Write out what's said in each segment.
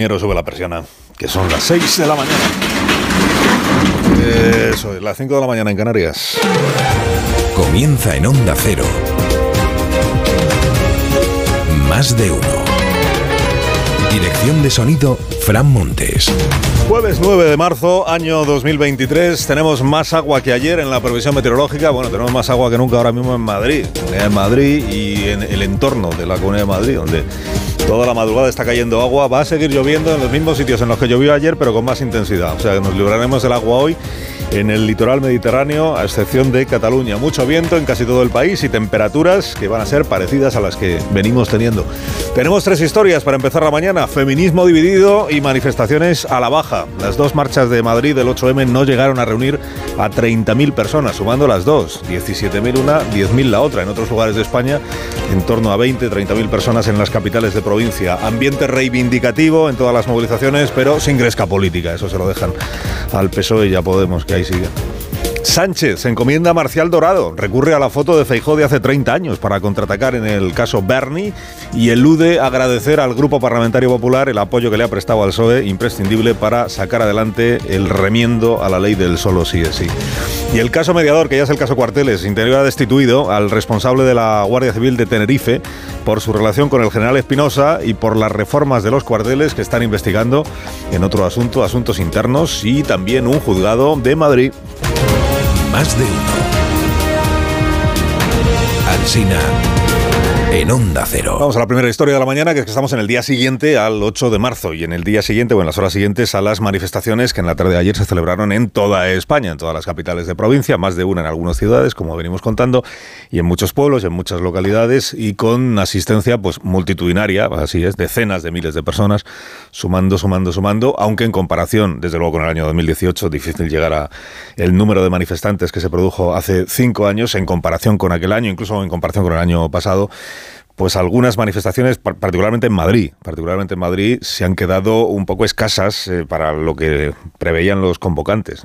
Pero sube la persiana, que son las 6 de la mañana. Eso es, las 5 de la mañana en Canarias. Comienza en Onda Cero. Más de uno. Dirección de sonido, Fran Montes. Jueves 9 de marzo, año 2023. Tenemos más agua que ayer en la previsión meteorológica. Bueno, tenemos más agua que nunca ahora mismo en Madrid. En Madrid y en el entorno de la Comunidad de Madrid, donde toda la madrugada está cayendo agua. Va a seguir lloviendo en los mismos sitios en los que llovió ayer, pero con más intensidad. O sea que nos libraremos del agua hoy en el litoral mediterráneo, a excepción de Cataluña. Mucho viento en casi todo el país y temperaturas que van a ser parecidas a las que venimos teniendo. Tenemos tres historias para empezar la mañana. Feminismo dividido y manifestaciones a la baja. Las dos marchas de Madrid del 8M no llegaron a reunir a 30.000 personas, sumando las dos. 17.000 una, 10.000 la otra. En otros lugares de España, en torno a 20, 30.000 personas en las capitales de provincia. Ambiente reivindicativo en todas las movilizaciones, pero sin gresca política. Eso se lo dejan al PSOE y ya Podemos, que ahí. Sánchez encomienda a Marcial Dorado, recurre a la foto de Feijó de hace 30 años para contraatacar en el caso Bernie y elude agradecer al Grupo Parlamentario Popular el apoyo que le ha prestado al PSOE, imprescindible para sacar adelante el remiendo a la ley del solo sí es sí. Y el caso mediador, que ya es el caso Cuarteles, Interior ha destituido al responsable de la Guardia Civil de Tenerife por su relación con el general Espinosa y por las reformas de los cuarteles que están investigando en otro asunto, asuntos internos y también un juzgado de Madrid. Más de uno. Alsina. En Onda Cero. Vamos a la primera historia de la mañana, que es que estamos en el día siguiente al 8 de marzo y en el día siguiente o en las horas siguientes a las manifestaciones que en la tarde de ayer se celebraron en toda España, en todas las capitales de provincia, más de una en algunas ciudades, como venimos contando, y en muchos pueblos, en muchas localidades y con asistencia pues multitudinaria, así es, decenas de miles de personas, sumando, sumando, sumando, aunque en comparación, desde luego con el año 2018, difícil llegar a el número de manifestantes que se produjo hace cinco años en comparación con aquel año, incluso en comparación con el año pasado pues algunas manifestaciones, particularmente en Madrid, particularmente en Madrid, se han quedado un poco escasas eh, para lo que preveían los convocantes.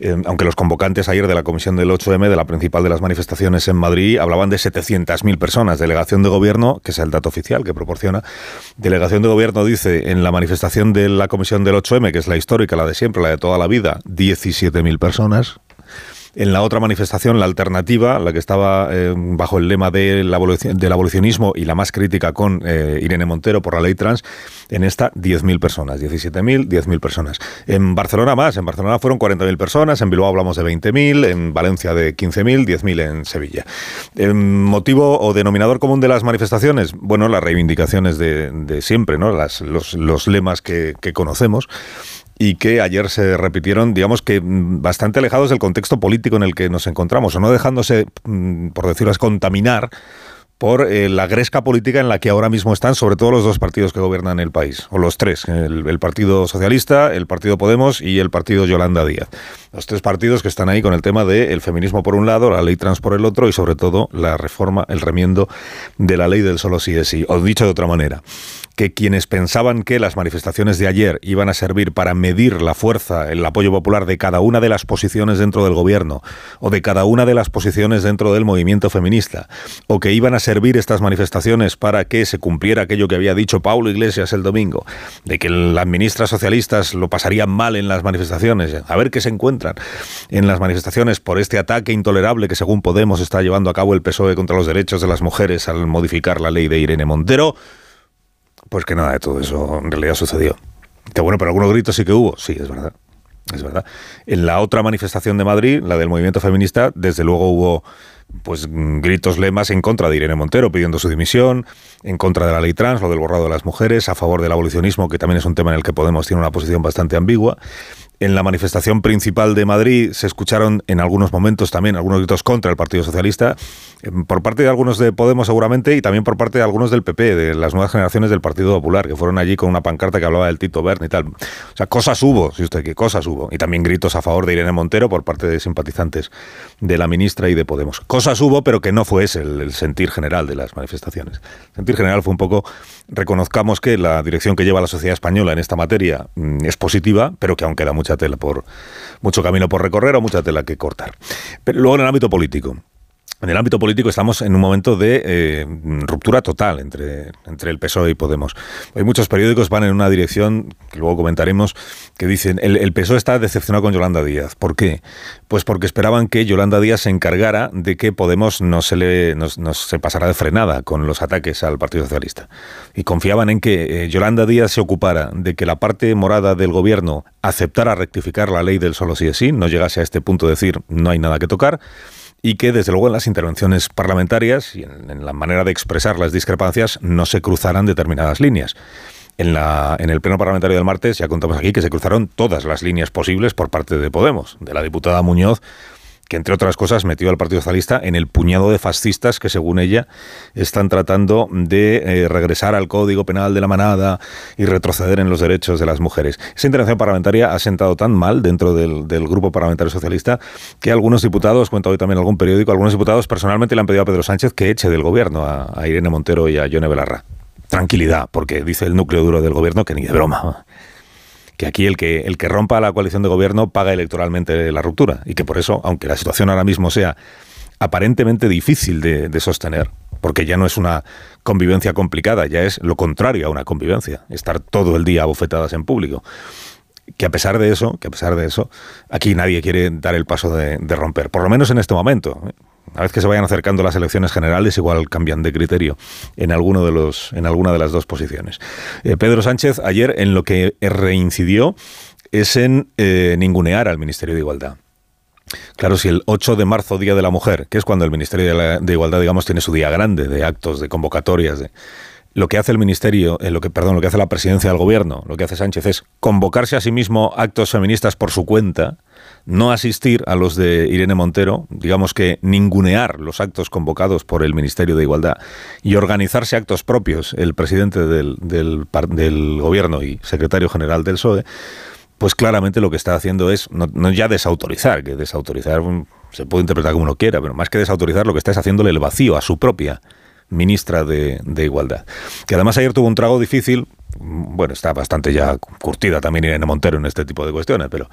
Eh, aunque los convocantes ayer de la Comisión del 8M, de la principal de las manifestaciones en Madrid, hablaban de 700.000 personas. Delegación de Gobierno, que es el dato oficial que proporciona, Delegación de Gobierno dice en la manifestación de la Comisión del 8M, que es la histórica, la de siempre, la de toda la vida, 17.000 personas. En la otra manifestación, la alternativa, la que estaba eh, bajo el lema de la del abolicionismo y la más crítica con eh, Irene Montero por la ley trans, en esta 10.000 personas, 17.000, 10.000 personas. En Barcelona más, en Barcelona fueron 40.000 personas, en Bilbao hablamos de 20.000, en Valencia de 15.000, 10.000 en Sevilla. ¿El motivo o denominador común de las manifestaciones? Bueno, las reivindicaciones de, siempre, ¿no? Las, los, lemas que conocemos y que ayer se repitieron, digamos que mm, bastante alejados del contexto político en el que nos encontramos, o no dejándose, mm, por decirlo así, contaminar por eh, la gresca política en la que ahora mismo están, sobre todo los dos partidos que gobiernan el país, o los tres, el, Partido Socialista, el Partido Podemos y el Partido Yolanda Díaz. Los tres partidos que están ahí con el tema del feminismo por un lado, la ley trans por el otro y sobre todo la reforma, el remiendo de la ley del solo sí es sí. O dicho de otra manera, que quienes pensaban que las manifestaciones de ayer iban a servir para medir la fuerza, el apoyo popular de cada una de las posiciones dentro del gobierno o de cada una de las posiciones dentro del movimiento feminista, o que iban a servir estas manifestaciones para que se cumpliera aquello que había dicho Paulo Iglesias el domingo, de que las ministras socialistas lo pasarían mal en las manifestaciones, a ver qué se encuentran en las manifestaciones por este ataque intolerable que según Podemos está llevando a cabo el PSOE contra los derechos de las mujeres al modificar la ley de Irene Montero. Pues que nada de todo eso en realidad sucedió. Que bueno, pero algunos gritos sí que hubo, sí, es verdad. Es verdad. En la otra manifestación de Madrid, la del movimiento feminista, desde luego hubo pues gritos lemas en contra de Irene Montero pidiendo su dimisión, en contra de la ley trans, lo del borrado de las mujeres, a favor del abolicionismo, que también es un tema en el que Podemos tiene una posición bastante ambigua. En la manifestación principal de Madrid se escucharon en algunos momentos también algunos gritos contra el Partido Socialista, em, por parte de algunos de Podemos seguramente y también por parte de algunos del PP, de las nuevas generaciones del Partido Popular, que fueron allí con una pancarta que hablaba del Tito Bern y tal. O sea, cosas hubo, si usted quiere, cosas hubo. Y también gritos a favor de Irene Montero por parte de simpatizantes de la ministra y de Podemos. Cosas hubo, pero que no fue ese el, el sentir general de las manifestaciones. El sentir general fue un poco, reconozcamos que la dirección que lleva la sociedad española en esta materia mm, es positiva, pero que aún queda mucha tela por mucho camino por recorrer o mucha tela que cortar. Pero luego en el ámbito político. En el ámbito político estamos en un momento de eh, ruptura total entre, entre el PSOE y Podemos. Hay muchos periódicos van en una dirección, que luego comentaremos, que dicen el, PSOE está decepcionado con Yolanda Díaz. ¿Por qué? Pues porque esperaban que Yolanda Díaz se encargara de que Podemos no se le no, se pasara de frenada con los ataques al Partido Socialista. Y confiaban en que eh, Yolanda Díaz se ocupara de que la parte morada del gobierno aceptara rectificar la ley del solo sí es sí, no llegase a este punto de decir no hay nada que tocar y que desde luego en las intervenciones parlamentarias y en, la manera de expresar las discrepancias no se cruzaran determinadas líneas. En, la, en el pleno parlamentario del martes ya contamos aquí que se cruzaron todas las líneas posibles por parte de Podemos, de la diputada Muñoz que entre otras cosas metió al Partido Socialista en el puñado de fascistas que según ella están tratando de eh, regresar al Código Penal de la Manada y retroceder en los derechos de las mujeres. Esa intervención parlamentaria ha sentado tan mal dentro del, Grupo Parlamentario Socialista que algunos diputados, cuento hoy también algún periódico, algunos diputados personalmente le han pedido a Pedro Sánchez que eche del gobierno a, a Irene Montero y a Yone Belarra. Tranquilidad, porque dice el núcleo duro del gobierno que ni de broma que aquí el que, el que rompa la coalición de gobierno paga electoralmente la ruptura y que por eso, aunque la situación ahora mismo sea aparentemente difícil de, sostener, porque ya no es una convivencia complicada, ya es lo contrario a una convivencia, estar todo el día bofetadas en público. Que a pesar de eso, que a pesar de eso, aquí nadie quiere dar el paso de, de romper, por lo menos en este momento. Una vez que se vayan acercando las elecciones generales, igual cambian de criterio en alguno de los, en alguna de las dos posiciones. Eh, Pedro Sánchez ayer en lo que reincidió es en eh, ningunear al Ministerio de Igualdad. Claro, si el 8 de marzo, Día de la Mujer, que es cuando el Ministerio de, Igualdad, digamos, tiene su día grande de actos, de convocatorias, de, lo que hace el ministerio, eh, lo que, perdón, lo que hace la presidencia del gobierno, lo que hace Sánchez es convocarse a sí mismo actos feministas por su cuenta, no asistir a los de Irene Montero, digamos que ningunear los actos convocados por el Ministerio de Igualdad y organizarse actos propios, el presidente del, gobierno y secretario general del PSOE, pues claramente lo que está haciendo es no, ya desautorizar, que desautorizar se puede interpretar como uno quiera, pero más que desautorizar lo que está es haciéndole el vacío a su propia ministra de, Igualdad. Que además ayer tuvo un trago difícil bueno, está bastante ya curtida también Irene Montero en este tipo de cuestiones, pero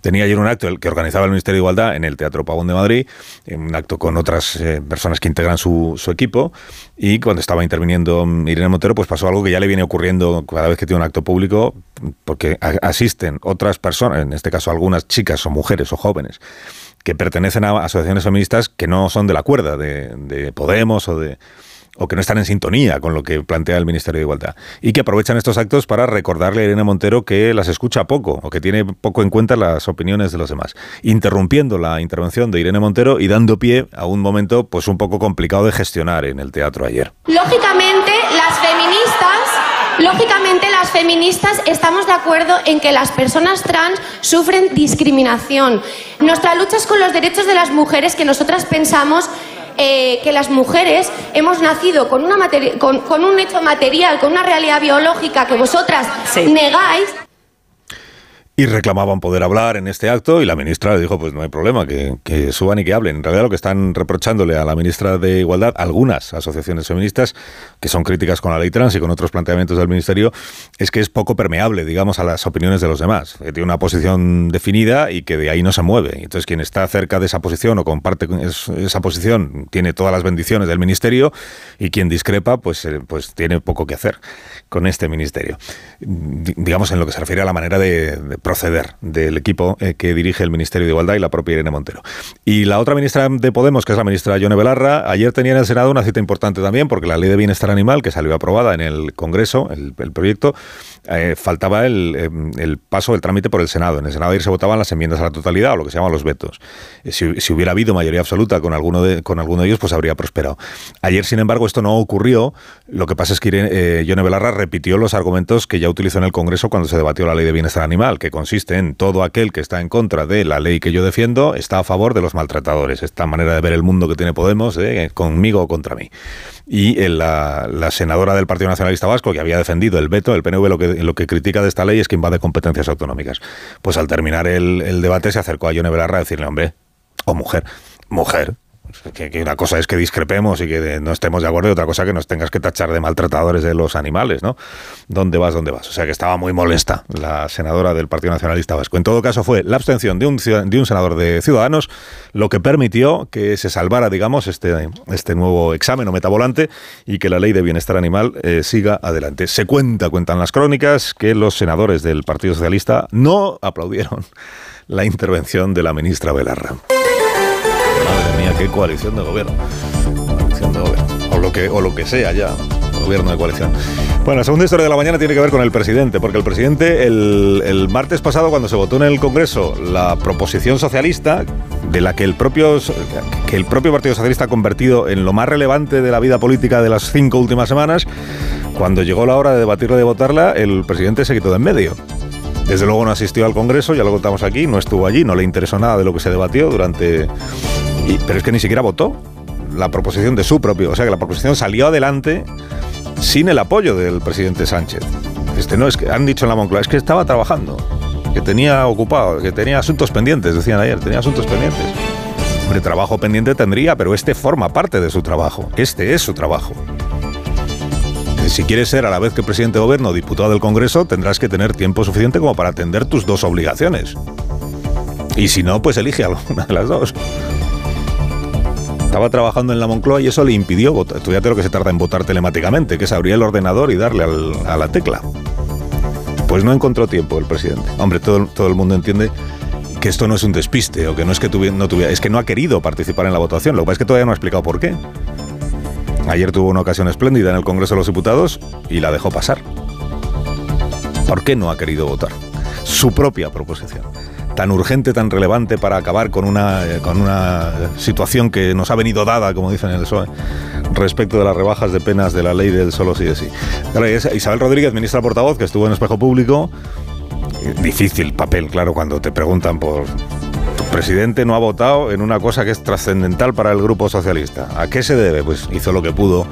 tenía ayer un acto que organizaba el Ministerio de Igualdad en el Teatro Pavón de Madrid, un acto con otras eh, personas que integran su, equipo, y cuando estaba interviniendo Irene Montero, pues pasó algo que ya le viene ocurriendo cada vez que tiene un acto público, porque asisten otras personas, en este caso algunas chicas o mujeres o jóvenes, que pertenecen a asociaciones feministas que no son de la cuerda de Podemos o de o que no están en sintonía con lo que plantea el Ministerio de Igualdad y que aprovechan estos actos para recordarle a Irene Montero que las escucha poco o que tiene poco en cuenta las opiniones de los demás, interrumpiendo la intervención de Irene Montero y dando pie a un momento pues un poco complicado de gestionar en el teatro ayer. Lógicamente, las feministas Lógicamente las feministas estamos de acuerdo en que las personas trans sufren discriminación. Nuestra lucha es con los derechos de las mujeres que nosotras pensamos eh, que las mujeres hemos nacido con, una con, con, un hecho material, con una realidad biológica que vosotras negáis y reclamaban poder hablar en este acto y la ministra le dijo, pues no hay problema, que, suban y que hablen. En realidad lo que están reprochándole a la ministra de Igualdad, algunas asociaciones feministas, que son críticas con la ley trans y con otros planteamientos del ministerio, es que es poco permeable, digamos, a las opiniones de los demás. Que tiene una posición definida y que de ahí no se mueve. Entonces quien está cerca de esa posición o comparte esa posición tiene todas las bendiciones del ministerio y quien discrepa, pues, eh, pues tiene poco que hacer con este ministerio. Digamos en lo que se refiere a la manera de proceder del equipo eh, que dirige el Ministerio de Igualdad y la propia Irene Montero. Y la otra ministra de Podemos, que es la ministra Yone Belarra, ayer tenía en el Senado una cita importante también, porque la ley de bienestar animal, que salió aprobada en el Congreso, el, proyecto, eh, faltaba el, eh, el, paso del trámite por el Senado. En el Senado ayer se votaban las enmiendas a la totalidad, o lo que se llaman los vetos. Si, si, hubiera habido mayoría absoluta con alguno, de, con alguno de ellos, pues habría prosperado. Ayer, sin embargo, esto no ocurrió. Lo que pasa es que Irene, Yone Belarra repitió los argumentos que ya utilizó en el Congreso cuando se debatió la ley de bienestar animal, que consiste en todo aquel que está en contra de la ley que yo defiendo está a favor de los maltratadores. Esta manera de ver el mundo que tiene Podemos, eh, conmigo o contra mí. Y eh, la, senadora del Partido Nacionalista Vasco, que había defendido el veto, el PNV lo que, lo que critica de esta ley es que invade competencias autonómicas. Pues al terminar el, debate se acercó a Yone Belarra a decirle, hombre, o mujer, mujer, Que, una cosa es que discrepemos y que no estemos de acuerdo y otra cosa que nos tengas que tachar de maltratadores de los animales, ¿no? ¿Dónde vas, dónde vas? O sea que estaba muy molesta la senadora del Partido Nacionalista Vasco. En todo caso fue la abstención de un, de un senador de Ciudadanos lo que permitió que se salvara, digamos, este, este nuevo examen o metabolante y que la ley de bienestar animal eh, siga adelante. Se cuenta, cuentan las crónicas, que los senadores del Partido Socialista no aplaudieron la intervención de la ministra Belarra. Madre mía, qué coalición de gobierno. Coalición de gobierno. O lo que, o lo que sea ya. Gobierno de coalición. Bueno, la segunda historia de la mañana tiene que ver con el presidente, porque el presidente el, martes pasado, cuando se votó en el Congreso la proposición socialista, de la que el, propio, que el propio Partido Socialista ha convertido en lo más relevante de la vida política de las cinco últimas semanas, cuando llegó la hora de debatirla y de votarla, el presidente se quitó de en medio. Desde luego no asistió al Congreso, ya lo contamos aquí, no estuvo allí, no le interesó nada de lo que se debatió durante... Pero es que ni siquiera votó la proposición de su propio, o sea que la proposición salió adelante sin el apoyo del presidente Sánchez. Este no es que han dicho en la Moncloa, es que estaba trabajando, que tenía ocupado, que tenía asuntos pendientes, decían ayer, tenía asuntos pendientes. Hombre, trabajo pendiente tendría, pero este forma parte de su trabajo. Este es su trabajo. Si quieres ser a la vez que presidente de gobierno o diputado del Congreso, tendrás que tener tiempo suficiente como para atender tus dos obligaciones. Y si no, pues elige alguna de las dos. Estaba trabajando en la Moncloa y eso le impidió votar. Estudiate lo que se tarda en votar telemáticamente, que es abrir el ordenador y darle al, a la tecla. Pues no encontró tiempo el presidente. Hombre, todo, todo el mundo entiende que esto no es un despiste o que no es que no tuviera, es que no ha querido participar en la votación. Lo que pasa es que todavía no ha explicado por qué. Ayer tuvo una ocasión espléndida en el Congreso de los Diputados y la dejó pasar. ¿Por qué no ha querido votar? Su propia proposición. Tan urgente, tan relevante para acabar con una, con una situación que nos ha venido dada, como dicen en el PSOE, respecto de las rebajas de penas de la ley del solo sí de sí. Isabel Rodríguez, ministra portavoz, que estuvo en Espejo Público, difícil papel, claro, cuando te preguntan por tu presidente no ha votado en una cosa que es trascendental para el Grupo Socialista. ¿A qué se debe? Pues hizo lo que pudo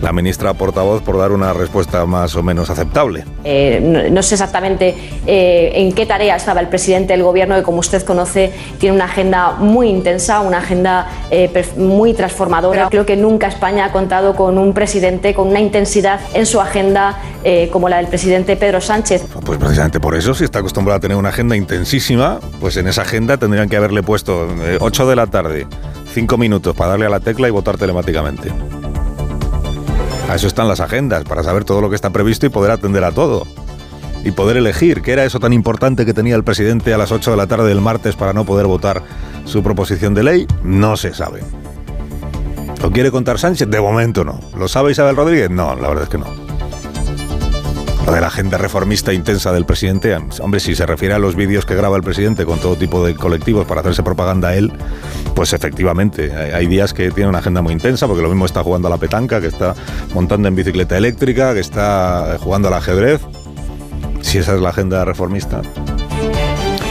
la ministra portavoz por dar una respuesta más o menos aceptable. Eh, no, no, sé exactamente eh, en qué tarea estaba el presidente del gobierno, que como usted conoce tiene una agenda muy intensa, una agenda eh, muy transformadora. Creo que nunca España ha contado con un presidente con una intensidad en su agenda eh, como la del presidente Pedro Sánchez. Pues precisamente por eso, si está acostumbrado a tener una agenda intensísima, pues en esa agenda tendrían que haberle puesto 8 de la tarde, 5 minutos para darle a la tecla y votar telemáticamente. A eso están las agendas, para saber todo lo que está previsto y poder atender a todo. Y poder elegir qué era eso tan importante que tenía el presidente a las 8 de la tarde del martes para no poder votar su proposición de ley, no se sabe. ¿Lo quiere contar Sánchez? De momento no. ¿Lo sabe Isabel Rodríguez? No, la verdad es que no. Lo de la agenda reformista intensa del presidente, hombre, si se refiere a los vídeos que graba el presidente con todo tipo de colectivos para hacerse propaganda a él, pues efectivamente, hay días que tiene una agenda muy intensa, porque lo mismo está jugando a la petanca, que está montando en bicicleta eléctrica, que está jugando al ajedrez, si esa es la agenda reformista.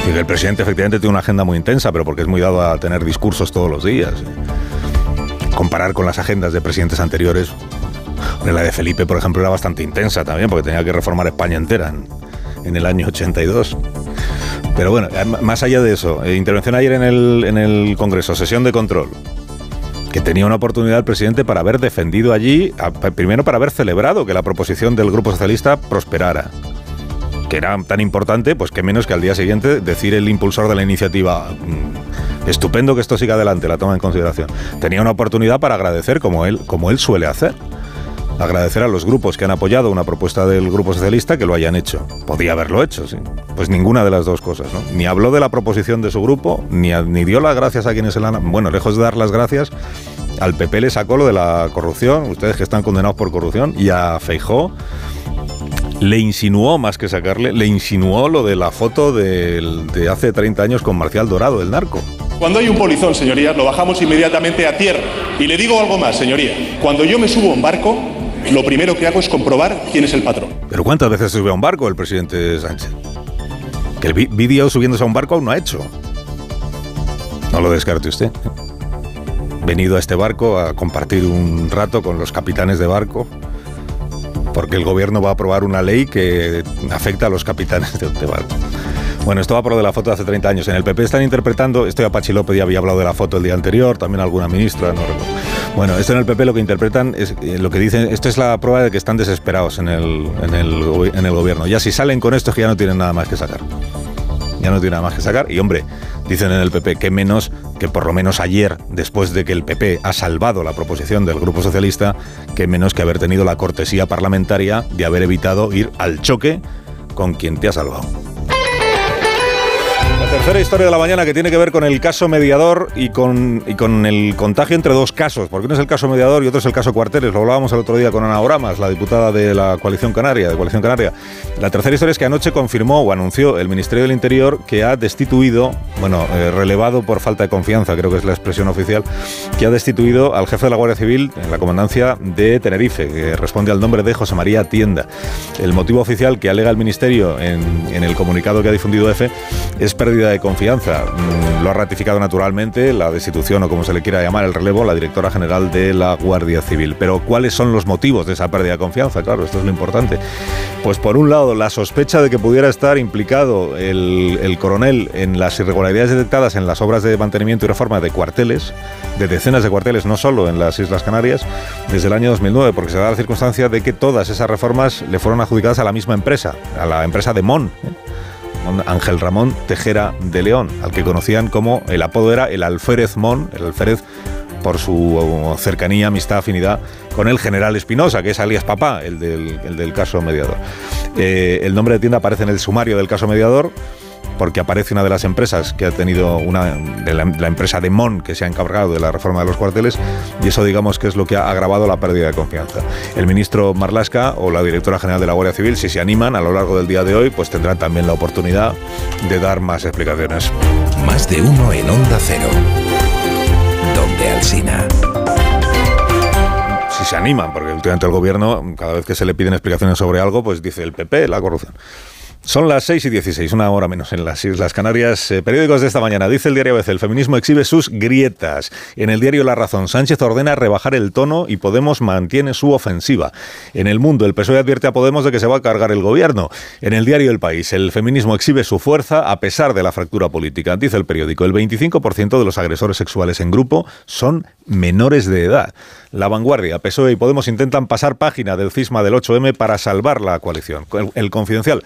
El presidente efectivamente tiene una agenda muy intensa, pero porque es muy dado a tener discursos todos los días. Comparar con las agendas de presidentes anteriores, la de Felipe, por ejemplo, era bastante intensa también, porque tenía que reformar España entera en, el año 82. Pero bueno, más allá de eso, eh, intervención ayer en el, en el Congreso, sesión de control, que tenía una oportunidad el presidente para haber defendido allí, primero para haber celebrado que la proposición del Grupo Socialista prosperara que era tan importante, pues que menos que al día siguiente decir el impulsor de la iniciativa, mmm, estupendo que esto siga adelante, la toma en consideración. Tenía una oportunidad para agradecer como él, como él suele hacer agradecer a los grupos que han apoyado una propuesta del Grupo Socialista que lo hayan hecho. Podía haberlo hecho, sí. Pues ninguna de las dos cosas, ¿no? Ni habló de la proposición de su grupo, ni, ni dio las gracias a quienes se la han... Bueno, lejos de dar las gracias, al PP le sacó lo de la corrupción, ustedes que están condenados por corrupción, y a Feijó le insinuó, más que sacarle, le insinuó lo de la foto de, de hace 30 años con Marcial Dorado, el narco. Cuando hay un polizón, señorías, lo bajamos inmediatamente a tierra. Y le digo algo más, señoría. Cuando yo me subo a un barco, lo primero que hago es comprobar quién es el patrón. ¿Pero cuántas veces sube a un barco el presidente Sánchez? Que el vídeo subiéndose a un barco aún no ha hecho. No lo descarte usted. Venido a este barco a compartir un rato con los capitanes de barco, porque el gobierno va a aprobar una ley que afecta a los capitanes de barco. Bueno, esto va por lo de la foto de hace 30 años. En el PP están interpretando, esto ya Pachi López ya había hablado de la foto el día anterior, también alguna ministra, no recuerdo. Bueno, esto en el PP lo que interpretan es eh, lo que dicen, esto es la prueba de que están desesperados en el, en el, en el gobierno. Ya si salen con esto es que ya no tienen nada más que sacar. Ya no tienen nada más que sacar. Y hombre, dicen en el PP que menos que por lo menos ayer, después de que el PP ha salvado la proposición del Grupo Socialista, que menos que haber tenido la cortesía parlamentaria de haber evitado ir al choque con quien te ha salvado. Tercera historia de la mañana que tiene que ver con el caso mediador y con, y con el contagio entre dos casos, porque uno es el caso mediador y otro es el caso cuarteles. Lo hablábamos el otro día con Ana Oramas, la diputada de la coalición canaria, de coalición canaria. La tercera historia es que anoche confirmó o anunció el Ministerio del Interior que ha destituido, bueno, eh, relevado por falta de confianza, creo que es la expresión oficial, que ha destituido al jefe de la Guardia Civil en la comandancia de Tenerife, que responde al nombre de José María Tienda. El motivo oficial que alega el Ministerio en, en el comunicado que ha difundido EFE es pérdida de confianza. Mm, Lo ha ratificado naturalmente la destitución o como se le quiera llamar el relevo, la directora general de la Guardia Civil. Pero ¿cuáles son los motivos de esa pérdida de confianza? Claro, esto es lo importante. Pues por un lado, la sospecha de que pudiera estar implicado el, el coronel en las irregularidades detectadas en las obras de mantenimiento y reforma de cuarteles, de decenas de cuarteles, no solo en las Islas Canarias, desde el año 2009, porque se da la circunstancia de que todas esas reformas le fueron adjudicadas a la misma empresa, a la empresa de Mon. ¿eh? Ángel Ramón Tejera de León, al que conocían como el apodo era el Alférez Mon, el Alférez por su cercanía, amistad, afinidad con el general Espinosa, que es alias papá, el del, el del caso mediador. Eh, el nombre de tienda aparece en el sumario del caso mediador porque aparece una de las empresas que ha tenido una de la, la, empresa de Mon que se ha encargado de la reforma de los cuarteles y eso digamos que es lo que ha agravado la pérdida de confianza. El ministro Marlasca o la directora general de la Guardia Civil, si se animan a lo largo del día de hoy, pues tendrán también la oportunidad de dar más explicaciones. Más de uno en Onda Cero. Donde Alsina si se animan, porque últimamente el gobierno, cada vez que se le piden explicaciones sobre algo, pues dice el PP, la corrupción. Son las 6 y 16, una hora menos en las Islas Canarias. Eh, periódicos de esta mañana. Dice el diario ABC, el feminismo exhibe sus grietas. En el diario La Razón, Sánchez ordena rebajar el tono y Podemos mantiene su ofensiva. En el mundo, el PSOE advierte a Podemos de que se va a cargar el gobierno. En el diario El País, el feminismo exhibe su fuerza a pesar de la fractura política. Dice el periódico, el 25% de los agresores sexuales en grupo son menores de edad. La vanguardia, PSOE y Podemos intentan pasar página del cisma del 8M para salvar la coalición. El, confidencial.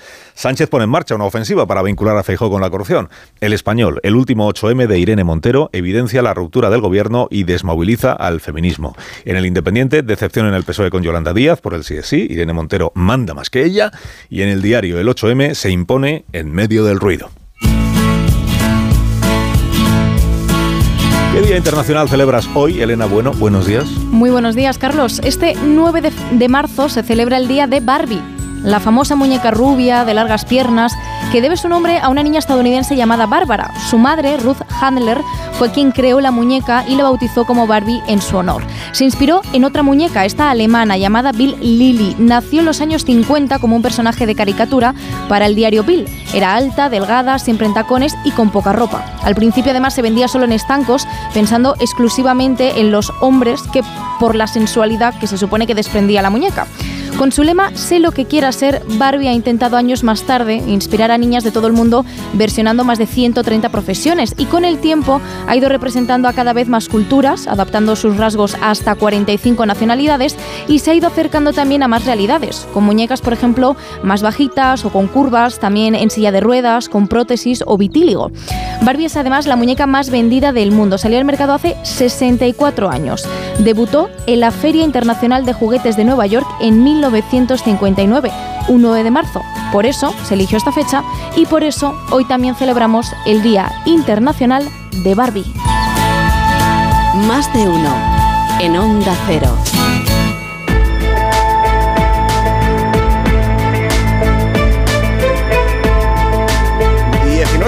Pone en marcha una ofensiva para vincular a Feijó con la corrupción. El español, el último 8M de Irene Montero, evidencia la ruptura del gobierno y desmoviliza al feminismo. En el Independiente, decepción en el PSOE con Yolanda Díaz por el sí sí. Irene Montero manda más que ella. Y en el diario El 8M se impone en medio del ruido. ¿Qué Día Internacional celebras hoy, Elena Bueno? Buenos días. Muy buenos días, Carlos. Este 9 de, de, marzo se celebra el Día de Barbie, la famosa muñeca rubia de largas piernas que debe su nombre a una niña estadounidense llamada Bárbara. Su madre, Ruth Handler, fue quien creó la muñeca y la bautizó como Barbie en su honor. Se inspiró en otra muñeca, esta alemana llamada Bill Lilly. Nació en los años 50 como un personaje de caricatura para el diario Bill. Era alta, delgada, siempre en tacones y con poca ropa. Al principio además se vendía solo en estancos, pensando exclusivamente en los hombres que por la sensualidad que se supone que desprendía la muñeca. Con su lema Sé lo que quiera ser, Barbie ha intentado años más tarde inspirar a niñas de todo el mundo versionando más de 130 profesiones y con el tiempo ha ido representando a cada vez más culturas, adaptando sus rasgos hasta 45 nacionalidades y se ha ido acercando también a más realidades, con muñecas por ejemplo más bajitas o con curvas, también en silla de ruedas, con prótesis o vitíligo. Barbie es además la muñeca más vendida del mundo, salió al mercado hace 64 años. Debutó en la Feria Internacional de Juguetes de Nueva York en 1959, un 9 de marzo. Por eso se eligió esta fecha y por eso hoy también celebramos el Día Internacional de Barbie. Más de uno en Onda Cero.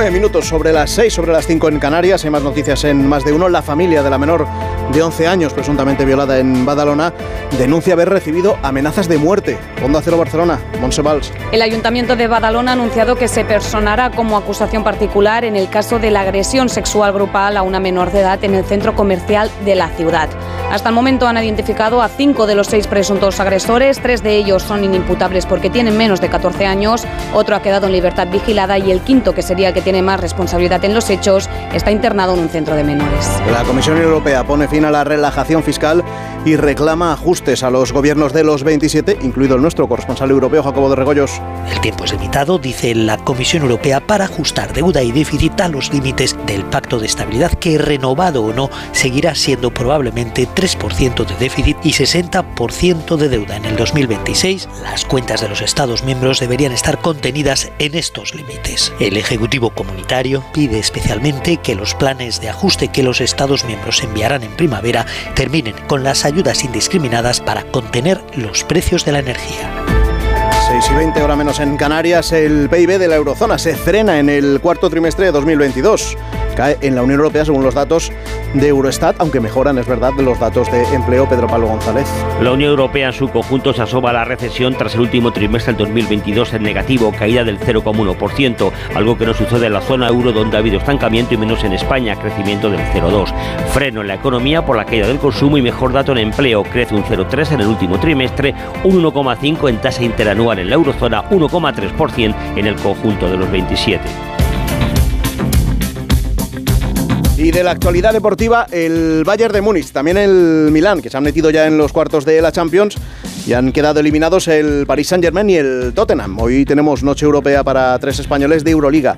Nueve minutos sobre las seis, sobre las cinco en Canarias. Hay más noticias en más de uno. La familia de la menor de 11 años, presuntamente violada en Badalona, denuncia haber recibido amenazas de muerte. Onda Cero Barcelona, Montse Valls. El Ayuntamiento de Badalona ha anunciado que se personará como acusación particular en el caso de la agresión sexual grupal a una menor de edad en el centro comercial de la ciudad. Hasta el momento han identificado a cinco de los seis presuntos agresores. Tres de ellos son inimputables porque tienen menos de 14 años. Otro ha quedado en libertad vigilada y el quinto, que sería el que tiene más responsabilidad en los hechos, está internado en un centro de menores. La Comisión Europea pone fin a la relajación fiscal y reclama ajustes a los gobiernos de los 27, incluido el nuestro corresponsal europeo Jacobo de Regoyos. El tiempo es limitado, dice la Comisión Europea, para ajustar deuda y déficit a los límites del Pacto de Estabilidad, que renovado o no, seguirá siendo probablemente 3% de déficit y 60% de deuda. En el 2026, las cuentas de los Estados miembros deberían estar contenidas en estos límites. El Ejecutivo Pide especialmente que los planes de ajuste que los Estados miembros enviarán en primavera terminen con las ayudas indiscriminadas para contener los precios de la energía. 6 y 20 horas menos en Canarias, el PIB de la eurozona se frena en el cuarto trimestre de 2022. Cae en la Unión Europea según los datos de Eurostat, aunque mejoran, es verdad, los datos de empleo. Pedro Pablo González. La Unión Europea en su conjunto se asoma a la recesión tras el último trimestre del 2022 en negativo, caída del 0,1%, algo que no sucede en la zona euro donde ha habido estancamiento y menos en España, crecimiento del 0,2%. Freno en la economía por la caída del consumo y mejor dato en empleo, crece un 0,3% en el último trimestre, un 1,5% en tasa interanual en la eurozona, 1,3% en el conjunto de los 27. Y de la actualidad deportiva, el Bayern de Múnich, también el Milán, que se han metido ya en los cuartos de la Champions. Y han quedado eliminados el Paris Saint-Germain y el Tottenham. Hoy tenemos noche europea para tres españoles de Euroliga.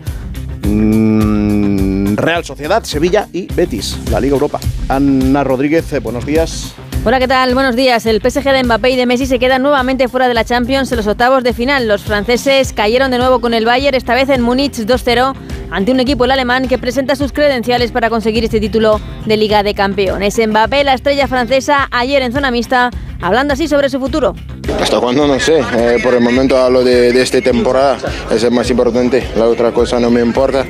Mm, Real Sociedad, Sevilla y Betis, la Liga Europa. Ana Rodríguez, eh, buenos días. Hola, ¿qué tal? Buenos días. El PSG de Mbappé y de Messi se quedan nuevamente fuera de la Champions en los octavos de final. Los franceses cayeron de nuevo con el Bayern, esta vez en Múnich 2-0, ante un equipo el alemán que presenta sus credenciales para conseguir este título de Liga de Campeones. Mbappé, la estrella francesa, ayer en zona mixta, hablando así sobre su futuro. Hasta cuándo no sé, eh, por el momento hablo de, de, esta temporada, es el más importante, la otra cosa no me importa.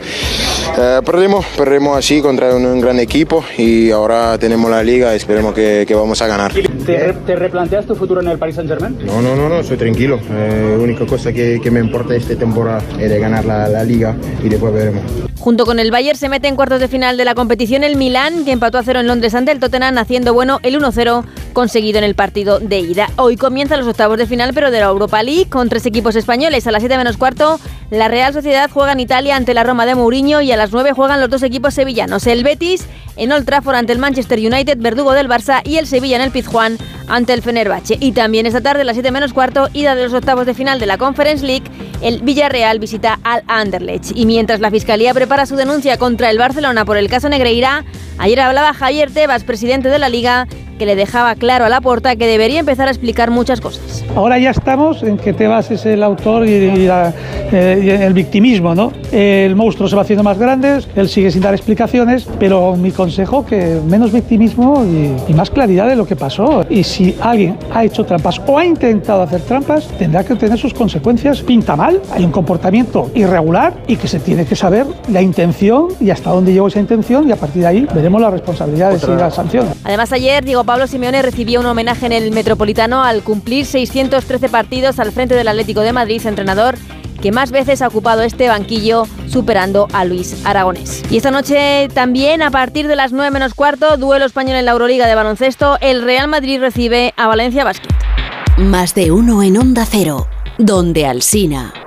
Eh, perdimos, perdimos así contra un, un, gran equipo y ahora tenemos la liga, esperemos que, que vamos a ganar. ¿Te, ¿Te, replanteas tu futuro en el Paris Saint Germain? No, no, no, no soy tranquilo, eh, la única cosa que, que, me importa esta temporada es de ganar la, la liga y después veremos. Junto con el Bayern se mete en cuartos de final de la competición el Milán, que empató a cero en Londres ante el Tottenham, haciendo bueno el 1-0 conseguido en el partido de ida. Hoy comienzan los octavos de final, pero de la Europa League, con tres equipos españoles. A las 7 menos cuarto, la Real Sociedad juega en Italia ante la Roma de Mourinho y a las 9 juegan los dos equipos sevillanos. El Betis en Old Trafford ante el Manchester United, verdugo del Barça, y el Sevilla en el Pizjuán ante el Fenerbahce. Y también esta tarde, a las 7 menos cuarto, ida de los octavos de final de la Conference League, el Villarreal visita al Anderlecht. Y mientras la Fiscalía prepara su denuncia contra el Barcelona por el caso Negreira, ayer hablaba Javier Tebas, presidente de la Liga, que le dejaba claro a la porta que debería empezar a explicar muchas cosas. Ahora ya estamos en que Tebas es el autor y, y, la, eh, y, el victimismo, ¿no? El monstruo se va haciendo más grande, él sigue sin dar explicaciones, pero mi consejo que menos victimismo y, y, más claridad de lo que pasó. Y si alguien ha hecho trampas o ha intentado hacer trampas, tendrá que tener sus consecuencias. Pinta mal, hay un comportamiento irregular y que se tiene que saber la intención y hasta dónde llegó esa intención y a partir de ahí veremos las responsabilidades Otra. y las sanciones. Además ayer Diego Pablo Simeone recibió un homenaje en el Metropolitano al cumplir 613 partidos al frente del Atlético de Madrid, entrenador que más veces ha ocupado este banquillo, superando a Luis Aragonés. Y esta noche también, a partir de las 9 menos cuarto, duelo español en la Euroliga de baloncesto, el Real Madrid recibe a Valencia Basket. Más de uno en Onda Cero, donde Alsina.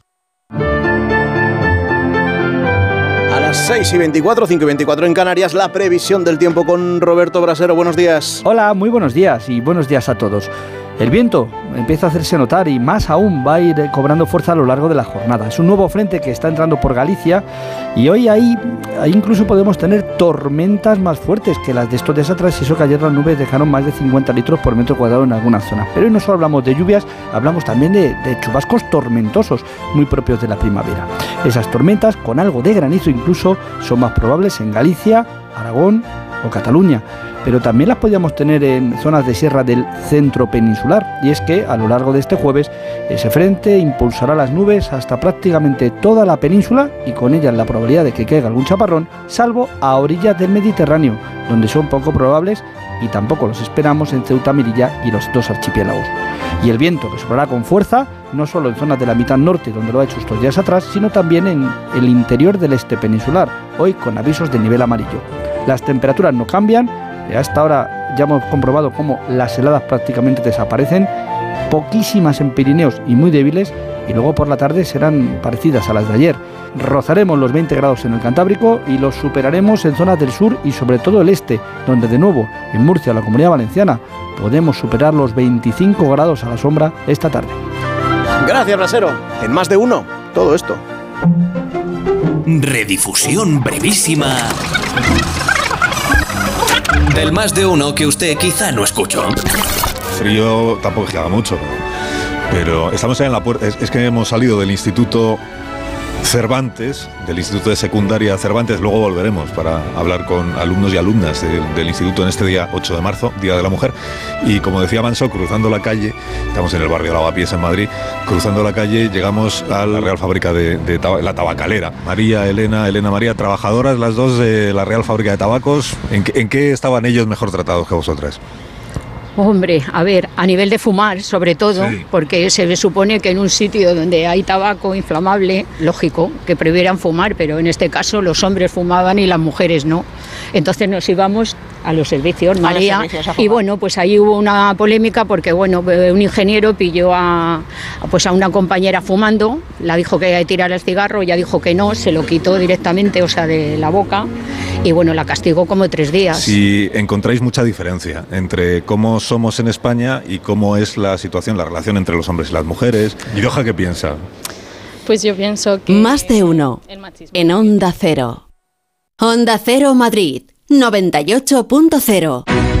Las 6 y 24, 5 y 24 en Canarias, la previsión del tiempo con Roberto Brasero. Buenos días. Hola, muy buenos días y buenos días a todos. El viento empieza a hacerse notar y más aún va a ir cobrando fuerza a lo largo de la jornada. Es un nuevo frente que está entrando por Galicia y hoy ahí, ahí incluso podemos tener tormentas más fuertes que las de estos días atrás y eso que ayer las nubes dejaron más de 50 litros por metro cuadrado en algunas zonas. Pero hoy no solo hablamos de lluvias, hablamos también de, de chubascos tormentosos muy propios de la primavera. Esas tormentas con algo de granizo incluso son más probables en Galicia, Aragón o Cataluña pero también las podíamos tener en zonas de sierra del centro peninsular. Y es que a lo largo de este jueves ese frente impulsará las nubes hasta prácticamente toda la península y con ellas la probabilidad de que caiga algún chaparrón, salvo a orillas del Mediterráneo, donde son poco probables y tampoco los esperamos en Ceuta, Mirilla y los dos archipiélagos. Y el viento que soplará con fuerza, no solo en zonas de la mitad norte, donde lo ha hecho estos días atrás, sino también en el interior del este peninsular, hoy con avisos de nivel amarillo. Las temperaturas no cambian, hasta ahora ya hemos comprobado cómo las heladas prácticamente desaparecen, poquísimas en Pirineos y muy débiles, y luego por la tarde serán parecidas a las de ayer. Rozaremos los 20 grados en el Cantábrico y los superaremos en zonas del sur y sobre todo el este, donde de nuevo en Murcia, la Comunidad Valenciana, podemos superar los 25 grados a la sombra esta tarde. Gracias, Brasero. En más de uno, todo esto. Redifusión brevísima del más de uno que usted quizá no escuchó. Frío tampoco que mucho, pero estamos en la puerta. Es que hemos salido del instituto Cervantes, del Instituto de Secundaria Cervantes. Luego volveremos para hablar con alumnos y alumnas de, del instituto en este día 8 de marzo, Día de la Mujer. Y como decía Manso, cruzando la calle, estamos en el barrio Lavapiés en Madrid, cruzando la calle llegamos a la Real Fábrica de, de la Tabacalera. María, Elena, Elena María, trabajadoras las dos de la Real Fábrica de Tabacos. ¿En qué, en qué estaban ellos mejor tratados que vosotras? Hombre, a ver, a nivel de fumar, sobre todo, porque se supone que en un sitio donde hay tabaco inflamable, lógico, que previeran fumar, pero en este caso los hombres fumaban y las mujeres no. Entonces nos íbamos a los servicios, María, servicios y bueno, pues ahí hubo una polémica porque bueno, un ingeniero pilló a pues a una compañera fumando, la dijo que había que tirar el cigarro, ella dijo que no, se lo quitó directamente, o sea, de la boca, y bueno, la castigó como tres días. Si encontráis mucha diferencia entre cómo somos en España y cómo es la situación, la relación entre los hombres y las mujeres. ¿Y Doja qué piensa? Pues yo pienso que... Más de uno. En Onda Cero. Onda Cero Madrid. 98.0.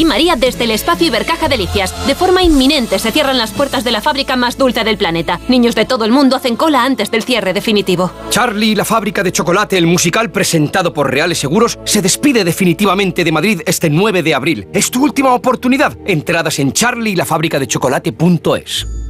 Aquí María desde el espacio Ibercaja Delicias. De forma inminente se cierran las puertas de la fábrica más dulce del planeta. Niños de todo el mundo hacen cola antes del cierre definitivo. Charlie, la fábrica de chocolate, el musical presentado por Reales Seguros, se despide definitivamente de Madrid este 9 de abril. Es tu última oportunidad. Entradas en charlielafabricadechocolate.es.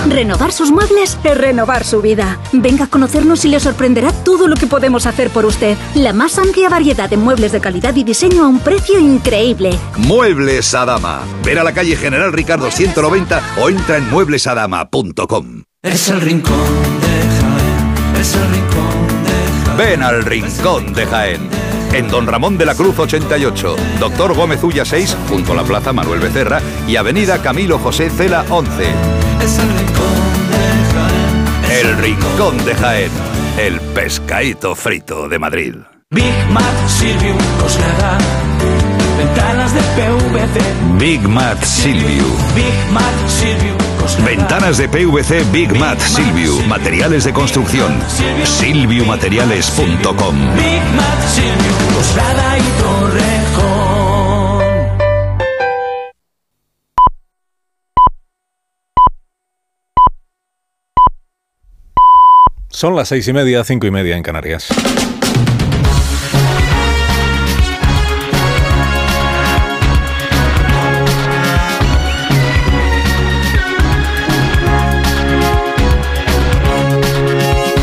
Renovar sus muebles es renovar su vida. Venga a conocernos y le sorprenderá todo lo que podemos hacer por usted. La más amplia variedad de muebles de calidad y diseño a un precio increíble. Muebles Adama. Ver a la calle General Ricardo 190 o entra en mueblesadama.com. Es el rincón de Jaén. Es el rincón de Jaén. Ven al Rincón de Jaén. En Don Ramón de la Cruz 88, Doctor Gómez Ulla 6, junto a la Plaza Manuel Becerra y Avenida Camilo José Cela 11. Es el rincón de Jaén. El Rincón de Jaén. El pescadito frito de Madrid. Big Mac Silvio Coslada. Ventanas de PVC. Big Mat Silvio. Big Mac Silvio Coslada. Ventanas de PVC Big Mat Silvio. Materiales de construcción. Silviumateriales.com. Big Mac Silvio Coslada y Torrejón. Son las seis y media, cinco y media en Canarias.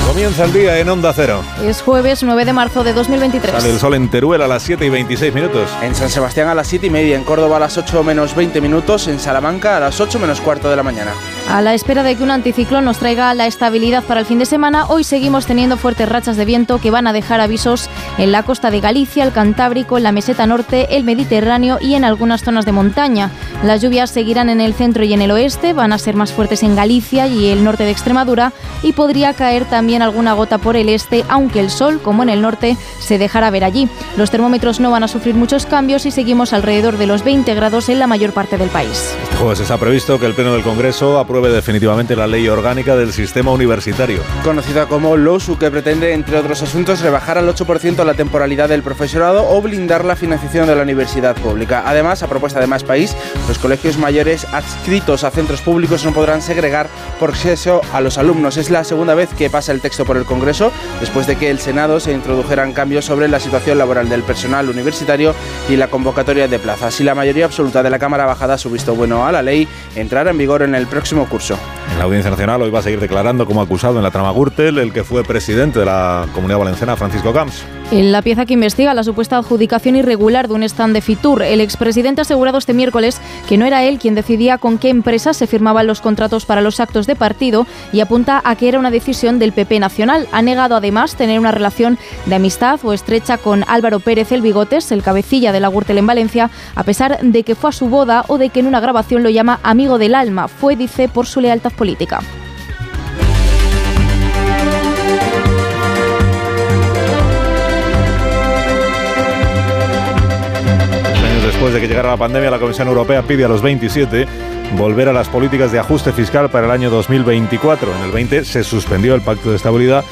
Comienza el día en Onda Cero. Es jueves 9 de marzo de 2023. Sale el sol en Teruel a las 7 y 26 minutos. En San Sebastián a las 7 y media, en Córdoba a las 8 menos 20 minutos, en Salamanca a las 8 menos cuarto de la mañana. A la espera de que un anticiclón nos traiga la estabilidad para el fin de semana, hoy seguimos teniendo fuertes rachas de viento que van a dejar avisos en la costa de Galicia, el Cantábrico, en la meseta norte, el Mediterráneo y en algunas zonas de montaña. Las lluvias seguirán en el centro y en el oeste, van a ser más fuertes en Galicia y el norte de Extremadura y podría caer también alguna gota por el este, aunque el sol, como en el norte, se dejará ver allí. Los termómetros no van a sufrir muchos cambios y seguimos alrededor de los 20 grados en la mayor parte del país. Este jueves está previsto que el Pleno del Congreso apruebe definitivamente la ley orgánica del sistema universitario. Conocida como LOSU, que pretende, entre otros asuntos, rebajar al 8% la temporalidad del profesorado o blindar la financiación de la universidad pública. Además, a propuesta de Más País, los colegios mayores adscritos a centros públicos no podrán segregar por acceso a los alumnos. Es la segunda vez que pasa el texto por el Congreso, después de que el Senado se introdujeran cambios sobre la situación laboral del personal universitario y la convocatoria de plazas. Si la mayoría absoluta de la Cámara Baja da su visto bueno a la ley, entrará en vigor en el próximo curso. En la Audiencia Nacional hoy va a seguir declarando como acusado en la trama Gürtel el que fue presidente de la Comunidad Valenciana, Francisco Camps. En la pieza que investiga la supuesta adjudicación irregular de un stand de Fitur, el expresidente ha asegurado este miércoles que no era él quien decidía con qué empresas se firmaban los contratos para los actos de partido y apunta a que era una decisión del PP nacional. Ha negado además tener una relación de amistad o estrecha con Álvaro Pérez el Bigotes, el cabecilla de la Gürtel en Valencia, a pesar de que fue a su boda o de que en una grabación lo llama amigo del alma. Fue, dice, por su lealtad política. Después de que llegara la pandemia, la Comisión Europea pide a los 27 volver a las políticas de ajuste fiscal para el año 2024. En el 20 se suspendió el Pacto de Estabilidad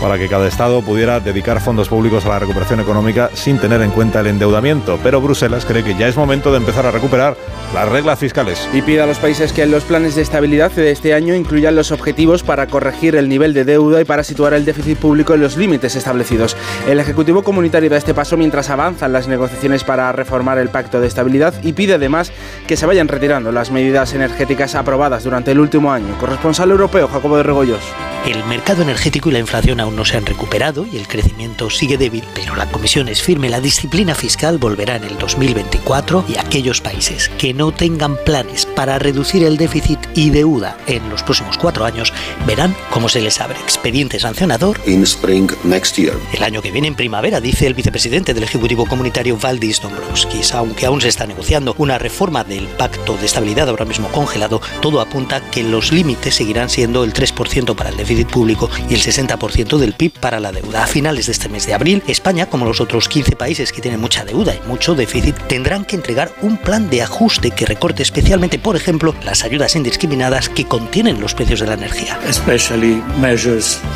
para que cada Estado pudiera dedicar fondos públicos a la recuperación económica sin tener en cuenta el endeudamiento. Pero Bruselas cree que ya es momento de empezar a recuperar las reglas fiscales. Y pide a los países que en los planes de estabilidad de este año incluyan los objetivos para corregir el nivel de deuda y para situar el déficit público en los límites establecidos. El Ejecutivo Comunitario da este paso mientras avanzan las negociaciones para reformar el Pacto de Estabilidad y pide además que se vayan retirando las medidas energéticas aprobadas durante el último año. Corresponsal europeo, Jacobo de Regoyos. El mercado energético y la inflación aún no se han recuperado y el crecimiento sigue débil, pero la Comisión es firme, la disciplina fiscal volverá en el 2024 y aquellos países que no tengan planes para reducir el déficit y deuda en los próximos cuatro años verán cómo se les abre expediente sancionador in spring next year. el año que viene en primavera, dice el vicepresidente del Ejecutivo Comunitario Valdis Dombrovskis. Aunque aún se está negociando una reforma del Pacto de Estabilidad ahora mismo congelado, todo apunta que los límites seguirán siendo el 3% para el déficit público y el 60% del PIB para la deuda. A finales de este mes de abril, España, como los otros 15 países que tienen mucha deuda y mucho déficit, tendrán que entregar un plan de ajuste que recorte especialmente, por ejemplo, las ayudas indiscriminadas que contienen los precios de la energía.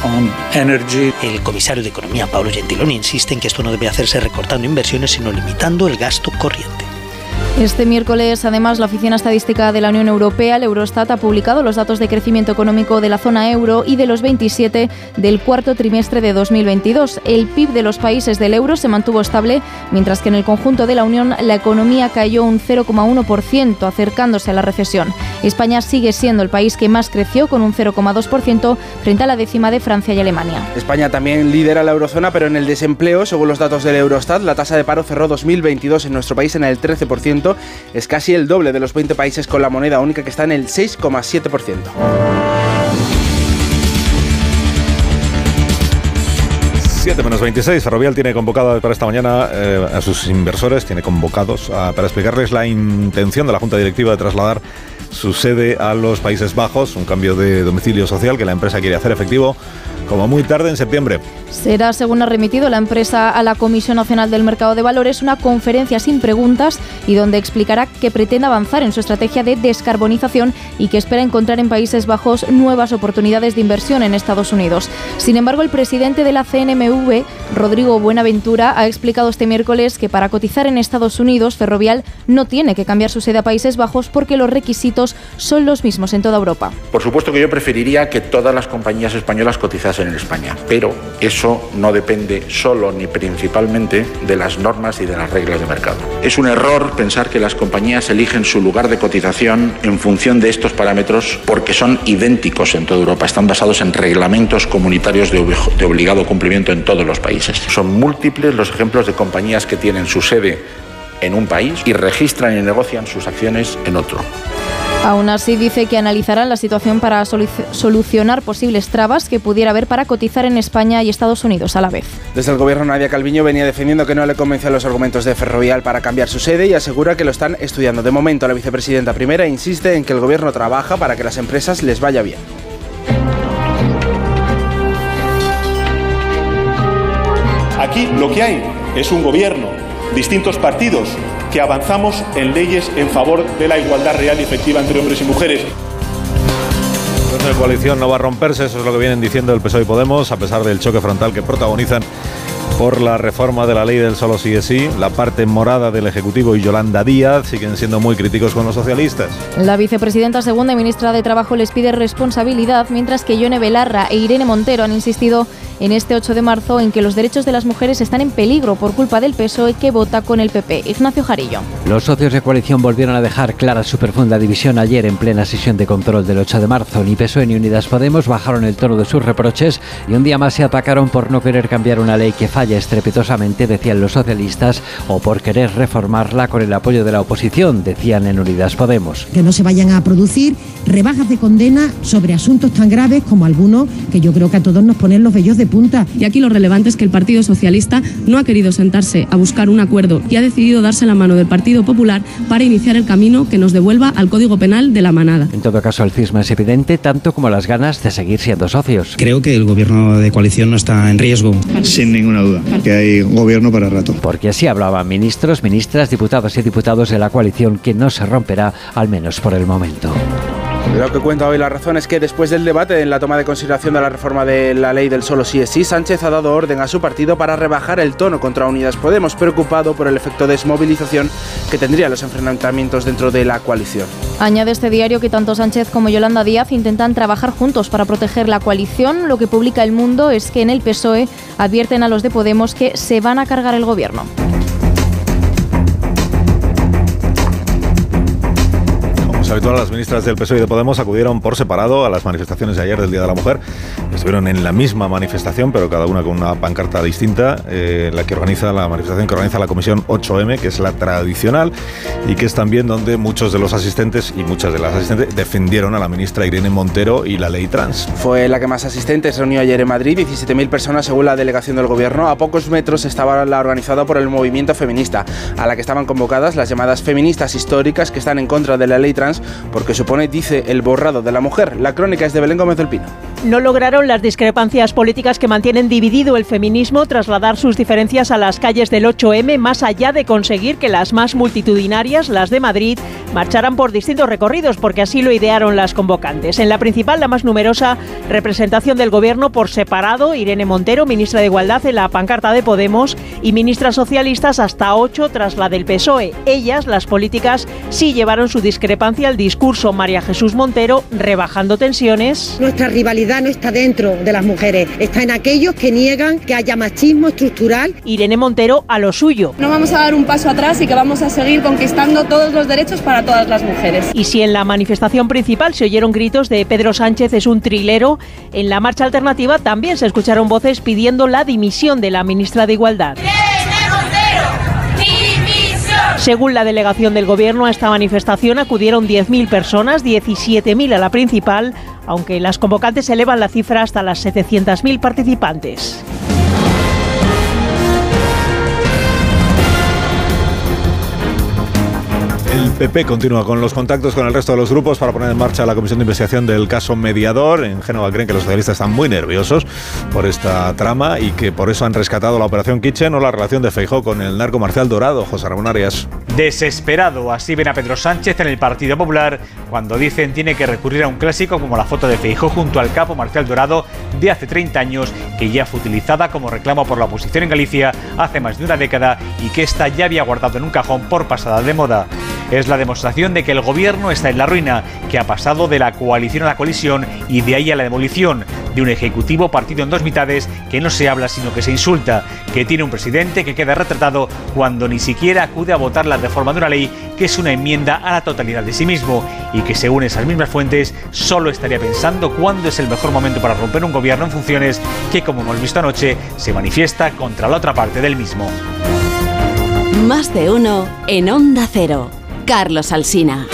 On energy. El comisario de Economía, Pablo Gentiloni, insiste en que esto no debe hacerse recortando inversiones, sino limitando el gasto corriente. Este miércoles, además, la Oficina Estadística de la Unión Europea, el Eurostat, ha publicado los datos de crecimiento económico de la zona euro y de los 27 del cuarto trimestre de 2022. El PIB de los países del euro se mantuvo estable, mientras que en el conjunto de la Unión la economía cayó un 0,1%, acercándose a la recesión. España sigue siendo el país que más creció, con un 0,2% frente a la décima de Francia y Alemania. España también lidera la eurozona, pero en el desempleo, según los datos del Eurostat, la tasa de paro cerró 2022 en nuestro país en el 13% es casi el doble de los 20 países con la moneda única que está en el 6,7%. 7 menos 26. Ferrovial tiene convocado para esta mañana eh, a sus inversores, tiene convocados ah, para explicarles la intención de la Junta Directiva de trasladar su sede a los Países Bajos, un cambio de domicilio social que la empresa quiere hacer efectivo como muy tarde en septiembre. Será, según ha remitido la empresa a la Comisión Nacional del Mercado de Valores, una conferencia sin preguntas y donde explicará que pretende avanzar en su estrategia de descarbonización y que espera encontrar en Países Bajos nuevas oportunidades de inversión en Estados Unidos. Sin embargo, el presidente de la CNMV, Rodrigo Buenaventura, ha explicado este miércoles que para cotizar en Estados Unidos, Ferrovial no tiene que cambiar su sede a Países Bajos porque los requisitos son los mismos en toda Europa. Por supuesto que yo preferiría que todas las compañías españolas cotizasen en España, pero eso no depende solo ni principalmente de las normas y de las reglas de mercado. Es un error pensar que las compañías eligen su lugar de cotización en función de estos parámetros porque son idénticos en toda Europa, están basados en reglamentos comunitarios de, de obligado cumplimiento en todos los países. Son múltiples los ejemplos de compañías que tienen su sede en un país y registran y negocian sus acciones en otro. Aún así, dice que analizarán la situación para solucionar posibles trabas que pudiera haber para cotizar en España y Estados Unidos a la vez. Desde el gobierno, Nadia Calviño venía defendiendo que no le convencen los argumentos de Ferrovial para cambiar su sede y asegura que lo están estudiando. De momento, la vicepresidenta primera insiste en que el gobierno trabaja para que las empresas les vaya bien. Aquí lo que hay es un gobierno, distintos partidos que avanzamos en leyes en favor de la igualdad real y efectiva entre hombres y mujeres. La coalición no va a romperse, eso es lo que vienen diciendo el PSOE y Podemos, a pesar del choque frontal que protagonizan por la reforma de la ley del solo sí es sí. La parte morada del Ejecutivo y Yolanda Díaz siguen siendo muy críticos con los socialistas. La vicepresidenta segunda y ministra de Trabajo les pide responsabilidad, mientras que Yone Belarra e Irene Montero han insistido en este 8 de marzo en que los derechos de las mujeres están en peligro por culpa del PSOE que vota con el PP. Ignacio Jarillo. Los socios de coalición volvieron a dejar clara su profunda división ayer en plena sesión de control del 8 de marzo. Ni PSOE ni Unidas Podemos bajaron el tono de sus reproches y un día más se atacaron por no querer cambiar una ley que falla estrepitosamente, decían los socialistas, o por querer reformarla con el apoyo de la oposición, decían en Unidas Podemos. Que no se vayan a producir rebajas de condena sobre asuntos tan graves como algunos que yo creo que a todos nos ponen los vellos de punta. Y aquí lo relevante es que el Partido Socialista no ha querido sentarse a buscar un acuerdo y ha decidido darse la mano del Partido Popular para iniciar el camino que nos devuelva al Código Penal de la manada. En todo caso, el cisma es evidente, tanto como las ganas de seguir siendo socios. Creo que el gobierno de coalición no está en riesgo. Sin ninguna duda, que hay gobierno para rato. Porque así hablaban ministros, ministras, diputados y diputados de la coalición que no se romperá, al menos por el momento. Lo que cuenta hoy la razón es que después del debate en la toma de consideración de la reforma de la ley del solo sí es sí, Sánchez ha dado orden a su partido para rebajar el tono contra Unidas Podemos, preocupado por el efecto de desmovilización que tendrían los enfrentamientos dentro de la coalición. Añade este diario que tanto Sánchez como Yolanda Díaz intentan trabajar juntos para proteger la coalición. Lo que publica El Mundo es que en el PSOE advierten a los de Podemos que se van a cargar el gobierno. Habitual, las ministras del PSOE y de Podemos acudieron por separado a las manifestaciones de ayer del Día de la Mujer. Estuvieron en la misma manifestación, pero cada una con una pancarta distinta, eh, la que organiza la manifestación que organiza la Comisión 8M, que es la tradicional y que es también donde muchos de los asistentes y muchas de las asistentes defendieron a la ministra Irene Montero y la ley trans. Fue la que más asistentes reunió ayer en Madrid, 17.000 personas según la delegación del gobierno. A pocos metros estaba la organizada por el movimiento feminista, a la que estaban convocadas las llamadas feministas históricas que están en contra de la ley trans porque supone, dice, el borrado de la mujer. La crónica es de Belén Gómez del Pino. No lograron las discrepancias políticas que mantienen dividido el feminismo trasladar sus diferencias a las calles del 8M más allá de conseguir que las más multitudinarias, las de Madrid, marcharan por distintos recorridos porque así lo idearon las convocantes. En la principal, la más numerosa representación del gobierno por separado, Irene Montero, ministra de Igualdad en la pancarta de Podemos y ministras socialistas hasta ocho tras la del PSOE. Ellas, las políticas, sí llevaron su discrepancia al discurso María Jesús Montero, rebajando tensiones. Nuestra rivalidad no está dentro de las mujeres, está en aquellos que niegan que haya machismo estructural. Irene Montero a lo suyo. No vamos a dar un paso atrás y que vamos a seguir conquistando todos los derechos para todas las mujeres. Y si en la manifestación principal se oyeron gritos de Pedro Sánchez es un trilero, en la marcha alternativa también se escucharon voces pidiendo la dimisión de la ministra de Igualdad. Según la delegación del Gobierno, a esta manifestación acudieron 10.000 personas, 17.000 a la principal, aunque las convocantes elevan la cifra hasta las 700.000 participantes. El PP continúa con los contactos con el resto de los grupos para poner en marcha la comisión de investigación del caso mediador. En Génova creen que los socialistas están muy nerviosos por esta trama y que por eso han rescatado la operación Kitchen o la relación de Feijó con el narco Marcial Dorado, José Ramón Arias. Desesperado, así ven a Pedro Sánchez en el Partido Popular cuando dicen tiene que recurrir a un clásico como la foto de Feijó junto al capo Marcial Dorado de hace 30 años que ya fue utilizada como reclamo por la oposición en Galicia hace más de una década y que esta ya había guardado en un cajón por pasada de moda. Es la demostración de que el gobierno está en la ruina, que ha pasado de la coalición a la colisión y de ahí a la demolición, de un ejecutivo partido en dos mitades que no se habla sino que se insulta, que tiene un presidente que queda retratado cuando ni siquiera acude a votar la reforma de una ley que es una enmienda a la totalidad de sí mismo y que según esas mismas fuentes solo estaría pensando cuándo es el mejor momento para romper un gobierno en funciones que como hemos visto anoche se manifiesta contra la otra parte del mismo. Más de uno en Onda Cero. Carlos Alsina.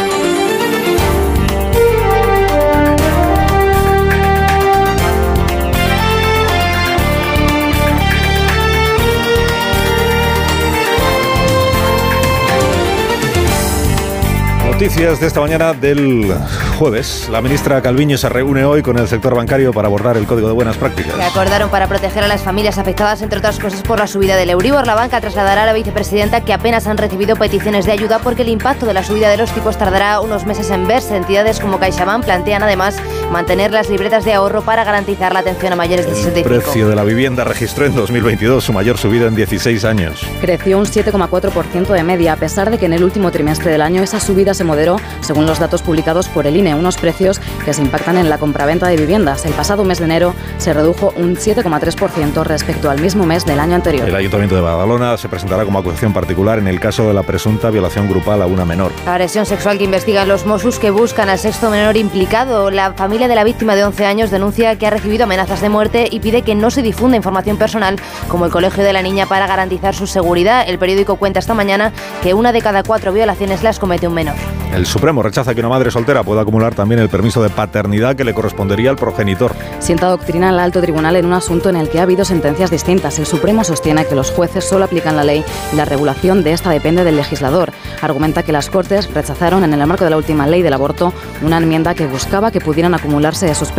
Noticias de esta mañana del jueves. La ministra Calviño se reúne hoy con el sector bancario para abordar el Código de Buenas Prácticas. Se acordaron para proteger a las familias afectadas, entre otras cosas, por la subida del Euribor. La banca trasladará a la vicepresidenta que apenas han recibido peticiones de ayuda porque el impacto de la subida de los tipos tardará unos meses en verse. Entidades como CaixaBank plantean además mantener las libretas de ahorro para garantizar la atención a mayores de El 65. precio de la vivienda registró en 2022 su mayor subida en 16 años. Creció un 7,4% de media, a pesar de que en el último trimestre del año esa subida se moderó, según los datos publicados por el INE, unos precios que se impactan en la compraventa de viviendas. El pasado mes de enero se redujo un 7,3% respecto al mismo mes del año anterior. El Ayuntamiento de Badalona se presentará como acusación particular en el caso de la presunta violación grupal a una menor. La agresión sexual que investigan los Mossos que buscan al sexto menor implicado. La familia de la víctima de 11 años denuncia que ha recibido amenazas de muerte y pide que no se difunda información personal como el colegio de la niña para garantizar su seguridad. El periódico cuenta esta mañana que una de cada cuatro violaciones las comete un menor. El Supremo rechaza que una madre soltera pueda acumular también el permiso de paternidad que le correspondería al progenitor. Sienta doctrina el alto tribunal en un asunto en el que ha habido sentencias distintas. El Supremo sostiene que los jueces solo aplican la ley y la regulación de esta depende del legislador. Argumenta que las Cortes rechazaron en el marco de la última ley del aborto una enmienda que buscaba que pudieran acumularse esos,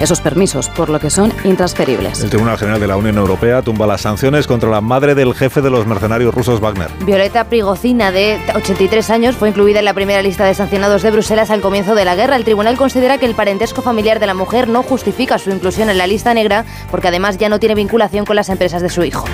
esos permisos, por lo que son intransferibles. El Tribunal General de la Unión Europea tumba las sanciones contra la madre del jefe de los mercenarios rusos Wagner. Violeta Prigocina, de 83 años, fue incluida en la primera lista de sancionados de Bruselas al comienzo de la guerra. El tribunal considera que el parentesco familiar de la mujer no justifica su inclusión en la lista negra porque además ya no tiene vinculación con las empresas de su hijo.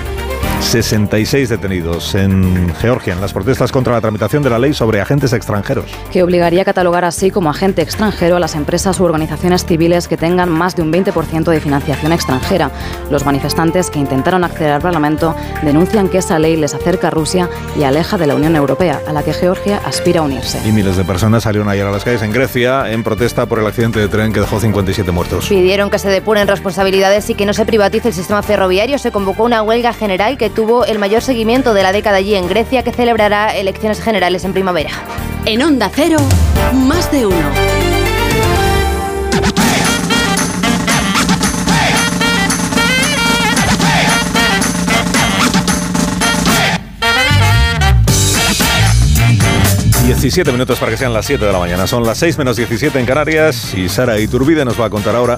66 detenidos en Georgia en las protestas contra la tramitación de la ley sobre agentes extranjeros. que obligaría a catalogar así como agente extranjero a las empresas u organizaciones civiles que tengan más de un 20% de financiación extranjera. Los manifestantes que intentaron acceder al Parlamento denuncian que esa ley les acerca a Rusia y aleja de la Unión Europea, a la que Georgia aspira a unirse. Y miles de personas salieron ayer a las calles en Grecia en protesta por el accidente de tren que dejó 57 muertos. Pidieron que se depuren responsabilidades y que no se privatice el sistema ferroviario. Se convocó una huelga general que tuvo el mayor seguimiento de la década allí en Grecia, que celebrará elecciones generales en primavera. En Onda Cero, más de uno. 17 minutos para que sean las 7 de la mañana. Son las 6 menos 17 en Canarias y Sara Iturbide nos va a contar ahora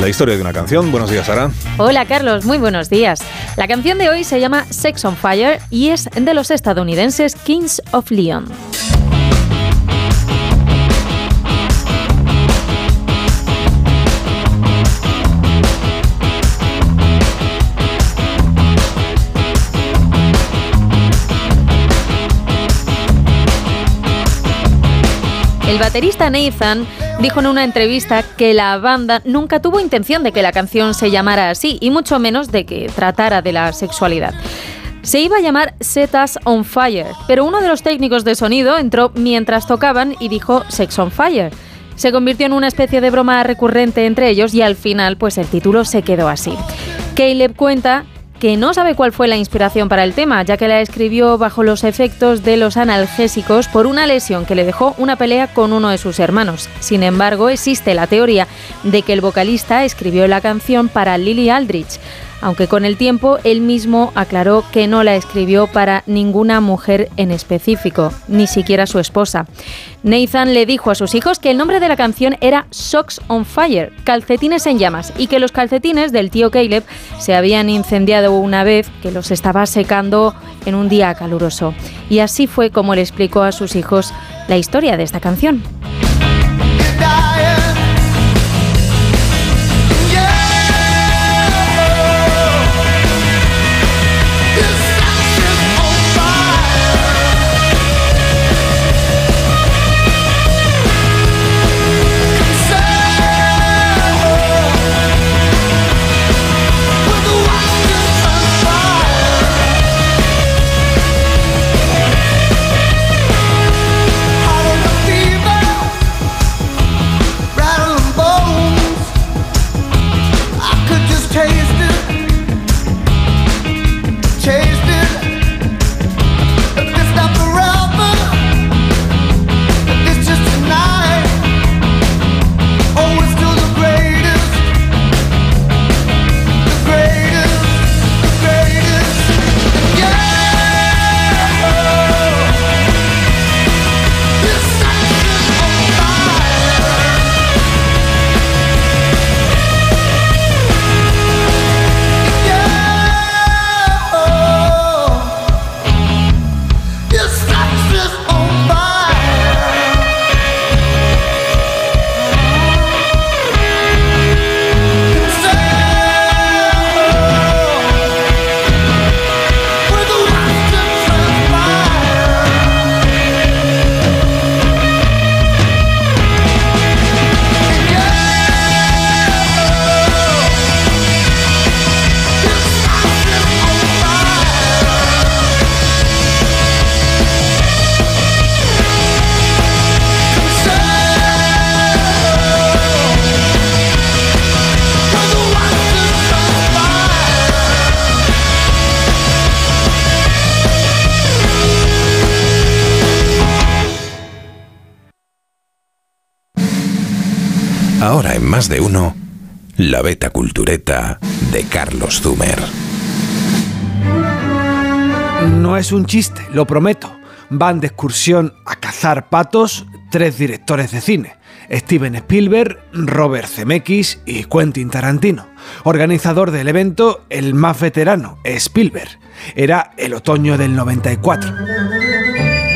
la historia de una canción. Buenos días, Sara. Hola, Carlos. Muy buenos días. La canción de hoy se llama Sex on Fire y es de los estadounidenses Kings of Leon. El baterista Nathan dijo en una entrevista que la banda nunca tuvo intención de que la canción se llamara así y mucho menos de que tratara de la sexualidad. Se iba a llamar Set Us on Fire, pero uno de los técnicos de sonido entró mientras tocaban y dijo Sex on Fire. Se convirtió en una especie de broma recurrente entre ellos y al final pues el título se quedó así. Caleb cuenta que no sabe cuál fue la inspiración para el tema, ya que la escribió bajo los efectos de los analgésicos por una lesión que le dejó una pelea con uno de sus hermanos. Sin embargo, existe la teoría de que el vocalista escribió la canción para Lily Aldrich, aunque con el tiempo él mismo aclaró que no la escribió para ninguna mujer en específico, ni siquiera su esposa. Nathan le dijo a sus hijos que el nombre de la canción era Socks on Fire, calcetines en llamas, y que los calcetines del tío Caleb se habían incendiado una vez que los estaba secando en un día caluroso. Y así fue como le explicó a sus hijos la historia de esta canción. De uno, la beta cultureta de Carlos Zumer. No es un chiste, lo prometo. Van de excursión a cazar patos tres directores de cine. Steven Spielberg, Robert Zemeckis y Quentin Tarantino. Organizador del evento, el más veterano, Spielberg. Era el otoño del 94.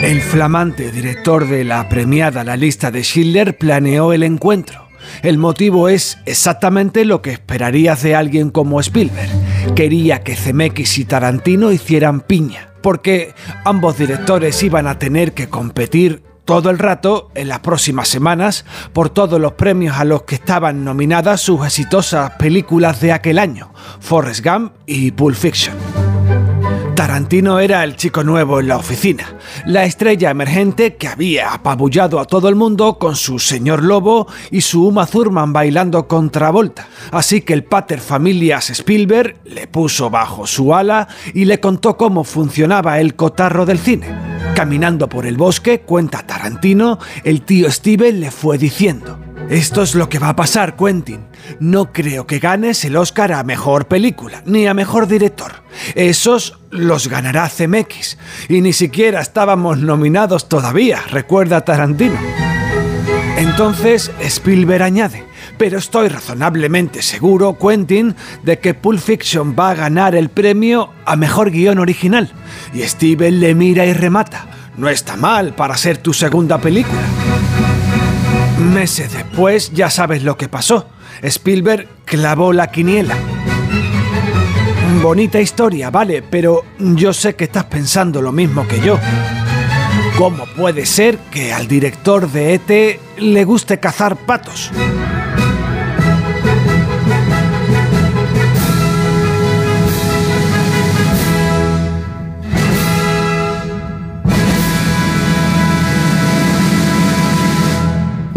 El flamante director de la premiada La lista de Schindler planeó el encuentro. El motivo es exactamente lo que esperarías de alguien como Spielberg. Quería que Zemeckis y Tarantino hicieran piña, porque ambos directores iban a tener que competir todo el rato en las próximas semanas por todos los premios a los que estaban nominadas sus exitosas películas de aquel año, Forrest Gump y Pulp Fiction. Tarantino era el chico nuevo en la oficina, la estrella emergente que había apabullado a todo el mundo con su señor lobo y su Uma Thurman bailando contra Volta. Así que el pater familias Spielberg le puso bajo su ala y le contó cómo funcionaba el cotarro del cine. Caminando por el bosque, cuenta Tarantino, el tío Steven le fue diciendo. Esto es lo que va a pasar, Quentin. No creo que ganes el Oscar a Mejor Película, ni a Mejor Director. Esos los ganará CMX. Y ni siquiera estábamos nominados todavía, recuerda Tarantino. Entonces Spielberg añade, pero estoy razonablemente seguro, Quentin, de que Pulp Fiction va a ganar el premio a Mejor Guión Original. Y Steven le mira y remata. No está mal para ser tu segunda película. Meses después ya sabes lo que pasó. Spielberg clavó la quiniela. Bonita historia, vale, pero yo sé que estás pensando lo mismo que yo. ¿Cómo puede ser que al director de ET le guste cazar patos?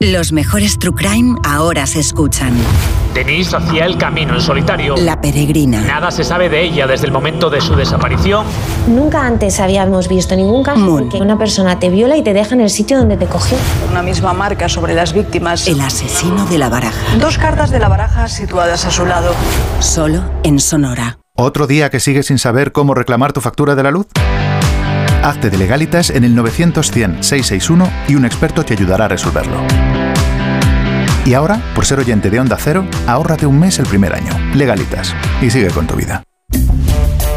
Los mejores True Crime ahora se escuchan. Denise hacía el camino en solitario. La peregrina. Nada se sabe de ella desde el momento de su desaparición. Nunca antes habíamos visto ningún caso en que una persona te viola y te deja en el sitio donde te cogió. Una misma marca sobre las víctimas. El asesino de la baraja. Dos cartas de la baraja situadas a su lado. Solo en Sonora. ¿Otro día que sigues sin saber cómo reclamar tu factura de la luz? Hazte de legalitas en el 900 100 661 y un experto te ayudará a resolverlo. Y ahora, por ser oyente de Onda Cero, ahórrate un mes el primer año. Legalitas. Y sigue con tu vida.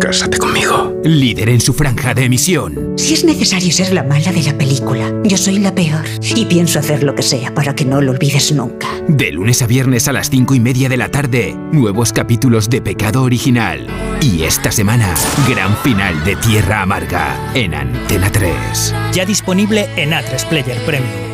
Cásate conmigo. Líder en su franja de emisión. Si es necesario ser la mala de la película, yo soy la peor. Y pienso hacer lo que sea para que no lo olvides nunca. De lunes a viernes a las cinco y media de la tarde, nuevos capítulos de Pecado Original. Y esta semana, gran final de Tierra Amarga en Antena 3. Ya disponible en A3 Player Premium.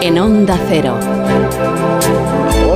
En Onda Cero.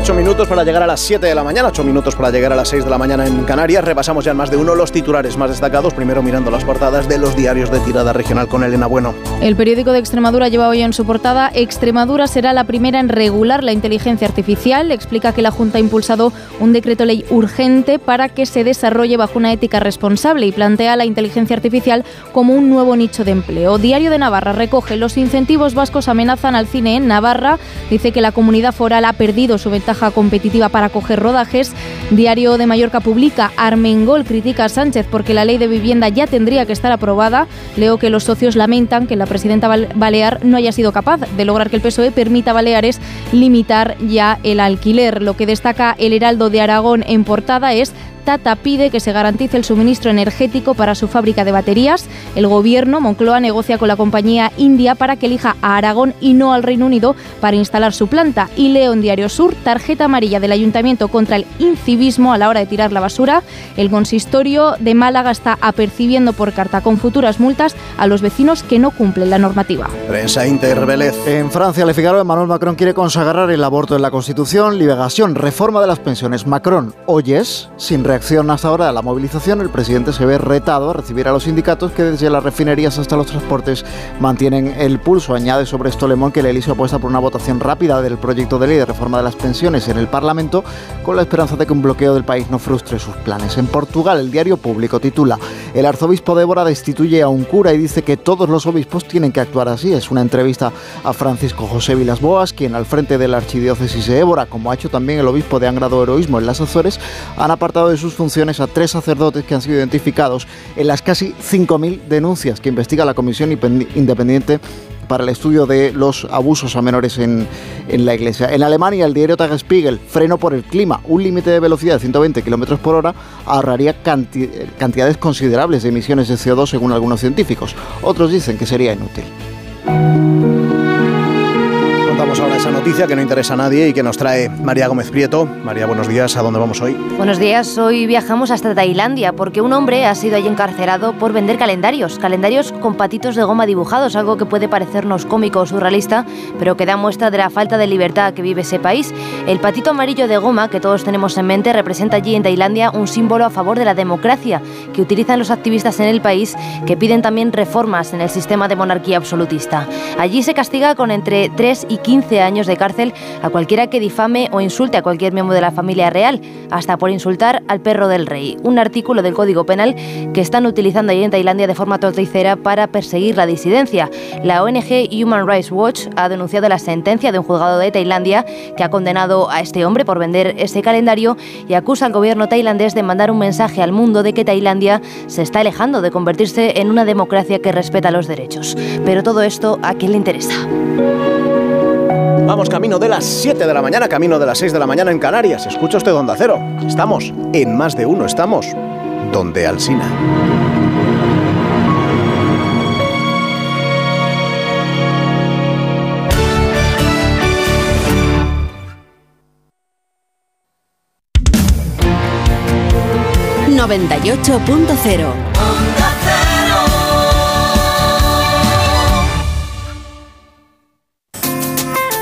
8 minutos para llegar a las 7 de la mañana, 8 minutos para llegar a las 6 de la mañana en Canarias. Repasamos ya en más de uno los titulares más destacados, primero mirando las portadas de los diarios de tirada regional con Elena Bueno. El periódico de Extremadura lleva hoy en su portada Extremadura será la primera en regular la inteligencia artificial. Explica que la Junta ha impulsado un decreto ley urgente para que se desarrolle bajo una ética responsable y plantea la inteligencia artificial como un nuevo nicho de empleo. Diario de Navarra recoge los incentivos vascos amenazan al cine en Navarra. Dice que la comunidad foral ha perdido su ventaja competitiva para coger rodajes. Diario de Mallorca publica Armengol critica a Sánchez porque la ley de vivienda ya tendría que estar aprobada. Leo que los socios lamentan que la presidenta Balear no haya sido capaz de lograr que el PSOE permita a Baleares limitar ya el alquiler. Lo que destaca el Heraldo de Aragón en portada es Tata pide que se garantice el suministro energético para su fábrica de baterías. El gobierno, Moncloa, negocia con la compañía india para que elija a Aragón y no al Reino Unido para instalar su planta. Y León Diario Sur, tarjeta amarilla del ayuntamiento contra el incivismo a la hora de tirar la basura. El consistorio de Málaga está apercibiendo por carta con futuras multas a los vecinos que no cumplen la normativa. Prensa Inter En Francia, Le Figaro, Emmanuel Macron quiere consagrar el aborto en la Constitución, liberación, reforma de las pensiones. Macron, oyes, sin reacción hasta ahora a la movilización, el presidente se ve retado a recibir a los sindicatos que desde las refinerías hasta los transportes mantienen el pulso. Añade sobre esto Lemón que el Elíseo apuesta por una votación rápida del proyecto de ley de reforma de las pensiones en el Parlamento con la esperanza de que un bloqueo del país no frustre sus planes. En Portugal, el diario público titula El arzobispo de Évora destituye a un cura y dice que todos los obispos tienen que actuar así. Es una entrevista a Francisco José Vilas Boas, quien al frente de la archidiócesis de Évora, como ha hecho también el obispo de Angrado Heroísmo en las Azores, han apartado de sus funciones a tres sacerdotes que han sido identificados en las casi 5.000 denuncias que investiga la Comisión Independiente para el estudio de los abusos a menores en, en la iglesia. En Alemania, el diario Tagesspiegel, freno por el clima, un límite de velocidad de 120 km por hora ahorraría cantidades considerables de emisiones de CO2 según algunos científicos. Otros dicen que sería inútil noticia que no interesa a nadie y que nos trae María Gómez Prieto. María, buenos días. ¿A dónde vamos hoy? Buenos días. Hoy viajamos hasta Tailandia porque un hombre ha sido allí encarcelado por vender calendarios. Calendarios con patitos de goma dibujados, algo que puede parecernos cómico o surrealista, pero que da muestra de la falta de libertad que vive ese país. El patito amarillo de goma que todos tenemos en mente representa allí en Tailandia un símbolo a favor de la democracia que utilizan los activistas en el país que piden también reformas en el sistema de monarquía absolutista. Allí se castiga con entre 3 y 15 años de cárcel a cualquiera que difame o insulte a cualquier miembro de la familia real, hasta por insultar al perro del rey. Un artículo del Código Penal que están utilizando ahí en Tailandia de forma torticera para perseguir la disidencia. La ONG Human Rights Watch ha denunciado la sentencia de un juzgado de Tailandia que ha condenado a este hombre por vender ese calendario y acusa al gobierno tailandés de mandar un mensaje al mundo de que Tailandia se está alejando de convertirse en una democracia que respeta los derechos. Pero todo esto, ¿a quién le interesa? Vamos camino de las 7 de la mañana, camino de las 6 de la mañana en Canarias. Escucha usted Onda Cero. Estamos en más de uno, estamos donde Alsina. ...98.0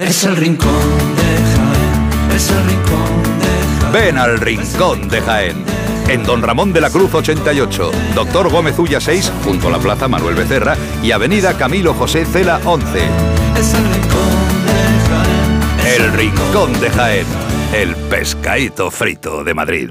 Es el rincón de Jaén, es el rincón de Jaén. Ven al Rincón de Jaén. En Don Ramón de la Cruz 88, Doctor Gómez Ulla 6, junto a la Plaza Manuel Becerra y Avenida Camilo José Cela 11. Es el rincón de Jaén. El Rincón de Jaén. El pescadito frito de Madrid.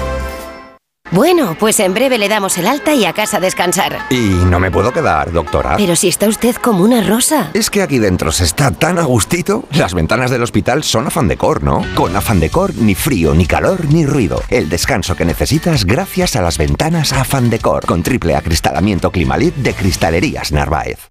Bueno, pues en breve le damos el alta y a casa a descansar. Y no me puedo quedar, doctora. Pero si está usted como una rosa. Es que aquí dentro se está tan a gustito. Las ventanas del hospital son Afan Decor, ¿no? Con Afan Decor ni frío, ni calor, ni ruido. El descanso que necesitas gracias a las ventanas Afan Decor. Con triple acristalamiento Climalit de Cristalerías Narváez.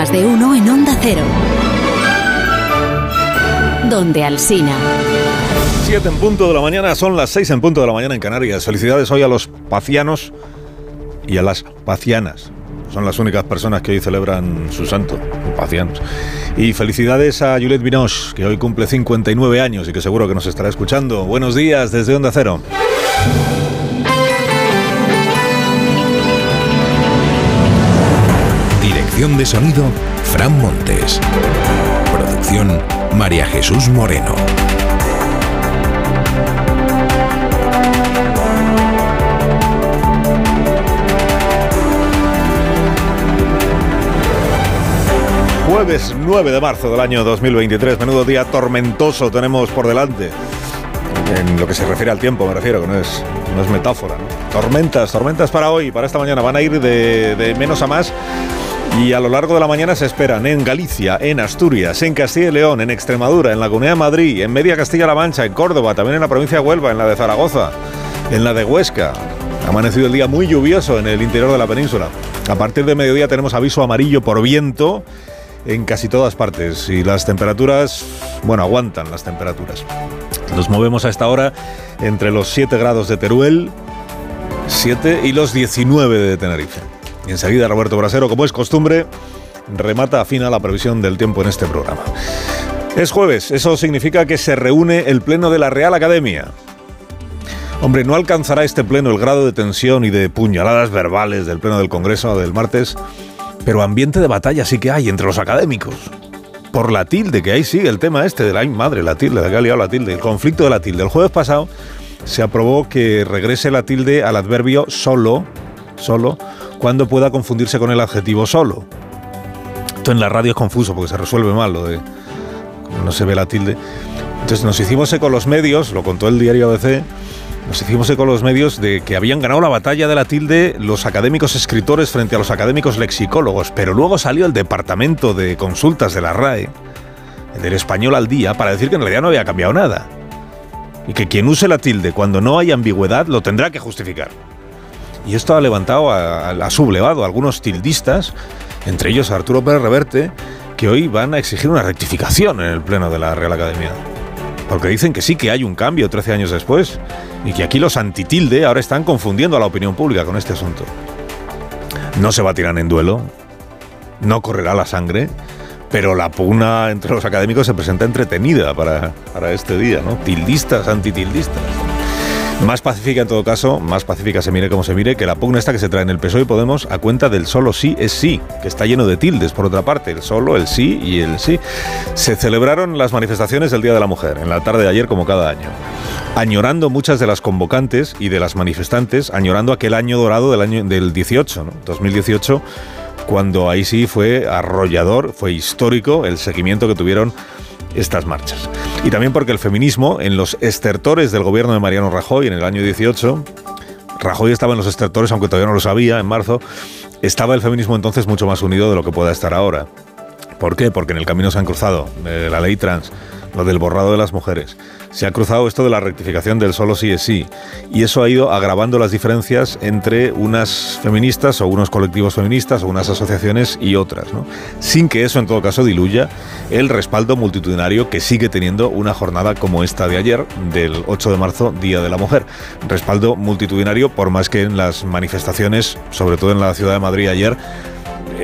Más de uno en Onda Cero. Donde Alsina. 7 en punto de la mañana, son las 6 en punto de la mañana en Canarias. Felicidades hoy a los pacianos y a las pacianas. Son las únicas personas que hoy celebran su santo, pacianos. Y felicidades a Juliette Binoche, que hoy cumple 59 años y que seguro que nos estará escuchando. Buenos días desde Onda Cero. De sonido, Fran Montes. Producción, María Jesús Moreno. Jueves 9 de marzo del año 2023, menudo día tormentoso tenemos por delante. En lo que se refiere al tiempo, me refiero, que no es, no es metáfora. Tormentas, tormentas para hoy, para esta mañana, van a ir de, de menos a más. Y a lo largo de la mañana se esperan en Galicia, en Asturias, en Castilla y León, en Extremadura, en la Comunidad de Madrid, en Media Castilla-La Mancha, en Córdoba, también en la provincia de Huelva, en la de Zaragoza, en la de Huesca. Ha amanecido el día muy lluvioso en el interior de la península. A partir de mediodía tenemos aviso amarillo por viento en casi todas partes y las temperaturas, bueno, aguantan las temperaturas. Nos movemos a esta hora entre los 7 grados de Teruel, 7 y los 19 de Tenerife. Y enseguida Roberto Brasero, como es costumbre, remata afina la previsión del tiempo en este programa. Es jueves, eso significa que se reúne el Pleno de la Real Academia. Hombre, no alcanzará este Pleno el grado de tensión y de puñaladas verbales del Pleno del Congreso del martes, pero ambiente de batalla sí que hay entre los académicos. Por la tilde, que ahí sigue el tema este de la madre, la tilde, de que ha liado la tilde, el conflicto de la tilde. El jueves pasado se aprobó que regrese la tilde al adverbio solo, solo, cuando pueda confundirse con el adjetivo solo. Esto en la radio es confuso porque se resuelve mal no se ve la tilde. Entonces nos hicimos eco los medios, lo contó el diario ABC, nos hicimos eco los medios de que habían ganado la batalla de la tilde los académicos escritores frente a los académicos lexicólogos, pero luego salió el departamento de consultas de la RAE, del español al día, para decir que en realidad no había cambiado nada. Y que quien use la tilde cuando no hay ambigüedad lo tendrá que justificar. Y esto ha levantado, ha sublevado a algunos tildistas, entre ellos Arturo Pérez Reverte, que hoy van a exigir una rectificación en el Pleno de la Real Academia. Porque dicen que sí que hay un cambio 13 años después y que aquí los antitilde ahora están confundiendo a la opinión pública con este asunto. No se tirar en duelo, no correrá la sangre, pero la pugna entre los académicos se presenta entretenida para, para este día, ¿no? Tildistas, antitildistas. Más pacífica en todo caso, más pacífica se mire como se mire, que la pugna esta que se trae en el PSOE y Podemos a cuenta del solo sí es sí, que está lleno de tildes por otra parte, el solo, el sí y el sí. Se celebraron las manifestaciones del Día de la Mujer, en la tarde de ayer como cada año, añorando muchas de las convocantes y de las manifestantes, añorando aquel año dorado del año del 18, ¿no? 2018, cuando ahí sí fue arrollador, fue histórico el seguimiento que tuvieron estas marchas. Y también porque el feminismo, en los estertores del gobierno de Mariano Rajoy en el año 18, Rajoy estaba en los estertores, aunque todavía no lo sabía, en marzo, estaba el feminismo entonces mucho más unido de lo que pueda estar ahora. ¿Por qué? Porque en el camino se han cruzado eh, la ley trans, lo del borrado de las mujeres. Se ha cruzado esto de la rectificación del solo sí es sí. Y eso ha ido agravando las diferencias entre unas feministas o unos colectivos feministas o unas asociaciones y otras, ¿no? Sin que eso en todo caso diluya el respaldo multitudinario que sigue teniendo una jornada como esta de ayer, del 8 de marzo, Día de la Mujer. Respaldo multitudinario, por más que en las manifestaciones, sobre todo en la ciudad de Madrid ayer,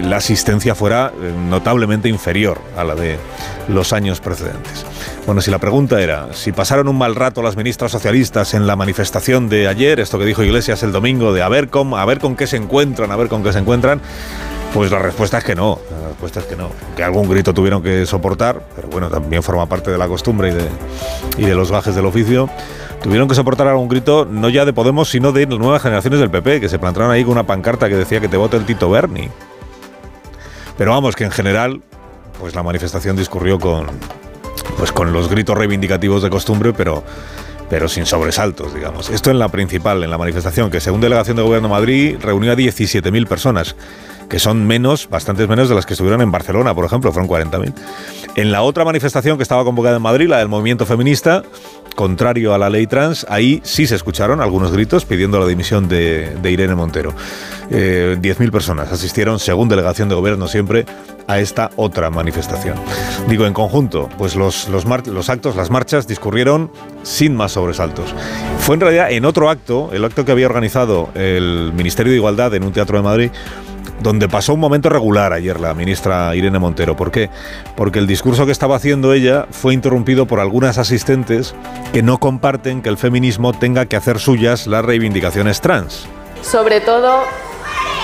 la asistencia fuera eh, notablemente inferior a la de los años precedentes. Bueno, si la pregunta era, si pasaron un mal rato las ministras socialistas en la manifestación de ayer, esto que dijo Iglesias el domingo, de a ver con, a ver con qué se encuentran, a ver con qué se encuentran, pues la respuesta es que no, la respuesta es que no, que algún grito tuvieron que soportar, pero bueno, también forma parte de la costumbre y de, y de los gajes del oficio. Tuvieron que soportar algún grito no ya de Podemos, sino de nuevas generaciones del PP, que se plantaron ahí con una pancarta que decía que te vote el Tito Berni. Pero vamos, que en general, pues la manifestación discurrió con, pues con los gritos reivindicativos de costumbre, pero, pero sin sobresaltos, digamos. Esto en la principal, en la manifestación, que según Delegación de Gobierno de Madrid reunió a 17.000 personas, que son menos, bastantes menos de las que estuvieron en Barcelona, por ejemplo, fueron 40.000. En la otra manifestación que estaba convocada en Madrid, la del movimiento feminista, contrario a la ley trans, ahí sí se escucharon algunos gritos pidiendo la dimisión de, Irene Montero. Eh, 10.000 personas asistieron, según delegación de gobierno siempre, a esta otra manifestación. Digo, en conjunto, pues los actos, las marchas discurrieron sin más sobresaltos. Fue en realidad en otro acto, el acto que había organizado el Ministerio de Igualdad en un teatro de Madrid, donde pasó un momento regular ayer la ministra Irene Montero. ¿Por qué? Porque el discurso que estaba haciendo ella fue interrumpido por algunas asistentes que no comparten que el feminismo tenga que hacer suyas las reivindicaciones trans. Sobre todo,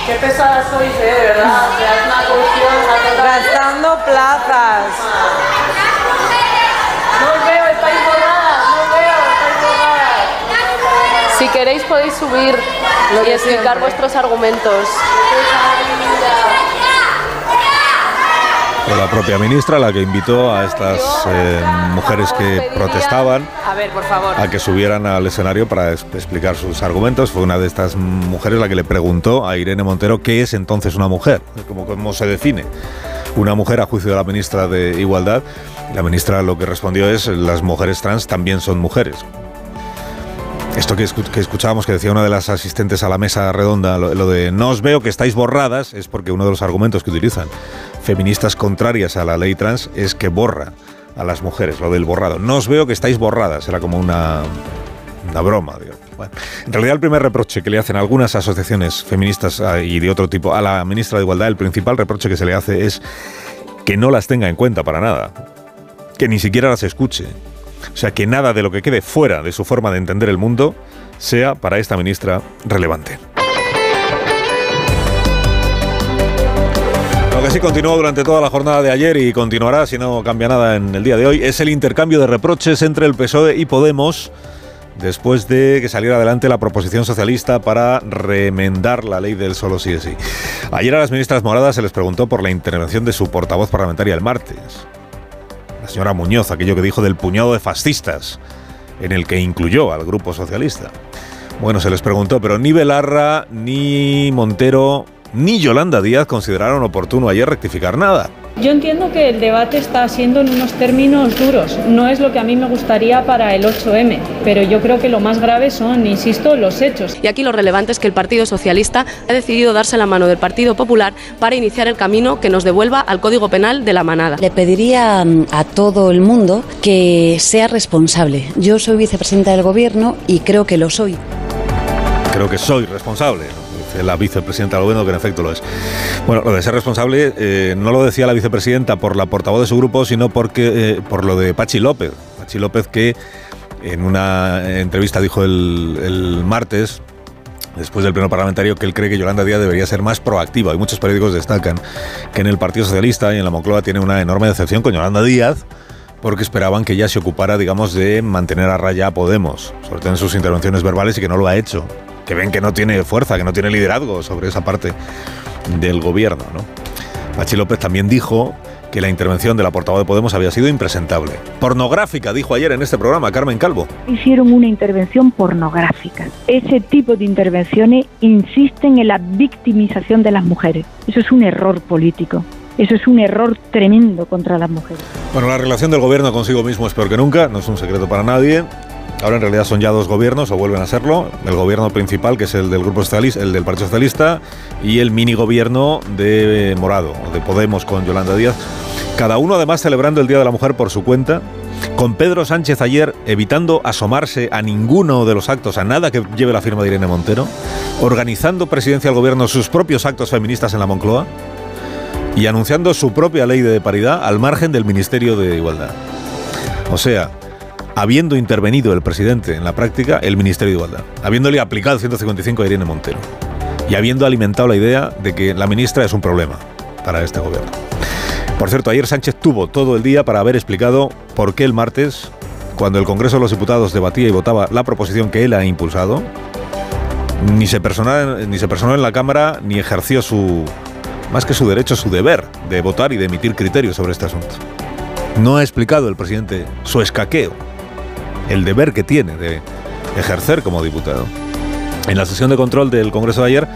qué pesadas sois, ¿eh? De verdad. O sea, es una cuestión Gastando plazas. No os veo, estáis borradas. No os veo, estáis borradas. Si queréis podéis subir y explicar vuestros argumentos. Fue la propia ministra la que invitó a estas eh, mujeres que protestaban A que subieran al escenario para explicar sus argumentos. Fue una de estas mujeres la que le preguntó a Irene Montero qué es entonces una mujer, cómo, cómo se define una mujer a juicio de la ministra de Igualdad. La ministra lo que respondió es las mujeres trans también son mujeres. Esto que, escu- que escuchábamos que decía una de las asistentes a la mesa redonda, lo, de no os veo que estáis borradas, es porque uno de los argumentos que utilizan feministas contrarias a la ley trans es que borra a las mujeres, lo del borrado. No os veo que estáis borradas, era como una, una broma. Bueno, en realidad el primer reproche que le hacen algunas asociaciones feministas ah, y de otro tipo a la ministra de Igualdad, el principal reproche que se le hace es que no las tenga en cuenta para nada, que ni siquiera las escuche. O sea, que nada de lo que quede fuera de su forma de entender el mundo sea para esta ministra relevante. Lo que sí continuó durante toda la jornada de ayer y continuará si no cambia nada en el día de hoy es el intercambio de reproches entre el PSOE y Podemos después de que saliera adelante la proposición socialista para remendar la ley del solo sí es sí. Ayer a las ministras moradas se les preguntó por la intervención de su portavoz parlamentaria el martes la señora Muñoz, aquello que dijo del puñado de fascistas, en el que incluyó al grupo socialista. Bueno, se les preguntó, pero ni Belarra, ni Montero, ni Yolanda Díaz consideraron oportuno ayer rectificar nada. Yo entiendo que el debate está siendo en unos términos duros. No es lo que a mí me gustaría para el 8M, pero yo creo que lo más grave son, insisto, los hechos. Y aquí lo relevante es que el Partido Socialista ha decidido darse la mano del Partido Popular para iniciar el camino que nos devuelva al Código Penal de la manada. Le pediría mm, a todo el mundo que sea responsable. Yo soy vicepresidenta del Gobierno y creo que lo soy. Creo que soy responsable, la vicepresidenta del gobierno, que en efecto lo es. Bueno, lo de ser responsable eh, no lo decía la vicepresidenta por la portavoz de su grupo, sino porque eh, por lo de Pachi López. Pachi López que en una entrevista dijo el, martes después del pleno parlamentario que él cree que Yolanda Díaz debería ser más proactiva. Y muchos periódicos destacan que en el Partido Socialista y en la Moncloa tiene una enorme decepción con Yolanda Díaz porque esperaban que ella se ocupara, digamos, de mantener a raya a Podemos, sobre todo en sus intervenciones verbales y que no lo ha hecho. Que ven que no tiene fuerza, que no tiene liderazgo sobre esa parte del gobierno. ¿no? Pachi López también dijo que la intervención de la portavoz de Podemos había sido impresentable. Pornográfica, dijo ayer en este programa Carmen Calvo. Hicieron una intervención pornográfica. Ese tipo de intervenciones insisten en la victimización de las mujeres. Eso es un error político. Eso es un error tremendo contra las mujeres. Bueno, la relación del gobierno consigo mismo es peor que nunca, no es un secreto para nadie. Ahora en realidad son ya dos gobiernos, o vuelven a serlo. El gobierno principal, que es el del Grupo Socialista, el del Partido Socialista, y el mini gobierno de Morado, o de Podemos con Yolanda Díaz. Cada uno además celebrando el Día de la Mujer por su cuenta. Con Pedro Sánchez ayer evitando asomarse a ninguno de los actos, a nada que lleve la firma de Irene Montero, organizando presidencia del gobierno sus propios actos feministas en la Moncloa y anunciando su propia ley de paridad al margen del Ministerio de Igualdad. O sea, habiendo intervenido el presidente en la práctica, el Ministerio de Igualdad, habiéndole aplicado el 155 a Irene Montero y habiendo alimentado la idea de que la ministra es un problema para este gobierno. Por cierto, ayer Sánchez tuvo todo el día para haber explicado por qué el martes, cuando el Congreso de los Diputados debatía y votaba la proposición que él ha impulsado, ni se personó, ni se personó en la Cámara ni ejerció su, más que su derecho, su deber de votar y de emitir criterios sobre este asunto. No ha explicado el presidente su escaqueo, el deber que tiene de ejercer como diputado. En la sesión de control del Congreso de ayer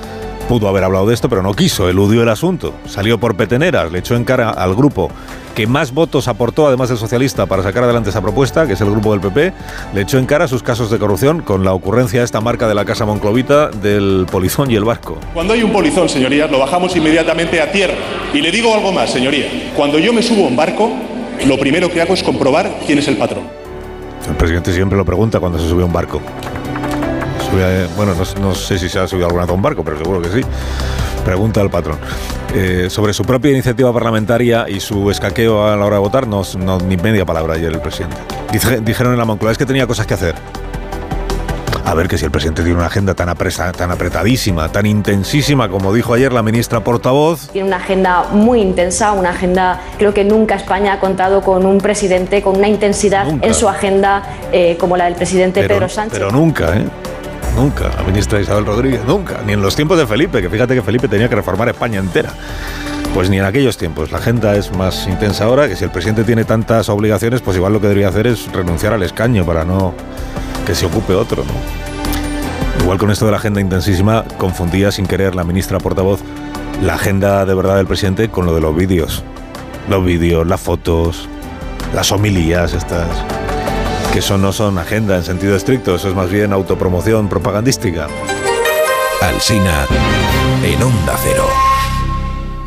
pudo haber hablado de esto, pero no quiso, eludió el asunto. Salió por peteneras, le echó en cara al grupo que más votos aportó, además del socialista, para sacar adelante esa propuesta, que es el grupo del PP, le echó en cara sus casos de corrupción con la ocurrencia de esta marca de la Casa Monclovita del polizón y el barco. Cuando hay un polizón, señorías, lo bajamos inmediatamente a tierra. Y le digo algo más, señoría. Cuando yo me subo a un barco, lo primero que hago es comprobar quién es el patrón. El presidente siempre lo pregunta cuando se sube a un barco. Sube a- bueno, no, no sé si se ha subido alguna vez a un barco, pero seguro que sí. Pregunta al patrón. Eh, sobre su propia iniciativa parlamentaria y su escaqueo a la hora de votar, no, no- ni media palabra ayer el presidente. Dijeron en la Moncloa, es que tenía cosas que hacer. A ver, que si el presidente tiene una agenda tan, apresa- tan apretadísima, tan intensísima, como dijo ayer la ministra portavoz, Tiene una agenda muy intensa, una agenda, creo que nunca España ha contado con un presidente con una intensidad Nunca. en su agenda eh, como la del presidente Pedro Sánchez. Pero nunca, ¿eh? Nunca. La ministra Isabel Rodríguez, nunca. Ni en los tiempos de Felipe, que fíjate que Felipe tenía que reformar España entera. Pues ni en aquellos tiempos. La agenda es más intensa ahora, que si el presidente tiene tantas obligaciones, pues igual lo que debería hacer es renunciar al escaño para no que se ocupe otro. Igual con esto de la agenda intensísima, confundía sin querer la ministra portavoz la agenda de verdad del presidente con lo de los vídeos. Los vídeos, las fotos, las homilías estas que eso no son agenda en sentido estricto, eso es más bien autopromoción propagandística. Alsina en Onda Cero.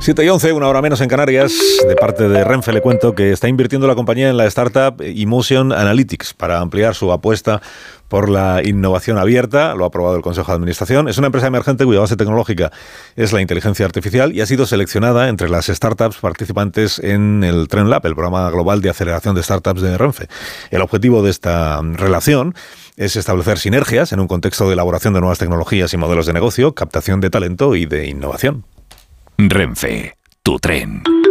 7 y 11, una hora menos en Canarias. De parte de Renfe le cuento que está invirtiendo la compañía en la startup Emotion Analytics para ampliar su apuesta por la innovación abierta. Lo ha aprobado el Consejo de Administración. Es una empresa emergente cuya base tecnológica es la inteligencia artificial y ha sido seleccionada entre las startups participantes en el Tren Lab, el programa global de aceleración de startups de Renfe. El objetivo de esta relación es establecer sinergias en un contexto de elaboración de nuevas tecnologías y modelos de negocio, captación de talento y de innovación. Renfe, tu tren.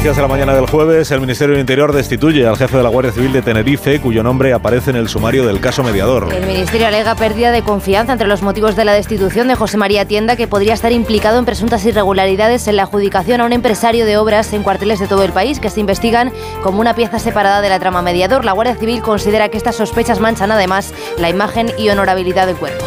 Noticias de la mañana del jueves, el Ministerio del Interior destituye al jefe de la Guardia Civil de Tenerife, cuyo nombre aparece en el sumario del caso mediador. El Ministerio alega pérdida de confianza entre los motivos de la destitución de José María Tienda, que podría estar implicado en presuntas irregularidades en la adjudicación a un empresario de obras en cuarteles de todo el país que se investigan como una pieza separada de la trama mediador. La Guardia Civil considera que estas sospechas manchan además la imagen y honorabilidad del cuerpo.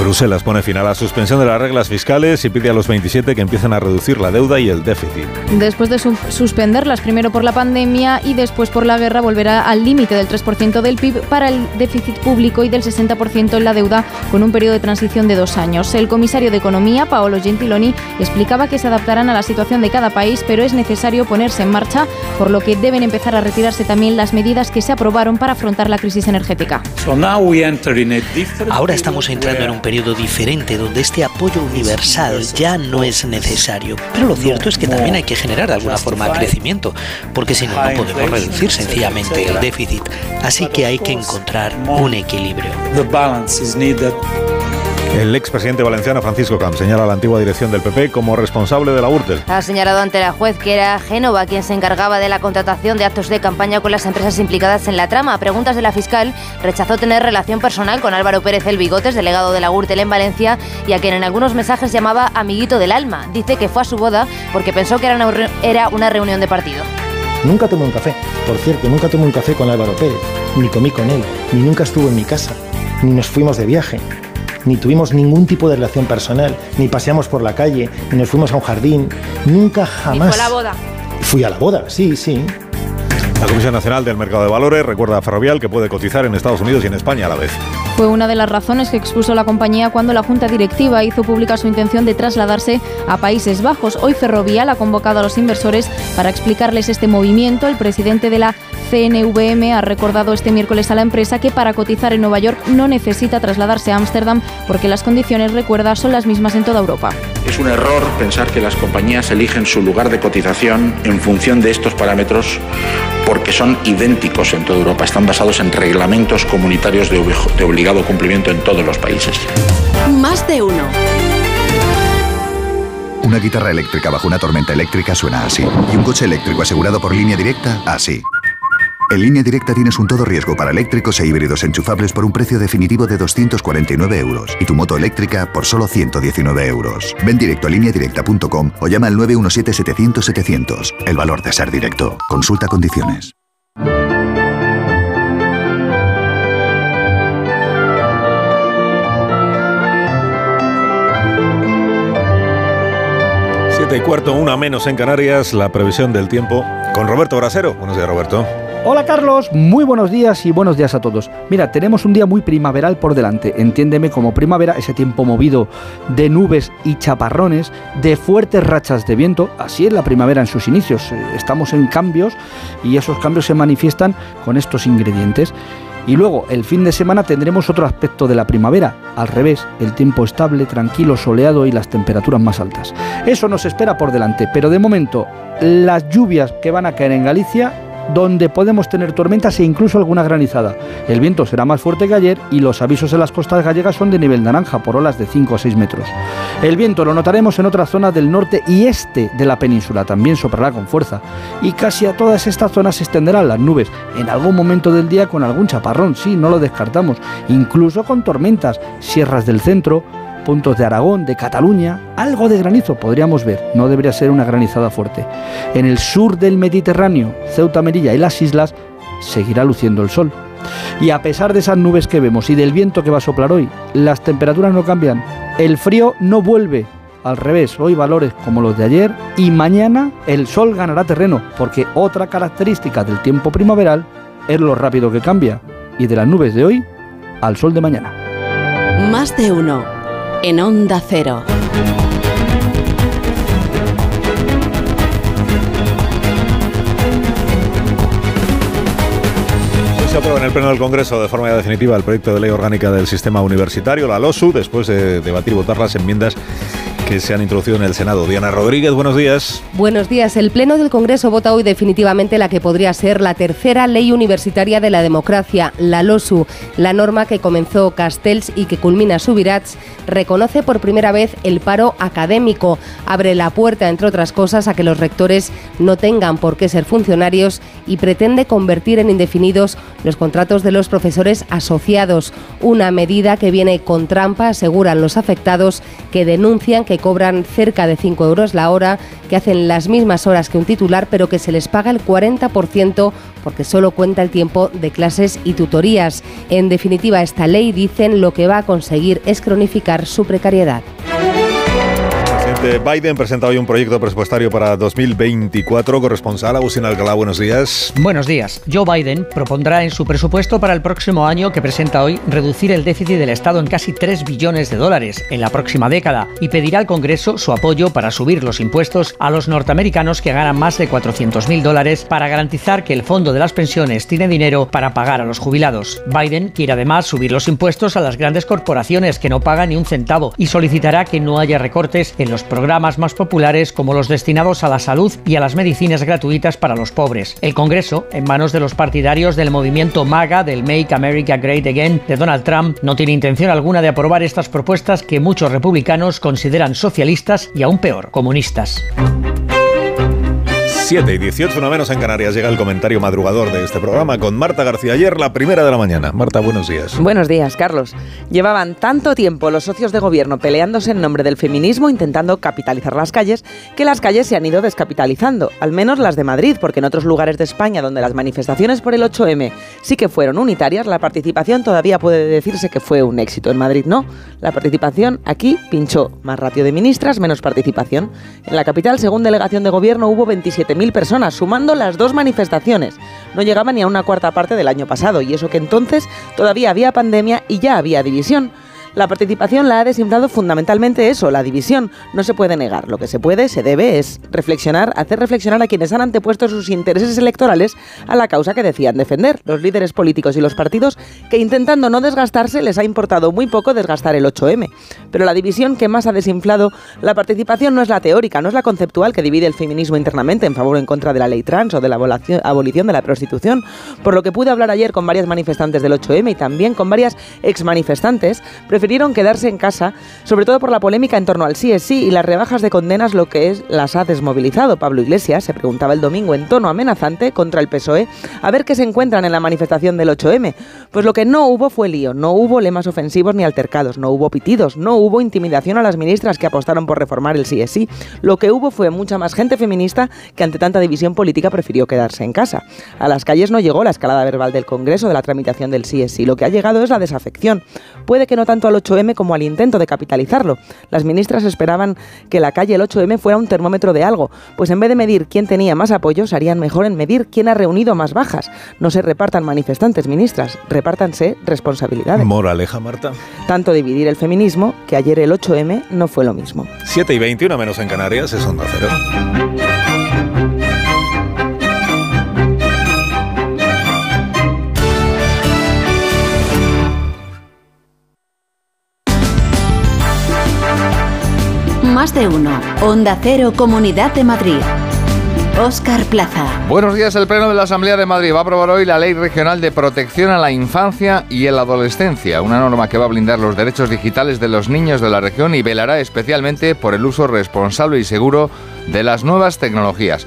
Bruselas pone fin a la suspensión de las reglas fiscales y pide a los 27 que empiecen a reducir la deuda y el déficit. Después de su- suspenderlas, primero por la pandemia y después por la guerra, volverá al límite del 3% del PIB para el déficit público y del 60% en la deuda, con un periodo de transición de dos años. El comisario de Economía, Paolo Gentiloni, explicaba que se adaptarán a la situación de cada país, pero es necesario ponerse en marcha, por lo que deben empezar a retirarse también las medidas que se aprobaron para afrontar la crisis energética. Ahora estamos entrando en un periodo diferente donde este apoyo universal ya no es necesario. Pero lo cierto es que también hay que generar de alguna forma crecimiento, porque si no, no podemos reducir sencillamente el déficit. Así que hay que encontrar un equilibrio. El expresidente valenciano Francisco Camp señala a la antigua dirección del PP como responsable de la Gürtel. Ha señalado ante la juez que era Génova quien se encargaba de la contratación de actos de campaña con las empresas implicadas en la trama. A preguntas de la fiscal, rechazó tener relación personal con Álvaro Pérez El Bigotes, delegado de la Gürtel en Valencia, y a quien en algunos mensajes llamaba amiguito del alma. Dice que fue a su boda porque pensó que era una, reu- era una reunión de partido. Nunca tomé un café. Por cierto, nunca tomé un café con Álvaro Pérez, ni comí con él, ni nunca estuvo en mi casa, ni nos fuimos de viaje, ni tuvimos ningún tipo de relación personal, ni paseamos por la calle, ni nos fuimos a un jardín, nunca jamás. boda. Fui a la boda, sí, sí. La Comisión Nacional del Mercado de Valores recuerda a Ferrovial que puede cotizar en Estados Unidos y en España a la vez. Fue una de las razones que expuso la compañía cuando la Junta Directiva hizo pública su intención de trasladarse a Países Bajos. Hoy Ferrovial ha convocado a los inversores para explicarles este movimiento. El presidente de la CNVM ha recordado este miércoles a la empresa que para cotizar en Nueva York no necesita trasladarse a Ámsterdam porque las condiciones, recuerda, son las mismas en toda Europa. Es un error pensar que las compañías eligen su lugar de cotización en función de estos parámetros porque son idénticos en toda Europa. Están basados en reglamentos comunitarios de obli- de obligado cumplimiento en todos los países. Más de uno. Una guitarra eléctrica bajo una tormenta eléctrica suena así. Y un coche eléctrico asegurado por línea directa, así. En línea directa tienes un todo riesgo para eléctricos e híbridos enchufables por un precio definitivo de 249 euros y tu moto eléctrica por solo 119 euros. Ven directo a lineadirecta.com o llama al 917-700-700. El valor de ser directo. Consulta condiciones. Siete y cuarto, una menos en Canarias, la previsión del tiempo con Roberto Brasero. Buenos días, Roberto. Hola Carlos, muy buenos días y buenos días a todos. Mira, tenemos un día muy primaveral por delante. Entiéndeme como primavera ese tiempo movido de nubes y chaparrones, de fuertes rachas de viento. Así es la primavera en sus inicios. Eh, Estamos en cambios y esos cambios se manifiestan con estos ingredientes. Y luego, el fin de semana tendremos otro aspecto de la primavera. Al revés, el tiempo estable, tranquilo, soleado y las temperaturas más altas. Eso nos espera por delante, pero de momento, las lluvias que van a caer en Galicia donde podemos tener tormentas e incluso alguna granizada. El viento será más fuerte que ayer y los avisos en las costas gallegas son de nivel naranja por olas de 5 a 6 metros. El viento lo notaremos en otras zonas del norte y este de la península, también soplará con fuerza. Y casi a todas estas zonas se extenderán las nubes, en algún momento del día con algún chaparrón, sí, no lo descartamos, incluso con tormentas, sierras del centro, puntos de Aragón, de Cataluña, algo de granizo podríamos ver, no debería ser una granizada fuerte. En el sur del Mediterráneo, Ceuta, Melilla y las islas, seguirá luciendo el sol. Y a pesar de esas nubes que vemos y del viento que va a soplar hoy, las temperaturas no cambian, el frío no vuelve. Al revés, hoy valores como los de ayer y mañana el sol ganará terreno, porque otra característica del tiempo primaveral es lo rápido que cambia, y de las nubes de hoy al sol de mañana. Más de uno. En Onda Cero. Se aprueba en el Pleno del Congreso de forma definitiva el proyecto de ley orgánica del sistema universitario, la LOSU, después de debatir y votar las enmiendas que se han introducido en el Senado. Diana Rodríguez, buenos días. Buenos días. El Pleno del Congreso vota hoy definitivamente la que podría ser la tercera ley universitaria de la democracia, la LOSU. La norma que comenzó Castells y que culmina Subirats reconoce por primera vez el paro académico. Abre la puerta, entre otras cosas, a que los rectores no tengan por qué ser funcionarios y pretende convertir en indefinidos los contratos de los profesores asociados. Una medida que viene con trampa, aseguran los afectados, que denuncian que cobran cerca de 5 euros la hora, que hacen las mismas horas que un titular, pero que se les paga el 40% porque solo cuenta el tiempo de clases y tutorías. En definitiva, esta ley, dicen, lo que va a conseguir es cronificar su precariedad. Biden presenta hoy un proyecto presupuestario para 2024. Corresponsal Agustín Alcalá, buenos días. Buenos días. Joe Biden propondrá en su presupuesto para el próximo año que presenta hoy reducir el déficit del Estado en casi 3 billones de dólares en la próxima década y pedirá al Congreso su apoyo para subir los impuestos a los norteamericanos que ganan más de 400 mil dólares para garantizar que el fondo de las pensiones tiene dinero para pagar a los jubilados. Biden quiere además subir los impuestos a las grandes corporaciones que no pagan ni un centavo y solicitará que no haya recortes en los programas más populares como los destinados a la salud y a las medicinas gratuitas para los pobres. El Congreso, en manos de los partidarios del movimiento MAGA del Make America Great Again de Donald Trump, no tiene intención alguna de aprobar estas propuestas que muchos republicanos consideran socialistas y aún peor, comunistas. 7 y 18, una menos en Canarias, llega el comentario madrugador de este programa con Marta García ayer, la primera de la mañana. Marta, buenos días. Buenos días, Carlos. Llevaban tanto tiempo los socios de gobierno peleándose en nombre del feminismo, intentando capitalizar las calles, que las calles se han ido descapitalizando, al menos las de Madrid, porque en otros lugares de España donde las manifestaciones por el 8M sí que fueron unitarias, la participación todavía puede decirse que fue un éxito. En Madrid no. La participación aquí pinchó. Más ratio de ministras, menos participación. En la capital, según delegación de gobierno, hubo 27 personas, sumando las dos manifestaciones. No llegaba ni a una cuarta parte del año pasado, y eso que entonces todavía había pandemia y ya había división. La participación la ha desinflado fundamentalmente eso, la división. No se puede negar. Lo que se puede, se debe, es reflexionar, hacer reflexionar a quienes han antepuesto sus intereses electorales a la causa que decían defender. Los líderes políticos y los partidos que intentando no desgastarse les ha importado muy poco desgastar el 8M. Pero la división que más ha desinflado la participación no es la teórica, no es la conceptual que divide el feminismo internamente en favor o en contra de la ley trans o de la abolición de la prostitución. Por lo que pude hablar ayer con varias manifestantes del 8M y también con varias ex manifestantes, prefirieron quedarse en casa, sobre todo por la polémica en torno al sí es sí y las rebajas de condenas, lo que es las ha desmovilizado. Pablo Iglesias se preguntaba el domingo en tono amenazante contra el PSOE a ver qué se encuentran en la manifestación del 8M. Pues lo que no hubo fue lío, no hubo lemas ofensivos ni altercados, no hubo pitidos, no hubo intimidación a las ministras que apostaron por reformar el sí es sí. Lo que hubo fue mucha más gente feminista que ante tanta división política prefirió quedarse en casa. A las calles no llegó la escalada verbal del Congreso de la tramitación del sí es sí. Lo que ha llegado es la desafección. Puede que no tanto al 8M como al intento de capitalizarlo. Las ministras esperaban que la calle el 8M fuera un termómetro de algo, pues en vez de medir quién tenía más apoyos, harían mejor en medir quién ha reunido más bajas. No se repartan manifestantes, ministras, repártanse responsabilidades. Moraleja, Marta. Tanto dividir el feminismo que ayer el 8M no fue lo mismo. 7 y 21 menos en Canarias es Onda Cero. Más de uno. Onda Cero, Comunidad de Madrid. Oscar Plaza. Buenos días. El Pleno de la Asamblea de Madrid va a aprobar hoy la Ley Regional de Protección a la Infancia y la Adolescencia, una norma que va a blindar los derechos digitales de los niños de la región y velará especialmente por el uso responsable y seguro de las nuevas tecnologías.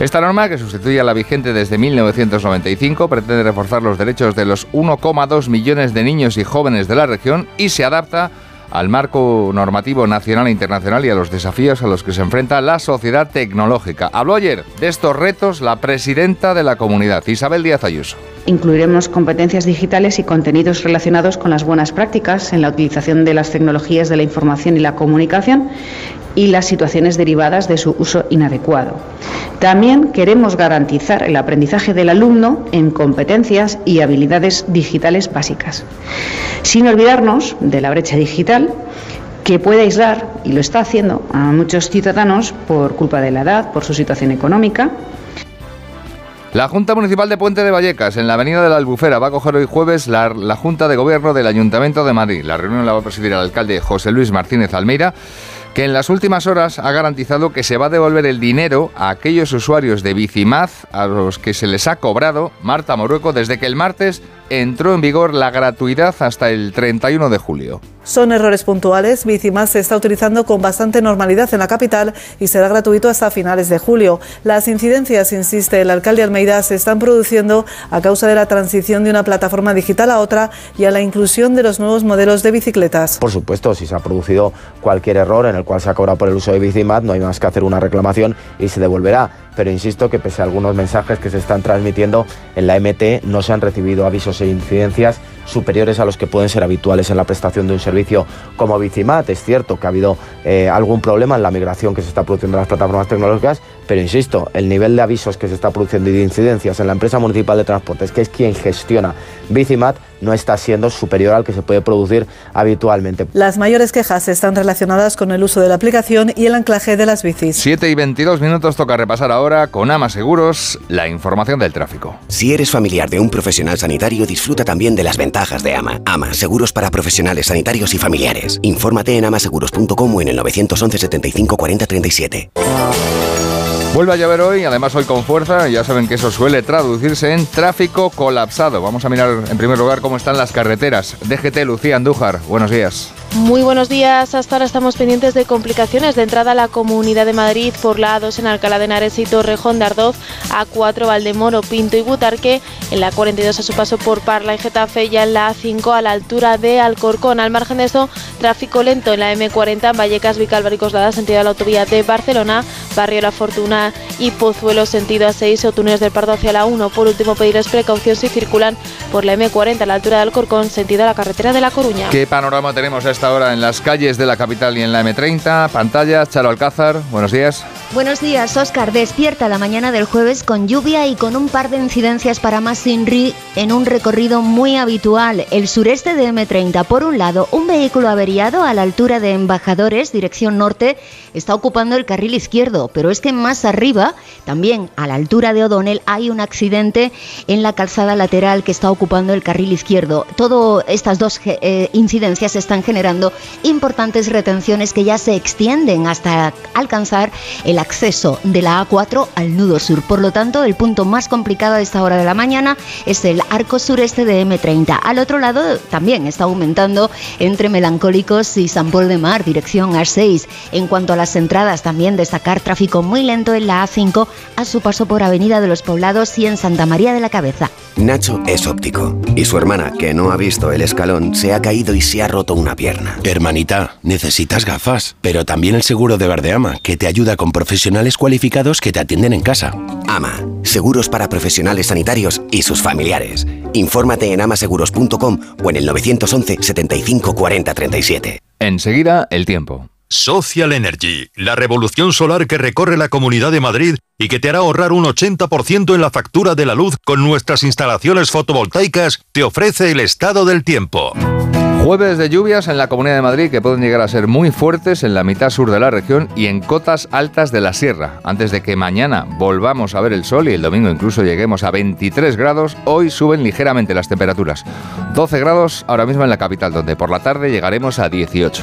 Esta norma, que sustituye a la vigente desde 1995, pretende reforzar los derechos de los 1,2 millones de niños y jóvenes de la región y se adapta al marco normativo nacional e internacional y a los desafíos a los que se enfrenta la sociedad tecnológica. Habló ayer de estos retos la presidenta de la comunidad, Isabel Díaz Ayuso. Incluiremos competencias digitales y contenidos relacionados con las buenas prácticas en la utilización de las tecnologías de la información y la comunicación y las situaciones derivadas de su uso inadecuado. También queremos garantizar el aprendizaje del alumno en competencias y habilidades digitales básicas, sin olvidarnos de la brecha digital que puede aislar, y lo está haciendo, a muchos ciudadanos por culpa de la edad, por su situación económica, la Junta Municipal de Puente de Vallecas, en la Avenida de la Albufera, va a coger hoy jueves la, la, Junta de Gobierno del Ayuntamiento de Madrid. La reunión la va a presidir el alcalde José Luis Martínez Almeida, que en las últimas horas ha garantizado que se va a devolver el dinero a aquellos usuarios de Bicimaz a los que se les ha cobrado Marta Morueco desde que el martes entró en vigor la gratuidad hasta el 31 de julio. Son errores puntuales. Bicimas se está utilizando con bastante normalidad en la capital y será gratuito hasta finales de julio. Las incidencias, insiste el alcalde Almeida, se están produciendo a causa de la transición de una plataforma digital a otra y a la inclusión de los nuevos modelos de bicicletas. Por supuesto, si se ha producido cualquier error en el cual se ha cobrado por el uso de Bicimat, no hay más que hacer una reclamación y se devolverá pero insisto que pese a algunos mensajes que se están transmitiendo en la MT no se han recibido avisos e incidencias superiores a los que pueden ser habituales en la prestación de un servicio como Bicimat. Es cierto que ha habido eh, algún problema en la migración que se está produciendo en las plataformas tecnológicas, pero insisto, el nivel de avisos que se está produciendo y de incidencias en la empresa municipal de transportes, que es quien gestiona Bicimat, no está siendo superior al que se puede producir habitualmente. Las mayores quejas están relacionadas con el uso de la aplicación y el anclaje de las bicis. 7 y 22 minutos toca repasar ahora con Ama Seguros la información del tráfico. Si eres familiar de un profesional sanitario, disfruta también de las ventajas de Ama. Ama, seguros para profesionales sanitarios y familiares. Infórmate en amaseguros.com o en el 911 75 40 37. Vuelve a llover hoy, además hoy con fuerza, ya saben que eso suele traducirse en tráfico colapsado. Vamos a mirar en primer lugar cómo están las carreteras. DGT Lucía Andújar, buenos días. Muy buenos días. Hasta ahora estamos pendientes de complicaciones de entrada a la Comunidad de Madrid por la A2 en Alcalá de Henares y Torrejón de Ardoz, A4 Valdemoro, Pinto y Butarque, en la 42 a su paso por Parla y Getafe, ya en la A5 a la altura de Alcorcón. Al margen de esto, tráfico lento en la M40 en Vallecas, Vicálvaro y Coslada, sentido de la autovía de Barcelona, Barrio La Fortuna y Pozuelo, sentido A6 o túneles del Pardo hacia la 1. Por último, pedirles precaución si circulan por la M40 a la altura de Alcorcón, sentido a la carretera de La Coruña. ¿Qué panorama tenemos a esta hora en las calles de la capital y en la M30? Pantalla, Charo Alcázar, buenos días. Buenos días, Oscar. Despierta la mañana del jueves con lluvia y con un par de incidencias para más Inri en un recorrido muy habitual. El sureste de M30, por un lado, un vehículo averiado a la altura de Embajadores, dirección norte, está ocupando el carril izquierdo, pero es que más arriba, también a la altura de O'Donnell, hay un accidente en la calzada lateral que está ocupando el carril izquierdo. Todas estas dos eh, incidencias están generando importantes retenciones que ya se extienden hasta alcanzar el acceso de la A4 al nudo sur. Por lo tanto, el punto más complicado a esta hora de la mañana es el arco sureste de M30. Al otro lado también está aumentando entre Melancólicos y San Paul de Mar, dirección A6. En cuanto a las entradas, también destacar tráfico muy lento en la A5 a su paso por Avenida de los Poblados y en Santa María de la Cabeza. Nacho es óptico y su hermana, que no ha visto el escalón, se ha caído y se ha roto una pierna. Hermanita, necesitas gafas, pero también el seguro de Verdeama, que te ayuda con profesionales cualificados que te atienden en casa. Ama, seguros para profesionales sanitarios y sus familiares. Infórmate en amaseguros.com o en el 911 75 40 37. Enseguida, el tiempo. Social Energy, la revolución solar que recorre la Comunidad de Madrid y que te hará ahorrar un 80% en la factura de la luz con nuestras instalaciones fotovoltaicas, te ofrece el estado del tiempo. Jueves de lluvias en la Comunidad de Madrid que pueden llegar a ser muy fuertes en la mitad sur de la región y en cotas altas de la sierra. Antes de que mañana volvamos a ver el sol y el domingo incluso lleguemos a 23 grados, hoy suben ligeramente las temperaturas. 12 grados ahora mismo en la capital, donde por la tarde llegaremos a 18.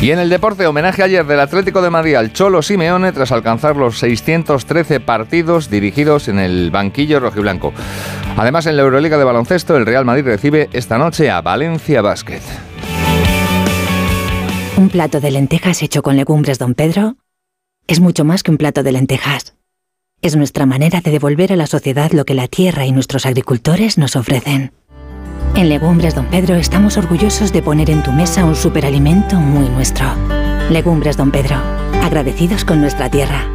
Y en el deporte, homenaje ayer del Atlético de Madrid al Cholo Simeone tras alcanzar los 613 partidos dirigidos en el banquillo rojiblanco. Además, en la Euroliga de baloncesto, el Real Madrid recibe esta noche a Valencia Basket. Un plato de lentejas hecho con legumbres Don Pedro es mucho más que un plato de lentejas. Es nuestra manera de devolver a la sociedad lo que la tierra y nuestros agricultores nos ofrecen. En Legumbres Don Pedro estamos orgullosos de poner en tu mesa un superalimento muy nuestro. Legumbres Don Pedro, agradecidos con nuestra tierra.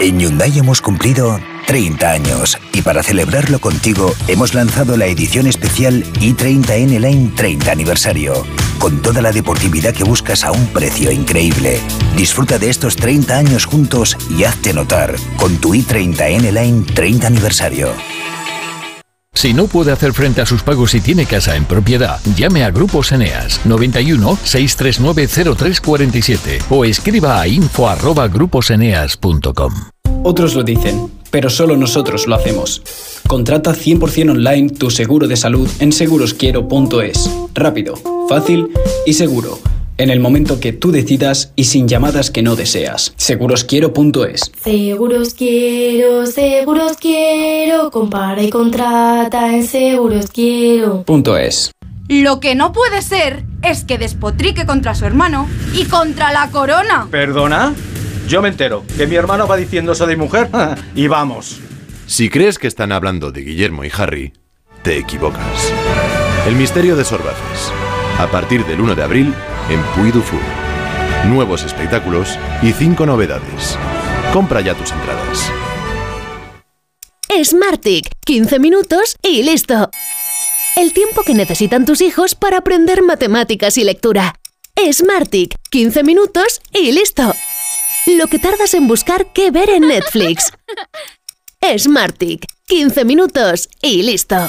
En Hyundai hemos cumplido 30 años y para celebrarlo contigo hemos lanzado la edición especial i30N Line 30 aniversario, con toda la deportividad que buscas a un precio increíble. Disfruta de estos 30 años juntos y hazte notar con tu i30N Line 30 aniversario. Si no puede hacer frente a sus pagos y tiene casa en propiedad, llame a Grupos Eneas 91 639 0347 o escriba a info@gruposeneas.com. Otros lo dicen, pero solo nosotros lo hacemos. Contrata 100% online tu seguro de salud en segurosquiero.es. Rápido, fácil y seguro. En el momento que tú decidas y sin llamadas que no deseas. Segurosquiero.es. Seguros quiero, seguros quiero, compara y contrata en seguros quiero. Punto es. Lo que no puede ser es que despotrique contra su hermano y contra la corona. ¿Perdona? Yo me entero que mi hermano va diciendo eso de mujer y vamos. Si crees que están hablando de Guillermo y Harry, te equivocas. El misterio de Sorbaces. A partir del 1 de abril en Puy du Fou. Nuevos espectáculos y cinco novedades. Compra ya tus entradas. Smartick, 15 minutos y listo. El tiempo que necesitan tus hijos para aprender matemáticas y lectura. Smartick, 15 minutos y listo. Lo que tardas en buscar qué ver en Netflix. Smartick, 15 minutos y listo.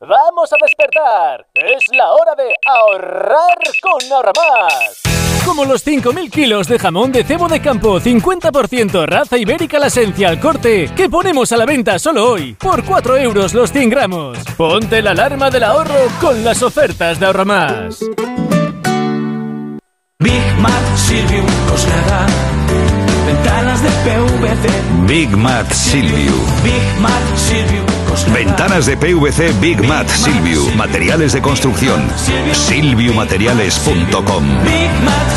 ¡Vamos a despertar! Es la hora de ahorrar con Ahorramás. Como los 5.000 kilos de jamón de cebo de campo, 50% raza ibérica la esencia al corte, que ponemos a la venta solo hoy, por 4 euros los 100 gramos. Ponte la alarma del ahorro con las ofertas de Ahorramás. Big Mat Silvio Coslada. Ventanas de PVC. Big Mat Silvio. Big Silvio Coslada. Ventanas de PVC Big Mat Silvio. Materiales de construcción. Silviumateriales.com. Big Mat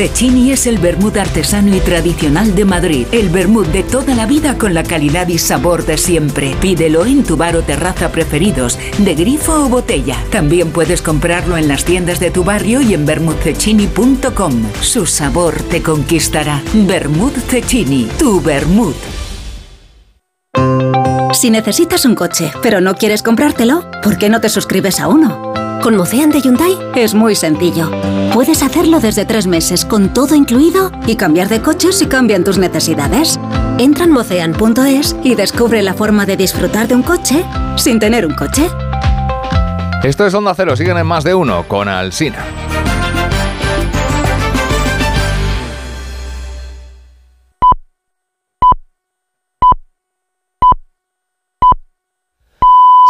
Cecchini es el vermut artesano y tradicional de Madrid. El vermut de toda la vida con la calidad y sabor de siempre. Pídelo en tu bar o terraza preferidos, de grifo o botella. También puedes comprarlo en las tiendas de tu barrio y en vermutcecchini.com. Su sabor te conquistará. Vermut Cecchini, tu vermut. Si necesitas un coche, pero no quieres comprártelo, ¿por qué no te suscribes a uno? Con Mocean de Hyundai es muy sencillo. Puedes hacerlo desde tres meses con todo incluido y cambiar de coche si cambian tus necesidades. Entra en mocean.es y descubre la forma de disfrutar de un coche sin tener un coche. Esto es Onda Cero, siguen en más de uno con Alsina.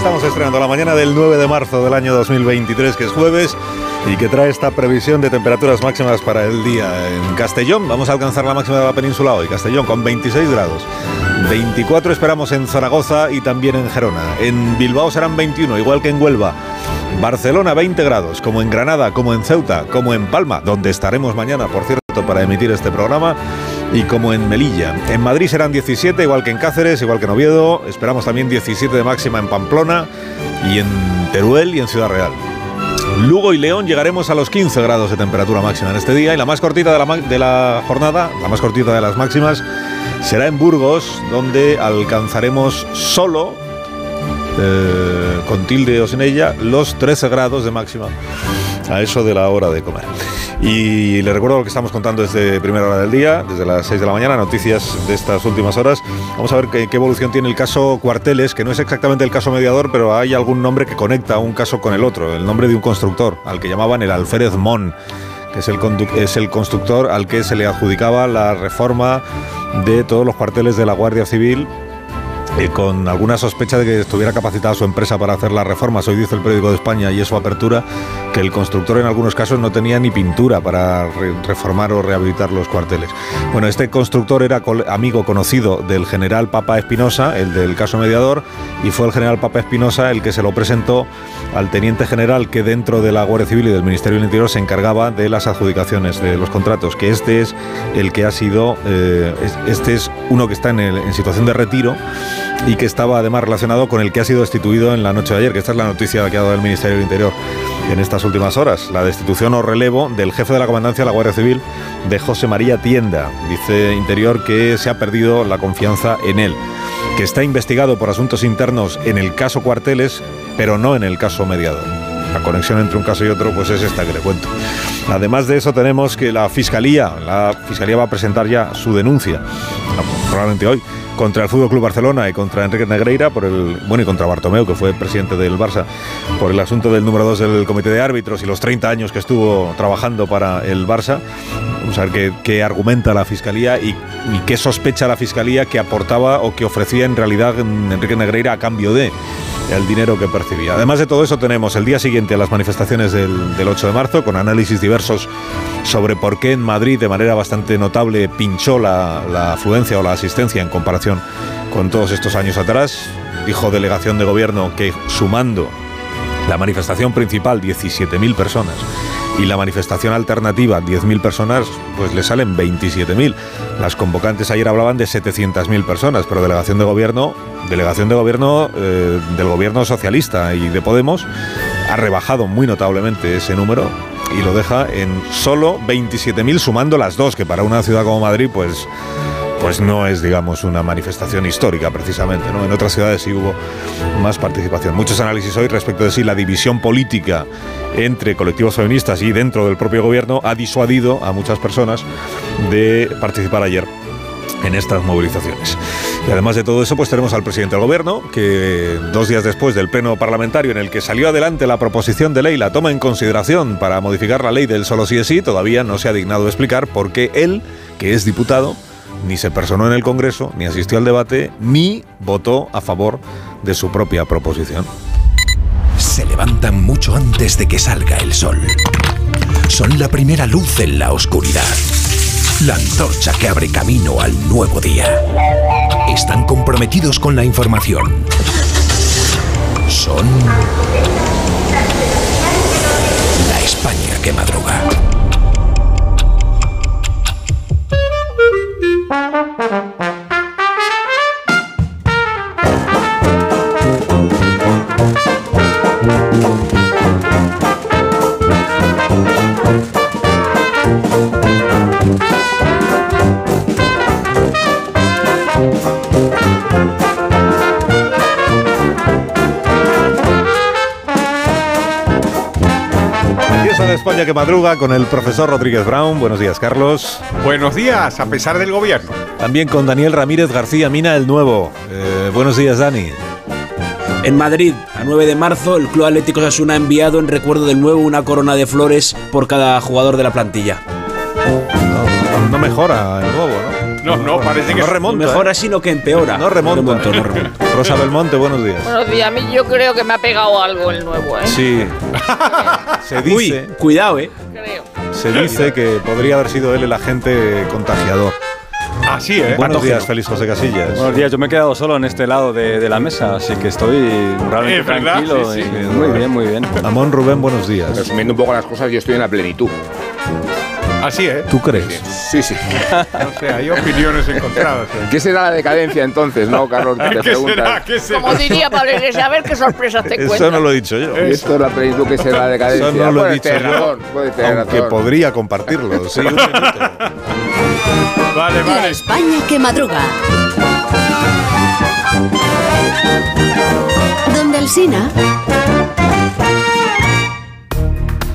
Estamos estrenando la mañana del 9 de marzo del año 2023, que es jueves, y que trae esta previsión de temperaturas máximas para el día. En Castellón vamos a alcanzar la máxima de la península hoy, Castellón con 26 grados. 24 esperamos en Zaragoza y también en Gerona. En Bilbao serán 21, igual que en Huelva. Barcelona 20 grados, como en Granada, como en Ceuta, como en Palma, donde estaremos mañana, por cierto, para emitir este programa y como en Melilla. En Madrid serán 17, igual que en Cáceres, igual que en Oviedo. Esperamos también 17 de máxima en Pamplona y en Teruel y en Ciudad Real. Lugo y León llegaremos a los 15 grados de temperatura máxima en este día y la más cortita de la, jornada, la más cortita de las máximas, será en Burgos, donde alcanzaremos solo, eh, con tilde o sin ella, los 13 grados de máxima a eso de la hora de comer. Y le recuerdo lo que estamos contando desde primera hora del día, desde las 6 de la mañana, noticias de estas últimas horas. Vamos a ver qué, evolución tiene el caso Cuarteles, que no es exactamente el caso mediador, pero hay algún nombre que conecta un caso con el otro, el nombre de un constructor, al que llamaban el Alférez Mon que es el, es el constructor al que se le adjudicaba la reforma de todos los cuarteles de la Guardia Civil con alguna sospecha de que estuviera capacitada su empresa para hacer las reformas. Hoy dice el periódico de España y es su apertura que el constructor en algunos casos no tenía ni pintura para re- reformar o rehabilitar los cuarteles. Bueno, este constructor era amigo conocido del general Papa Espinosa, el del caso mediador, y fue el general Papa Espinosa el que se lo presentó al teniente general que dentro de la Guardia Civil y del Ministerio del Interior se encargaba de las adjudicaciones de los contratos, que este es el que ha sido, eh, es- este es uno que está en situación de retiro y que estaba además relacionado con el que ha sido destituido en la noche de ayer, que esta es la noticia que ha dado el Ministerio del Interior en estas últimas horas, la destitución o relevo del jefe de la comandancia de la Guardia Civil, de José María Tienda. Dice Interior que se ha perdido la confianza en él, que está investigado por asuntos internos en el caso Cuarteles, pero no en el caso mediador. La conexión entre un caso y otro pues es esta que le cuento. Además de eso tenemos que la Fiscalía, la Fiscalía va a presentar ya su denuncia, probablemente hoy, contra el Fútbol Club Barcelona y contra Enrique Negreira por el bueno y contra Bartomeu que fue presidente del Barça por el asunto del número 2 del comité de árbitros y los 30 años que estuvo trabajando para el Barça. Vamos a ver qué, argumenta la fiscalía y qué sospecha la fiscalía que aportaba o que ofrecía en realidad Enrique Negreira a cambio de el dinero que percibía. Además de todo eso tenemos el día siguiente a las manifestaciones del, del 8 de marzo con análisis diversos sobre por qué en Madrid de manera bastante notable pinchó la, la afluencia o la asistencia en comparación con todos estos años atrás. Dijo delegación de gobierno que sumando la manifestación principal 17.000 personas y la manifestación alternativa 10.000 personas, pues le salen 27.000. Las convocantes ayer hablaban de 700.000 personas, pero delegación de gobierno, delegación de gobierno eh, del gobierno socialista y de Podemos ha rebajado muy notablemente ese número y lo deja en solo 27.000 sumando las dos, que para una ciudad como Madrid, pues pues no es, digamos, una manifestación histórica precisamente. ¿no? En otras ciudades sí hubo más participación. Muchos análisis hoy respecto de si la división política entre colectivos feministas y dentro del propio gobierno ha disuadido a muchas personas de participar ayer en estas movilizaciones. Y además de todo eso, pues tenemos al presidente del gobierno, que dos días después del pleno parlamentario en el que salió adelante la proposición de ley, la toma en consideración para modificar la ley del solo sí es sí, todavía no se ha dignado explicar por qué él, que es diputado, ni se personó en el Congreso, ni asistió al debate, ni votó a favor de su propia proposición. Se levantan mucho antes de que salga el sol. Son la primera luz en la oscuridad. La antorcha que abre camino al nuevo día. Están comprometidos con la información. Son la España que madruga. Madruga con el profesor Rodríguez Brown. Buenos días, Carlos. Buenos días, a pesar del gobierno. También con Daniel Ramírez García Mina, el nuevo. Eh, buenos días, Dani. En Madrid, a 9 de marzo, el Club Atlético Osasuna ha enviado en recuerdo del nuevo una corona de flores por cada jugador de la plantilla. No, no mejora el nuevo, ¿no? No, no, parece que No remonta. Mejora, sino que empeora. No remonta. No remonto, no remonto. Rosa Belmonte, buenos días. Buenos días, a mí yo creo que me ha pegado algo el nuevo, ¿eh? Sí. Se dice, Uy, cuidado, eh. Creo. se dice que podría haber sido él el agente contagiador. Así, ¿eh? Buenos Patógeno. días, Félix José Casillas. Buenos días, yo me he quedado solo en este lado de, de la mesa, así que estoy realmente tranquilo. sí, sí. y muy bien, muy bien. Amón Rubén, buenos días. Resumiendo un poco las cosas, yo estoy en la plenitud. Así, ¿eh? ¿Tú crees? Sí, sí. O sea, hay opiniones encontradas. ¿eh? ¿Qué será la decadencia entonces, no, Carlos? Te ¿Qué será? ¿Qué será? Como diría Pablo Iglesias, a ver qué sorpresas te Eso cuentas. no lo he dicho yo. Y esto es la plenitud que será la decadencia. Eso no lo he dicho tener yo, razón, puedes tener aunque podría compartirlo. Sí, un minuto. Vale, La vale. España que madruga. Donde el Sina.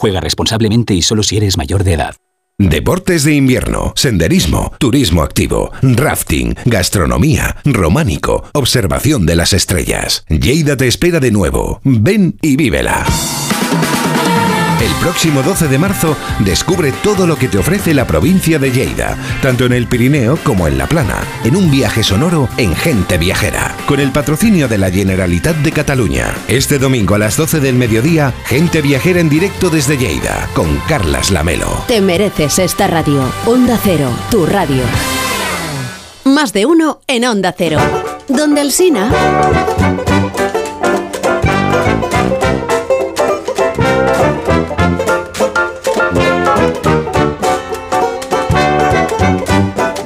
Juega responsablemente y solo si eres mayor de edad. Deportes de invierno, senderismo, turismo activo, rafting, gastronomía, románico, observación de las estrellas. Lleida te espera de nuevo. Ven y vívela. El próximo 12 de marzo descubre todo lo que te ofrece la provincia de Lleida, tanto en el Pirineo como en la Plana, en un viaje sonoro en Gente Viajera, con el patrocinio de la Generalitat de Cataluña. Este domingo a las 12 del mediodía, Gente Viajera en directo desde Lleida, con Carlas Lamelo. Te mereces esta radio. Onda Cero, tu radio. Más de uno en Onda Cero. Donde el Sina.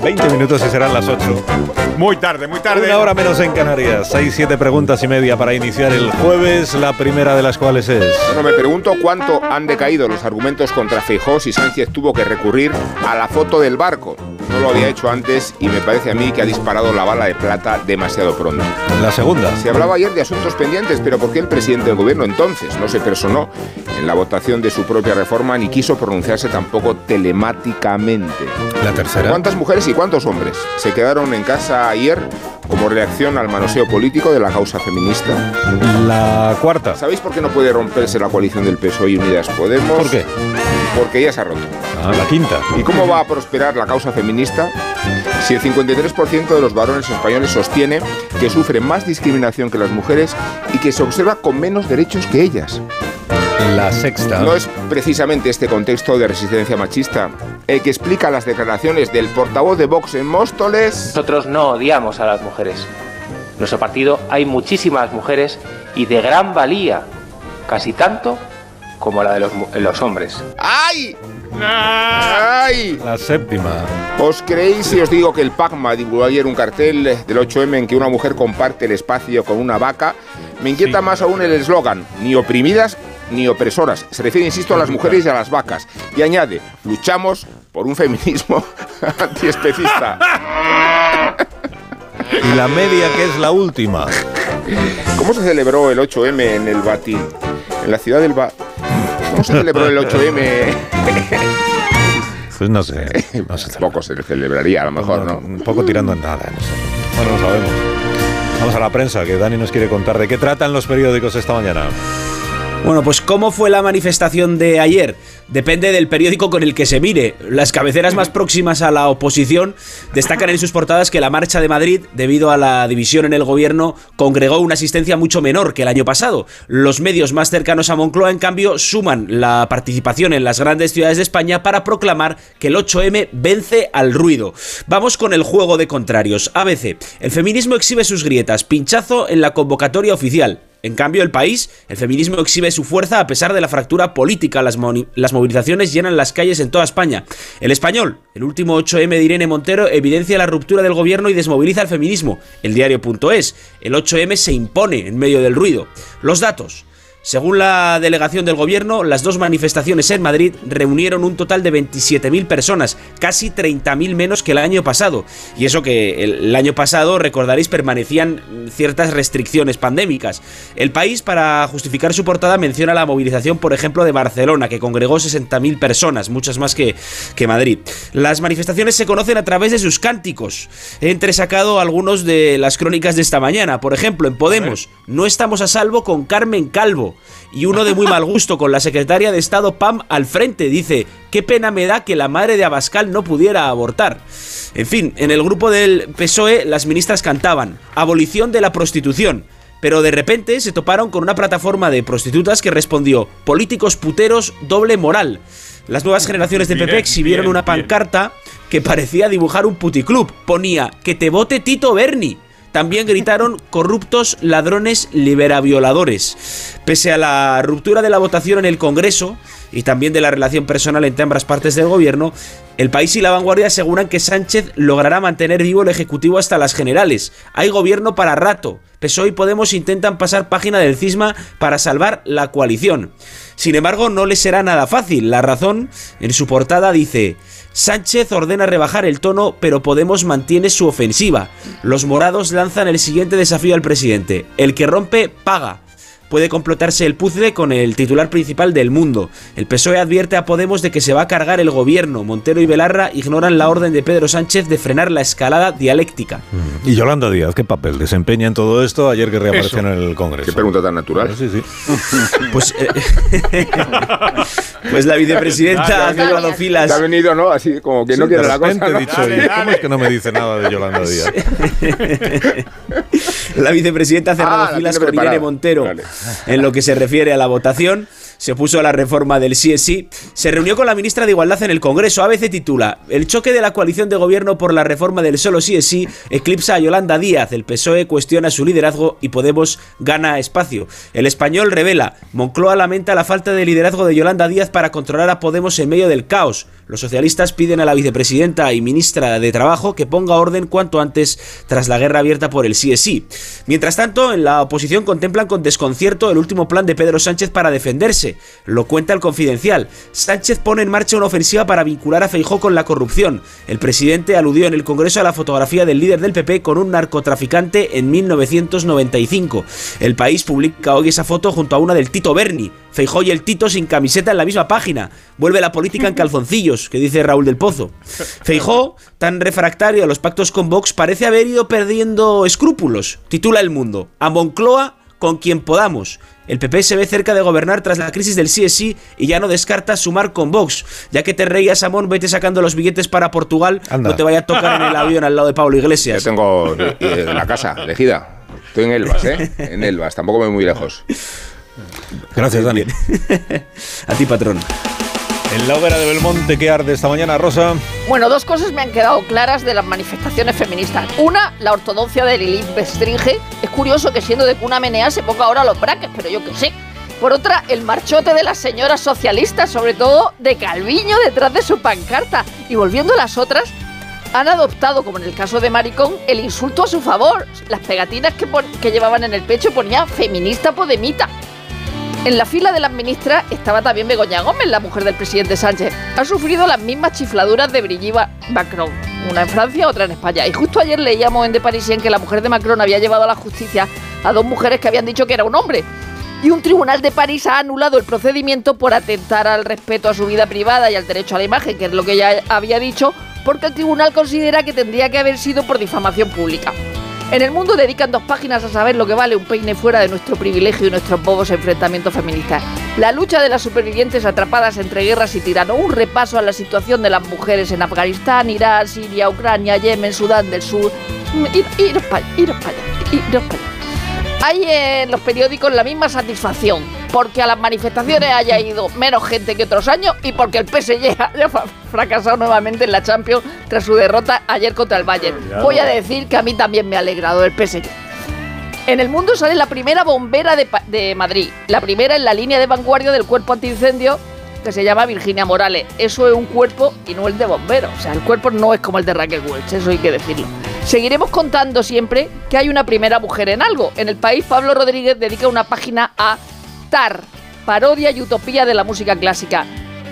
20 minutos y serán las 8. Muy tarde, muy tarde. Una hora menos en Canarias. 6, 7 preguntas y media para iniciar el jueves, la primera de las cuales es... Bueno, me pregunto cuánto han decaído los argumentos contra Feijóo si Sánchez tuvo que recurrir a la foto del barco. No lo había hecho antes y me parece a mí que ha disparado la bala de plata demasiado pronto. La segunda. Se hablaba ayer de asuntos pendientes, pero ¿por qué el presidente del gobierno entonces no se personó en la votación de su propia reforma ni quiso pronunciarse tampoco telemáticamente? La tercera. ¿Cuántas mujeres y cuántos hombres se quedaron en casa ayer como reacción al manoseo político de la causa feminista? La cuarta. ¿Sabéis por qué no puede romperse la coalición del PSOE y Unidas Podemos? ¿Por qué? Porque ya se ha roto. Ah, la quinta. ¿Y cómo va a prosperar la causa feminista si el 53% de los varones españoles sostiene que sufren más discriminación que las mujeres y que se observa con menos derechos que ellas? La sexta. No es precisamente este contexto de resistencia machista el que explica las declaraciones del portavoz de Vox en Móstoles. Nosotros no odiamos a las mujeres. En nuestro partido hay muchísimas mujeres y de gran valía, casi tanto como la de los, hombres. ¡Ay! ¡Ay! La séptima. ¿Os creéis si os digo que el PACMA divulgó ayer un cartel del 8M en que una mujer comparte el espacio con una vaca? Me inquieta más aún el eslogan, ni oprimidas ni opresoras. Se refiere, insisto, a las mujeres y a las vacas. Y añade, luchamos por un feminismo antiespecista. Y la media, que es la última. ¿Cómo se celebró el 8M en el Batín? En la ciudad del Ba... ¿Cómo se celebró el 8M? Pues no sé. No sé. Poco se celebraría, a lo mejor, ¿no? Un poco tirando en nada. No sé. Bueno, no sabemos. Vamos a la prensa, que Dani nos quiere contar de qué tratan los periódicos esta mañana. Bueno, pues ¿cómo fue la manifestación de ayer? Depende del periódico con el que se mire. Las cabeceras más próximas a la oposición destacan en sus portadas que la Marcha de Madrid, debido a la división en el gobierno, congregó una asistencia mucho menor que el año pasado. Los medios más cercanos a Moncloa, en cambio, suman la participación en las grandes ciudades de España para proclamar que el 8M vence al ruido. Vamos con el juego de contrarios. ABC. El feminismo exhibe sus grietas. Pinchazo en la convocatoria oficial. En cambio, el país, el feminismo exhibe su fuerza a pesar de la fractura política. Las, las, movilizaciones llenan las calles en toda España. El español, el último 8M de Irene Montero, evidencia la ruptura del gobierno y desmoviliza el feminismo. El diario.es, el 8M se impone en medio del ruido. Los datos. Según la delegación del gobierno, las dos manifestaciones en Madrid reunieron un total de 27.000 personas, casi 30.000 menos que el año pasado. Y eso que el año pasado, recordaréis, permanecían ciertas restricciones pandémicas. El país, para justificar su portada, menciona la movilización, por ejemplo, de Barcelona, que congregó 60.000 personas, muchas más que, que Madrid. Las manifestaciones se conocen a través de sus cánticos. He entresacado algunos de las crónicas de esta mañana. Por ejemplo, en Podemos, no estamos a salvo con Carmen Calvo y uno de muy mal gusto con la secretaria de Estado Pam al frente. Dice, qué pena me da que la madre de Abascal no pudiera abortar. En fin, en el grupo del PSOE las ministras cantaban, abolición de la prostitución. Pero de repente se toparon con una plataforma de prostitutas que respondió, políticos puteros, doble moral. Las nuevas generaciones de PP exhibieron una pancarta que parecía dibujar un puticlub. Ponía, que te vote Tito Berni. También gritaron corruptos ladrones liberavioladores. Pese a la ruptura de la votación en el Congreso y también de la relación personal entre ambas partes del gobierno, el país y la vanguardia aseguran que Sánchez logrará mantener vivo el Ejecutivo hasta las generales. Hay gobierno para rato. PSOE y Podemos intentan pasar página del cisma para salvar la coalición. Sin embargo, no les será nada fácil. La razón, en su portada, dice... Sánchez ordena rebajar el tono, pero Podemos mantiene su ofensiva. Los morados lanzan el siguiente desafío al presidente. El que rompe, paga puede complotarse el puzzle con el titular principal del mundo. El PSOE advierte a Podemos de que se va a cargar el gobierno. Montero y Belarra ignoran la orden de Pedro Sánchez de frenar la escalada dialéctica. Mm. ¿Y Yolanda Díaz qué papel desempeña en todo esto ayer que reapareció en el Congreso? Qué pregunta tan natural. Sí, sí. Pues, eh, pues la vicepresidenta ha cerrado filas. ha venido, ¿no? Así como que no quiere la cosa. ¿no? Dicho, ¿Cómo es que no me dice nada de Yolanda Díaz? La vicepresidenta ha cerrado ah, filas con Irene Montero. Vale. En lo que se refiere a la votación, se opuso a la reforma del CSI, se reunió con la ministra de Igualdad en el Congreso. ABC titula: El choque de la coalición de gobierno por la reforma del solo CSI eclipsa a Yolanda Díaz. El PSOE cuestiona su liderazgo y Podemos gana espacio. El español revela: Moncloa lamenta la falta de liderazgo de Yolanda Díaz para controlar a Podemos en medio del caos. Los socialistas piden a la vicepresidenta y ministra de Trabajo que ponga orden cuanto antes tras la guerra abierta por el CSI. Mientras tanto, en la oposición contemplan con desconcierto el último plan de Pedro Sánchez para defenderse. Lo cuenta el confidencial. Sánchez pone en marcha una ofensiva para vincular a Feijó con la corrupción. El presidente aludió en el Congreso a la fotografía del líder del PP con un narcotraficante en 1995. El país publica hoy esa foto junto a una del Tito Berni. Feijó y el Tito sin camiseta en la misma página. Vuelve la política en calzoncillos, que dice Raúl del Pozo. Feijó, tan refractario a los pactos con Vox, parece haber ido perdiendo escrúpulos. Titula El Mundo. A Moncloa con quien podamos. El PP se ve cerca de gobernar tras la crisis del CSI y ya no descarta sumar con Vox. Ya que te reías, Amón, vete sacando los billetes para Portugal, no te vaya a tocar en el avión al lado de Pablo Iglesias. Yo tengo la casa elegida. Estoy en Elvas, ¿eh? En Elvas, tampoco me voy muy lejos. Gracias, Dani. a ti, patrón. En la hoguera de Belmonte, ¿qué arde esta mañana, Rosa? Bueno, dos cosas me han quedado claras de las manifestaciones feministas. Una, la ortodoxia de Lilith Bestringe. Es curioso que siendo de cuna menea se ponga ahora los braques, pero yo qué sé. Por otra, el marchote de las señoras socialistas, sobre todo de Calviño detrás de su pancarta. Y volviendo a las otras, han adoptado, como en el caso de Maricón, el insulto a su favor. Las pegatinas que, que llevaban en el pecho ponían feminista podemita. En la fila de las ministras estaba también Begoña Gómez, la mujer del presidente Sánchez. Ha sufrido las mismas chifladuras de Brigitte Macron, una en Francia, otra en España. Y justo ayer leíamos en The Parisien que la mujer de Macron había llevado a la justicia a dos mujeres que habían dicho que era un hombre. y un tribunal de París ha anulado el procedimiento por atentar al respeto a su vida privada y al derecho a la imagen, que es lo que ya había dicho, porque el tribunal considera que tendría que haber sido por difamación pública. En el mundo dedican dos páginas a saber lo que vale un peine fuera de nuestro privilegio y nuestros bobos enfrentamientos feministas. La lucha de las supervivientes atrapadas entre guerras y tiranos. Un repaso a la situación de las mujeres en Afganistán, Irán, Siria, Ucrania, Yemen, Sudán del Sur. Ir, para allá, para allá. Hay en los periódicos la misma satisfacción porque a las manifestaciones haya ido menos gente que otros años y porque el PSG haya fracasado nuevamente en la Champions tras su derrota ayer contra el Bayern. Voy a decir que a mí también me ha alegrado el PSG. En el mundo sale la primera bombera de, de Madrid, la primera en la línea de vanguardia del cuerpo antiincendio que se llama Virginia Morales. Eso es un cuerpo y no el de bombero. O sea, el cuerpo no es como el de Raquel Welch, eso hay que decirlo. Seguiremos contando siempre que hay una primera mujer en algo. En el país, Pablo Rodríguez dedica una página a Parodia y utopía de la música clásica.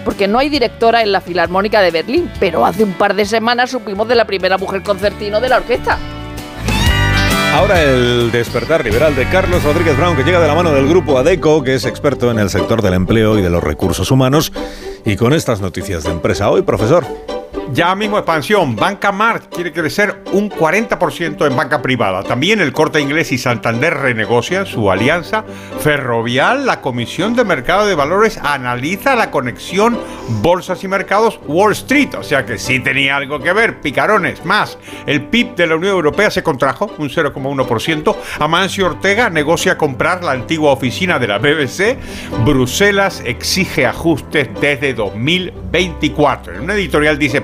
Porque no hay directora en la Filarmónica de Berlín, pero hace un par de semanas supimos de la primera mujer concertino de la orquesta. Ahora el despertar liberal de Carlos Rodríguez Brown, que llega de la mano del grupo ADECO, que es experto en el sector del empleo y de los recursos humanos. Y con estas noticias de empresa hoy, profesor. Ya mismo expansión. Banca Mart quiere crecer un 40% en banca privada. También el Corte Inglés y Santander renegocian su alianza. Ferrovial, la Comisión de Mercado de Valores analiza la conexión bolsas y mercados Wall Street. O sea que sí tenía algo que ver. Picarones. Más, el PIB de la Unión Europea se contrajo un 0,1%. Amancio Ortega negocia comprar la antigua oficina de la BBC. Bruselas exige ajustes desde 2024. En una editorial dice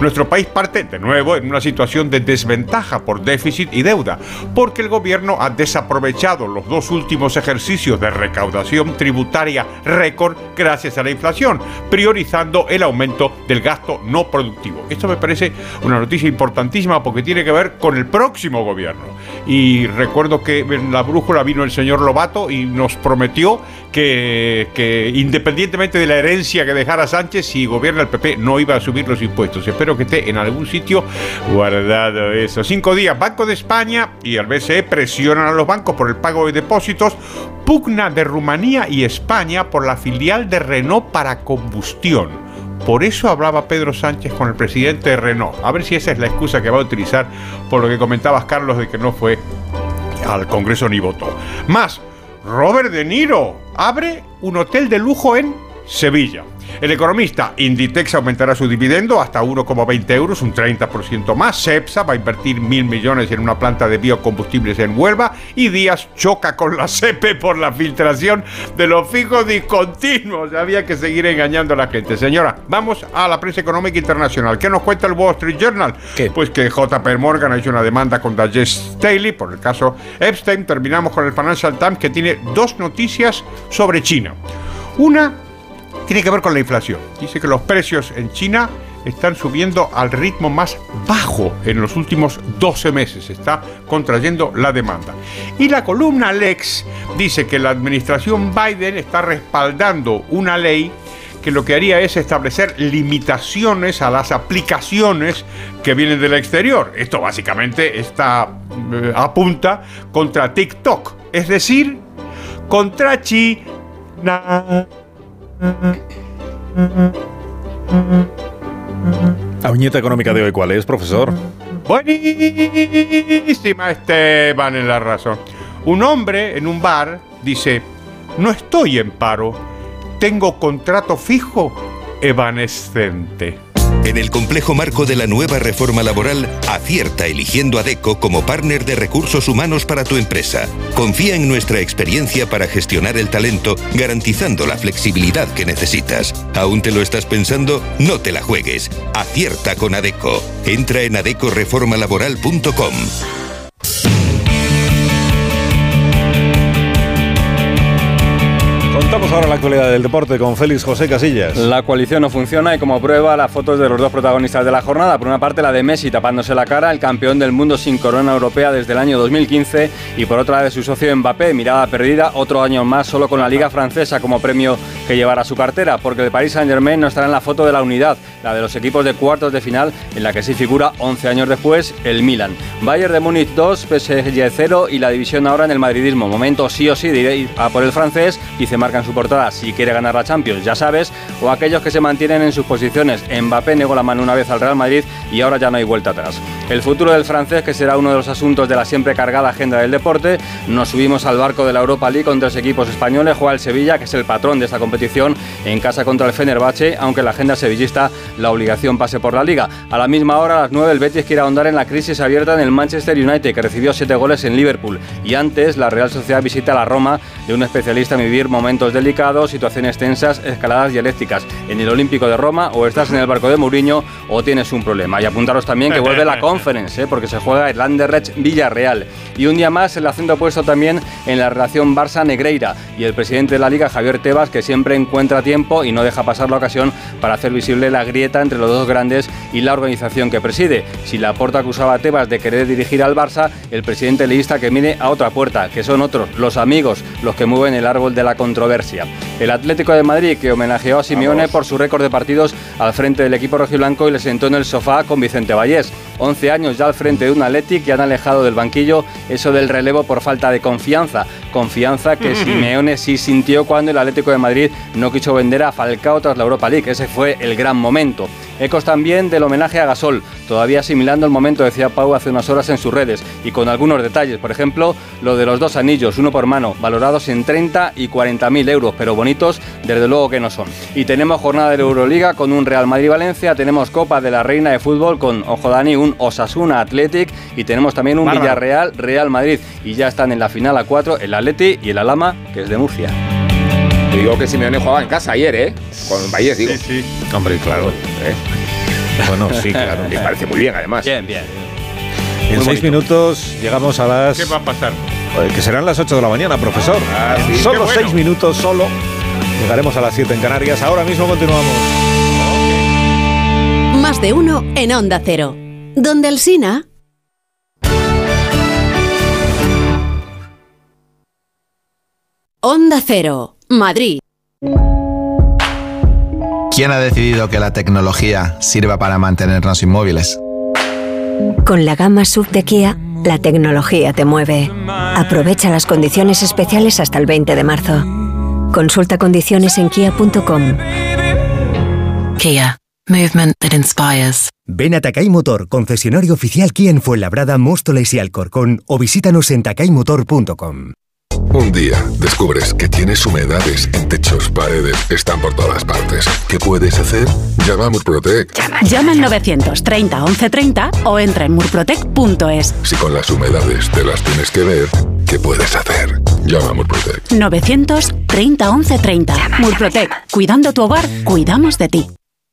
Nuestro país parte de nuevo en una situación de desventaja por déficit y deuda, porque el gobierno ha desaprovechado los dos últimos ejercicios de recaudación tributaria récord gracias a la inflación, priorizando el aumento del gasto no productivo. Esto me parece una noticia importantísima porque tiene que ver con el próximo gobierno. Y recuerdo que en la brújula vino el señor Lobato y nos prometió que, independientemente de la herencia que dejara Sánchez, si gobierna el PP no iba a subir los impuestos. Espero que esté en algún sitio guardado eso. Cinco días, Banco de España y el BCE presionan a los bancos por el pago de depósitos. Pugna de Rumanía y España por la filial de Renault para combustión. Por eso hablaba Pedro Sánchez con el presidente de Renault. A ver si esa es la excusa que va a utilizar por lo que comentabas, Carlos, de que no fue al Congreso ni votó. Más, Robert De Niro abre un hotel de lujo en Sevilla. El economista Inditex aumentará su dividendo hasta 1,20 euros, un 30% más. Cepsa va a invertir mil millones en una planta de biocombustibles en Huelva. Y Díaz choca con la CEPE por la filtración de los fijos discontinuos. Había que seguir engañando a la gente. Señora, vamos a la prensa económica internacional. ¿Qué nos cuenta el Wall Street Journal? Pues que JP Morgan ha hecho una demanda contra Jess Staley por el caso Epstein. Terminamos con el Financial Times que tiene dos noticias sobre China. Una tiene que ver con la inflación. Dice que los precios en China están subiendo al ritmo más bajo en los últimos 12 meses. Está contrayendo la demanda. Y la columna Lex dice que la administración Biden está respaldando una ley que lo que haría es establecer limitaciones a las aplicaciones que vienen del exterior. Esto básicamente está eh, apunta contra TikTok, es decir, contra China. La viñeta económica de hoy, ¿cuál es, profesor? Buenísima Esteban en la razón. Un hombre en un bar dice, no estoy en paro, tengo contrato fijo evanescente. En el complejo marco de la nueva reforma laboral, acierta eligiendo a DECO como partner de recursos humanos para tu empresa. Confía en nuestra experiencia para gestionar el talento, garantizando la flexibilidad que necesitas. ¿Aún te lo estás pensando? No te la juegues. Acierta con ADECO. Entra en adecoreformalaboral.com. Contamos ahora la actualidad del deporte con Félix José Casillas. La coalición no funciona y como prueba las fotos de los dos protagonistas de la jornada. Por una parte la de Messi tapándose la cara, el campeón del mundo sin corona europea desde el año 2015 y por otra de su socio Mbappé, mirada perdida, otro año más solo con la liga francesa como premio que llevará a su cartera, porque el Paris Saint Germain no estará en la foto de la unidad, la de los equipos de cuartos de final en la que sí figura 11 años después el Milan. Bayern de Múnich 2, PSG 0 y la división ahora en el madridismo. Momento sí o sí de ir a por el francés y se marca su portada si quiere ganar la Champions, ya sabes, o aquellos que se mantienen en sus posiciones. Mbappé negó la mano una vez al Real Madrid y ahora ya no hay vuelta atrás. El futuro del francés, que será uno de los asuntos de la siempre cargada agenda del deporte, nos subimos al barco de la Europa League con tres equipos españoles, juega el Sevilla, que es el patrón de esta competición, en casa contra el Fenerbahce, aunque la agenda sevillista la obligación pase por la liga. A la misma hora, a las 9, el Betis quiere ahondar en la crisis abierta en el Manchester United, que recibió siete goles en Liverpool. Y antes, la Real Sociedad visita la Roma de un especialista en vivir momentos delicados, situaciones tensas, escaladas dialécticas. En el Olímpico de Roma, o estás en el barco de Mourinho, o tienes un problema. Y apuntaros también que vuelve la Conference, ¿eh? porque se juega el Anderlecht Villarreal. Y un día más, el acento puesto también en la relación Barça-Negreira. Y el presidente de la Liga, Javier Tebas, que siempre encuentra tiempo y no deja pasar la ocasión para hacer visible la grieta entre los dos grandes y la organización que preside. Si la porta acusaba a Tebas de querer dirigir al Barça, el presidente leísta que mire a otra puerta, que son otros, los amigos, los que mueven el árbol de la controversia. El Atlético de Madrid, que homenajeó a Simeone por su récord de partidos al frente del equipo rojiblanco y le sentó en el sofá con Vicente Vallés. 11 años ya al frente de un Athletic que han alejado del banquillo eso del relevo por falta de confianza. Confianza que Simeone sí sintió cuando el Atlético de Madrid no quiso vender a Falcao tras la Europa League. Ese fue el gran momento. Ecos también del homenaje a Gasol, todavía asimilando el momento, decía Pau hace unas horas en sus redes, y con algunos detalles. Por ejemplo, lo de los dos anillos, uno por mano, valorados en 30 y 40 mil euros, pero bonitos, desde luego que no son. Y tenemos jornada de la Euroliga con un Real Madrid-Valencia, tenemos Copa de la Reina de Fútbol con, ojo Dani, un Osasuna Athletic, y tenemos también un Bárbaro. Villarreal-Real Madrid. Y ya están en la final a 4 el Atleti y el Alama, que es de Murcia. Te digo que Simeone jugaba en casa ayer, ¿eh? Con Valles, digo. Sí, Hombre, claro. ¿Eh? Bueno, sí, claro. Me parece muy bien, además. Bien, bien. En seis bonito. minutos llegamos a las... ¿Qué va a pasar? Eh, Que serán las 8 de la mañana, profesor. Ah, sí, solo bueno. seis minutos, solo. Llegaremos a las 7 en Canarias. Ahora mismo continuamos. Más de uno en Onda Cero. Donde el Sina. Onda Cero, Madrid. ¿Quién ha decidido que la tecnología sirva para mantenernos inmóviles? Con la gama SUV de Kia, la tecnología te mueve. Aprovecha las condiciones especiales hasta el 20 de marzo. Consulta condiciones en kia.com. Kia. Movement that inspires. Ven a Takay Motor, concesionario oficial Kia en Fuenlabrada, Móstoles y Alcorcón o visítanos en takaymotor.com. Un día descubres que tienes humedades en techos, paredes, están por todas partes. ¿Qué puedes hacer? Llama a Murprotec. Llama al 930 1130 o entra en murprotec.es. Si con las humedades te las tienes que ver, ¿qué puedes hacer? Llama a Murprotec. 930 1130. Murprotec. Cuidando tu hogar, cuidamos de ti.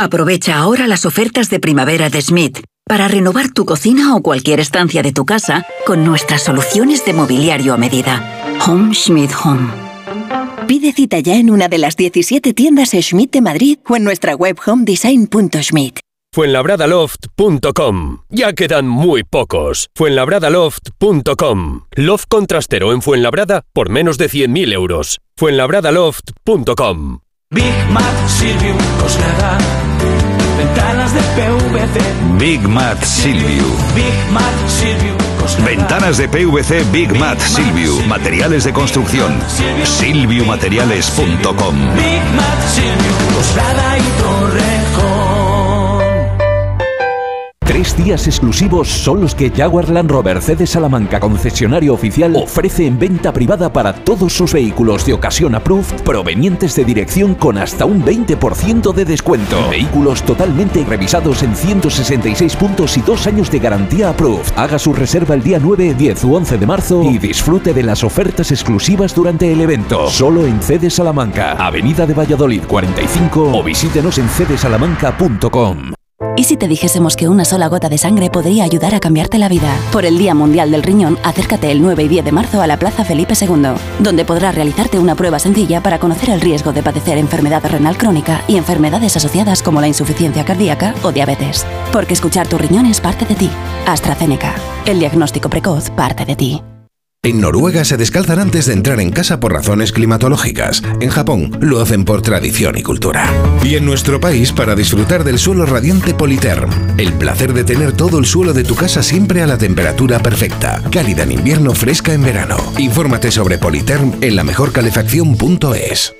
Aprovecha ahora las ofertas de primavera de Schmidt para renovar tu cocina o cualquier estancia de tu casa con nuestras soluciones de mobiliario a medida. Home Schmidt Home. Pide cita ya en una de las 17 tiendas Schmidt de Madrid o en nuestra web homedesign.schmidt. Fuenlabradaloft.com. Ya quedan muy pocos. Fuenlabradaloft.com. Loft contrastero en Fuenlabrada por menos de 100.000 euros. Fuenlabradaloft.com. Big Mat Silvium Coslada. Ventanas de PVC. Big Mat Silviu. Big Mat Coslada. Ventanas de PVC Big Mat Silviu. Materiales de construcción. Silviumateriales.com. Big Mat Coslada y Torrejón. Tres días exclusivos son los que Jaguar Land Rover CD Salamanca, concesionario oficial, ofrece en venta privada para todos sus vehículos de ocasión approved provenientes de dirección con hasta un 20% de descuento. Vehículos totalmente revisados en 166 puntos y dos años de garantía approved. Haga su reserva el día 9, 10 u 11 de marzo y disfrute de las ofertas exclusivas durante el evento. Solo en CD Salamanca, Avenida de Valladolid 45 o visítenos en cdsalamanca.com. ¿Y si te dijésemos que una sola gota de sangre podría ayudar a cambiarte la vida? Por el Día Mundial del Riñón, acércate el 9 y 10 de marzo a la Plaza Felipe II, donde podrás realizarte una prueba sencilla para conocer el riesgo de padecer enfermedad renal crónica y enfermedades asociadas como la insuficiencia cardíaca o diabetes. Porque escuchar tu riñón es parte de ti. AstraZeneca. El diagnóstico precoz parte de ti. En Noruega se descalzan antes de entrar en casa por razones climatológicas. En Japón lo hacen por tradición y cultura. Y en nuestro país para disfrutar del suelo radiante Politerm. El placer de tener todo el suelo de tu casa siempre a la temperatura perfecta. Cálida en invierno, fresca en verano. Infórmate sobre Politerm en la mejorcalefacción.es.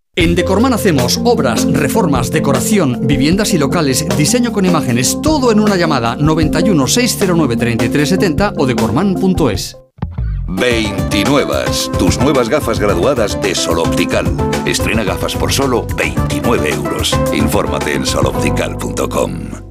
En Decorman hacemos obras, reformas, decoración, viviendas y locales, diseño con imágenes, todo en una llamada 91 609 3370 o decorman.es. 29. Tus nuevas gafas graduadas de Sol Optical. Estrena gafas por solo 29 euros. Infórmate en soloptical.com.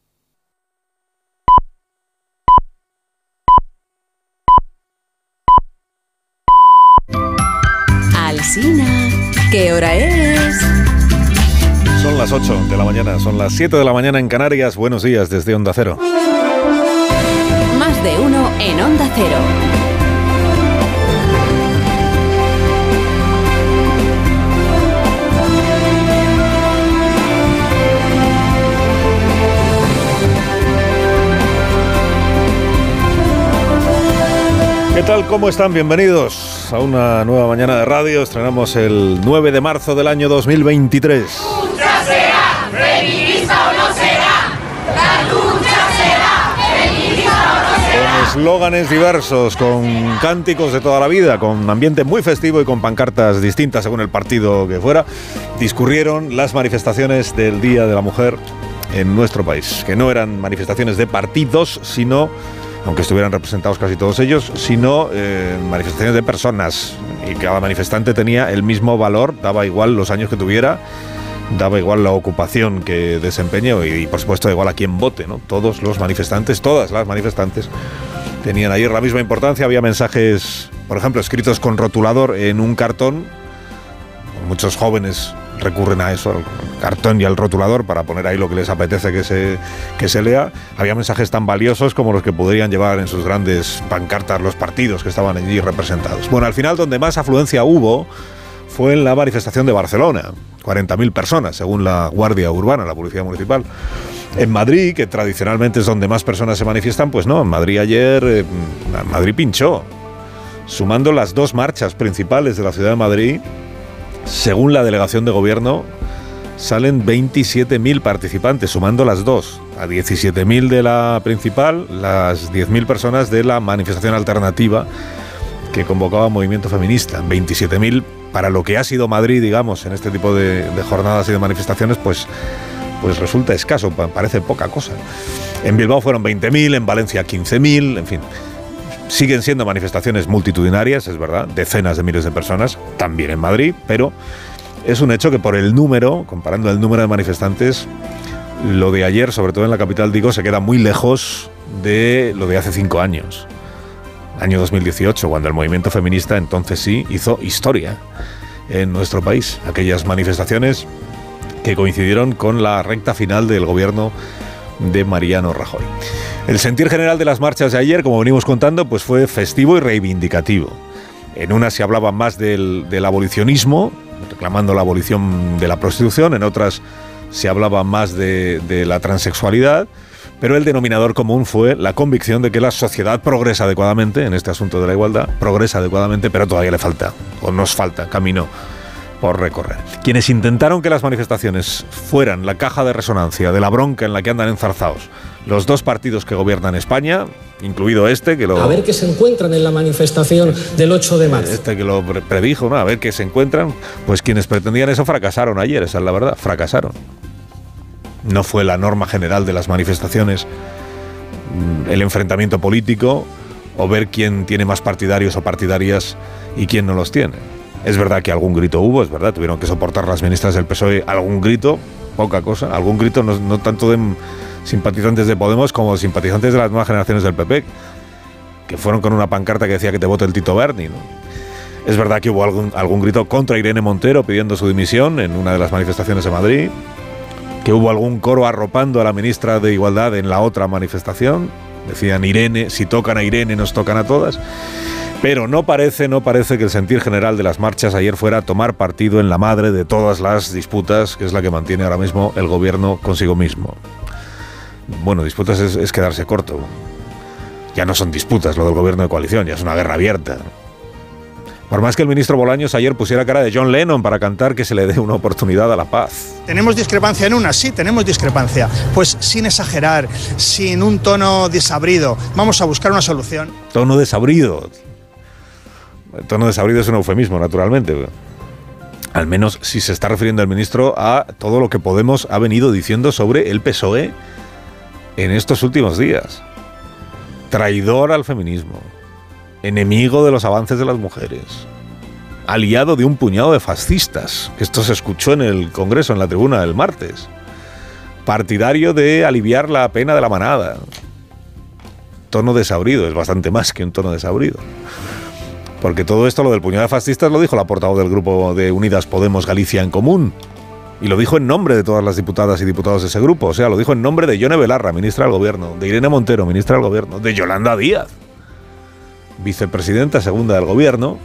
¿qué hora es? Son las 8 de la mañana, son las 7 de la mañana en Canarias. Buenos días desde Onda Cero. Más de uno en Onda Cero. ¿Qué tal? ¿Cómo están? Bienvenidos a una nueva mañana de radio. Estrenamos el 9 de marzo del año 2023. ¡Lucha será! ¡Feminista o no será! ¡La lucha será! ¡Feminista o no será! Con eslóganes diversos, con cánticos de toda la vida, con ambiente muy festivo y con pancartas distintas según el partido que fuera, discurrieron las manifestaciones del Día de la Mujer en nuestro país, que no eran manifestaciones de partidos, sino aunque estuvieran representados casi todos ellos, sino eh, manifestaciones de personas. Y cada manifestante tenía el mismo valor, daba igual los años que tuviera, daba igual la ocupación que desempeñe y, por supuesto igual a quien vote. ¿no? Todos los manifestantes, todas las manifestantes tenían ayer la misma importancia. Había mensajes, por ejemplo, escritos con rotulador en un cartón. Muchos jóvenes recurren a eso, al cartón y al rotulador, para poner ahí lo que les apetece que se, que se lea. Había mensajes tan valiosos como los que podrían llevar en sus grandes pancartas los partidos que estaban allí representados. Bueno, al final donde más afluencia hubo fue en la manifestación de Barcelona. 40.000 personas, según la Guardia Urbana, la Policía Municipal. En Madrid, que tradicionalmente es donde más personas se manifiestan, pues no, en Madrid ayer, eh, Madrid pinchó. Sumando las dos marchas principales de la ciudad de Madrid, según la delegación de gobierno, salen 27.000 participantes, sumando las dos. A 17.000 de la principal, las 10.000 personas de la manifestación alternativa que convocaba Movimiento Feminista. 27.000 para lo que ha sido Madrid, digamos, en este tipo de, jornadas y de manifestaciones, pues pues resulta escaso, parece poca cosa. En Bilbao fueron 20.000, en Valencia 15.000, en fin. Siguen siendo manifestaciones multitudinarias, es verdad, decenas de miles de personas, también en Madrid, pero es un hecho que por el número, comparando el número de manifestantes, lo de ayer, sobre todo en la capital, digo, se queda muy lejos de lo de hace cinco años. Año 2018, cuando el movimiento feminista entonces sí hizo historia en nuestro país. Aquellas manifestaciones que coincidieron con la recta final del gobierno de Mariano Rajoy. El sentir general de las marchas de ayer, como venimos contando, pues fue festivo y reivindicativo. En una se hablaba más del, abolicionismo, reclamando la abolición de la prostitución, en otras se hablaba más de, de la transexualidad, pero el denominador común fue la convicción de que la sociedad progresa adecuadamente en este asunto de la igualdad, progresa adecuadamente, pero todavía le falta, o nos falta camino por recorrer. Quienes intentaron que las manifestaciones fueran la caja de resonancia de la bronca en la que andan enzarzados los dos partidos que gobiernan España, incluido este que lo... A ver qué se encuentran en la manifestación del 8 de marzo. Este que lo predijo, ¿no? A ver qué se encuentran. Pues quienes pretendían eso fracasaron ayer, esa es la verdad, fracasaron. No fue la norma general de las manifestaciones mm, el enfrentamiento político o ver quién tiene más partidarios o partidarias y quién no los tiene. Es verdad que algún grito hubo, es verdad, tuvieron que soportar las ministras del PSOE algún grito, poca cosa, algún grito no, tanto de simpatizantes de Podemos como simpatizantes de las nuevas generaciones del PP, que fueron con una pancarta que decía que te vote el Tito Berni. Es verdad que hubo algún, algún grito contra Irene Montero pidiendo su dimisión en una de las manifestaciones de Madrid, que hubo algún coro arropando a la ministra de Igualdad en la otra manifestación. Decían Irene, si tocan a Irene nos tocan a todas. Pero no parece, no parece que el sentir general de las marchas ayer fuera tomar partido en la madre de todas las disputas, que es la que mantiene ahora mismo el gobierno consigo mismo. Bueno, disputas es, quedarse corto. Ya no son disputas lo del gobierno de coalición, ya es una guerra abierta. Por más que el ministro Bolaños ayer pusiera cara de John Lennon para cantar que se le dé una oportunidad a la paz. ¿Tenemos discrepancia en una? Sí, tenemos discrepancia. Pues sin exagerar, sin un tono desabrido, vamos a buscar una solución. Tono desabrido. Tono desabrido es un eufemismo, naturalmente. Al menos si se está refiriendo el ministro a todo lo que Podemos ha venido diciendo sobre el PSOE en estos últimos días. Traidor al feminismo, enemigo de los avances de las mujeres, aliado de un puñado de fascistas, esto se escuchó en el Congreso, en la tribuna del martes, partidario de aliviar la pena de la manada. Tono desabrido, es bastante más que un tono desabrido. Porque todo esto, lo del puñado de fascistas, lo dijo la portavoz del grupo de Unidas Podemos Galicia en Común. Y lo dijo en nombre de todas las diputadas y diputados de ese grupo. O sea, lo dijo en nombre de Yone Belarra, ministra del Gobierno, de Irene Montero, ministra del Gobierno, de Yolanda Díaz, vicepresidenta segunda del Gobierno,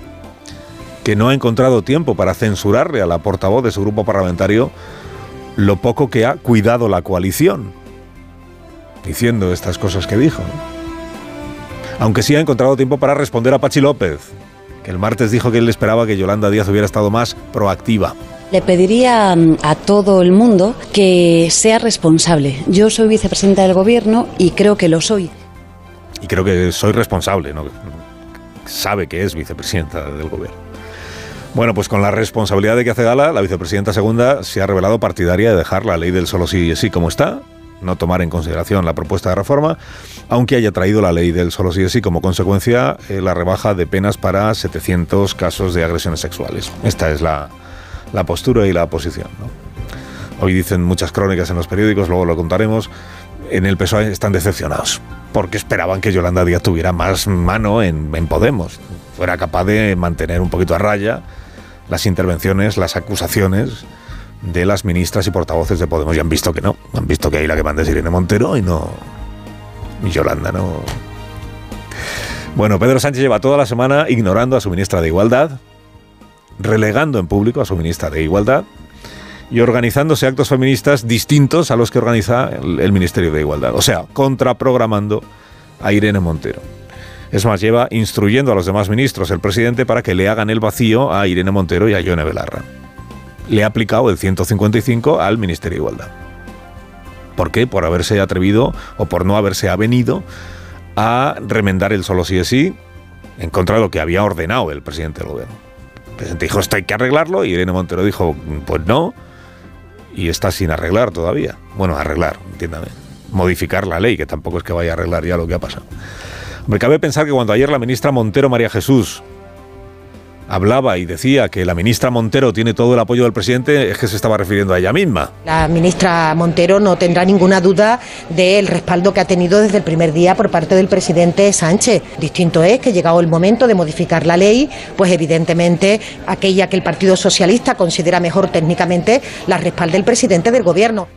que no ha encontrado tiempo para censurarle a la portavoz de su grupo parlamentario lo poco que ha cuidado la coalición, diciendo estas cosas que dijo. Aunque sí ha encontrado tiempo para responder a Pachi López, el martes dijo que él esperaba que Yolanda Díaz hubiera estado más proactiva. Le pediría mm, a todo el mundo que sea responsable. Yo soy vicepresidenta del gobierno y creo que lo soy. Y creo que soy responsable, ¿no? Sabe que es vicepresidenta del gobierno. Bueno, pues con la responsabilidad de que hace gala, la vicepresidenta segunda se ha revelado partidaria de dejar la ley del solo sí y sí como está no tomar en consideración la propuesta de reforma, aunque haya traído la ley del solo sí es sí como consecuencia eh, la rebaja de penas para 700 casos de agresiones sexuales. Esta es la, la postura y la posición. Hoy dicen muchas crónicas en los periódicos, luego lo contaremos, en el PSOE están decepcionados, porque esperaban que Yolanda Díaz tuviera más mano en, en Podemos, fuera capaz de mantener un poquito a raya las intervenciones, las acusaciones de las ministras y portavoces de Podemos. Y han visto que no. Han visto que ahí la que manda es Irene Montero y no. Y Yolanda no. Bueno, Pedro Sánchez lleva toda la semana ignorando a su ministra de Igualdad, relegando en público a su ministra de Igualdad y organizándose actos feministas distintos a los que organiza el, Ministerio de Igualdad. O sea, contraprogramando a Irene Montero. Es más, lleva instruyendo a los demás ministros el presidente para que le hagan el vacío a Irene Montero y a Yone Belarra. Le ha aplicado el 155 al Ministerio de Igualdad. ¿Por qué? Por haberse atrevido o por no haberse avenido a remendar el solo sí es sí en contra de lo que había ordenado el presidente del gobierno. El presidente dijo, esto hay que arreglarlo, y Irene Montero dijo, pues no, y está sin arreglar todavía. Bueno, arreglar, entiéndame. Modificar la ley, que tampoco es que vaya a arreglar ya lo que ha pasado. Me cabe pensar que cuando ayer la ministra Montero María Jesús hablaba y decía que la ministra Montero tiene todo el apoyo del presidente, es que se estaba refiriendo a ella misma. La ministra Montero no tendrá ninguna duda del respaldo que ha tenido desde el primer día por parte del presidente Sánchez. Distinto es que llegado el momento de modificar la ley, pues evidentemente aquella que el Partido Socialista considera mejor técnicamente la respalda el presidente del gobierno.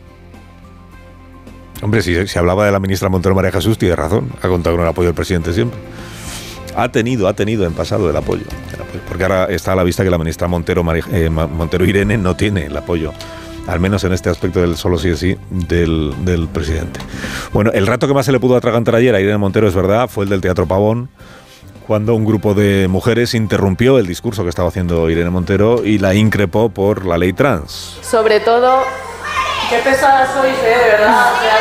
Hombre, si se hablaba de la ministra Montero María Jesús, tiene razón, ha contado con el apoyo del presidente siempre. Ha tenido, ha tenido en pasado el apoyo, porque ahora está a la vista que la ministra Montero, eh, Montero Irene no tiene el apoyo, al menos en este aspecto del solo sí es sí, del, del presidente. Bueno, el rato que más se le pudo atragantar ayer a Irene Montero, es verdad, fue el del Teatro Pavón, cuando un grupo de mujeres interrumpió el discurso que estaba haciendo Irene Montero y la increpó por la ley trans. Sobre todo Qué pesada sois, eh, de verdad. O sea,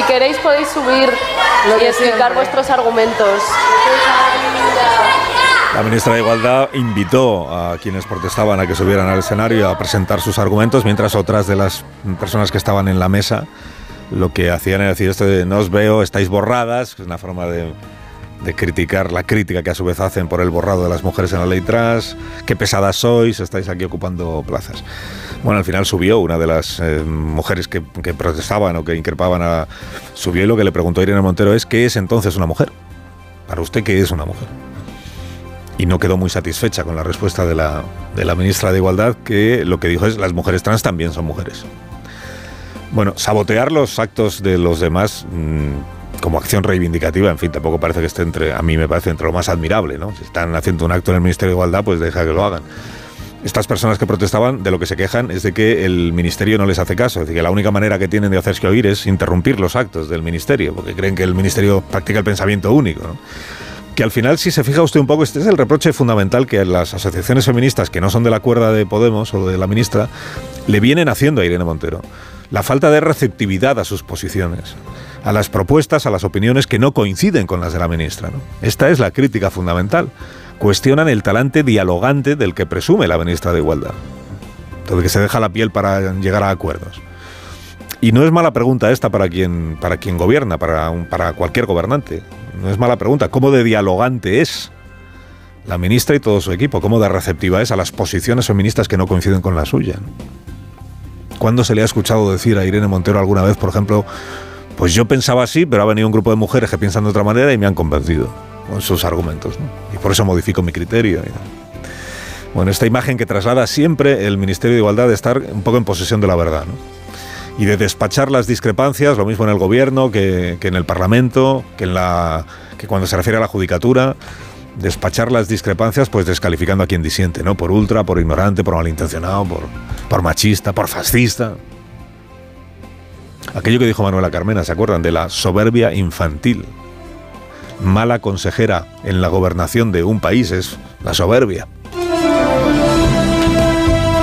Si queréis podéis subir y explicar vuestros argumentos. La ministra de Igualdad invitó a quienes protestaban a que subieran al escenario a presentar sus argumentos, mientras otras de las personas que estaban en la mesa lo que hacían era decir esto de no os veo, estáis borradas, es una forma de de criticar la crítica que a su vez hacen por el borrado de las mujeres en la ley trans, qué pesadas sois, estáis aquí ocupando plazas. Bueno, al final subió una de las eh, mujeres que, protestaban o que increpaban a... Subió y lo que le preguntó a Irene Montero es, ¿qué es entonces una mujer? Para usted, ¿qué es una mujer? Y no quedó muy satisfecha con la respuesta de la, ministra de Igualdad, que lo que dijo es, las mujeres trans también son mujeres. Bueno, sabotear los actos de los demás... Mmm, como acción reivindicativa, en fin, tampoco parece que esté entre, a mí me parece entre lo más admirable, ¿no? Si están haciendo un acto en el Ministerio de Igualdad, pues deja que lo hagan. Estas personas que protestaban, de lo que se quejan es de que el Ministerio no les hace caso, es decir, que la única manera que tienen de hacerse oír es interrumpir los actos del Ministerio, porque creen que el Ministerio practica el pensamiento único, que al final, si se fija usted un poco, este es el reproche fundamental que las asociaciones feministas que no son de la cuerda de Podemos o de la ministra le vienen haciendo a Irene Montero. La falta de receptividad a sus posiciones a las propuestas, a las opiniones que no coinciden con las de la ministra. ¿no? Esta es la crítica fundamental. Cuestionan el talante dialogante del que presume la ministra de Igualdad. Todo que se deja la piel para llegar a acuerdos. Y no es mala pregunta esta para quien, para quien gobierna, para, un, para cualquier gobernante. No es mala pregunta. ¿Cómo de dialogante es la ministra y todo su equipo? ¿Cómo de receptiva es a las posiciones feministas que no coinciden con la suya? ¿Cuándo se le ha escuchado decir a Irene Montero alguna vez, por ejemplo, pues yo pensaba así, pero ha venido un grupo de mujeres que piensan de otra manera y me han convencido con sus argumentos. ¿no? Por eso modifico mi criterio. Bueno, esta imagen que traslada siempre el Ministerio de Igualdad de estar un poco en posesión de la verdad. ¿no? Y de despachar las discrepancias, lo mismo en el gobierno que, que en el Parlamento, que, en la, que cuando se refiere a la judicatura, despachar las discrepancias pues descalificando a quien disiente, ¿no? Por ultra, por ignorante, por malintencionado, por, por machista, por fascista. Aquello que dijo Manuela Carmena, ¿se acuerdan? De la soberbia infantil. Mala consejera en la gobernación de un país es la soberbia.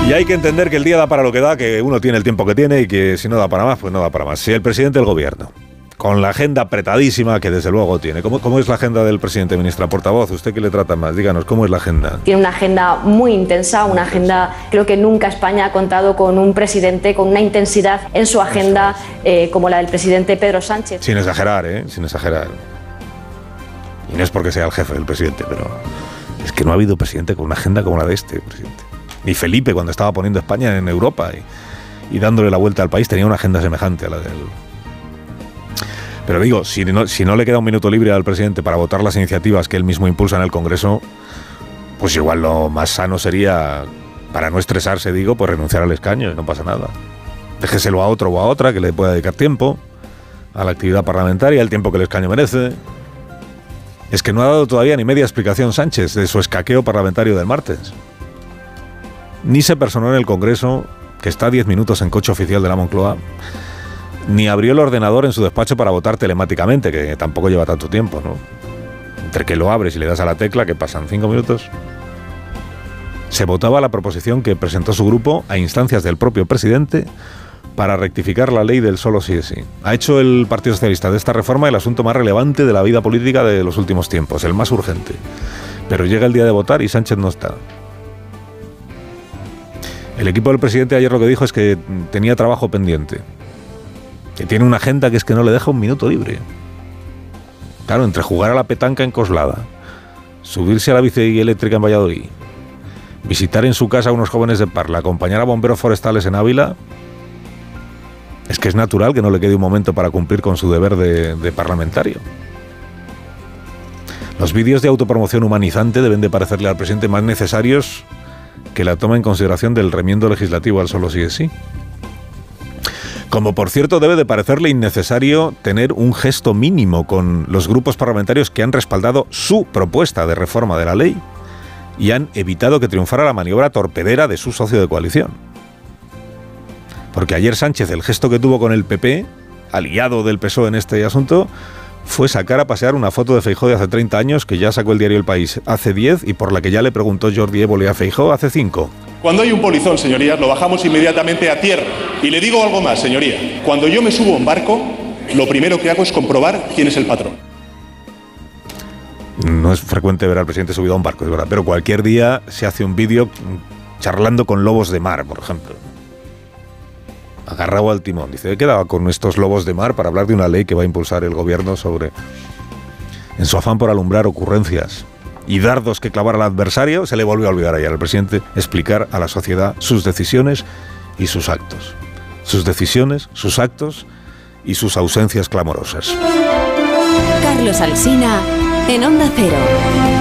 Y hay que entender que el día da para lo que da, que uno tiene el tiempo que tiene y que si no da para más, pues no da para más. Si el presidente del gobierno con la agenda apretadísima que desde luego tiene. ¿Cómo, ¿Cómo, es la agenda del presidente, ministra portavoz? ¿Usted qué le trata más? Díganos, ¿cómo es la agenda? Tiene una agenda muy intensa, una agenda, creo que nunca España ha contado con un presidente con una intensidad en su agenda eh, como la del presidente Pedro Sánchez. Sin exagerar, ¿eh? Sin exagerar. Y no es porque sea el jefe del presidente, pero es que no ha habido presidente con una agenda como la de este presidente. Ni Felipe, cuando estaba poniendo España en Europa y, dándole la vuelta al país, tenía una agenda semejante a la del pero digo, si no, si no le queda un minuto libre al presidente para votar las iniciativas que él mismo impulsa en el Congreso, pues igual lo más sano sería, para no estresarse, digo, pues renunciar al escaño y no pasa nada. Déjeselo a otro o a otra que le pueda dedicar tiempo a la actividad parlamentaria, el tiempo que el escaño merece. Es que no ha dado todavía ni media explicación Sánchez de su escaqueo parlamentario del martes. Ni se personó en el Congreso, que está a 10 minutos en coche oficial de la Moncloa, ni abrió el ordenador en su despacho para votar telemáticamente, que tampoco lleva tanto tiempo, ¿no? Entre que lo abres y le das a la tecla, que pasan cinco minutos. Se votaba la proposición que presentó su grupo a instancias del propio presidente para rectificar la ley del solo sí es sí. Ha hecho el Partido Socialista de esta reforma el asunto más relevante de la vida política de los últimos tiempos, el más urgente. Pero llega el día de votar y Sánchez no está. El equipo del presidente ayer lo que dijo es que tenía trabajo pendiente que tiene una agenda que es que no le deja un minuto libre. Claro, entre jugar a la petanca en Coslada, subirse a la bici eléctrica en Valladolid, visitar en su casa a unos jóvenes de Parla, acompañar a bomberos forestales en Ávila, es que es natural que no le quede un momento para cumplir con su deber de, parlamentario. Los vídeos de autopromoción humanizante deben de parecerle al presidente más necesarios que la toma en consideración del remiendo legislativo al solo sí es sí. Como por cierto debe de parecerle innecesario tener un gesto mínimo con los grupos parlamentarios que han respaldado su propuesta de reforma de la ley y han evitado que triunfara la maniobra torpedera de su socio de coalición. Porque ayer Sánchez el gesto que tuvo con el PP, aliado del PSOE en este asunto, fue sacar a pasear una foto de Feijó de hace 30 años que ya sacó el diario El País hace 10 y por la que ya le preguntó Jordi Évole a Feijó hace 5. Cuando hay un polizón, señorías, lo bajamos inmediatamente a tierra. Y le digo algo más, señoría. Cuando yo me subo a un barco, lo primero que hago es comprobar quién es el patrón. No es frecuente ver al presidente subido a un barco, es verdad, pero cualquier día se hace un vídeo charlando con lobos de mar, por ejemplo. Agarrado al timón. Dice, he quedado con estos lobos de mar para hablar de una ley que va a impulsar el gobierno sobre... En su afán por alumbrar ocurrencias y dardos que clavar al adversario, se le volvió a olvidar ayer al presidente explicar a la sociedad sus decisiones y sus actos. Sus decisiones, sus actos y sus ausencias clamorosas. Carlos Alsina en Onda Cero.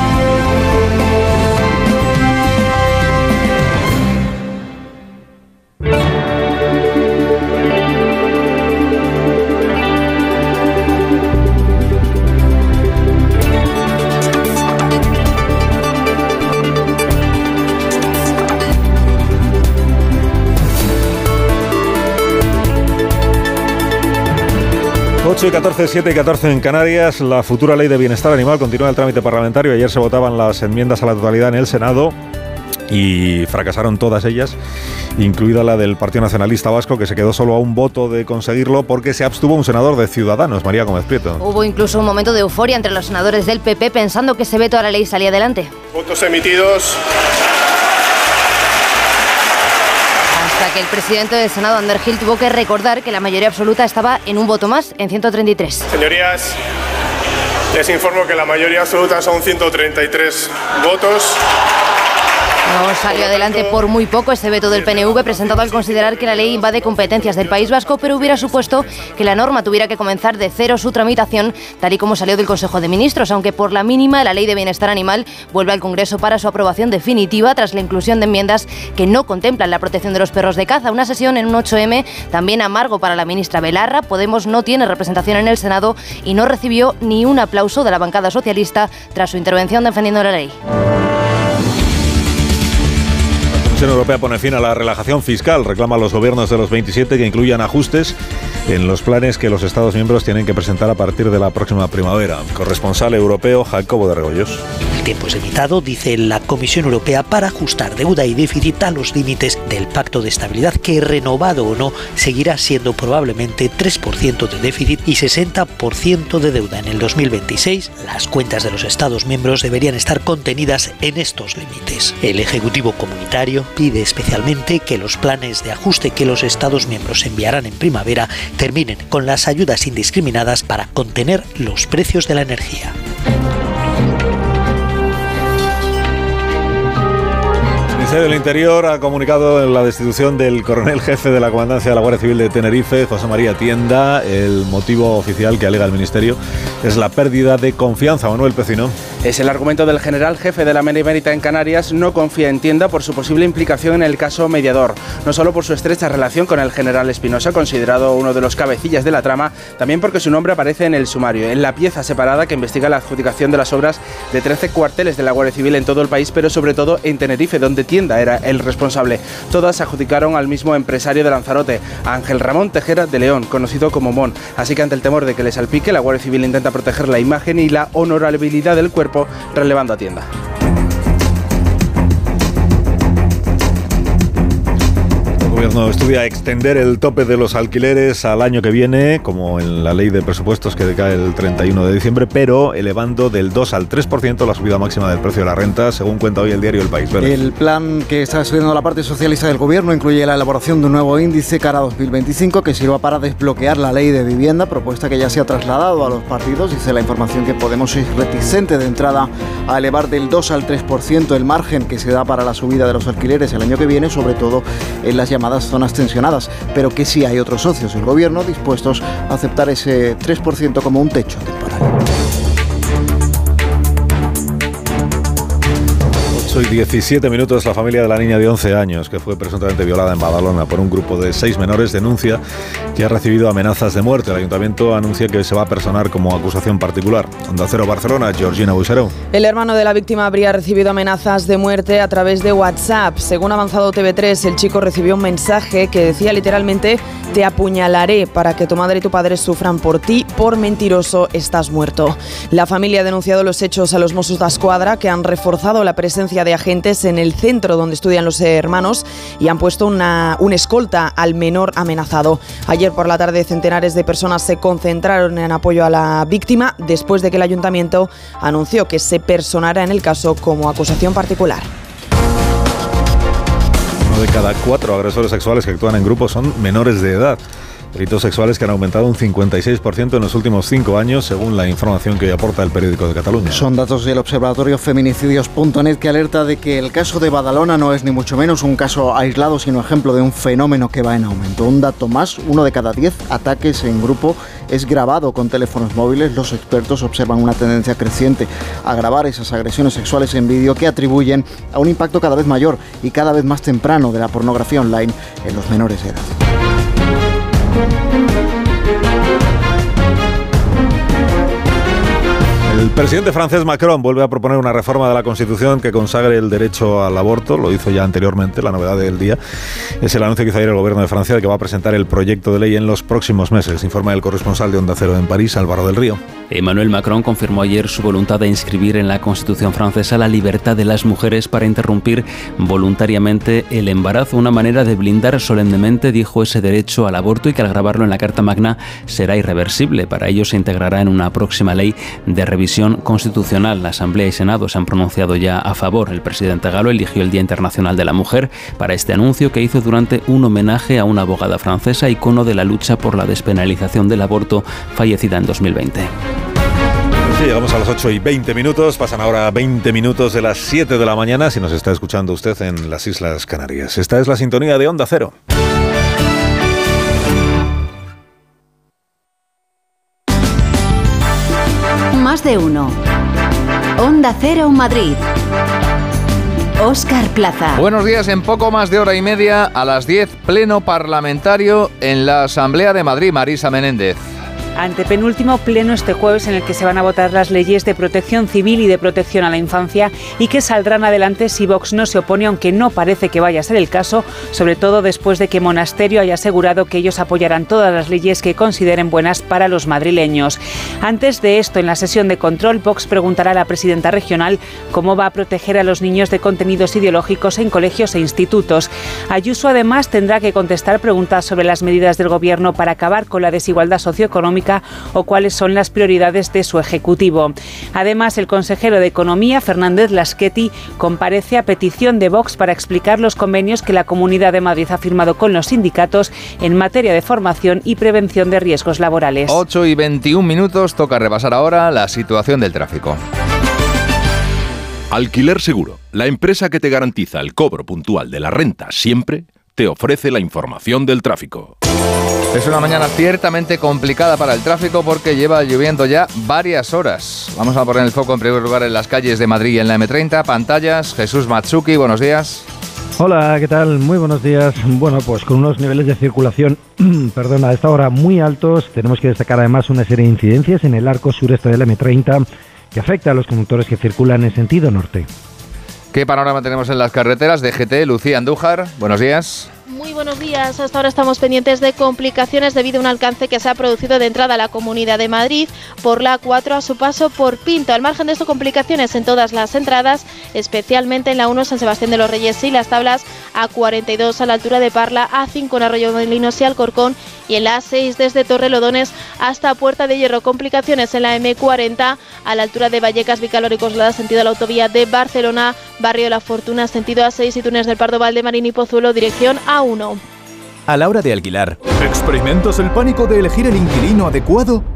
8 y 14, 7 y 14 en Canarias. La futura ley de bienestar animal continúa el trámite parlamentario. Ayer se votaban las enmiendas a la totalidad en el Senado y fracasaron todas ellas, incluida la del Partido Nacionalista Vasco, que se quedó solo a un voto de conseguirlo porque se abstuvo un senador de Ciudadanos, María Gómez Prieto. Hubo incluso un momento de euforia entre los senadores del PP pensando que ese veto a la ley salía adelante. Votos emitidos. Hasta que el presidente del Senado, Ander Gil, tuvo que recordar que la mayoría absoluta estaba en un voto más, en 133. Señorías, les informo que la mayoría absoluta son 133 votos. No salió adelante por muy poco ese veto del PNV presentado al considerar que la ley invade competencias del País Vasco, pero hubiera supuesto que la norma tuviera que comenzar de cero su tramitación, tal y como salió del Consejo de Ministros, aunque por la mínima la ley de bienestar animal vuelve al Congreso para su aprobación definitiva tras la inclusión de enmiendas que no contemplan la protección de los perros de caza. Una sesión en un 8M también amargo para la ministra Belarra. Podemos no tiene representación en el Senado y no recibió ni un aplauso de la bancada socialista tras su intervención defendiendo la ley. Comisión Europea pone fin a la relajación fiscal, reclama a los gobiernos de los 27 que incluyan ajustes en los planes que los Estados miembros tienen que presentar a partir de la próxima primavera. Corresponsal europeo Jacobo de Regoyos. El tiempo es limitado, dice la Comisión Europea, para ajustar deuda y déficit a los límites del Pacto de Estabilidad, que renovado o no, seguirá siendo probablemente 3% de déficit y 60% de deuda en el 2026. Las cuentas de los Estados miembros deberían estar contenidas en estos límites. El Ejecutivo Comunitario pide especialmente que los planes de ajuste que los Estados miembros enviarán en primavera terminen con las ayudas indiscriminadas para contener los precios de la energía. Ministerio del Interior ha comunicado la destitución del coronel jefe de la Comandancia de la Guardia Civil de Tenerife, José María Tienda. El motivo oficial que alega el Ministerio es la pérdida de confianza. Manuel Pecino. Es el argumento del general jefe de la Benemérita en Canarias. No confía en Tienda por su posible implicación en el caso mediador. No solo por su estrecha relación con el general Espinosa, considerado uno de los cabecillas de la trama, también porque su nombre aparece en el sumario, en la pieza separada que investiga la adjudicación de las obras de 13 cuarteles de la Guardia Civil en todo el país, pero sobre todo en Tenerife, donde Tienda era el responsable. Todas se adjudicaron al mismo empresario de Lanzarote, Ángel Ramón Tejera de León, conocido como Mon. Así que ante el temor de que le salpique, la Guardia Civil intenta proteger la imagen y la honorabilidad del cuerpo relevando a tienda. Gobierno estudia extender el tope de los alquileres al año que viene, como en la ley de presupuestos que decae el 31 de diciembre, pero elevando del 2 al 3% la subida máxima del precio de la renta, según cuenta hoy el diario El País. ¿verdad? El plan que está estudiando la parte socialista del gobierno incluye la elaboración de un nuevo índice cara a 2025 que sirva para desbloquear la ley de vivienda, propuesta que ya se ha trasladado a los partidos. Dice la información que Podemos es reticente de entrada a elevar del 2 al 3% el margen que se da para la subida de los alquileres el año que viene, sobre todo en las llamadas zonas tensionadas, pero que sí hay otros socios del gobierno dispuestos a aceptar ese 3% como un techo temporal. 8 y 17 minutos, la familia de la niña de 11 años que fue presuntamente violada en Badalona por un grupo de seis menores denuncia que ha recibido amenazas de muerte. El ayuntamiento anuncia que se va a personar como acusación particular. Onda Cero Barcelona, Georgina Buixaró. El hermano de la víctima habría recibido amenazas de muerte a través de WhatsApp. Según avanzado TV3, el chico recibió un mensaje que decía literalmente te apuñalaré para que tu madre y tu padre sufran por ti, por mentiroso estás muerto. La familia ha denunciado los hechos a los Mossos de Escuadra que han reforzado la presencia de agentes en el centro donde estudian los hermanos y han puesto una, un escolta al menor amenazado. Ayer por la tarde centenares de personas se concentraron en apoyo a la víctima después de que el ayuntamiento anunció que se personara en el caso como acusación particular. De cada cuatro agresores sexuales que actúan en grupo son menores de edad. Delitos sexuales que han aumentado un 56% en los últimos cinco años, según la información que hoy aporta el periódico de Cataluña. Son datos del observatorio feminicidios.net que alerta de que el caso de Badalona no es ni mucho menos un caso aislado, sino ejemplo de un fenómeno que va en aumento. Un dato más, uno de cada diez ataques en grupo es grabado con teléfonos móviles. Los expertos observan una tendencia creciente a grabar esas agresiones sexuales en vídeo que atribuyen a un impacto cada vez mayor y cada vez más temprano de la pornografía online en los menores de edad. thank you El presidente francés Macron vuelve a proponer una reforma de la Constitución que consagre el derecho al aborto. Lo hizo ya anteriormente. La novedad del día es el anuncio que hizo ayer el gobierno de Francia de que va a presentar el proyecto de ley en los próximos meses. Informa el corresponsal de Onda Cero en París, Álvaro del Río. Emmanuel Macron confirmó ayer su voluntad de inscribir en la Constitución francesa la libertad de las mujeres para interrumpir voluntariamente el embarazo, una manera de blindar solemnemente, dijo, ese derecho al aborto y que al grabarlo en la Carta Magna será irreversible. Para ello se integrará en una próxima ley de revisión constitucional. La Asamblea y Senado se han pronunciado ya a favor. El presidente Galo eligió el Día Internacional de la Mujer para este anuncio que hizo durante un homenaje a una abogada francesa, icono de la lucha por la despenalización del aborto, fallecida en 2020. Sí, llegamos a las 8 y 20 minutos, pasan ahora 20 minutos de las 7 de la mañana si nos está escuchando usted en las Islas Canarias. Esta es la sintonía de Onda Cero. Más de uno. Onda Cero Madrid. Oscar Plaza. Buenos días, en poco más de hora y media, a las 10, pleno parlamentario en la Asamblea de Madrid, Marisa Menéndez. Antepenúltimo pleno este jueves en el que se van a votar las leyes de protección civil y de protección a la infancia y que saldrán adelante si Vox no se opone, aunque no parece que vaya a ser el caso, sobre todo después de que Monasterio haya asegurado que ellos apoyarán todas las leyes que consideren buenas para los madrileños. Antes de esto, en la sesión de control, Vox preguntará a la presidenta regional cómo va a proteger a los niños de contenidos ideológicos en colegios e institutos. Ayuso además tendrá que contestar preguntas sobre las medidas del Gobierno para acabar con la desigualdad socioeconómica o cuáles son las prioridades de su Ejecutivo. Además, el consejero de Economía, Fernández Laschetti, comparece a petición de Vox para explicar los convenios que la Comunidad de Madrid ha firmado con los sindicatos en materia de formación y prevención de riesgos laborales. 8 y 21 minutos, toca repasar ahora la situación del tráfico. Alquiler Seguro, la empresa que te garantiza el cobro puntual de la renta siempre, te ofrece la información del tráfico. Es una mañana ciertamente complicada para el tráfico porque lleva lloviendo ya varias horas. Vamos a poner el foco en primer lugar en las calles de Madrid y en la M30. Pantallas, Jesús Matsuki, buenos días. Hola, ¿qué tal? Muy buenos días. Bueno, pues con unos niveles de circulación, perdona, a esta hora muy altos, tenemos que destacar además una serie de incidencias en el arco sureste de la M30 que afecta a los conductores que circulan en sentido norte. ¿Qué panorama tenemos en las carreteras de GT? Lucía Andújar, buenos días. Muy buenos días. Hasta ahora estamos pendientes de complicaciones debido a un alcance que se ha producido de entrada a la Comunidad de Madrid por la 4 a su paso por Pinto. Al margen de esto, complicaciones en todas las entradas, especialmente en la 1 San Sebastián de los Reyes y las tablas A42 a la altura de Parla, A5 en Arroyo Molinos y Alcorcón y en la A6 desde Torrelodones hasta Puerta de Hierro. Complicaciones en la M40 a la altura de Vallecas, Vicalóricos, la sentido a la autovía de Barcelona, Barrio La Fortuna, sentido A6 y Túnez del Pardo Valdemarín y Pozuelo, dirección A1. A la hora de alquilar, ¿experimentas el pánico de elegir el inquilino adecuado?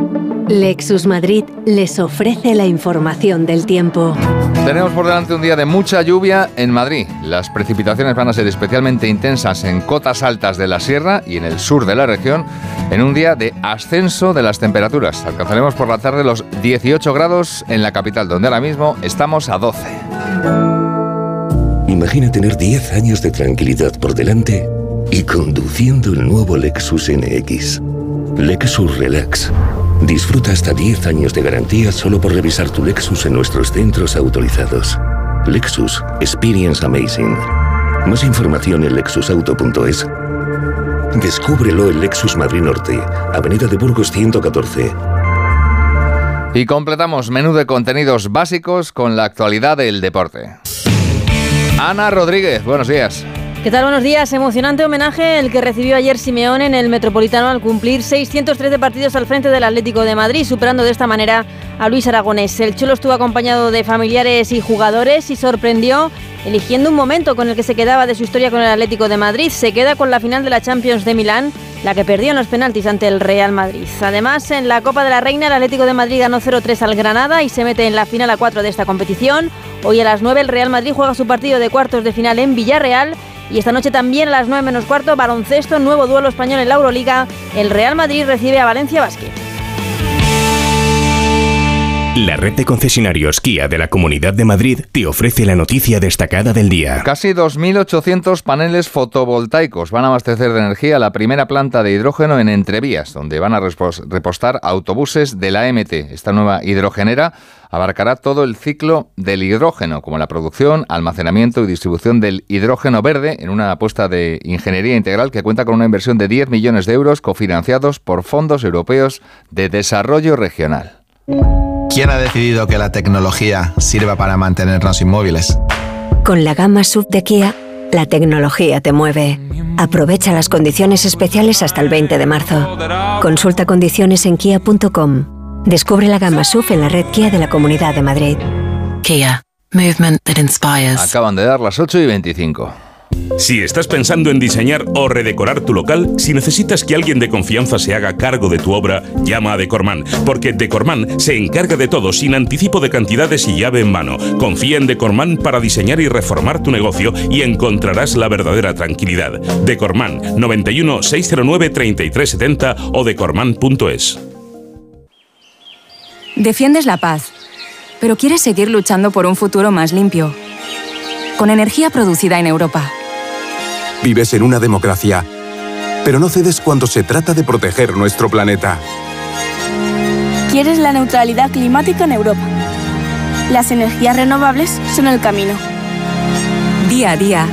Lexus Madrid les ofrece la información del tiempo. Tenemos por delante un día de mucha lluvia en Madrid. Las precipitaciones van a ser especialmente intensas en cotas altas de la sierra y en el sur de la región, en un día de ascenso de las temperaturas. Alcanzaremos por la tarde los 18 grados en la capital, donde ahora mismo estamos a 12. Imagina tener 10 años de tranquilidad por delante y conduciendo el nuevo Lexus NX. Lexus Relax. Disfruta hasta 10 años de garantía solo por revisar tu Lexus en nuestros centros autorizados. Lexus Experience Amazing. Más información en lexusauto.es. Descúbrelo en Lexus Madrid Norte, Avenida de Burgos 114. Y completamos menú de contenidos básicos con la actualidad del deporte. Ana Rodríguez, buenos días. ¿Qué tal? Buenos días. Emocionante homenaje el que recibió ayer Simeone en el Metropolitano al cumplir 613 partidos al frente del Atlético de Madrid, superando de esta manera a Luis Aragonés. El Cholo estuvo acompañado de familiares y jugadores y sorprendió eligiendo un momento con el que se quedaba de su historia con el Atlético de Madrid. Se queda con la final de la Champions de Milán, la que perdió en los penaltis ante el Real Madrid. Además, en la Copa de la Reina, el Atlético de Madrid ganó 0-3 al Granada y se mete en la final a 4 de esta competición. Hoy a las 9 el Real Madrid juega su partido de cuartos de final en Villarreal y esta noche también a las 9 menos cuarto, baloncesto, nuevo duelo español en la Euroliga. El Real Madrid recibe a Valencia Basket. La red de concesionarios Kia de la Comunidad de Madrid te ofrece la noticia destacada del día. Casi 2.800 paneles fotovoltaicos van a abastecer de energía la primera planta de hidrógeno en Entrevías, donde van a repostar autobuses de la MT. Esta nueva hidrogenera abarcará todo el ciclo del hidrógeno, como la producción, almacenamiento y distribución del hidrógeno verde, en una apuesta de ingeniería integral que cuenta con una inversión de 10 millones de euros cofinanciados por fondos europeos de desarrollo regional. ¿Quién ha decidido que la tecnología sirva para mantenernos inmóviles? Con la gama sub de Kia, la tecnología te mueve. Aprovecha las condiciones especiales hasta el 20 de marzo. Consulta condiciones en kia.com. Descubre la gama SUV en la red Kia de la Comunidad de Madrid. Kia. Movement that inspires. Acaban de dar las 8 y 25. Si estás pensando en diseñar o redecorar tu local, si necesitas que alguien de confianza se haga cargo de tu obra, llama a Decorman, porque Decorman se encarga de todo sin anticipo de cantidades y llave en mano. Confía en Decorman para diseñar y reformar tu negocio y encontrarás la verdadera tranquilidad. Decorman 91 609 3370 o decorman.es. Defiendes la paz, pero quieres seguir luchando por un futuro más limpio. Con energía producida en Europa Vives en una democracia, pero no cedes cuando se trata de proteger nuestro planeta. Quieres la neutralidad climática en Europa. Las energías renovables son el camino. Día a día,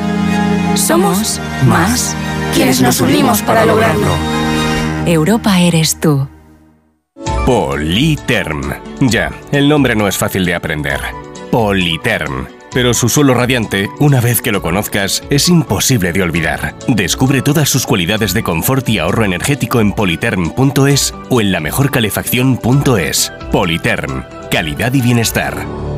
somos más quienes nos unimos para lograrlo. Europa eres tú. Politerm. Ya, el nombre no es fácil de aprender. Politerm pero su suelo radiante, una vez que lo conozcas, es imposible de olvidar. Descubre todas sus cualidades de confort y ahorro energético en politerm.es o en la mejorcalefacción.es. Politerm, calidad y bienestar.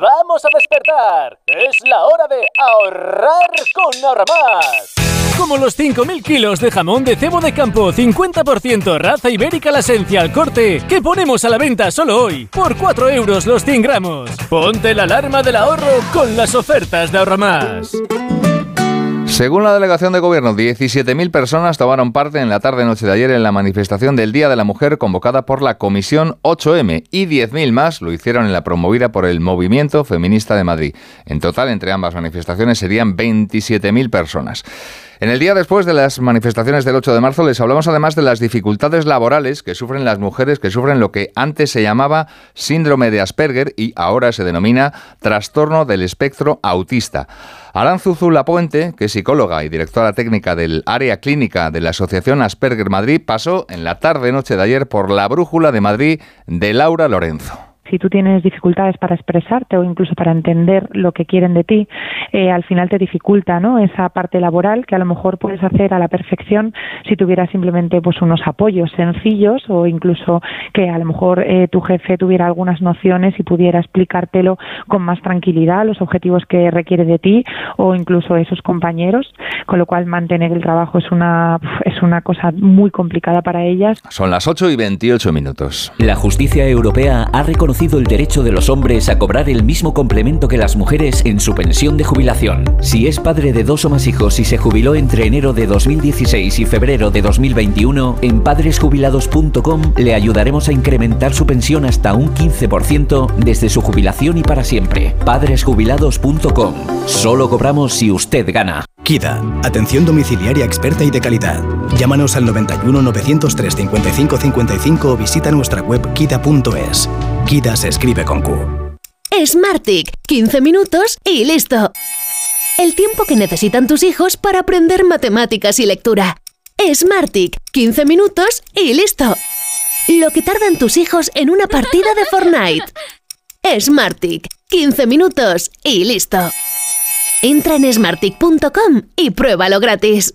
¡Vamos a despertar! ¡Es la hora de ahorrar con Ahorramás! Como los 5.000 kilos de jamón de cebo de campo, 50% raza ibérica la esencia al corte, que ponemos a la venta solo hoy, por 4 euros los 100 gramos. Ponte la alarma del ahorro con las ofertas de Ahorramás. Según la delegación de gobierno, 17.000 personas tomaron parte en la tarde-noche de ayer en la manifestación del Día de la Mujer convocada por la Comisión 8M y 10.000 más lo hicieron en la promovida por el Movimiento Feminista de Madrid. En total, entre ambas manifestaciones serían 27.000 personas. En el día después de las manifestaciones del 8 de marzo les hablamos además de las dificultades laborales que sufren las mujeres que sufren lo que antes se llamaba síndrome de Asperger y ahora se denomina trastorno del espectro autista. Aranzuzu Lapuente, que es psicóloga y directora técnica del área clínica de la Asociación Asperger Madrid, pasó en la tarde-noche de ayer por la brújula de Madrid de Laura Lorenzo si tú tienes dificultades para expresarte o incluso para entender lo que quieren de ti, eh, al final te dificulta ¿no? esa parte laboral que a lo mejor puedes hacer a la perfección si tuvieras simplemente pues unos apoyos sencillos o incluso que a lo mejor eh, tu jefe tuviera algunas nociones y pudiera explicártelo con más tranquilidad los objetivos que requiere de ti o incluso esos compañeros, con lo cual mantener el trabajo es una es una cosa muy complicada para ellas. Son las 8 y 28 minutos. La justicia europea ha reconocido el derecho de los hombres a cobrar el mismo complemento que las mujeres en su pensión de jubilación. Si es padre de dos o más hijos y se jubiló entre enero de 2016 y febrero de 2021, en padresjubilados.com le ayudaremos a incrementar su pensión hasta un 15% desde su jubilación y para siempre. Padresjubilados.com. Solo cobramos si usted gana. KIDA, atención domiciliaria experta y de calidad. Llámanos al 91 903 55 55 o visita nuestra web kida.es. KIDA se escribe con Q. Smartick, 15 minutos y listo. El tiempo que necesitan tus hijos para aprender matemáticas y lectura. Smartick, 15 minutos y listo. Lo que tardan tus hijos en una partida de Fortnite. Smartick, 15 minutos y listo. Entra en smartick.com y pruébalo gratis.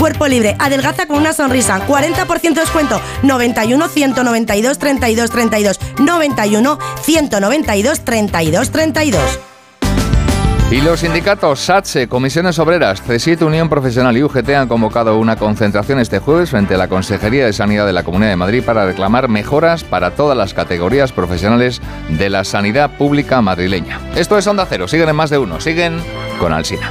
Cuerpo libre, adelgaza con una sonrisa, 40% de descuento, 91 192 32 32, 91 192 32 32. Y los sindicatos SATSE, Comisiones Obreras, C7 Unión Profesional y UGT han convocado una concentración este jueves frente a la Consejería de Sanidad de la Comunidad de Madrid para reclamar mejoras para todas las categorías profesionales de la sanidad pública madrileña. Esto es Onda Cero, siguen en más de uno, siguen con Alsina.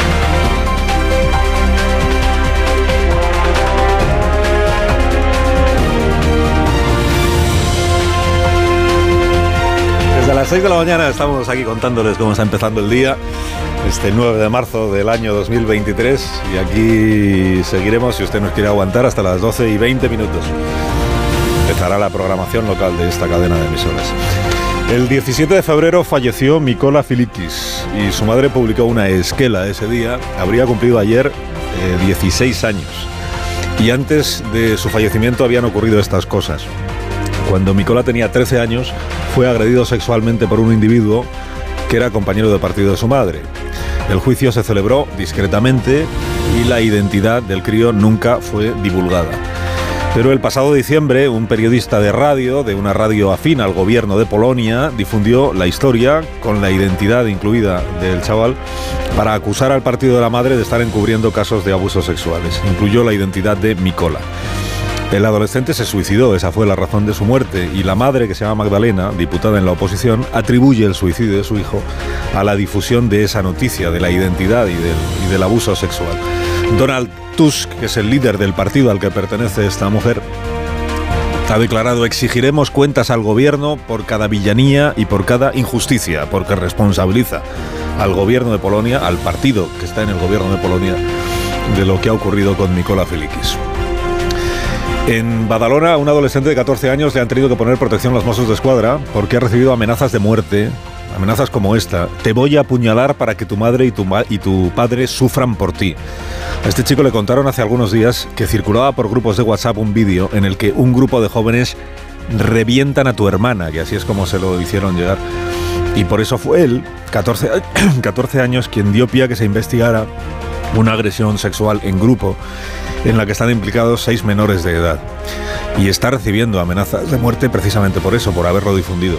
Las 6 de la mañana estamos aquí contándoles cómo está empezando el día, este 9 de marzo del año 2023, y aquí seguiremos, si usted nos quiere aguantar, hasta las 12 y 20 minutos. Empezará la programación local de esta cadena de emisoras. El 17 de febrero falleció Mikola Filikis y su madre publicó una esquela ese día. Habría cumplido ayer eh, 16 años. Y antes de su fallecimiento habían ocurrido estas cosas. Cuando Mikola tenía 13 años, fue agredido sexualmente por un individuo que era compañero de partido de su madre. El juicio se celebró discretamente y la identidad del crío nunca fue divulgada. Pero el pasado diciembre, un periodista de radio, de una radio afín al gobierno de Polonia, difundió la historia con la identidad incluida del chaval para acusar al partido de la madre de estar encubriendo casos de abusos sexuales. Incluyó la identidad de Mikola. El adolescente se suicidó, esa fue la razón de su muerte, y la madre, que se llama Magdalena, diputada en la oposición, atribuye el suicidio de su hijo a la difusión de esa noticia, de la identidad y del, abuso sexual. Donald Tusk, que es el líder del partido al que pertenece esta mujer, ha declarado exigiremos cuentas al gobierno por cada villanía y por cada injusticia, porque responsabiliza al gobierno de Polonia, al partido que está en el gobierno de Polonia, de lo que ha ocurrido con Mikola Filikis. En Badalona, a un adolescente de 14 años le han tenido que poner protección los mozos de escuadra porque ha recibido amenazas de muerte. Amenazas como esta. Te voy a apuñalar para que tu madre y tu, y tu padre sufran por ti. A este chico le contaron hace algunos días que circulaba por grupos de WhatsApp un vídeo en el que un grupo de jóvenes revientan a tu hermana, que así es como se lo hicieron llegar. Y por eso fue él, 14, 14 años, quien dio pie a que se investigara una agresión sexual en grupo en la que están implicados seis menores de edad. Y está recibiendo amenazas de muerte precisamente por eso, por haberlo difundido.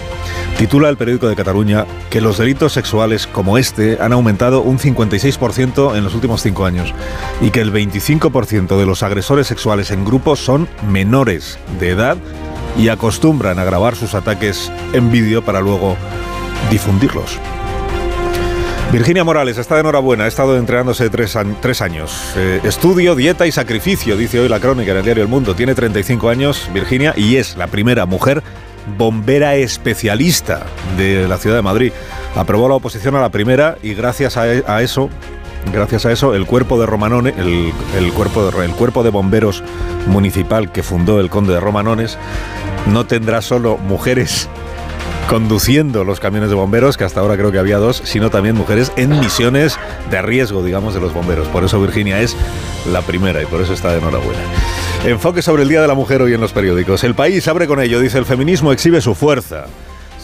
Titula el periódico de Cataluña que los delitos sexuales como este han aumentado un 56% en los últimos cinco años y que el 25% de los agresores sexuales en grupo son menores de edad y acostumbran a grabar sus ataques en vídeo para luego difundirlos. Virginia Morales está de enhorabuena, ha estado entrenándose tres, años. Eh, estudio, dieta y sacrificio, dice hoy la crónica en el diario El Mundo. Tiene 35 años, Virginia, y es la primera mujer bombera especialista de la ciudad de Madrid. Aprobó la oposición a la primera y gracias a, a eso Gracias a eso, el cuerpo de Romanones, el, cuerpo de, el cuerpo de bomberos municipal que fundó el conde de Romanones, no tendrá solo mujeres conduciendo los camiones de bomberos, que hasta ahora creo que había dos, sino también mujeres en misiones de riesgo, digamos, de los bomberos. Por eso Virginia es la primera y por eso está de enhorabuena. Enfoque sobre el Día de la Mujer hoy en los periódicos. El país abre con ello, dice el feminismo exhibe su fuerza.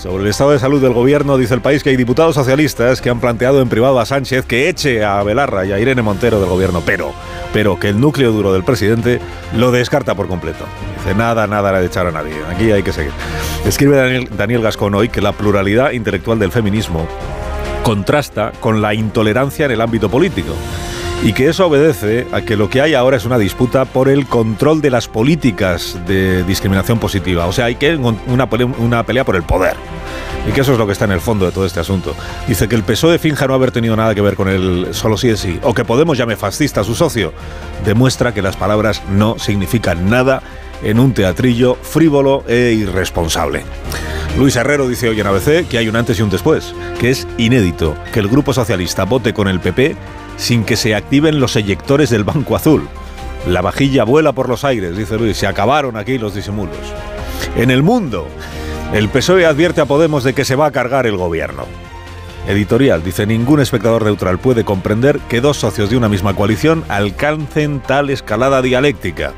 Sobre el estado de salud del gobierno, dice el país que hay diputados socialistas que han planteado en privado a Sánchez que eche a Belarra y a Irene Montero del gobierno, pero, pero que el núcleo duro del presidente lo descarta por completo. Dice nada, nada de echar a nadie. Aquí hay que seguir. Escribe Daniel, Daniel Gascón hoy que la pluralidad intelectual del feminismo contrasta con la intolerancia en el ámbito político y que eso obedece a que lo que hay ahora es una disputa por el control de las políticas de discriminación positiva. O sea, hay que una pelea, una pelea por el poder. Y que eso es lo que está en el fondo de todo este asunto. Dice que el PSOE finja no haber tenido nada que ver con el solo sí es sí, o que Podemos llame fascista a su socio, demuestra que las palabras no significan nada en un teatrillo frívolo e irresponsable. Luis Herrero dice hoy en ABC que hay un antes y un después, que es inédito que el Grupo Socialista vote con el PP sin que se activen los eyectores del Banco Azul. La vajilla vuela por los aires, dice Luis, se acabaron aquí los disimulos. En el mundo, el PSOE advierte a Podemos de que se va a cargar el gobierno. Editorial dice, ningún espectador neutral puede comprender que dos socios de una misma coalición alcancen tal escalada dialéctica.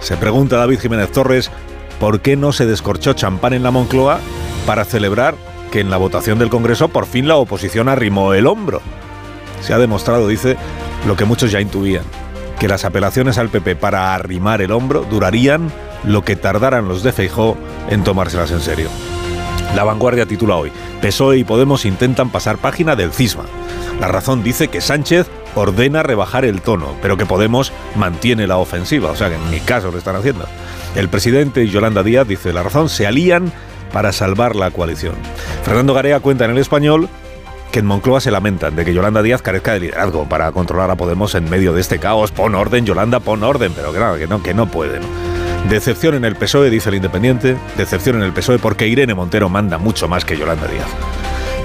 Se pregunta David Jiménez Torres, ¿por qué no se descorchó champán en la Moncloa para celebrar que en la votación del Congreso por fin la oposición arrimó el hombro? Se ha demostrado, dice, lo que muchos ya intuían, que las apelaciones al PP para arrimar el hombro durarían lo que tardaran los de Feijó en tomárselas en serio. La vanguardia titula hoy, PSOE y Podemos intentan pasar página del cisma. La razón dice que Sánchez ordena rebajar el tono, pero que Podemos mantiene la ofensiva, o sea que en mi caso lo están haciendo. El presidente y Yolanda Díaz, dice la razón, se alían para salvar la coalición. Fernando Garea cuenta en el español que en Moncloa se lamentan de que Yolanda Díaz carezca de liderazgo para controlar a Podemos en medio de este caos. Pon orden, Yolanda, pon orden, pero claro, que no, que no pueden. Decepción en el PSOE, dice el Independiente, decepción en el PSOE porque Irene Montero manda mucho más que Yolanda Díaz.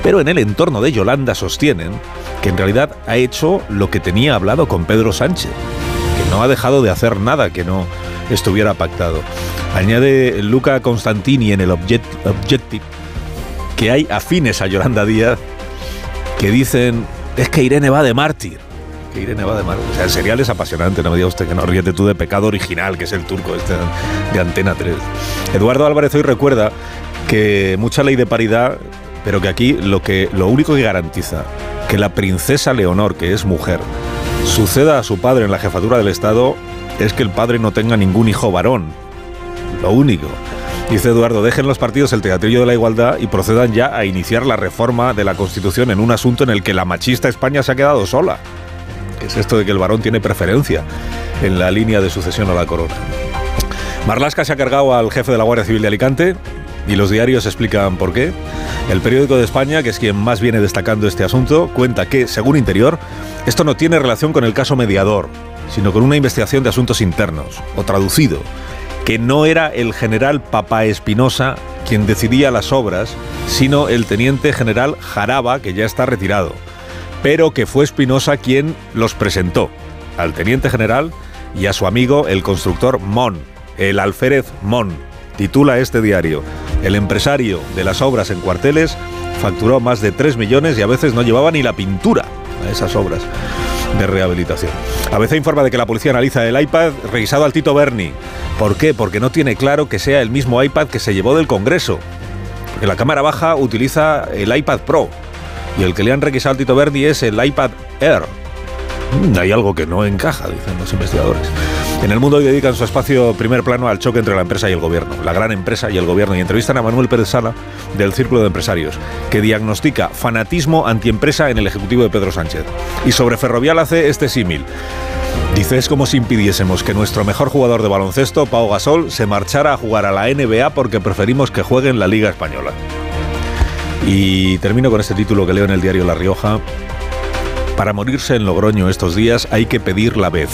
Pero en el entorno de Yolanda sostienen que en realidad ha hecho lo que tenía hablado con Pedro Sánchez, que no ha dejado de hacer nada que no estuviera pactado. Añade Luca Constantini en el Objective que hay afines a Yolanda Díaz que dicen es que Irene va de mártir. Que Irene va de mártir. O sea, el serial es apasionante, no me diga usted que no ríete tú de pecado original, que es el turco este de Antena 3. Eduardo Álvarez hoy recuerda que mucha ley de paridad, pero que aquí lo, que, lo único que garantiza que la princesa Leonor, que es mujer, suceda a su padre en la jefatura del Estado es que el padre no tenga ningún hijo varón. Lo único. Dice Eduardo, dejen los partidos el teatrillo de la igualdad y procedan ya a iniciar la reforma de la Constitución en un asunto en el que la machista España se ha quedado sola. Es esto de que el varón tiene preferencia en la línea de sucesión a la corona. Marlasca se ha cargado al jefe de la Guardia Civil de Alicante y los diarios explican por qué. El periódico de España, que es quien más viene destacando este asunto, cuenta que, según Interior, esto no tiene relación con el caso mediador, sino con una investigación de asuntos internos, o traducido, que no era el general Papá Espinosa quien decidía las obras, sino el teniente general Jaraba, que ya está retirado, pero que fue Espinosa quien los presentó al teniente general y a su amigo el constructor Mon, el alférez Mon. Titula este diario, el empresario de las obras en cuarteles facturó más de 3 millones y a veces no llevaba ni la pintura a esas obras de rehabilitación. A veces informa de que la policía analiza el iPad revisado al Tito Berni. ¿Por qué? Porque no tiene claro que sea el mismo iPad que se llevó del Congreso. Porque la cámara baja utiliza el iPad Pro y el que le han requisado al Tito Berni es el iPad Air. Mm, hay algo que no encaja, dicen los investigadores. En el mundo hoy dedican su espacio primer plano al choque entre la empresa y el gobierno, la gran empresa y el gobierno, y entrevistan a Manuel Pérez Sala del Círculo de Empresarios, que diagnostica fanatismo antiempresa en el Ejecutivo de Pedro Sánchez. Y sobre Ferrovial hace este símil. Dice, es como si impidiésemos que nuestro mejor jugador de baloncesto, Pau Gasol, se marchara a jugar a la NBA porque preferimos que juegue en la Liga Española. Y termino con este título que leo en el diario La Rioja. Para morirse en Logroño estos días hay que pedir la vez.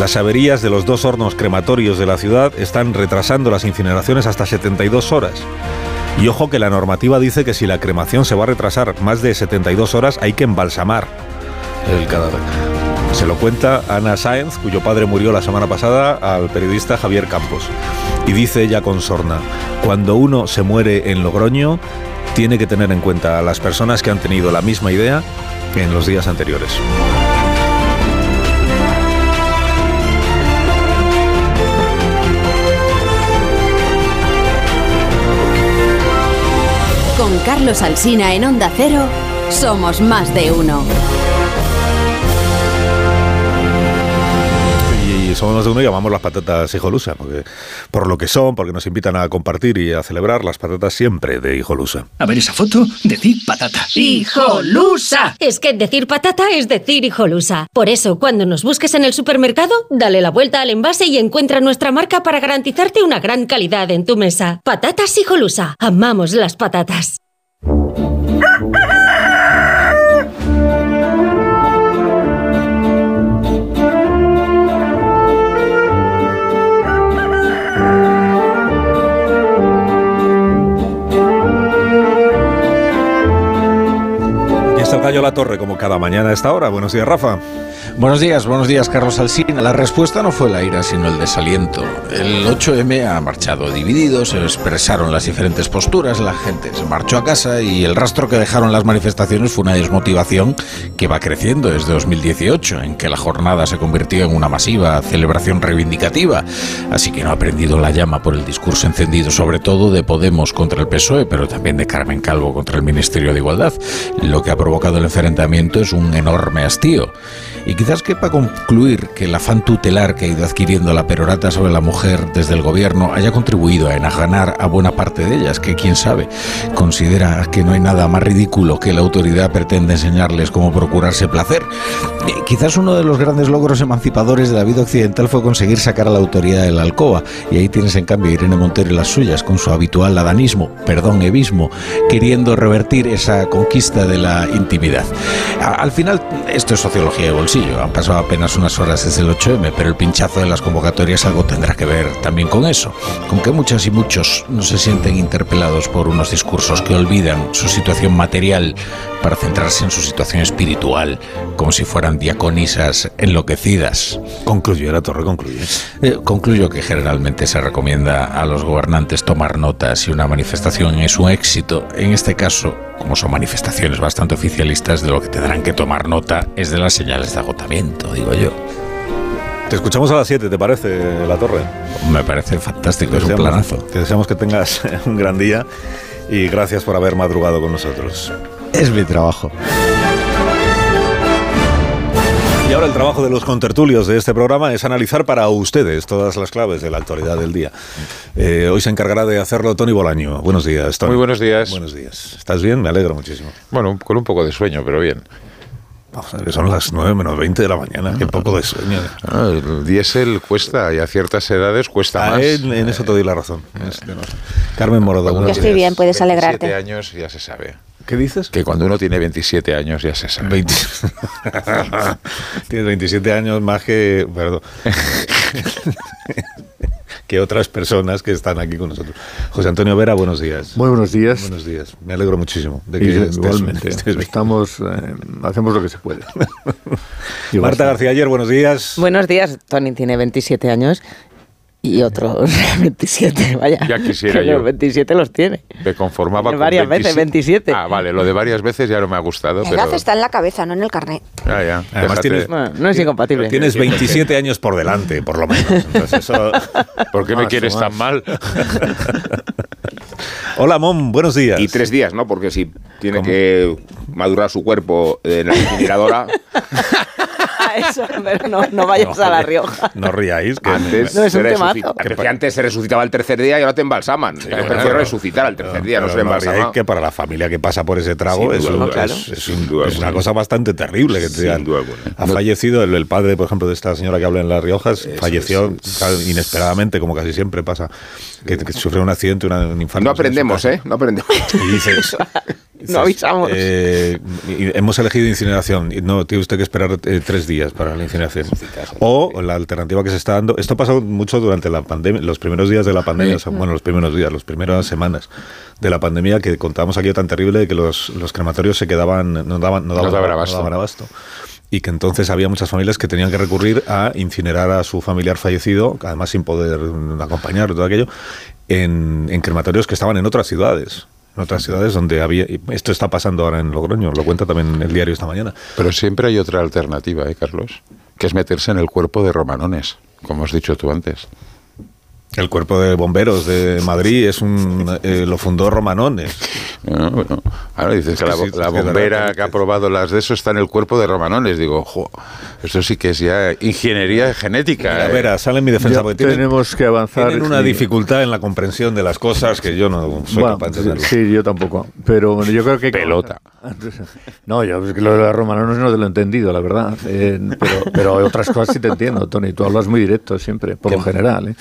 Las averías de los dos hornos crematorios de la ciudad están retrasando las incineraciones hasta 72 horas. Y ojo que la normativa dice que si la cremación se va a retrasar más de 72 horas hay que embalsamar el cadáver. Se lo cuenta Ana Sáenz, cuyo padre murió la semana pasada, al periodista Javier Campos. Y dice ella con sorna, cuando uno se muere en Logroño, tiene que tener en cuenta a las personas que han tenido la misma idea en los días anteriores. Con Carlos Alsina en Onda Cero, somos más de uno. Somos más de uno y llamamos las patatas hijolusa, porque por lo que son, porque nos invitan a compartir y a celebrar las patatas siempre de hijolusa. A ver esa foto, decir patata. ¡Hijolusa! Es que decir patata es decir hijolusa. Por eso, cuando nos busques en el supermercado, dale la vuelta al envase y encuentra nuestra marca para garantizarte una gran calidad en tu mesa. Patatas hijolusa. Amamos las patatas. Gallo La Torre, como cada mañana a esta hora. Buenos días, Rafa. Buenos días, buenos días, Carlos Alsina. La respuesta no fue la ira, sino el desaliento. El 8M ha marchado dividido, se expresaron las diferentes posturas, la gente se marchó a casa y el rastro que dejaron las manifestaciones fue una desmotivación que va creciendo desde 2018, en que la jornada se convirtió en una masiva celebración reivindicativa. Así que no ha prendido la llama por el discurso encendido, sobre todo de Podemos contra el PSOE, pero también de Carmen Calvo contra el Ministerio de Igualdad. Lo que ha provocado el enfrentamiento es un enorme hastío. Quizás quepa concluir que el afán tutelar que ha ido adquiriendo la perorata sobre la mujer desde el gobierno haya contribuido a enajanar a buena parte de ellas, que quién sabe, considera que no hay nada más ridículo que la autoridad pretende enseñarles cómo procurarse placer. Eh, Quizás uno de los grandes logros emancipadores de la vida occidental fue conseguir sacar a la autoridad de la alcoba, y ahí tienes en cambio a Irene Montero y las suyas, con su habitual adanismo, perdón, evismo, queriendo revertir esa conquista de la intimidad. Al final, esto es sociología de bolsillo, han pasado apenas unas horas desde el 8M, pero el pinchazo de las convocatorias algo tendrá que ver también con eso, con que muchas y muchos no se sienten interpelados por unos discursos que olvidan su situación material para centrarse en su situación espiritual, como si fueran diaconisas enloquecidas. Concluye, la torre concluye. Eh, concluyo que generalmente se recomienda a los gobernantes tomar nota si una manifestación es un éxito. En este caso, como son manifestaciones bastante oficialistas, de lo que tendrán que tomar nota es de las señales de agotamiento, digo yo. Te escuchamos a las 7, ¿te parece, La Torre? Me parece fantástico, es un Deseamos- planazo. Te deseamos que tengas un gran día y gracias por haber madrugado con nosotros. Es mi trabajo. Y ahora el trabajo de los contertulios de este programa es analizar para ustedes todas las claves de la actualidad del día. Eh, hoy se encargará de hacerlo Tony Bolaño. Buenos días, Tony. Muy buenos días. Buenos días. ¿Estás bien? Me alegro muchísimo. Bueno, con un poco de sueño, pero bien. Vamos a ver, son las 9 menos 20 de la mañana. Qué poco de sueño. Ah, el diésel cuesta y a ciertas edades cuesta Ah, más. en, en eso te doy la razón. Es de no- Carmen Morodo. Uno días. tiene puedes 27 alegrarte. años ya se sabe. ¿Qué dices? Que cuando uno tiene 27 años ya se sabe. 20. Tienes 27 años más que. Perdón. que otras personas que están aquí con nosotros. José Antonio Vera, buenos días. Muy buenos días. Buenos días. Me alegro muchísimo de que Y estés- igualmente, estés bien. estamos, eh, hacemos lo que se puede. Marta. García ayer, buenos días. Buenos días, Tony tiene 27 años y otros 27, vaya. Ya quisiera que yo. Los 27 los tiene. Me conformaba con Varias veces, 27. Ah, vale, lo de varias veces ya no me ha gustado, La pero... edad está en la cabeza, no en el carnet. Ya, ya. Además tienes- Bueno, no es incompatible. Tienes 27 años por delante, por lo menos. Entonces eso- ¿Por qué me Más, quieres más. tan mal? Hola, Mom, buenos días. Y tres días, ¿no? Porque si tiene que madurar su cuerpo en la incineradora, Eso, pero no, no vayas a La Rioja. No ríais. Que antes, No, es un se temazo. que antes se resucitaba el tercer día y ahora te embalsaman. Yo claro. prefiero resucitar al tercer día, no no embalsamado. ríais que para la familia que pasa por ese trago es, duda un- alguna. es- Claro. es Sin un- duda es una cosa bastante terrible que te digan. duda alguna. Ha No- fallecido el, el padre, por ejemplo, de esta señora que habla en Las Riojas, falleció claro, inesperadamente, como casi siempre pasa, que, que sufrió un accidente, una, un infarto. No aprendemos, ¿eh? No aprendemos. Y dices, No avisamos. eh, hemos elegido incineración no tiene usted que esperar eh, tres días para la incineración. O la alternativa que se está dando. Esto pasó mucho durante la pandemia, los primeros días de la pandemia, o sea, bueno, los primeros días, las primeras semanas de la pandemia, que contábamos aquello tan terrible de que los, los crematorios se quedaban, no daban, no daban, daban no abasto. daban abasto. Y que entonces había muchas familias que tenían que recurrir a incinerar a su familiar fallecido, además sin poder acompañar todo aquello, en, en crematorios que estaban en otras ciudades. Otras ciudades donde había. Esto está pasando ahora en Logroño, lo cuenta también el diario esta mañana. Pero siempre hay otra alternativa, ¿eh, Carlos? Que es meterse en el cuerpo de romanones, como has dicho tú antes. El cuerpo de bomberos de Madrid es un eh, lo fundó Romanones. Ah, bueno, ahora dices que la, la bombera que ha probado las de eso está en el cuerpo de romanones. Digo, jo, esto sí que es ya ingeniería genética. Mira, ¿eh? Vera, sale en mi defensa porque tienen, tenemos que avanzar. tienen una y- dificultad en la comprensión de las cosas que yo no soy Bueno, capaz de entenderlo. sí, yo tampoco. Pero bueno, yo creo que. Pelota. No, yo lo de los romanos no te lo he entendido, la verdad. Eh, pero, pero otras cosas sí te entiendo, Tony. Tú hablas muy directo siempre, por lo general. ¿eh?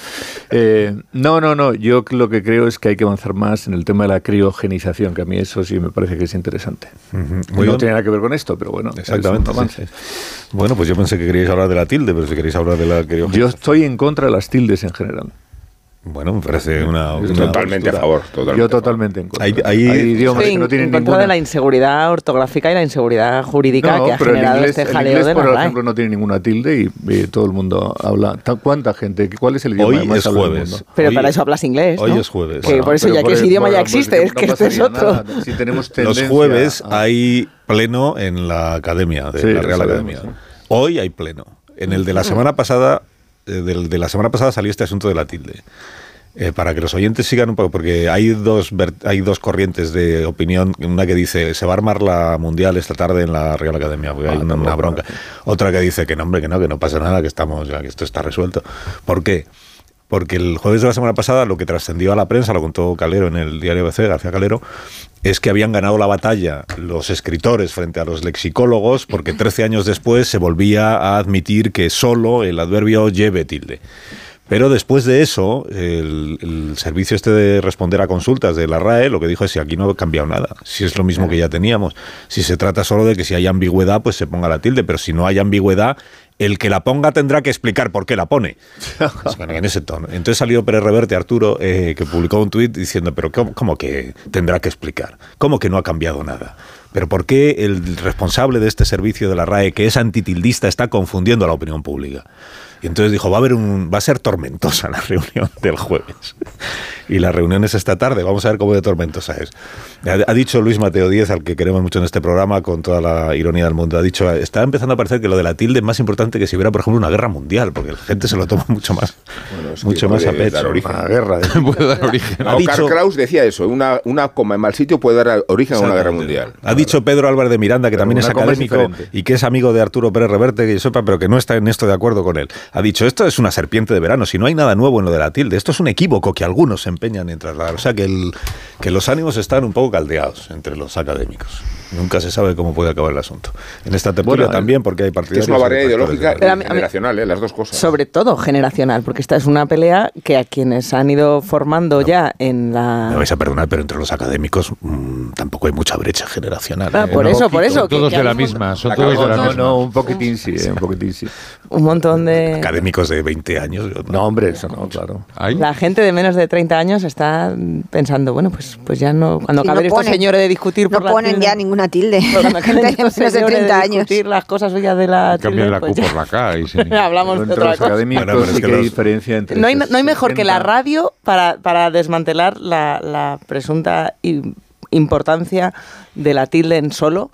Eh, no, no, no. Yo lo que creo es que hay que avanzar más en el tema de la criogenización, que a mí eso sí me parece que es interesante. No muy bien. tiene nada que ver con esto, pero bueno. Exactamente. sí. Bueno, pues yo pensé que queríais hablar de la tilde, pero si queréis hablar de la criogenización. Yo estoy en contra de las tildes en general. Bueno, me parece una. una Totalmente a postura. favor. Totalmente. Yo totalmente en contra. Hay- hay- idiomas Estoy que no tienen en contra ninguna... de la inseguridad ortográfica y la inseguridad jurídica No, que ha el generado inglés, este el jaleo inglés, de por ejemplo, no tiene ninguna tilde y, y todo el mundo habla. ¿Ta- ¿Cuánta gente? ¿Cuál es el idioma Hoy más es hablado del jueves. mundo? Pero Hoy- para eso hablas inglés, Hoy ¿no? es jueves. Que por eso ya que ese el- idioma ya bueno, pues existe, que es que no este es otro. nada. Si tenemos Los jueves a- hay pleno en la academia, de Sí, la Real Academia. Hoy hay pleno. En el de la semana pasada, eh, de la semana pasada salió este asunto de la tilde. eh, para que los oyentes sigan un poco, porque hay dos, hay dos corrientes de opinión. Una que dice, se va a armar la mundial esta tarde en la Real Academia, porque hay una, una bronca. Otra que dice que no, hombre, que no, que no pasa nada, que estamos, ya que esto está resuelto. ¿Por qué? Porque el jueves de la semana pasada lo que trascendió a la prensa, lo contó Calero en el diario ABC, García Calero, es que habían ganado la batalla los escritores frente a los lexicólogos porque 13 años después se volvía a admitir que solo el adverbio lleve tilde. Pero después de eso, el, el servicio este de responder a consultas de la RAE lo que dijo es si aquí no ha cambiado nada, si es lo mismo que ya teníamos, si se trata solo de que si hay ambigüedad pues se ponga la tilde, pero si no hay ambigüedad, el que la ponga tendrá que explicar por qué la pone. En ese tono. Entonces salió Pérez Reverte, Arturo, eh, que publicó un tuit diciendo, pero ¿cómo, cómo que tendrá que explicar? ¿Cómo que no ha cambiado nada? ¿Pero por qué el responsable de este servicio de la RAE, que es antitildista, está confundiendo a la opinión pública? Y entonces dijo, va a haber un, va a ser tormentosa la reunión del jueves. Y la reunión es esta tarde, vamos a ver cómo de tormentosa es. Ha, ha dicho Luis Mateo Díez, al que queremos mucho en este programa, con toda la ironía del mundo, ha dicho, está empezando a parecer que lo de la tilde es más importante que si hubiera, por ejemplo, una guerra mundial, porque la gente se lo toma mucho más, mucho más a pecho. dar origen. Una guerra. ¿eh? puede dar origen. No, Karl Kraus decía eso, una, una coma en mal sitio puede dar origen a una guerra mundial. Ha dicho Pedro Álvarez de Miranda, que también es académico y que es amigo de Arturo Pérez Reverte, que yo sepa, pero que no está en esto de acuerdo con él. Ha dicho, esto es una serpiente de verano, si no hay nada nuevo en lo de la tilde, esto es un equívoco que algunos se empeñan en trasladar. O sea, que, el, que los ánimos están un poco caldeados entre los académicos. Nunca se sabe cómo puede acabar el asunto. En esta tertulia Bueno, también, porque hay Que partidarios... es una barrera ideológica y generacional, ¿eh? las dos cosas. Sobre todo generacional, porque esta es una pelea que a quienes han ido formando ya en Me la... vais a perdonar, pero entre los académicos mm, tampoco hay mucha brecha generacional. Ah, ¿eh? por No, eso, por eso. todos que de la hay misma, son todos de la no, misma. no, un poquitín sí, eh, un poquitín sí. Un montón de... Académicos de 20 años. yo- No, hombre, eso no, claro. La gente de menos de 30 años está pensando, bueno, pues, pues ya no... Cuando Sí, acaben no estos ponen- señores de discutir por No la ponen tilde, ya ninguna tilde. Gente de estos menos de señores 30 años. discutir las cosas suyas de la Cambian la pues Q ya por la K. Y hablamos de Entre otra los cosa. académicos Bueno, pero es sí que que hay los- diferencia entre... No hay, no hay mejor que la 60. radio para, para desmantelar la, la presunta importancia de la tilde en solo,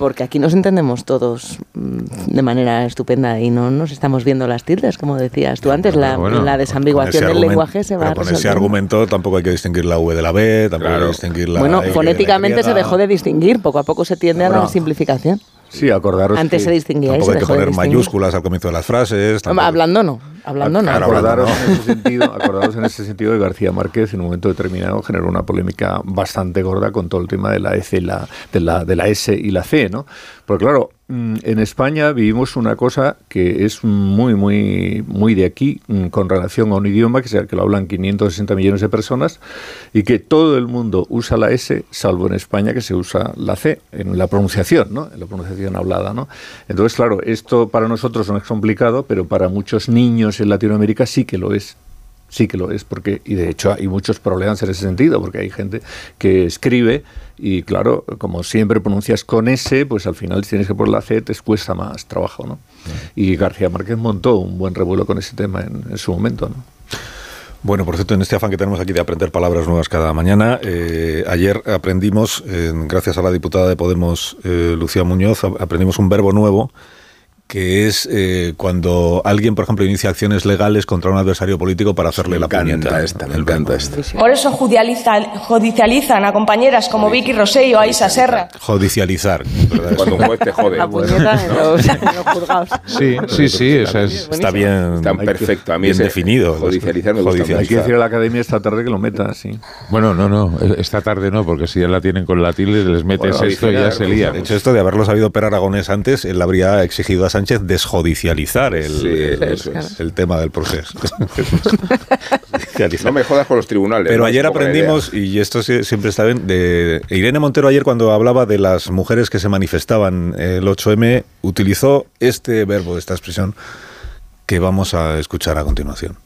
porque aquí nos entendemos todos mm, de manera estupenda y no nos estamos viendo las tildes, como decías tú antes, la, Bueno, la con desambiguación del lenguaje se va pero con ese argumento tampoco hay que distinguir la V de la B, tampoco hay que distinguir la Bueno, la fonéticamente se dejó de distinguir, poco a poco se tiende a la simplificación. Sí, acordaros Antes que- se distinguía Tampoco se hay que poner mayúsculas al comienzo de las frases. tampoco- Hablando no, hablando no. Acordaros hablando, ¿no? en, ese sentido, acordaros en ese sentido de García Márquez en un momento determinado generó una polémica bastante gorda con todo el tema de la, S y la, de la, de la S y la C, ¿no? Porque claro, en España vivimos una cosa que es muy, muy, muy de aquí mm, con relación a un idioma que, sea, que lo hablan 560 millones de personas y que todo el mundo usa la S, salvo en España que se usa la C, en la pronunciación, ¿no? En la pronunciación hablada, ¿no? Entonces, claro, esto para nosotros no es complicado, pero para muchos niños en Latinoamérica sí que lo es. Sí que lo es, porque, y de hecho hay muchos problemas en ese sentido, porque hay gente que escribe y claro, como siempre pronuncias con S, pues al final si tienes que poner la C te cuesta más trabajo, ¿no? Y García Márquez montó un buen revuelo con ese tema en, en su momento, ¿no? Bueno, por cierto, en este afán que tenemos aquí de aprender palabras nuevas cada mañana, eh, ayer aprendimos, eh, gracias a la diputada de Podemos, eh, Lucía Muñoz, aprendimos un verbo nuevo que es eh, cuando alguien, por ejemplo, inicia acciones legales contra un adversario político para hacerle la puñeta. esta, me encanta esta. Por eso judicializan, judicializan a compañeras como Vicky Rosell o Aisa Serra. Judicializar. ¿verdad? Cuando un juez te jode. La puñeta en los, en los juzgados. Sí, sí, sí, esa es. Está bien, Está perfecto. A mí bien ese definido. Judicializar me gusta Judicializar. Hay que decir a la academia esta tarde que lo meta, sí. Bueno, no, no, esta tarde no, porque si ya la tienen con la tilde, les metes Bueno, esto y ya se lía. De hecho, esto de haberlo sabido Per Aragonés antes, él habría exigido a Sánchez desjudicializar el, Sí, el- tema del proceso. No me jodas con los tribunales. Pero ¿no? ayer aprendimos, y esto siempre está bien, de Irene Montero ayer cuando hablaba de las mujeres que se manifestaban el 8M, utilizó este verbo, esta expresión, que vamos a escuchar a continuación.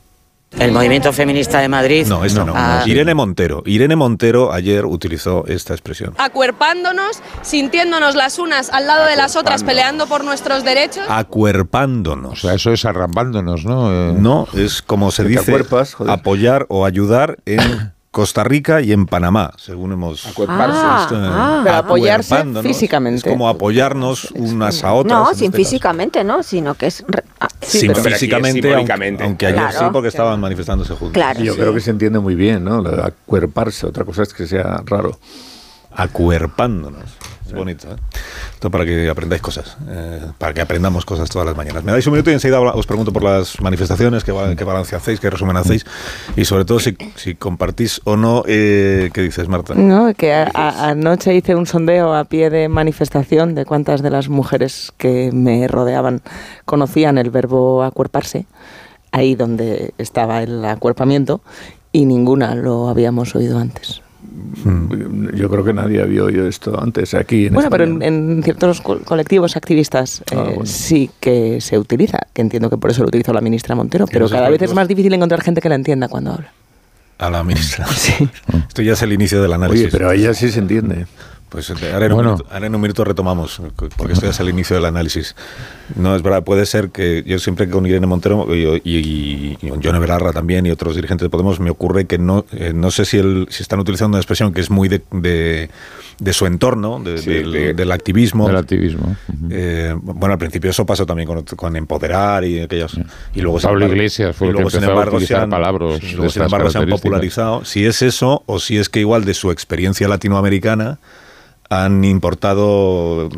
El movimiento feminista de Madrid. No, esta no. Ah. Irene Montero. Irene Montero ayer utilizó esta expresión. Acuerpándonos, sintiéndonos las unas al lado de las otras, peleando por nuestros derechos. Acuerpándonos. O sea, eso es arrambándonos, ¿no? Eh, No, es como se dice acuerpas, apoyar o ayudar en Costa Rica y en Panamá, según hemos Acuerparse. Ah, visto en- ah. Pero apoyarse acuerpándonos. físicamente. Es como apoyarnos unas a otras. No, sin este caso. físicamente, no, sino que es re- a- Sin pero- pero es físicamente, aunque, simbólicamente. aunque ayer Claro. sí, porque estaban manifestándose juntos. Yo creo que se entiende muy bien, ¿no? Acuerparse. Otra cosa es que sea raro. Acuerpándonos. Es bonito, ¿eh? Esto para que aprendáis cosas, eh, para que aprendamos cosas todas las mañanas. Me dais un minuto y enseguida os pregunto por las manifestaciones, qué, qué balance hacéis, qué resumen hacéis y sobre todo si, si compartís o no, eh, ¿qué dices, Marta? No, que a- a- anoche hice un sondeo a pie de manifestación de cuántas de las mujeres que me rodeaban conocían el verbo acuerparse, ahí donde estaba el acuerpamiento, y ninguna lo habíamos oído antes. Yo creo que nadie había oído esto antes aquí en Bueno, pero en, en ciertos co- colectivos activistas eh, Ah, bueno. sí que se utiliza, que entiendo que por eso lo utilizó la ministra Montero, pero cada vez es más difícil encontrar gente que la entienda cuando habla. A la ministra. Esto ya es el inicio del análisis. Oye, pero a ella sí se entiende. Pues ahora en, un minuto, ahora en un minuto retomamos, porque esto ya es el inicio del análisis. No, es verdad, puede ser que yo siempre con Irene Montero y, y, y con John también y otros dirigentes de Podemos me ocurre que no, eh, no sé si, el, si están utilizando una expresión que es muy de, de, de su entorno, de- Sí, del, de- del activismo. Del activismo. Eh, bueno, al principio eso pasó también con, con empoderar y aquellos. Y luego, Pablo embargo- Iglesias fue y el que luego, sin embargo, se han- palabras luego, sin embargo, se han popularizado. Si es eso o si es que igual de su experiencia latinoamericana han importado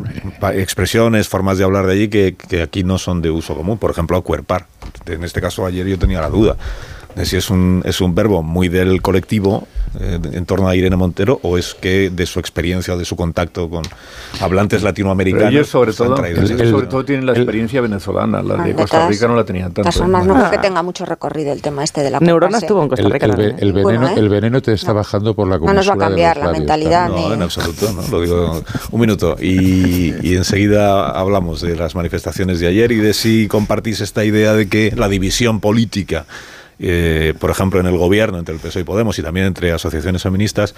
expresiones, formas de hablar de allí que, que aquí no son de uso común. Por ejemplo, acuerpar. En este caso, ayer yo tenía la duda de si es un, es un verbo muy del colectivo eh, en torno a Irene Montero o es que de su experiencia o de su contacto con hablantes latinoamericanos. Pero ellos sobre se han todo, ellos sobre todo tienen la experiencia venezolana, la de De Costa todas- Rica no la tenían tanto. todas formas, no creo que tenga mucho recorrido el tema este de la Neuronas tuvo en Costa El, Rica el el veneno, Bueno, ¿eh? el veneno te está bajando por la No nos va a cambiar la mentalidad. No, en absoluto, no, lo digo un minuto. Y, y enseguida hablamos de las manifestaciones de ayer y de si compartís esta idea de que la división política, eh, por ejemplo, en el gobierno entre el PSOE y Podemos y también entre asociaciones feministas,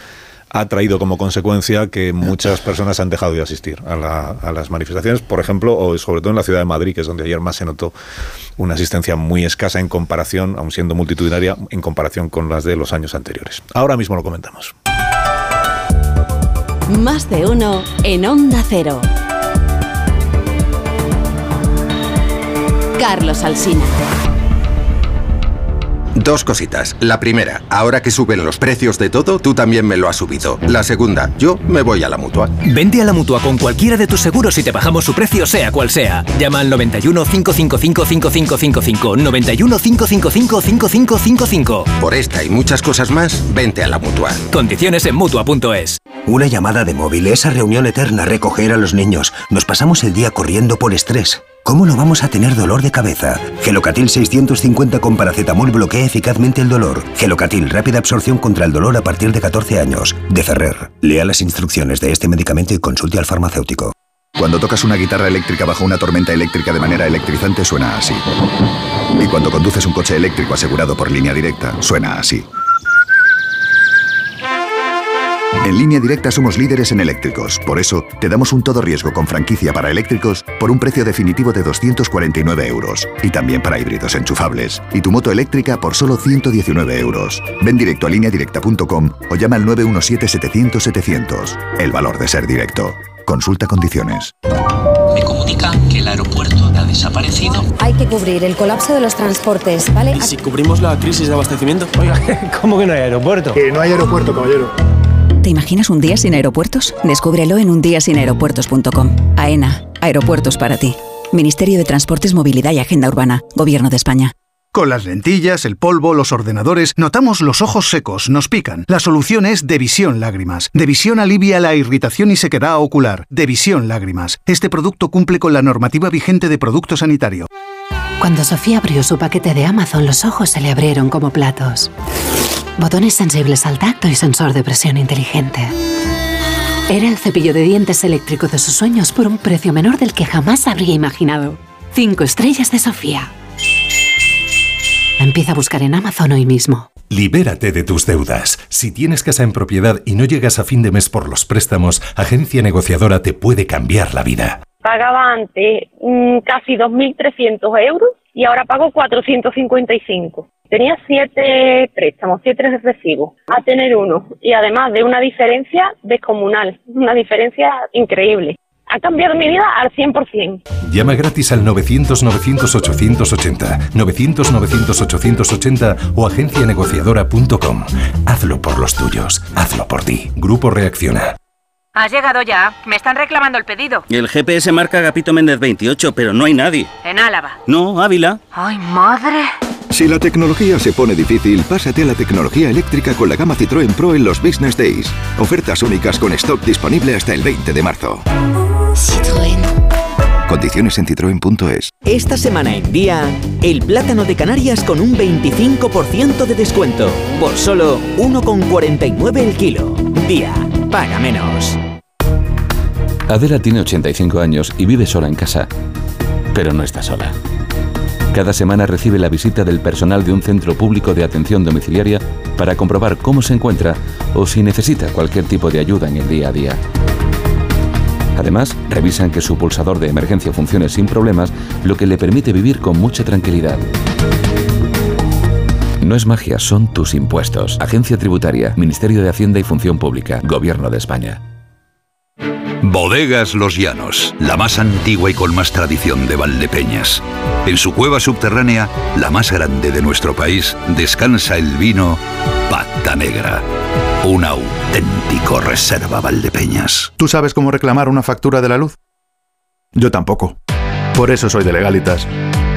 ha traído como consecuencia que muchas personas han dejado de asistir a, la- a las manifestaciones, por ejemplo, o sobre todo en la ciudad de Madrid, que es donde ayer más se notó una asistencia muy escasa en comparación, aun siendo multitudinaria, en comparación con las de los años anteriores. Ahora mismo lo comentamos. Más de uno en Onda Cero. Carlos Alsina. Dos cositas. La primera, ahora que suben los precios de todo, tú también me lo has subido. La segunda, yo me voy a la mutua. Vente a la mutua con cualquiera de tus seguros y te bajamos su precio, sea cual sea. Llama al 91 555 5555. 91 555 5555. Por esta y muchas cosas más, vente a la mutua. Condiciones en mutua.es. Una llamada de móvil, esa reunión eterna, recoger a los niños. Nos pasamos el día corriendo por estrés. ¿Cómo no vamos a tener dolor de cabeza? Gelocatil 650 con paracetamol bloquea eficazmente el dolor. Gelocatil, rápida absorción contra el dolor a partir de 14 años. De Ferrer. Lea las instrucciones de este medicamento y consulte al farmacéutico. Cuando tocas una guitarra eléctrica bajo una tormenta eléctrica de manera electrizante suena así. Y cuando conduces un coche eléctrico asegurado por línea directa, suena así. En línea directa somos líderes en eléctricos, por eso te damos un todo riesgo con franquicia para eléctricos por un precio definitivo de 249 euros y también para híbridos enchufables y tu moto eléctrica por solo 119 euros. Ven directo a lineadirecta.com o llama al 917-700-700. El valor de ser directo. Consulta condiciones. Me comunican que el aeropuerto ha desaparecido. Hay que cubrir el colapso de los transportes, ¿vale? ¿Y si cubrimos la crisis de abastecimiento? Oiga, ¿cómo que no hay aeropuerto? Que no hay aeropuerto, caballero. ¿Te imaginas un día sin aeropuertos? Descúbrelo en undiasinaeropuertos.com. AENA, aeropuertos para ti. Ministerio de Transportes, Movilidad y Agenda Urbana, Gobierno de España. Con las lentillas, el polvo, los ordenadores, notamos los ojos secos, nos pican. La solución es Devisión Lágrimas. Devisión alivia la irritación y sequedad ocular. Devisión Lágrimas. Este producto cumple con la normativa vigente de producto sanitario. Cuando Sofía abrió su paquete de Amazon, los ojos se le abrieron como platos. Botones sensibles al tacto y sensor de presión inteligente. Era el cepillo de dientes eléctrico de sus sueños por un precio menor del que jamás habría imaginado. Cinco estrellas de Sofía. Empieza a buscar en Amazon hoy mismo. Libérate de tus deudas. Si tienes casa en propiedad y no llegas a fin de mes por los préstamos, Agencia Negociadora te puede cambiar la vida. Pagaba antes mm, casi 2.300 euros y ahora pago 455. Tenía siete préstamos, siete recibos, a tener uno y además de una diferencia descomunal, una diferencia increíble. ha cambiado mi vida al 100%. Llama gratis al 900-900-880, 900-900-880 o agencianegociadora.com. Hazlo por los tuyos, hazlo por ti. Grupo Reacciona. Has llegado ya. Me están reclamando el pedido. El GPS marca Agapito Méndez 28, pero no hay nadie. En Álava. No, Ávila. ¡Ay, madre! Si la tecnología se pone difícil, pásate a la tecnología eléctrica con la gama Citroën Pro en los Business Days. Ofertas únicas con stock disponible hasta el 20 de marzo. Citroën. Condiciones en citroen.es. Esta semana en Día, el plátano de Canarias con un 25% de descuento. Por solo 1,49 el kilo. Día, paga menos. Adela tiene 85 años y vive sola en casa. Pero no está sola. Cada semana recibe la visita del personal de un centro público de atención domiciliaria para comprobar cómo se encuentra o si necesita cualquier tipo de ayuda en el día a día. Además, revisan que su pulsador de emergencia funcione sin problemas, lo que le permite vivir con mucha tranquilidad. No es magia, son tus impuestos. Agencia Tributaria, Ministerio de Hacienda y Función Pública, Gobierno de España. Bodegas Los Llanos, la más antigua y con más tradición de Valdepeñas. En su cueva subterránea, la más grande de nuestro país, descansa el vino Pata Negra. Un auténtico reserva Valdepeñas. ¿Tú sabes cómo reclamar una factura de la luz? Yo tampoco. Por eso soy de Legalitas.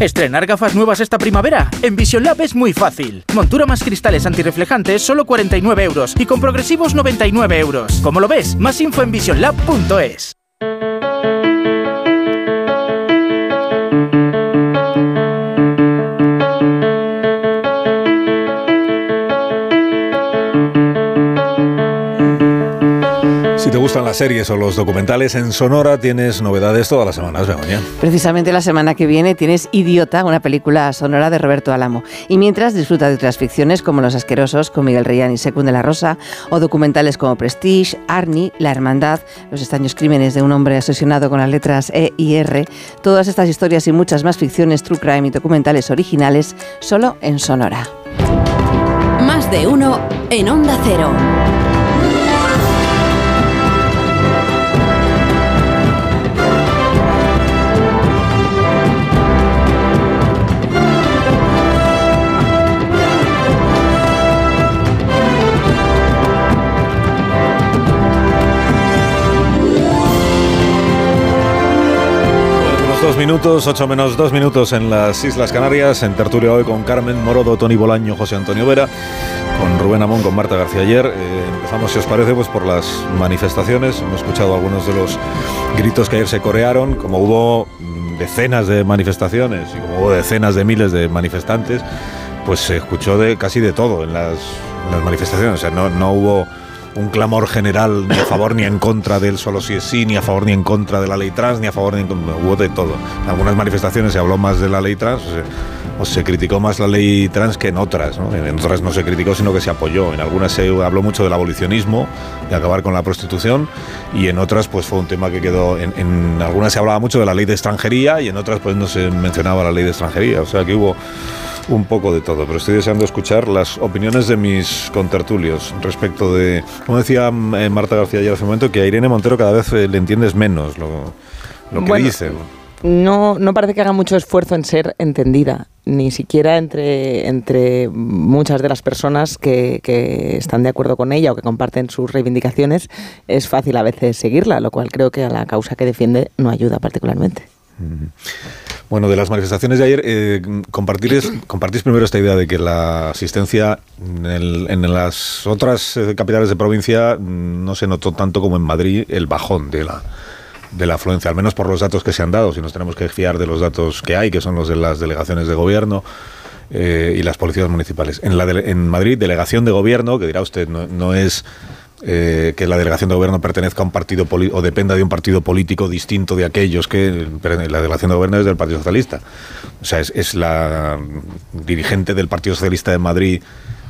¿Estrenar gafas nuevas esta primavera? En Vision Lab es muy fácil. Montura más cristales antirreflejantes, solo 49 euros. Y con progresivos, 99 euros. ¿Cómo lo ves? Más info en visionlab.es. Si te gustan las series o los documentales en Sonora, tienes novedades todas las semanas, Begoña. Precisamente la semana que viene tienes Idiota, una película sonora de Roberto Alamo. Y mientras disfruta de otras ficciones como Los Asquerosos, con Miguel Reyán y Secund de la Rosa, o documentales como Prestige, Arnie, La Hermandad, Los extraños crímenes de un hombre asesinado con las letras E y R. Todas estas historias y muchas más ficciones, true crime y documentales originales, solo en Sonora. Más de uno en Onda Cero. Los dos minutos, ocho menos dos minutos en las Islas Canarias, en tertulia hoy con Carmen Morodo, Tony Bolaño, José Antonio Vera, con Rubén Amón, con Marta García ayer. Eh, empezamos, si os parece, pues por las manifestaciones. Hemos escuchado algunos de los gritos que ayer se corearon, como hubo mm, decenas de manifestaciones y como hubo decenas de miles de manifestantes, pues se escuchó de casi de todo en las, en las manifestaciones. O sea, no, no hubo un clamor general ni a favor ni en contra del solo si es sí, ni a favor ni en contra de la ley trans, ni a favor ni en contra. Hubo de todo. En algunas manifestaciones se habló más de la ley trans, o se, criticó más la ley trans que en otras. ¿no? En otras no se criticó, sino que se apoyó. En algunas se habló mucho del abolicionismo, de acabar con la prostitución, y en otras pues fue un tema que quedó. En, en algunas se hablaba mucho de la ley de extranjería y en otras pues no se mencionaba la ley de extranjería. O sea que hubo un poco de todo, pero estoy deseando escuchar las opiniones de mis contertulios respecto de, como decía eh, Marta García ayer hace un momento, que a Irene Montero cada vez eh, le entiendes menos lo, lo que Bueno, dice. No, no parece que haga mucho esfuerzo en ser entendida, ni siquiera entre, entre muchas de las personas que, que están de acuerdo con ella o que comparten sus reivindicaciones. Es fácil a veces seguirla, lo cual creo que a la causa que defiende no ayuda particularmente. Bueno, de las manifestaciones de ayer, eh, compartís, compartís primero esta idea de que la asistencia en, el- en las otras eh, capitales de provincia mm, no se notó tanto como en Madrid el bajón de la, de la afluencia, al menos por los datos que se han dado, si nos tenemos que fiar de los datos que hay, que son los de las delegaciones de gobierno. eh, y las policías municipales. En, la dele- en Madrid, delegación de gobierno, que dirá usted, no, no es eh, que la delegación de gobierno pertenezca a un partido o dependa de un partido político distinto de aquellos que la delegación de gobierno es del Partido Socialista. O sea, es, es la dirigente del Partido Socialista de Madrid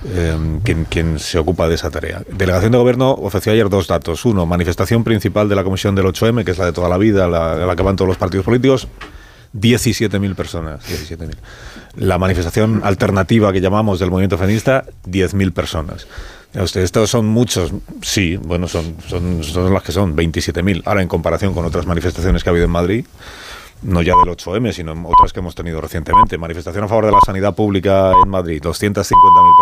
eh, quien, quien, se ocupa de esa tarea. Delegación de Gobierno ofreció ayer dos datos. Uno, manifestación principal de la Comisión del 8M, que es la de toda la vida, la, la que van todos los partidos políticos. 17.000 personas. 17.000. La manifestación alternativa que llamamos del movimiento feminista, 10.000 personas. Estos son muchos, sí, bueno, son, son, son las que son, 27.000. Ahora, en comparación con otras manifestaciones que ha habido en Madrid, no ya del 8M, sino otras que hemos tenido recientemente. Manifestación a favor de la sanidad pública en Madrid, 250.000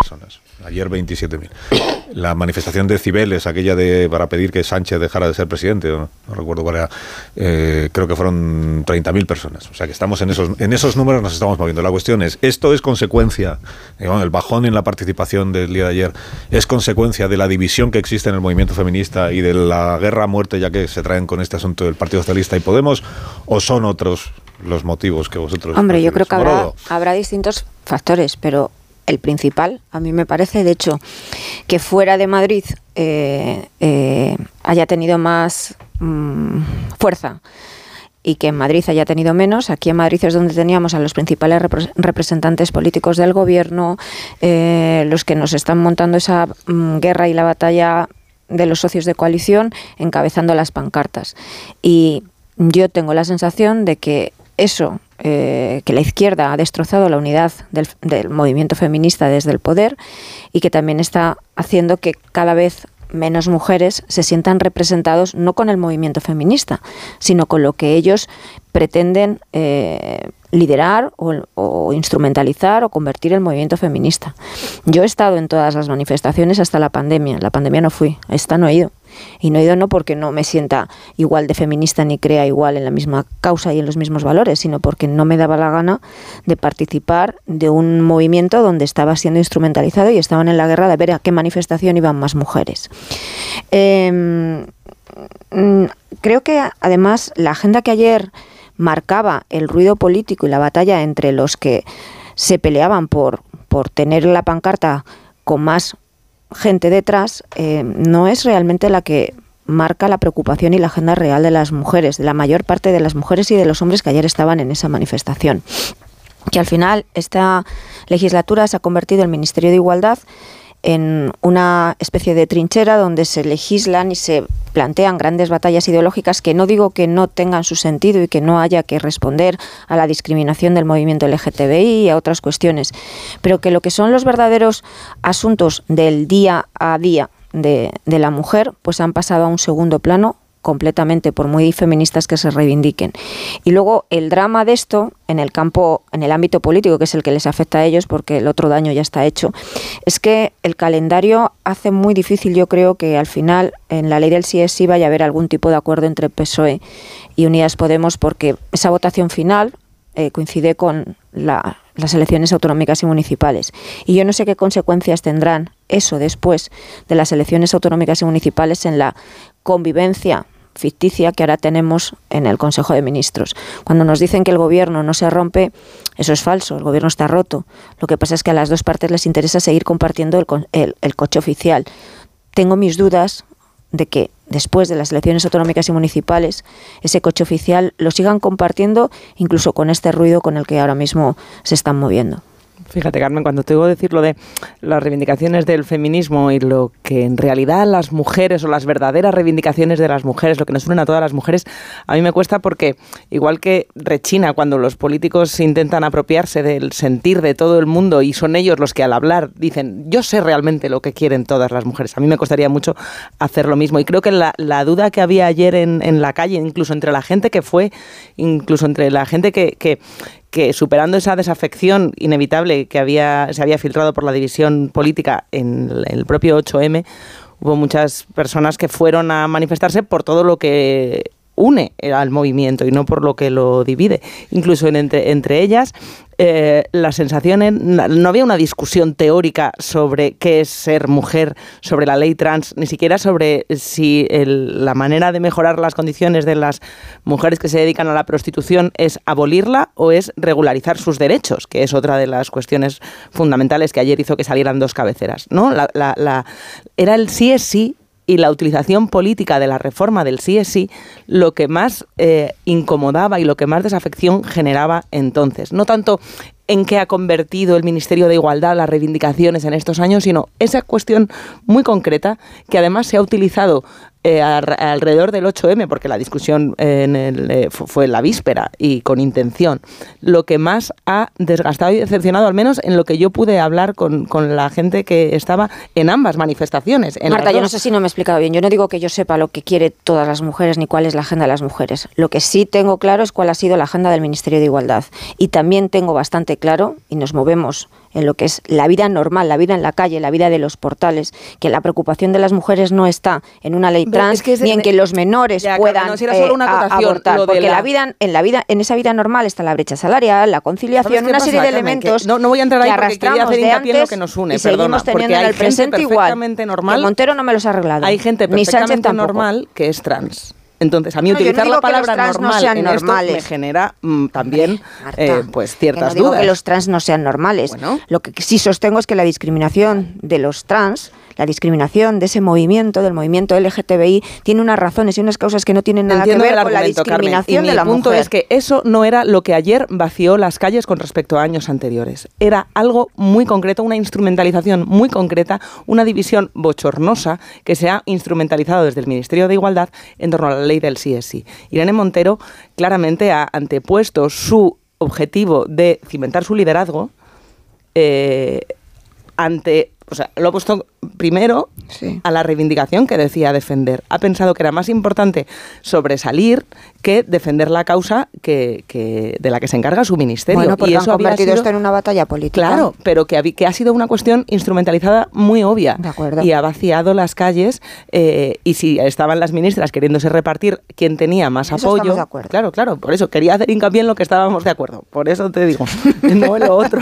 personas. Ayer 27.000. La manifestación de Cibeles, aquella de para pedir que Sánchez dejara de ser presidente, no, recuerdo cuál era, eh, creo que fueron 30.000 personas. O sea que estamos en esos, en esos números, nos estamos moviendo. La cuestión es, ¿esto es consecuencia, digamos, el bajón en la participación del día de ayer, es consecuencia de la división que existe en el movimiento feminista y de la guerra a muerte ya que se traen con este asunto del Partido Socialista y Podemos, o son los motivos que vosotros... Hombre, yo creo que habrá, habrá distintos factores, pero el principal, a mí me parece, de hecho, que fuera de Madrid eh, eh, haya tenido más mmm, fuerza y que en Madrid haya tenido menos. Aquí en Madrid es donde teníamos a los principales repre representantes políticos del gobierno, eh, los que nos están montando esa mmm, guerra y la batalla de los socios de coalición, encabezando las pancartas. Y yo tengo la sensación de que eso, eh, que la izquierda ha destrozado la unidad del, del, movimiento feminista desde el poder y que también está haciendo que cada vez menos mujeres se sientan representados no con el movimiento feminista, sino con lo que ellos pretenden eh, liderar o, o, instrumentalizar o convertir el movimiento feminista. Yo he estado en todas las manifestaciones hasta la pandemia. La pandemia no fui, esta no he ido. Y no he ido no porque no me sienta igual de feminista ni crea igual en la misma causa y en los mismos valores, sino porque no me daba la gana de participar de un movimiento donde estaba siendo instrumentalizado y estaban en la guerra de ver a qué manifestación iban más mujeres. Eh, creo que además la agenda que ayer marcaba el ruido político y la batalla entre los que se peleaban por, por tener la pancarta con más gente detrás, eh, no es realmente la que marca la preocupación y la agenda real de las mujeres, de la mayor parte de las mujeres y de los hombres que ayer estaban en esa manifestación. Que al final esta legislatura se ha convertido el Ministerio de Igualdad en una especie de trinchera donde se legislan y se plantean grandes batallas ideológicas que no digo que no tengan su sentido y que no haya que responder a la discriminación del movimiento LGTBI y a otras cuestiones, pero que lo que son los verdaderos asuntos del día a día de, de la mujer, pues han pasado a un segundo plano completamente, por muy feministas que se reivindiquen. Y luego el drama de esto en el campo, en el ámbito político, que es el que les afecta a ellos, porque el otro daño ya está hecho, es que el calendario hace muy difícil, yo creo, que al final en la ley del sí vaya a haber algún tipo de acuerdo entre PSOE y Unidas Podemos, porque esa votación final eh, coincide con la, las elecciones autonómicas y municipales. Y yo no sé qué consecuencias tendrán eso después de las elecciones autonómicas y municipales en la convivencia ficticia que ahora tenemos en el Consejo de Ministros. Cuando nos dicen que el gobierno no se rompe, eso es falso, el gobierno está roto. Lo que pasa es que a las dos partes les interesa seguir compartiendo el, el, el coche oficial. Tengo mis dudas de que después de las elecciones autonómicas y municipales ese coche oficial lo sigan compartiendo incluso con este ruido con el que ahora mismo se están moviendo. Fíjate, Carmen, cuando te oigo decir lo de las reivindicaciones del feminismo y lo que en realidad las mujeres o las verdaderas reivindicaciones de las mujeres, lo que nos unen a todas las mujeres, a mí me cuesta porque, igual que rechina cuando los políticos intentan apropiarse del sentir de todo el mundo y son ellos los que al hablar dicen, yo sé realmente lo que quieren todas las mujeres. A mí me costaría mucho hacer lo mismo. Y creo que la, duda que había ayer en, en, la calle, incluso entre la gente que fue, incluso entre la gente que, que que superando esa desafección inevitable que había, se había filtrado por la división política en el propio 8M, hubo muchas personas que fueron a manifestarse por todo lo que une al movimiento y no por lo que lo divide. Incluso en, entre, entre ellas, eh, la sensación, no había una discusión teórica sobre qué es ser mujer, sobre la ley trans, ni siquiera sobre si la manera de mejorar las condiciones de las mujeres que se dedican a la prostitución es abolirla o es regularizar sus derechos, que es otra de las cuestiones fundamentales que ayer hizo que salieran dos cabeceras. ¿no? Era el sí es sí y la utilización política de la reforma del sí es sí lo que más eh, incomodaba y lo que más desafección generaba entonces. No tanto en qué ha convertido el Ministerio de Igualdad las reivindicaciones en estos años, sino esa cuestión muy concreta que además se ha utilizado eh, alrededor del 8M, porque la discusión en el, eh, fue la víspera y con intención, lo que más ha desgastado y decepcionado, al menos en lo que yo pude hablar con, con la gente que estaba en ambas manifestaciones. En Marta, yo no sé si no me he explicado bien. Yo no digo que yo sepa lo que quiere todas las mujeres ni cuál es la agenda de las mujeres. Lo que sí tengo claro es cuál ha sido la agenda del Ministerio de Igualdad. Y también tengo bastante claro, y nos movemos en lo que es la vida normal, la vida en la calle, la vida de los portales, que la preocupación de las mujeres no está en una ley trans ni en que los menores puedan solo una eh, abortar, porque la... vida en la vida en esa vida normal está la brecha salarial, la conciliación, una serie de elementos no, no, voy a entrar ahí porque quería hacer hincapié en lo que nos une, y seguimos teniendo en el presente igual. Normal, Montero no me los ha arreglado. Hay gente perfectamente normal que es trans. Entonces, a mí utilizar la palabra normal en esto me genera mm, también eh, pues ciertas que no dudas. Digo que los trans no sean normales. Lo que sí sostengo es que la discriminación de los trans la discriminación de ese movimiento, del movimiento LGTBI, tiene unas razones y unas causas que no tienen nada que ver con la discriminación y de la mi punto es que eso no era lo que ayer vació las calles con respecto a años anteriores. Era algo muy concreto, una instrumentalización muy concreta, una división bochornosa que se ha instrumentalizado desde el Ministerio de Igualdad en torno a la ley del sí es sí. Irene Montero claramente ha antepuesto su objetivo de cimentar su liderazgo eh, ante o sea, lo ha puesto primero a la reivindicación que decía defender. Ha pensado que era más importante sobresalir que defender la causa que, de la que se encarga su ministerio. Bueno, y eso ha convertido esto en una batalla política. Claro, pero que, que ha sido una cuestión instrumentalizada muy obvia. De acuerdo. Y ha vaciado las calles. Eh, y si estaban las ministras queriéndose repartir quién tenía más apoyo. De acuerdo. Claro, claro. Por eso quería hacer hincapié en lo que estábamos de acuerdo. Por eso te digo, no en lo otro.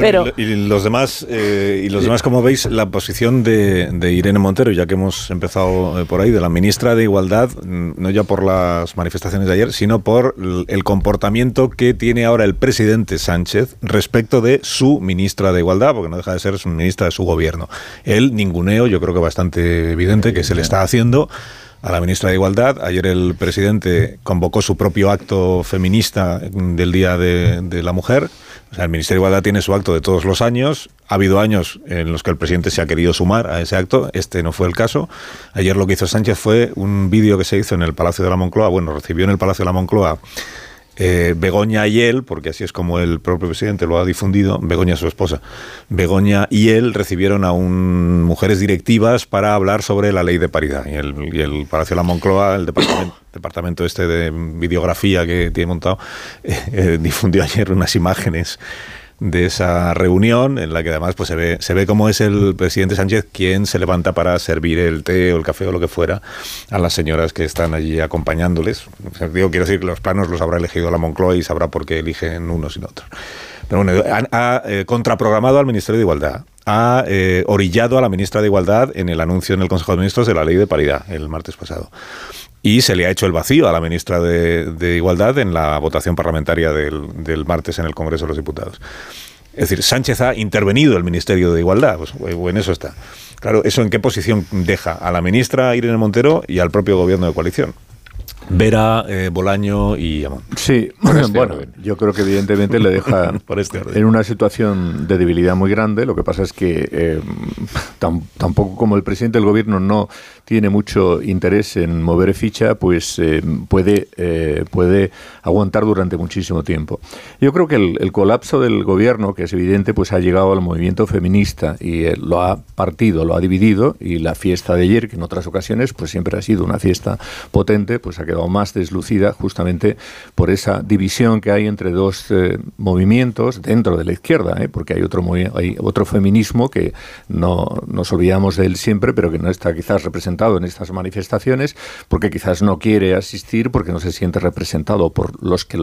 pero, y los demás, eh, y los demás, como veis, la posición de, Irene Montero, ya que hemos empezado eh, por ahí, de la ministra de Igualdad, mm, no ya por las manifestaciones de ayer, sino por el comportamiento que tiene ahora el presidente Sánchez respecto de su ministra de Igualdad, porque no deja de ser ministra de su gobierno. El ninguneo, yo creo que bastante evidente, que se le está haciendo a la ministra de Igualdad. Ayer el presidente convocó su propio acto feminista del Día de, la Mujer. O sea, el Ministerio de Igualdad tiene su acto de todos los años. Ha habido años en los que el presidente se ha querido sumar a ese acto. Este no fue el caso. Ayer lo que hizo Sánchez fue un vídeo que se hizo en el Palacio de la Moncloa. Bueno, recibió en el Palacio de la Moncloa eh, Begoña y él, porque así es como el propio presidente lo ha difundido, Begoña su esposa, Begoña y él recibieron a un, mujeres directivas para hablar sobre la ley de paridad. Y el, Palacio de la Moncloa, el departamento, departamento este de videografía que tiene montado, eh, difundió ayer unas imágenes de esa reunión en la que además pues se ve se ve cómo es el presidente Sánchez quien se levanta para servir el té o el café o lo que fuera a las señoras que están allí acompañándoles. digo, quiero decir que los planos los habrá elegido la Moncloa y sabrá por qué eligen unos y otros. Pero bueno, ha, eh, contraprogramado al Ministerio de Igualdad, ha eh, orillado a la ministra de Igualdad en el anuncio en el Consejo de Ministros de la ley de paridad el martes pasado y se le ha hecho el vacío a la ministra de, Igualdad en la votación parlamentaria del, martes en el Congreso de los Diputados. Es decir, Sánchez ha intervenido el Ministerio de Igualdad, pues, o en eso está. Claro, ¿eso en qué posición deja a la ministra Irene Montero y al propio gobierno de coalición? Vera, eh, Bolaño y Amón. Sí, este bueno, yo creo que evidentemente le deja este en una situación de debilidad muy grande. Lo que pasa es que eh, tampoco como el presidente del gobierno no tiene mucho interés en mover ficha, pues eh, puede, eh, puede aguantar durante muchísimo tiempo. Yo creo que el, colapso del gobierno, que es evidente, pues ha llegado al movimiento feminista y eh, lo ha partido, lo ha dividido y la fiesta de ayer, que en otras ocasiones pues siempre ha sido una fiesta potente, pues ha quedado más deslucida justamente por esa división que hay entre dos movimientos dentro de la izquierda, porque hay otro, hay otro feminismo que no nos olvidamos de él siempre, pero que no está quizás representado en estas manifestaciones porque quizás no quiere asistir porque no se siente representado por los que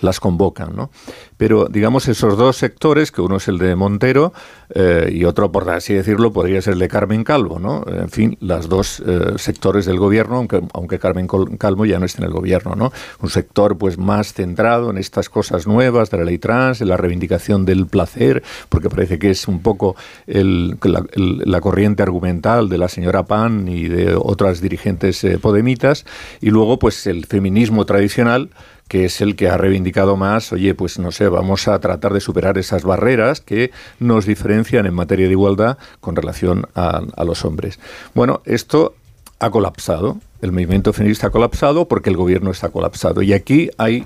las convocan. ¿no? Pero digamos esos dos sectores, que uno es el de Montero eh, y otro, por así decirlo, podría ser el de Carmen Calvo. ¿no? En fin, las dos eh, sectores del gobierno, aunque, aunque Carmen Calvo ya no está en el gobierno, ¿no? Un sector pues más centrado en estas cosas nuevas de la ley trans, en la reivindicación del placer, porque parece que es un poco la, corriente argumental de la señora Pan y de otras dirigentes eh, podemitas, y luego pues el feminismo tradicional que es el que ha reivindicado más, oye, pues no sé, vamos a tratar de superar esas barreras que nos diferencian en materia de igualdad con relación a los hombres. Bueno, esto ha colapsado, el movimiento feminista ha colapsado porque el gobierno está colapsado. Y aquí hay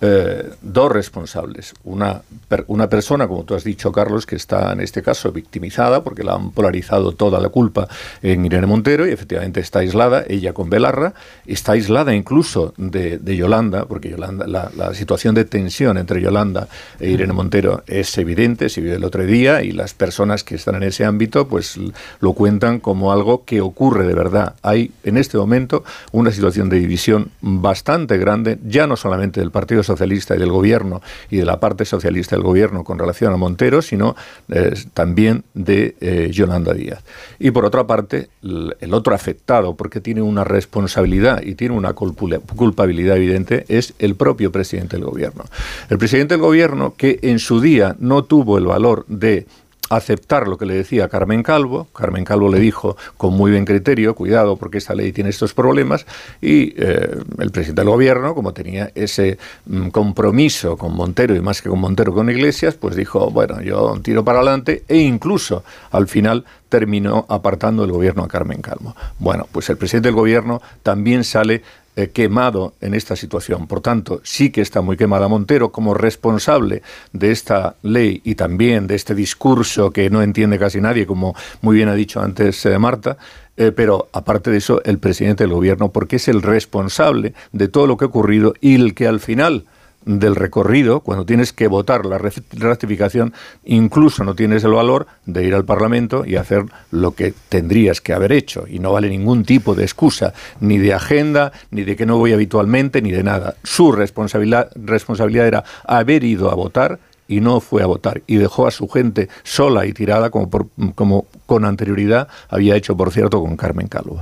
eh, dos responsables. Una, una persona, como tú has dicho, Carlos, que está en este caso victimizada porque la han polarizado toda la culpa en Irene Montero y efectivamente está aislada, ella con Belarra, está aislada incluso de, Yolanda, porque Yolanda, la, situación de tensión entre Yolanda e Irene Montero es evidente, se vio el otro día y las personas que están en ese ámbito pues lo cuentan como algo que ocurre de verdad. Hay en este momento una situación de división bastante grande, ya no solamente del Partido Socialista, y del gobierno y de la parte socialista del gobierno con relación a Montero, sino eh, también de eh, Yolanda Díaz. Y por otra parte, el otro afectado, porque tiene una responsabilidad y tiene una culpabilidad evidente, es el propio presidente del gobierno. El presidente del gobierno que en su día no tuvo el valor de aceptar lo que le decía Carmen Calvo. Carmen Calvo le dijo con muy buen criterio, cuidado porque esta ley tiene estos problemas, y eh, el presidente del gobierno, como tenía ese mm, compromiso con Montero y más que con Montero con Iglesias, pues dijo, bueno, yo tiro para adelante e incluso al final terminó apartando el gobierno a Carmen Calvo. Bueno, pues el presidente del gobierno también sale eh, quemado en esta situación. Por tanto, sí que está muy quemada Montero como responsable de esta ley y también de este discurso que no entiende casi nadie, como muy bien ha dicho antes eh, Marta. Eh, pero aparte de eso, el presidente del gobierno, porque es el responsable de todo lo que ha ocurrido y el que al final del recorrido, cuando tienes que votar la ratificación, incluso no tienes el valor de ir al Parlamento y hacer lo que tendrías que haber hecho. Y no vale ningún tipo de excusa, ni de agenda, ni de que no voy habitualmente, ni de nada. Su responsabilidad, responsabilidad era haber ido a votar y no fue a votar y dejó a su gente sola y tirada como, como con anterioridad había hecho, por cierto, con Carmen Calvo.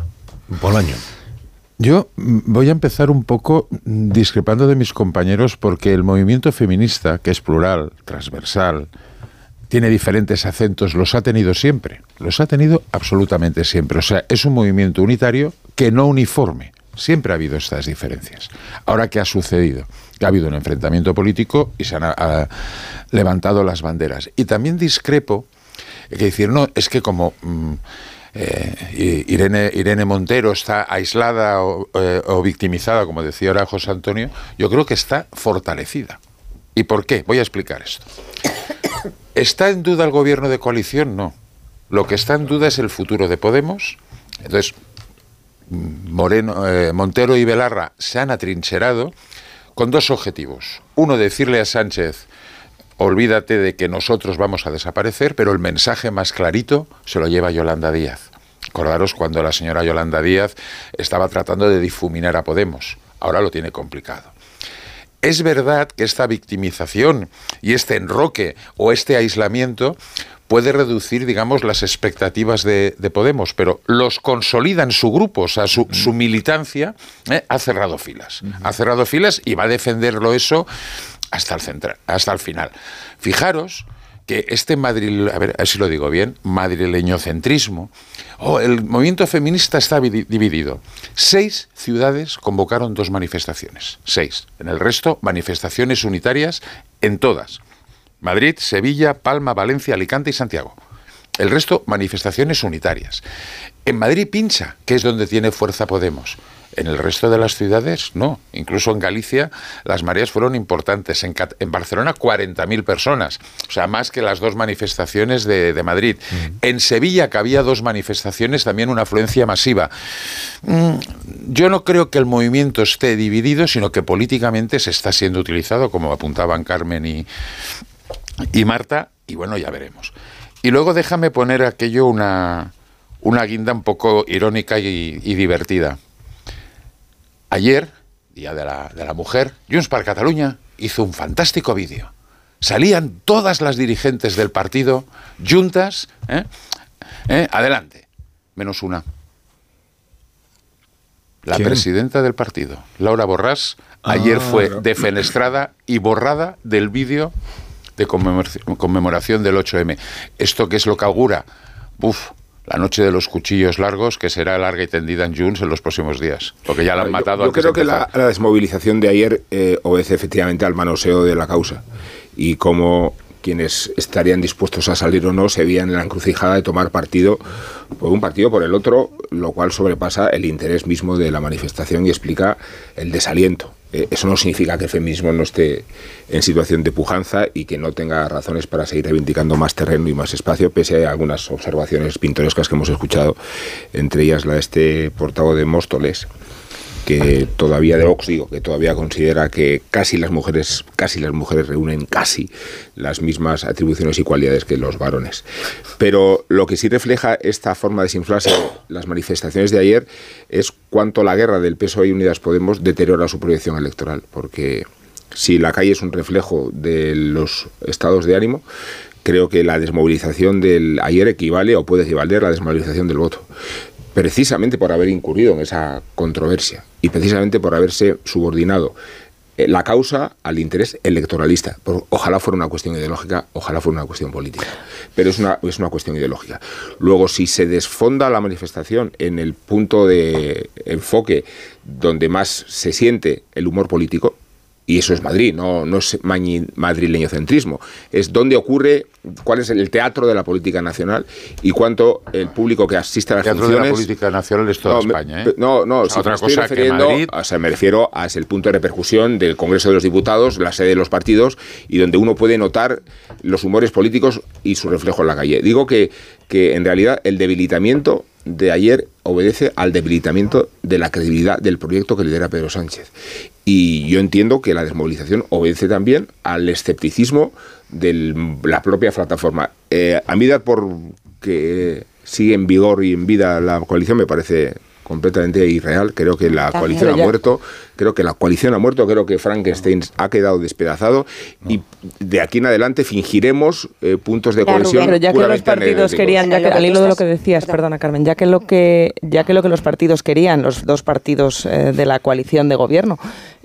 Por año. Yo voy a empezar un poco discrepando de mis compañeros porque el movimiento feminista, que es plural, transversal, tiene diferentes acentos, los ha tenido siempre, los ha tenido absolutamente siempre. O sea, es un movimiento unitario que no uniforme. Siempre ha habido estas diferencias. Ahora, ¿qué ha sucedido? Que ha habido un enfrentamiento político y se han levantado las banderas. Y también discrepo, que decir, no, es que como... Mm, eh, Irene, Montero está aislada eh, o, victimizada, como decía ahora José Antonio, yo creo que está fortalecida. ¿Y por qué? Voy a explicar esto. ¿Está en duda el gobierno de coalición? No. Lo que está en duda es el futuro de Podemos. Entonces, Moreno, eh, Montero y Belarra se han atrincherado con dos objetivos. Uno, decirle a Sánchez, olvídate de que nosotros vamos a desaparecer, pero el mensaje más clarito se lo lleva Yolanda Díaz. Acordaros cuando la señora Yolanda Díaz estaba tratando de difuminar a Podemos. Ahora lo tiene complicado. Es verdad que esta victimización y este enroque o este aislamiento puede reducir, digamos, las expectativas de, Podemos, pero los consolida en su grupo, o sea, su, militancia ¿eh? ha cerrado filas. Ha cerrado filas y va a defenderlo eso hasta el, central, hasta el final. Fijaros que este madril, a ver, si lo digo bien, madrileñocentrismo, oh, el movimiento feminista está dividido. Seis ciudades convocaron dos manifestaciones, seis. En el resto, manifestaciones unitarias en todas. Madrid, Sevilla, Palma, Valencia, Alicante y Santiago. El resto, manifestaciones unitarias. En Madrid pincha, que es donde tiene fuerza Podemos. En el resto de las ciudades, no. Incluso en Galicia las mareas fueron importantes. En, Barcelona, 40.000 personas. O sea, más que las dos manifestaciones de, Madrid. En Sevilla, que había dos manifestaciones, también una afluencia masiva. Mm, yo no creo que el movimiento esté dividido, sino que políticamente se está siendo utilizado, como apuntaban Carmen y, y Marta. Y bueno, ya veremos. Y luego déjame poner aquello una, una guinda un poco irónica y divertida. Ayer, Día de la, de la Mujer, Junts per Cataluña hizo un fantástico vídeo. Salían todas las dirigentes del partido juntas, ¿eh? ¿Eh? adelante, menos una. La presidenta del partido, Laura Borrás, ayer ah, fue defenestrada y borrada del vídeo de conmemoración del 8M. ¿Esto qué es lo que augura? Uf, la noche de los cuchillos largos, que será larga y tendida en Junts en los próximos días, porque ya la han matado. Yo, creo que la, desmovilización de ayer eh, obedece efectivamente al manoseo de la causa y como quienes estarían dispuestos a salir o no se veían en la encrucijada de tomar partido por un partido por el otro, lo cual sobrepasa el interés mismo de la manifestación y explica el desaliento. Eh, eso no significa que el feminismo no esté en situación de pujanza y que no tenga razones para seguir reivindicando más terreno y más espacio, pese a algunas observaciones pintorescas que hemos escuchado, entre ellas la de este portavoz de Móstoles, que todavía de que todavía considera que casi las mujeres, casi las mujeres reúnen casi las mismas atribuciones y cualidades que los varones. Pero lo que sí refleja esta forma de desinflarse las manifestaciones de ayer es cuánto la guerra del PSOE y Unidas Podemos deteriora su proyección electoral, porque si la calle es un reflejo de los estados de ánimo, creo que la desmovilización del ayer equivale o puede equivaler a la desmovilización del voto precisamente por haber incurrido en esa controversia y precisamente por haberse subordinado eh, la causa al interés electoralista. Ojalá fuera una cuestión ideológica, ojalá fuera una cuestión política, pero es una, es una cuestión ideológica. Luego, si se desfonda la manifestación en el punto de enfoque donde más se siente el humor político, y eso es Madrid, no, no es madrileño centrismo, es donde ocurre, cuál es el teatro de la política nacional y cuánto el público que asiste a las teatro funciones... de la política nacional es toda España, ¿eh? No, no, si otra me cosa refiriendo, que o sea, me refiero a ese el punto de repercusión del Congreso de los Diputados, la sede de los partidos y donde uno puede notar los humores políticos y su reflejo en la calle. Digo que, que en realidad el debilitamiento de ayer obedece al debilitamiento de la credibilidad del proyecto que lidera Pedro Sánchez. Y yo entiendo que la desmovilización obedece también al escepticismo de la propia plataforma. Eh, a mí, por que sigue en vigor y en vida la coalición, me parece completamente irreal. Creo que la coalición ha muerto, creo que la coalición ha muerto, creo que Frankenstein ha quedado despedazado. Y de aquí en adelante fingiremos eh, puntos de cohesión. Pero ya que los partidos querían, ya que, al hilo de lo que decías, perdona Carmen, ya que lo que ya que lo que los partidos querían, los dos partidos eh, de la coalición de gobierno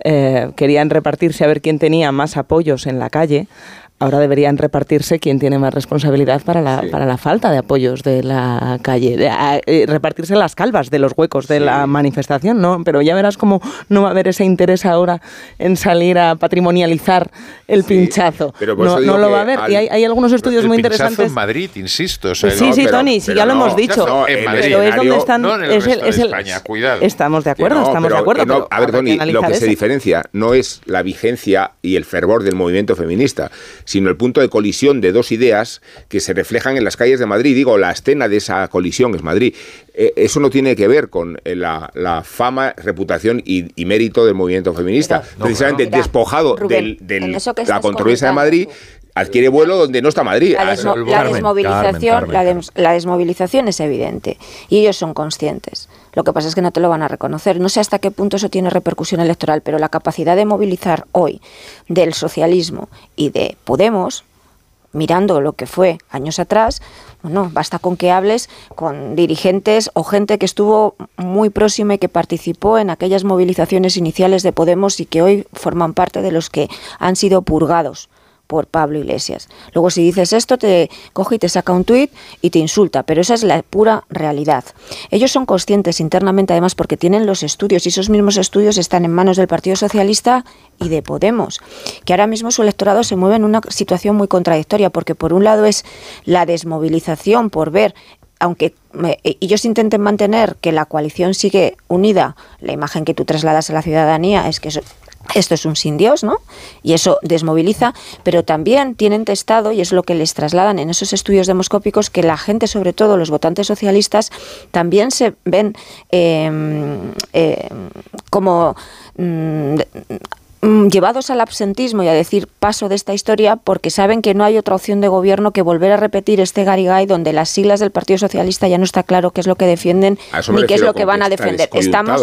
eh, querían repartirse a ver quién tenía más apoyos en la calle ahora deberían repartirse quién tiene más responsabilidad para la, para la falta de apoyos de la calle, de, eh, repartirse las calvas de los huecos de la manifestación, ¿no? Pero ya verás cómo no va a haber ese interés ahora en salir a patrimonializar el pinchazo. no, lo va a haber. y hay, algunos estudios muy interesantes. en Madrid, insisto. sí, sí, Tony, sí, ya lo hemos dicho. en Madrid, es donde están. es el, es España, cuidado. Estamos de acuerdo, estamos de acuerdo. a ver, Tony, lo que se diferencia no es la vigencia y el fervor del movimiento feminista, sino el punto de colisión de dos ideas que se reflejan en las calles de Madrid. Digo, la escena de esa colisión es Madrid. Eh, eso no tiene que ver con eh, la, fama, reputación y, mérito del movimiento feminista. Precisamente despojado de la controversia de Madrid, adquiere vuelo donde no está Madrid. La, desmovilización, la, desmovilización es evidente y ellos son conscientes. Lo que pasa es que no te lo van a reconocer. No sé hasta qué punto eso tiene repercusión electoral, pero la capacidad de movilizar hoy del socialismo y de Podemos, mirando lo que fue años atrás, bueno, basta con que hables con dirigentes o gente que estuvo muy próxima y que participó en aquellas movilizaciones iniciales de Podemos y que hoy forman parte de los que han sido purgados por Pablo Iglesias. Luego si dices esto te coge y te saca un tuit y te insulta, pero esa es la pura realidad. Ellos son conscientes internamente además porque tienen los estudios y esos mismos estudios están en manos del Partido Socialista y de Podemos, que ahora mismo su electorado se mueve en una situación muy contradictoria porque por un lado es la desmovilización por ver aunque ellos intenten mantener que la coalición sigue unida, la imagen que tú trasladas a la ciudadanía es que esto es un sin Dios, ¿no? Y eso desmoviliza, pero también tienen testado, y es lo que les trasladan en esos estudios demoscópicos, que la gente, sobre todo los votantes socialistas, también se ven em, em, como Mm, llevados al absentismo y a decir paso de esta historia porque saben que no hay otra opción de gobierno que volver a repetir este Garigay donde las siglas del Partido Socialista ya no está claro qué es lo que defienden ni qué es lo que van a defender. Estamos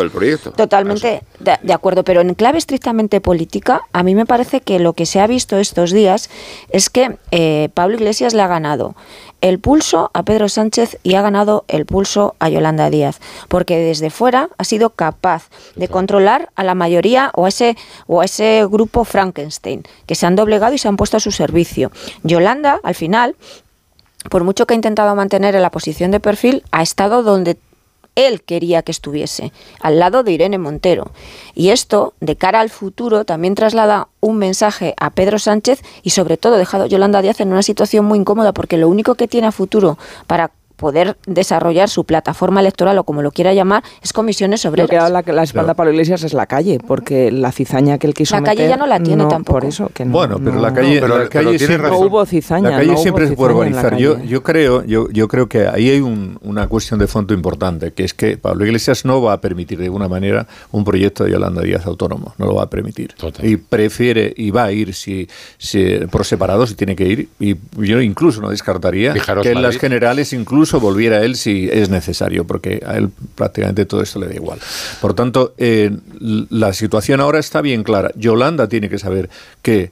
totalmente de, acuerdo, pero en clave estrictamente política, a mí me parece que lo que se ha visto estos días es que eh, Pablo Iglesias le ha ganado el pulso a Pedro Sánchez y ha ganado el pulso a Yolanda Díaz, porque desde fuera ha sido capaz de controlar a la mayoría o a ese, o a ese grupo Frankenstein, que se han doblegado y se han puesto a su servicio. Yolanda, al final, por mucho que ha intentado mantener en la posición de perfil, ha estado donde él quería que estuviese, al lado de Irene Montero. Y esto, de cara al futuro, también traslada un mensaje a Pedro Sánchez y sobre todo dejado Yolanda Díaz en una situación muy incómoda porque lo único que tiene a futuro para poder desarrollar su plataforma electoral o como lo quiera llamar, es comisiones sobre Lo que da la, la espalda para Iglesias es la calle, porque la cizaña que él quiso La calle ya no la tiene tampoco. Por eso que no, bueno, pero no, la calle, no, la calle siempre, no hubo cizaña. La calle no siempre se puede organizar. Yo, yo creo, yo, yo creo que ahí hay un- una cuestión de fondo importante, que es que Pablo Iglesias no va a permitir de alguna manera un proyecto de Yolanda Díaz autónomo, no lo va a permitir. Y prefiere y va a ir si, si por separado si tiene que ir. Y yo incluso no descartaría Fijaros, que en las generales incluso volviera él si es necesario, porque a él prácticamente todo esto le da igual. Por tanto, eh, la situación ahora está bien clara. Yolanda tiene que saber que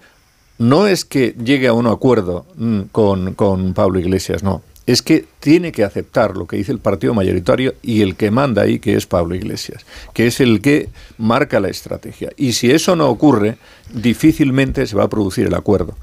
no es que llegue a un acuerdo mm, con, con Pablo Iglesias, no. Es que tiene que aceptar lo que dice el partido mayoritario y el que manda ahí, que es Pablo Iglesias, que es el que marca la estrategia. Y si eso no ocurre, difícilmente se va a producir el acuerdo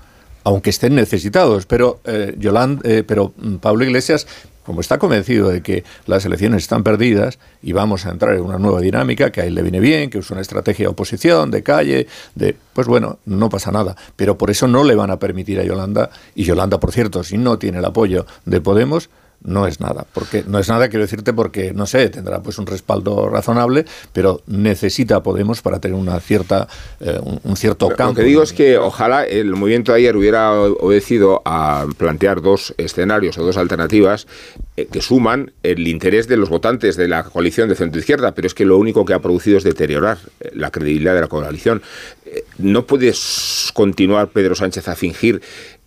aunque estén necesitados, pero eh, Yoland- eh, pero mm, Pablo Iglesias, como está convencido de que las elecciones están perdidas y vamos a entrar en una nueva dinámica, que a él le viene bien, que es una estrategia de oposición, de calle, de pues bueno, no pasa nada. Pero por eso no le van a permitir a Yolanda, y Yolanda, por cierto, si no tiene el apoyo de Podemos, no es nada, porque no es nada, quiero decirte, porque no sé, tendrá pues un respaldo razonable, pero necesita Podemos para tener una cierta eh, un, un cierto Lo campo. que digo es que ojalá el movimiento de ayer hubiera obedecido a plantear dos escenarios o dos alternativas eh, que suman el interés de los votantes de la coalición de centro-izquierda, pero es que lo único que ha producido es deteriorar eh, la credibilidad de la coalición. Eh, No puedes continuar, Pedro Sánchez, a fingir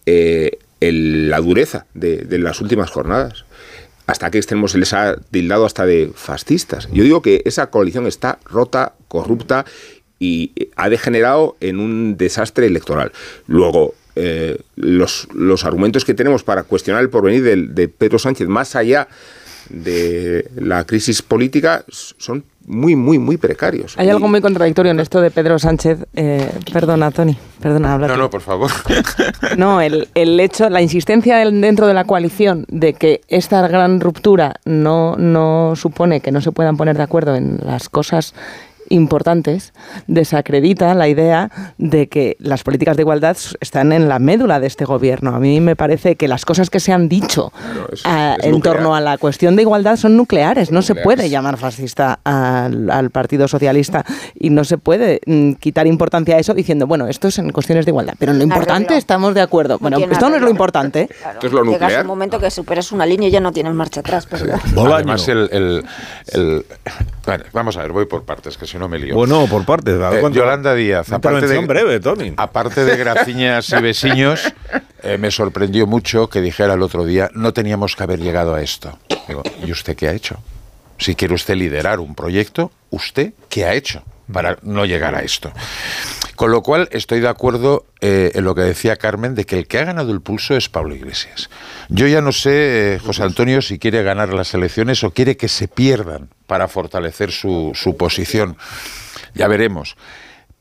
eh, el- la dureza de, de las últimas jornadas. Hasta que extremos se les ha tildado hasta de fascistas. Yo digo que esa coalición está rota, corrupta y eh, ha degenerado en un desastre electoral. Luego, eh, los, argumentos que tenemos para cuestionar el porvenir del- de, Pedro Sánchez, más allá de la crisis política, son muy, muy, muy precarios. Hay algo muy contradictorio en esto de Pedro Sánchez. Eh, perdona, Tony. Perdona, habla No, no, por favor. No, el, el hecho, la insistencia dentro de la coalición de que esta gran ruptura no, no supone que no se puedan poner de acuerdo en las cosas importantes, desacredita la idea de que las políticas de igualdad están en la médula de este gobierno. A mí me parece que las cosas que se han dicho es- ah, es en nuclear. torno a la cuestión de igualdad son nucleares. No se puede llamar fascista al, al Partido Socialista y no se puede mm, quitar importancia a eso diciendo, bueno, esto es en cuestiones de igualdad, pero en lo importante Arreglo. estamos de acuerdo. Bueno, tiene esto no es lo importante. Esto es lo Llegas nuclear. un momento que superas una línea y ya no tienes marcha atrás. Además, el, el- el- bueno, vamos a ver, voy por partes, que si no me lío. Bueno, por partes. Eh, Yolanda Díaz, aparte de, breve, Tony. aparte de graciñas y vecinos, eh, me sorprendió mucho que dijera el otro día, no teníamos que haber llegado a esto. Digo, ¿y usted qué ha hecho? Si quiere usted liderar un proyecto, ¿usted qué ha hecho para no llegar a esto? Con lo cual estoy de acuerdo eh, en lo que decía Carmen de que el que ha ganado el pulso es Pablo Iglesias. Yo ya no sé, eh, José Antonio, si quiere ganar las elecciones o quiere que se pierdan para fortalecer su, su posición. Ya veremos.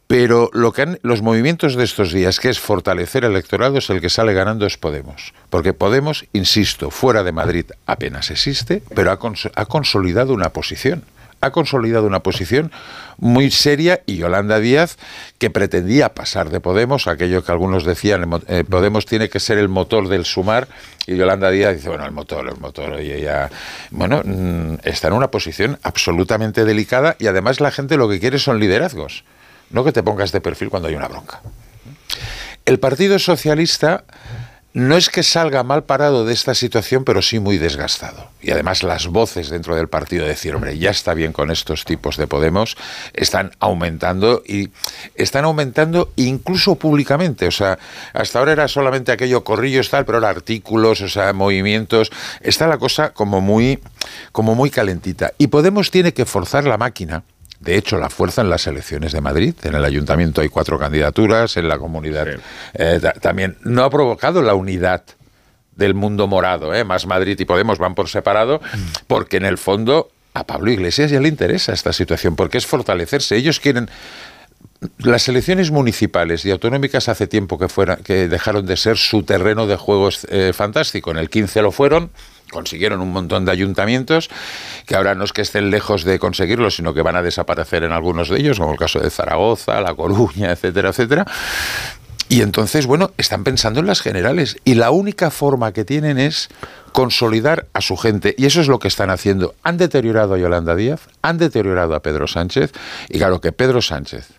Pero lo que han- los movimientos de estos días, que es fortalecer el electorado, es el que sale ganando es Podemos. Porque Podemos, insisto, fuera de Madrid apenas existe, pero ha, ha consolidado una posición. Ha consolidado una posición muy seria y Yolanda Díaz, que pretendía pasar de Podemos, aquello que algunos decían, eh, Podemos tiene que ser el motor del sumar, y Yolanda Díaz dice, bueno, el motor, el motor, oye, ya... Bueno, mm, está en una posición absolutamente delicada y además la gente lo que quiere son liderazgos. No que te pongas de perfil cuando hay una bronca. El Partido Socialista no es que salga mal parado de esta situación, pero sí muy desgastado. Y además las voces dentro del partido de decir, hombre, ya está bien con estos tipos de Podemos, están aumentando y están aumentando incluso públicamente. O sea, hasta ahora era solamente aquello corrillos tal, pero ahora artículos, o sea, movimientos. Está la cosa como muy, como muy calentita. Y Podemos tiene que forzar la máquina. De hecho, la fuerza en las elecciones de Madrid. En el ayuntamiento hay cuatro candidaturas, en la comunidad eh, ta- también. No ha provocado la unidad del mundo morado, ¿eh? más Madrid y Podemos van por separado, porque en el fondo a Pablo Iglesias ya le interesa esta situación, porque es fortalecerse. Ellos quieren las elecciones municipales y autonómicas hace tiempo que, fuera, que dejaron de ser su terreno de juego eh, fantástico. En el 15 lo fueron, consiguieron un montón de ayuntamientos que ahora no es que estén lejos de conseguirlo, sino que van a desaparecer en algunos de ellos, como el caso de Zaragoza, La Coruña, etcétera, etcétera. Y entonces, bueno, están pensando en las generales y la única forma que tienen es consolidar a su gente. Y eso es lo que están haciendo. Han deteriorado a Yolanda Díaz, han deteriorado a Pedro Sánchez y claro que Pedro Sánchez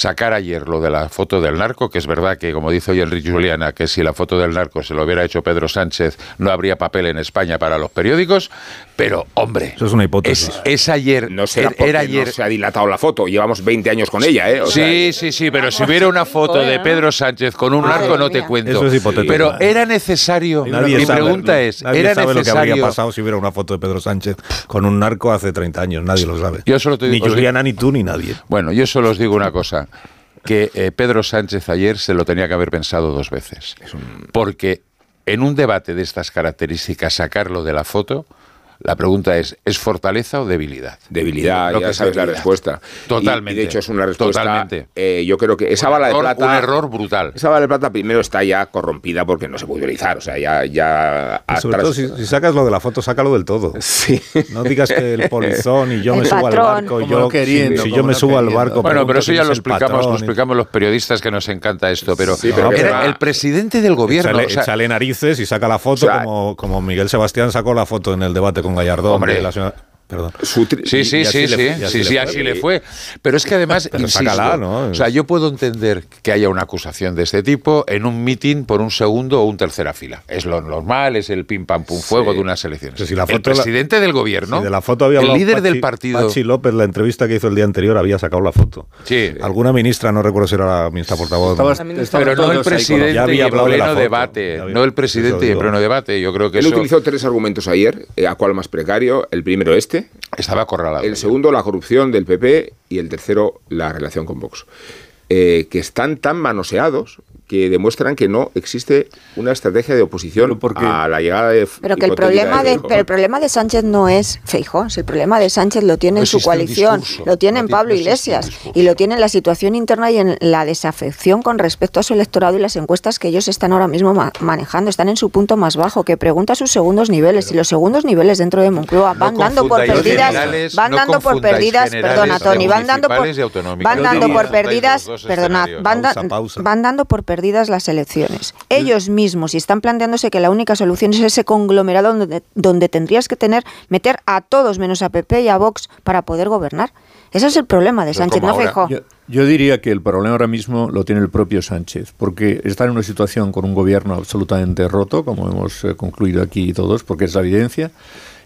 sacar ayer lo de la foto del narco, que es verdad que, como dice hoy Enrique Juliana, que si la foto del narco se lo hubiera hecho Pedro Sánchez, no habría papel en España para los periódicos, pero, hombre... Eso es una hipótesis. Es, ayer... No será era ayer... se ha dilatado la foto, llevamos 20 años con ella, ¿eh? sí, sí, sí, pero si hubiera una foto de Pedro Sánchez con un narco, no te cuento. Eso es hipotético. Pero era necesario... Nadie mi sabe, pregunta es, nadie ¿era sabe necesario... lo que habría pasado si hubiera una foto de Pedro Sánchez con un narco hace 30 años, nadie lo sabe. Yo solo te ni digo- Juliana, ni tú, ni nadie. Bueno, yo solo os digo una cosa, que eh, Pedro Sánchez ayer se lo tenía que haber pensado dos veces. Porque en un debate de estas características, sacarlo de la foto, la pregunta es, ¿es fortaleza o debilidad? Debilidad, Lo ya que es sabes la debilidad. respuesta. Totalmente. Y, y de hecho es una respuesta. Totalmente. eh, yo creo que esa Un bala de error- plata. un error brutal. Esa bala de plata primero está ya corrompida porque no se puede utilizar. O sea, ya. ya Sobre atrás- todo, si, si sacas lo de la foto, sácalo del todo. Sí. No digas que el polizón y yo El me subo al barco. Yo, no queriendo, si como yo me subo al queriendo. barco. Bueno, pero eso ya lo explicamos, lo explicamos los periodistas que nos encanta esto, pero, Sí, pero era el presidente del gobierno. Échale, o sea, échale narices y saca la foto O sea, como, como Miguel Sebastián sacó la foto en el debate con Gallardón. Hombre. de la Perdón. su tri- Sí, sí, y sí, sí, sí, sí, así le fue. Pero es que además, insisto, ¿no? o sea, yo puedo entender que haya una acusación de este tipo en un mitin por un segundo o un tercera fila. Es lo normal, es el pim pam pum fuego de unas elecciones. Pero si la el la- presidente del gobierno, de la foto había el líder Pachi- del partido, Pachi López, la entrevista que hizo el día anterior, había sacado la foto. Sí. Alguna ministra, no recuerdo si era la ministra portavoz. Pero no el presidente Ya había y en hablado de la pleno foto. debate, había- no el presidente y en pleno debate. Yo creo que Él eso utilizó tres argumentos ayer, eh, a cuál más precario. El primero este, estaba acorralado. el segundo la corrupción del PP y el tercero la relación con Vox. Eh, que están tan manoseados que demuestran que no existe una estrategia de oposición a la llegada de Pero que el problema de, pero el problema de Sánchez no es Feijó, el problema de Sánchez lo tiene en No su coalición, discurso, lo tiene no en Pablo un Iglesias y lo tiene en la situación interna y en la desafección con respecto a su electorado y las encuestas que ellos están ahora mismo ma- manejando, están en su punto más bajo, que pregunta sus segundos niveles y los segundos niveles dentro de Moncloa van dando por perdidas, van no dando por perdidas, perdona Tony, van dando por van dando por perdidas, perdona, van dando por perdidas las elecciones. Ellos mismos y están planteándose que la única solución es ese conglomerado donde, donde tendrías que tener meter a todos menos a PP y a Vox para poder gobernar. Ese es el problema de Sánchez, no. Feijóo. Yo, yo diría que el problema ahora mismo lo tiene el propio Sánchez, porque está en una situación con un gobierno absolutamente roto, como hemos eh, concluido aquí todos, porque es la evidencia,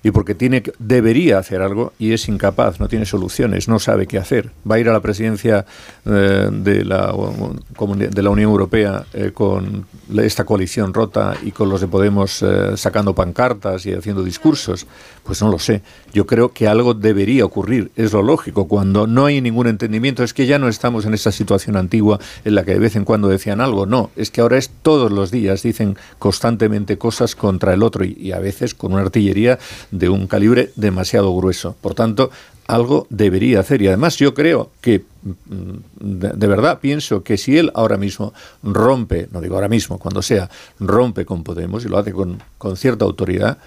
y porque tiene debería hacer algo y es incapaz, no tiene soluciones, no sabe qué hacer. Va a ir a la presidencia eh, de, la, de la Unión Europea eh, con esta coalición rota y con los de Podemos eh, sacando pancartas y haciendo discursos. Pues no lo sé. Yo creo que algo debería ocurrir, es lo lógico. Cuando no hay ningún entendimiento, es que ya no estamos en esa situación antigua en la que de vez en cuando decían algo. No, es que ahora es todos los días, dicen constantemente cosas contra el otro y, a veces con una artillería de un calibre demasiado grueso. Por tanto, algo debería hacer. Y además yo creo que, mm, de, verdad, pienso que si él ahora mismo rompe, no digo ahora mismo, cuando sea, rompe con Podemos y lo hace con cierta autoridad,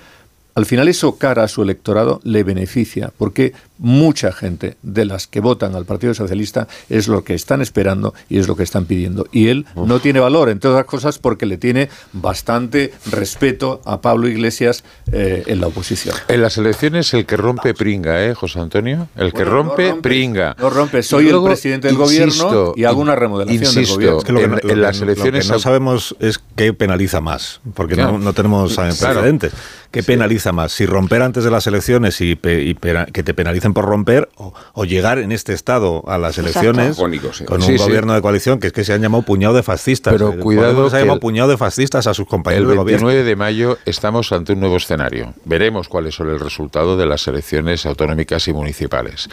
al final eso cara a su electorado le beneficia, porque mucha gente de las que votan al Partido Socialista es lo que están esperando y es lo que están pidiendo. Y él no tiene valor, entre otras cosas, porque le tiene bastante respeto a Pablo Iglesias eh, en la oposición. En las elecciones el que rompe pringa, ¿eh, José Antonio? El que Bueno, no rompe rompes, pringa. no rompes, soy el presidente del gobierno y hago una remodelación del insisto, gobierno. Es que lo que, en, no- en las lo elecciones que no sabemos es qué penaliza más, porque Claro. no, no tenemos eh, Claro. precedentes. ¿Qué penaliza más? Si romper antes de las elecciones y, pe- y pena- que te por romper o, o llegar en este estado a las Exacto. elecciones con Sí, un sí. gobierno de coalición que es que se han llamado puñado de fascistas. Pero Eh, cuidado se ha llamado el- puñado de fascistas a sus El compañeros de gobierno. 29 de mayo estamos ante un nuevo escenario. Veremos cuál es el resultado de las elecciones autonómicas y municipales.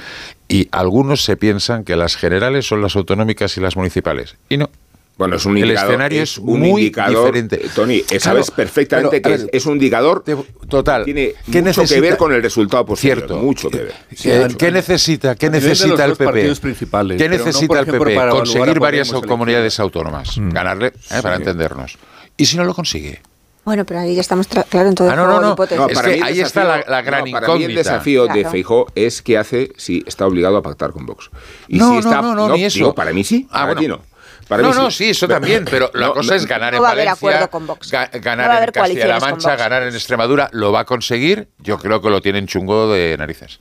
Y algunos se piensan que las generales son las autonómicas y las municipales. Y no. Bueno, es un el indicador. escenario es, un muy indicador, diferente. eh, Tony, eh, Claro, sabes perfectamente pero, que ver, es, es un indicador total. tiene ¿Qué mucho necesita? que ver con el resultado posterior. Cierto. Mucho que ver. Eh, ¿Qué necesita, qué necesita el PP? ¿Qué no, necesita el ejemplo, PP? para Conseguir varias comunidades autónomas. Ganarle, eh, para entendernos. ¿Y si no lo consigue? Bueno, pero ahí ya estamos tra- claro en todo Ah, el no, no, de no. hipótesis. No, Es para que mí el ahí está la- la gran para mí el desafío de. Feijó es qué hace si está obligado a pactar con Vox. Y No, si no, está, no, no, ni eso. digo, para mí sí, Ah, para bueno. ti no. Para no, mí no, sí, eso también, pero la No, cosa es ganar no en va a haber Valencia, acuerdo con Vox. ga- ganar va a haber en Castilla-La Mancha, ganar en Extremadura, lo va a conseguir. Yo creo que lo tienen chungo de narices.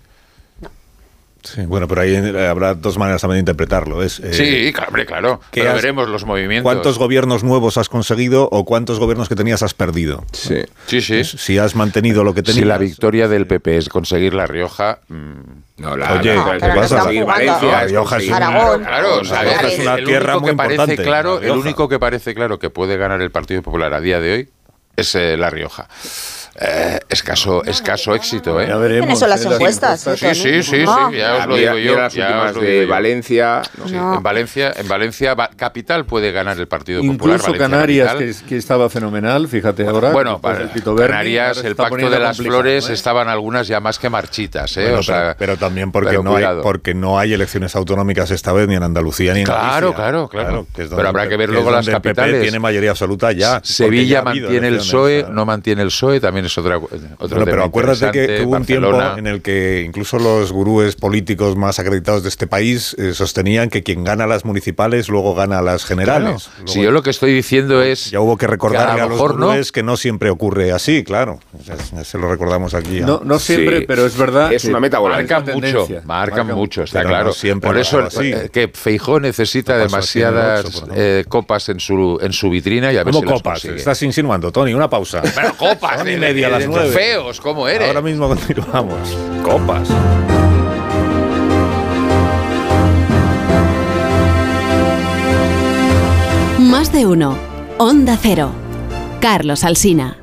Sí, bueno, pero ahí eh, habrá dos maneras también de interpretarlo. Es, eh, sí, claro, hombre, claro. ¿qué Pero has- veremos los movimientos. ¿Cuántos gobiernos nuevos has conseguido o cuántos gobiernos que tenías has perdido? Sí. Sí, sí. Si has mantenido lo que tenías. Si la victoria del PP es conseguir La Rioja. mm, No, la, Oye, la- ¿qué pasa? Valencia, Rioja es una tierra único muy que parece importante, claro, La el único que parece claro que puede ganar el Partido Popular a día de hoy es eh, La Rioja. Eh, escaso, escaso éxito, ¿eh? Ya veremos. ¿Quiénes son las eh, encuestas? encuestas. Sí, sí, sí, Ah. sí, ya os lo digo yo. las ya os lo de digo yo. Valencia. no. No. En Valencia, en Valencia va- capital puede ganar el Partido Popular. Incluso Valencia Canarias, que, que estaba fenomenal, fíjate ahora. Bueno, para Berni, Canarias, el pacto de las flores ¿eh? estaban algunas ya más que marchitas, ¿eh? Bueno, o sea, pero, pero también porque pero no, hay, porque no hay elecciones autonómicas esta vez ni en Andalucía ni en Claro, Galicia. claro, claro. que es Pero habrá que ver luego las el capitales. tiene mayoría absoluta ya. Sevilla mantiene el PSOE, claro. no mantiene el PSOE, también es otra, otro Bueno, pero acuérdate que hubo un tiempo en el que incluso los gurúes políticos más acreditados de este país eh, sostenían que quien gana las municipales luego gana las generales. Claro. Luego- Si yo lo que estoy diciendo es. ya hubo que recordarle que a, a lo los no. gurúes que no siempre ocurre así, claro. Ya se lo recordamos aquí. a- No, no siempre, Sí. pero es verdad. Es una meta volante. Marcan mucho, marcan mucho, está Pero claro. no siempre Por eso así. eh, que Feijó necesita demasiadas eh, copas en su en su vitrina y a ver ¿Cómo si las copas? Estás insinuando, Tony, una pausa. Pero copas, media a las nueve. Feos, ¿cómo eres? Ahora mismo continuamos. Copas. Más de uno. Onda Cero. Carlos Alsina.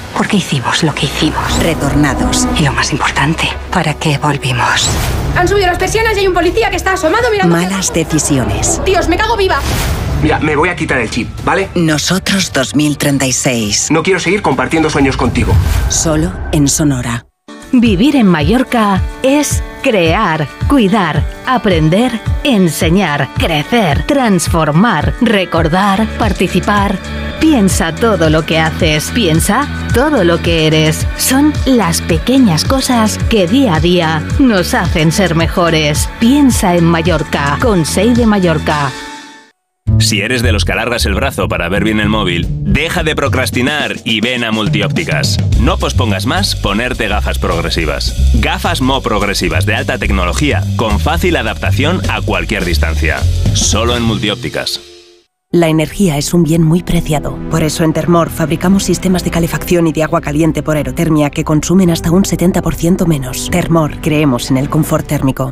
¿Por qué hicimos lo que hicimos? Retornados. Y lo más importante, ¿para qué volvimos? Han subido las persianas y hay un policía que está asomado mirando. Malas decisiones. Dios, me cago viva. Mira, me voy a quitar el chip, ¿vale? Nosotros 2036. No quiero seguir compartiendo sueños contigo. Solo en Sonora. Vivir en Mallorca es crear, cuidar, aprender, enseñar, crecer, transformar, recordar, participar. Piensa todo lo que haces, piensa todo lo que eres. Son las pequeñas cosas que día a día nos hacen ser mejores. Piensa en Mallorca, con Sei de Mallorca. Si eres de los que alargas el brazo para ver bien el móvil, deja de procrastinar y ven a Multiópticas. No pospongas más ponerte gafas progresivas. Gafas Mo progresivas de alta tecnología con fácil adaptación a cualquier distancia. Solo en Multiópticas. La energía es un bien muy preciado. Por eso en Termor fabricamos sistemas de calefacción y de agua caliente por aerotermia que consumen hasta un 70% menos. Termor, creemos en el confort térmico.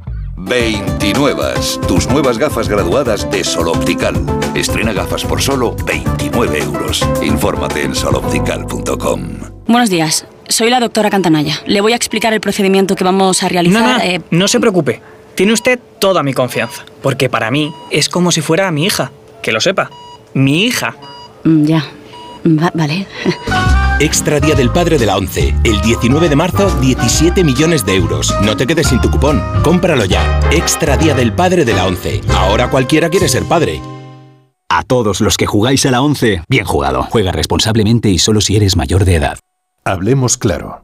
29. Tus nuevas gafas graduadas de Sol Optical. Estrena gafas por solo 29 euros. Infórmate en soloptical.com. Buenos días. Soy la doctora Cantanaya. Le voy a explicar el procedimiento que vamos a realizar. No, no, eh, no se preocupe. Tiene usted toda mi confianza. Porque para mí es como si fuera mi hija. Que lo sepa. Mi hija. mm, ya. Va- vale. Extra Día del Padre de la ONCE. El 19 de marzo, 17 millones de euros. No te quedes sin tu cupón. Cómpralo ya. Extra Día del Padre de la ONCE. Ahora cualquiera quiere ser padre. A todos los que jugáis a la 11, bien jugado. Juega responsablemente y solo si eres mayor de edad. Hablemos claro.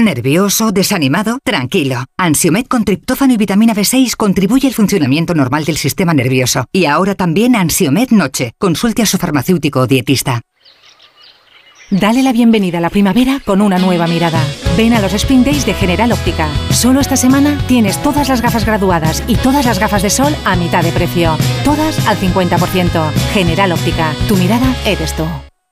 ¿Nervioso? ¿Desanimado? Tranquilo. Ansiomed con triptófano y vitamina B6 contribuye al funcionamiento normal del sistema nervioso. Y ahora también Ansiomed Noche. Consulte a su farmacéutico o dietista. Dale la bienvenida a la primavera con una nueva mirada. Ven a los Spring Days de General Óptica. Solo esta semana tienes todas las gafas graduadas y todas las gafas de sol a mitad de precio. Todas al 50%. General Óptica. Tu mirada eres tú.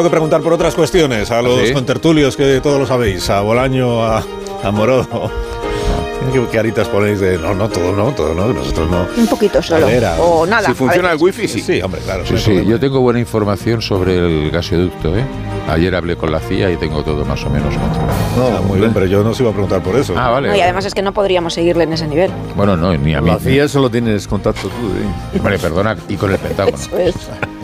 Tengo que preguntar por otras cuestiones a los ¿Sí? contertulios que todos lo sabéis, a Bolaño, a, a Morodo. ¿Qué caritas ponéis de no, no, todo no, todo no, nosotros no? Un poquito solo. O nada. Si funciona el wifi, sí. Sí, hombre, claro. Sí, sí, yo tengo buena información sobre el gasoducto, ¿eh? Ayer hablé con la CIA y tengo todo más o menos controlado. Ah, muy bien, pero yo no os iba a preguntar por eso. Ah, vale. No, y además es que no podríamos seguirle en ese nivel. Bueno, no, ni a mí. La CIA solo tienes contacto tú. ¿eh? Vale, perdona, y con el Pentágono. Eso es.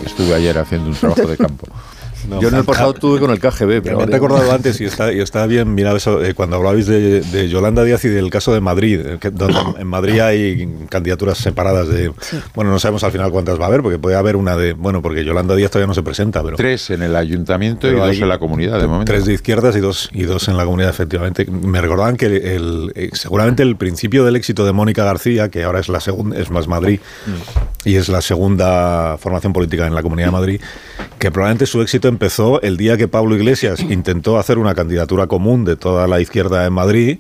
Estuve ayer haciendo un trabajo de campo. No, Yo en el pasado tuve con el KGB, Me pero han ahora- recordado antes y está, y está bien, mirad eso, eh, cuando hablabais de, de Yolanda Díaz y del caso de Madrid, eh, que- donde en Madrid hay candidaturas separadas de... Bueno, no sabemos al final cuántas va a haber, porque puede haber una de... Bueno, porque Yolanda Díaz todavía no se presenta, pero... Tres en el ayuntamiento y dos en la comunidad, de momento. Tres de izquierdas y dos, y dos en la comunidad, efectivamente. Me recordaban que el, eh, seguramente el principio del éxito de Mónica García, que ahora es la segunda, es más Madrid, y es la segunda formación política en la Comunidad de Madrid, que probablemente su éxito empezó el día que Pablo Iglesias intentó hacer una candidatura común de toda la izquierda en Madrid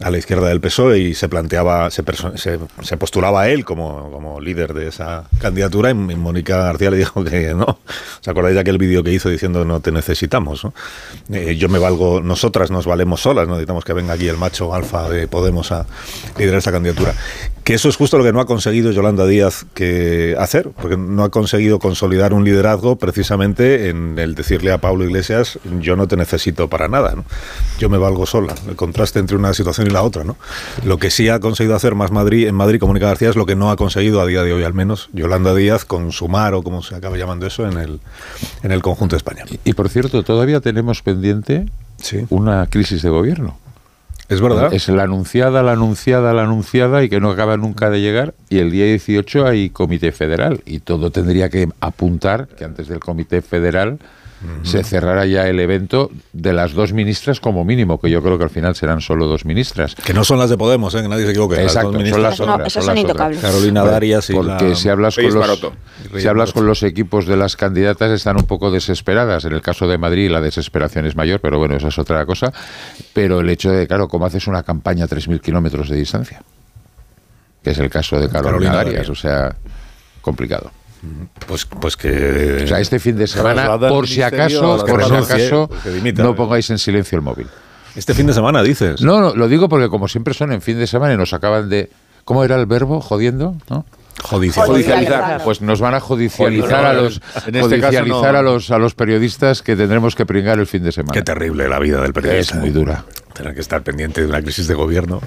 a la izquierda del PSOE y se planteaba, se, se, postulaba a él como, como líder de esa candidatura y Mónica García le dijo que no. ¿Os acordáis de aquel vídeo que hizo diciendo no te necesitamos? Eh, yo me valgo, nosotras nos valemos solas, no necesitamos que venga aquí el macho alfa de Podemos a liderar esa candidatura. Que eso es justo lo que no ha conseguido Yolanda Díaz que hacer, porque no ha conseguido consolidar un liderazgo precisamente en el decirle a Pablo Iglesias yo no te necesito para nada, yo me valgo sola. El contraste entre una situación ni la otra, ¿no? Lo que sí ha conseguido hacer más Madrid, en Madrid Comunica García es lo que no ha conseguido a día de hoy al menos Yolanda Díaz con Sumar o como se acaba llamando eso en el, en el conjunto de España. Y, por cierto, todavía tenemos pendiente una crisis de gobierno. Es verdad. Es la anunciada, la anunciada, la anunciada y que no acaba nunca de llegar. Y el día 18 hay comité federal y todo tendría que apuntar que antes del comité federal se cerrará ya el evento de las dos ministras como mínimo, que yo creo que al final serán solo dos ministras. Que no son las de Podemos, ¿eh? que nadie se equivoque. Exacto, son las otras. son, Carolina Darias y Porque si hablas, con los, si hablas con los equipos de las candidatas están un poco desesperadas. En el caso de Madrid la desesperación es mayor, pero bueno, esa es otra cosa. Pero el hecho de, claro, cómo haces una campaña a 3.000 kilómetros de distancia, que es el caso de Carolina, Darias, o sea, complicado. Pues, pues que. O sea, este fin de semana, por si acaso, por si acaso, no pongáis en silencio el móvil. Este fin de semana, dices. No, no, lo digo porque como siempre son en fin de semana y nos acaban de. ¿Cómo era el verbo? Jodiendo, ¿no? Judicializar. Pues nos van a judicializar a los este judicializar a los a los periodistas que tendremos que pringar el fin de semana. Qué terrible la vida del periodista. Es muy dura. Tener que estar pendiente de una crisis de gobierno.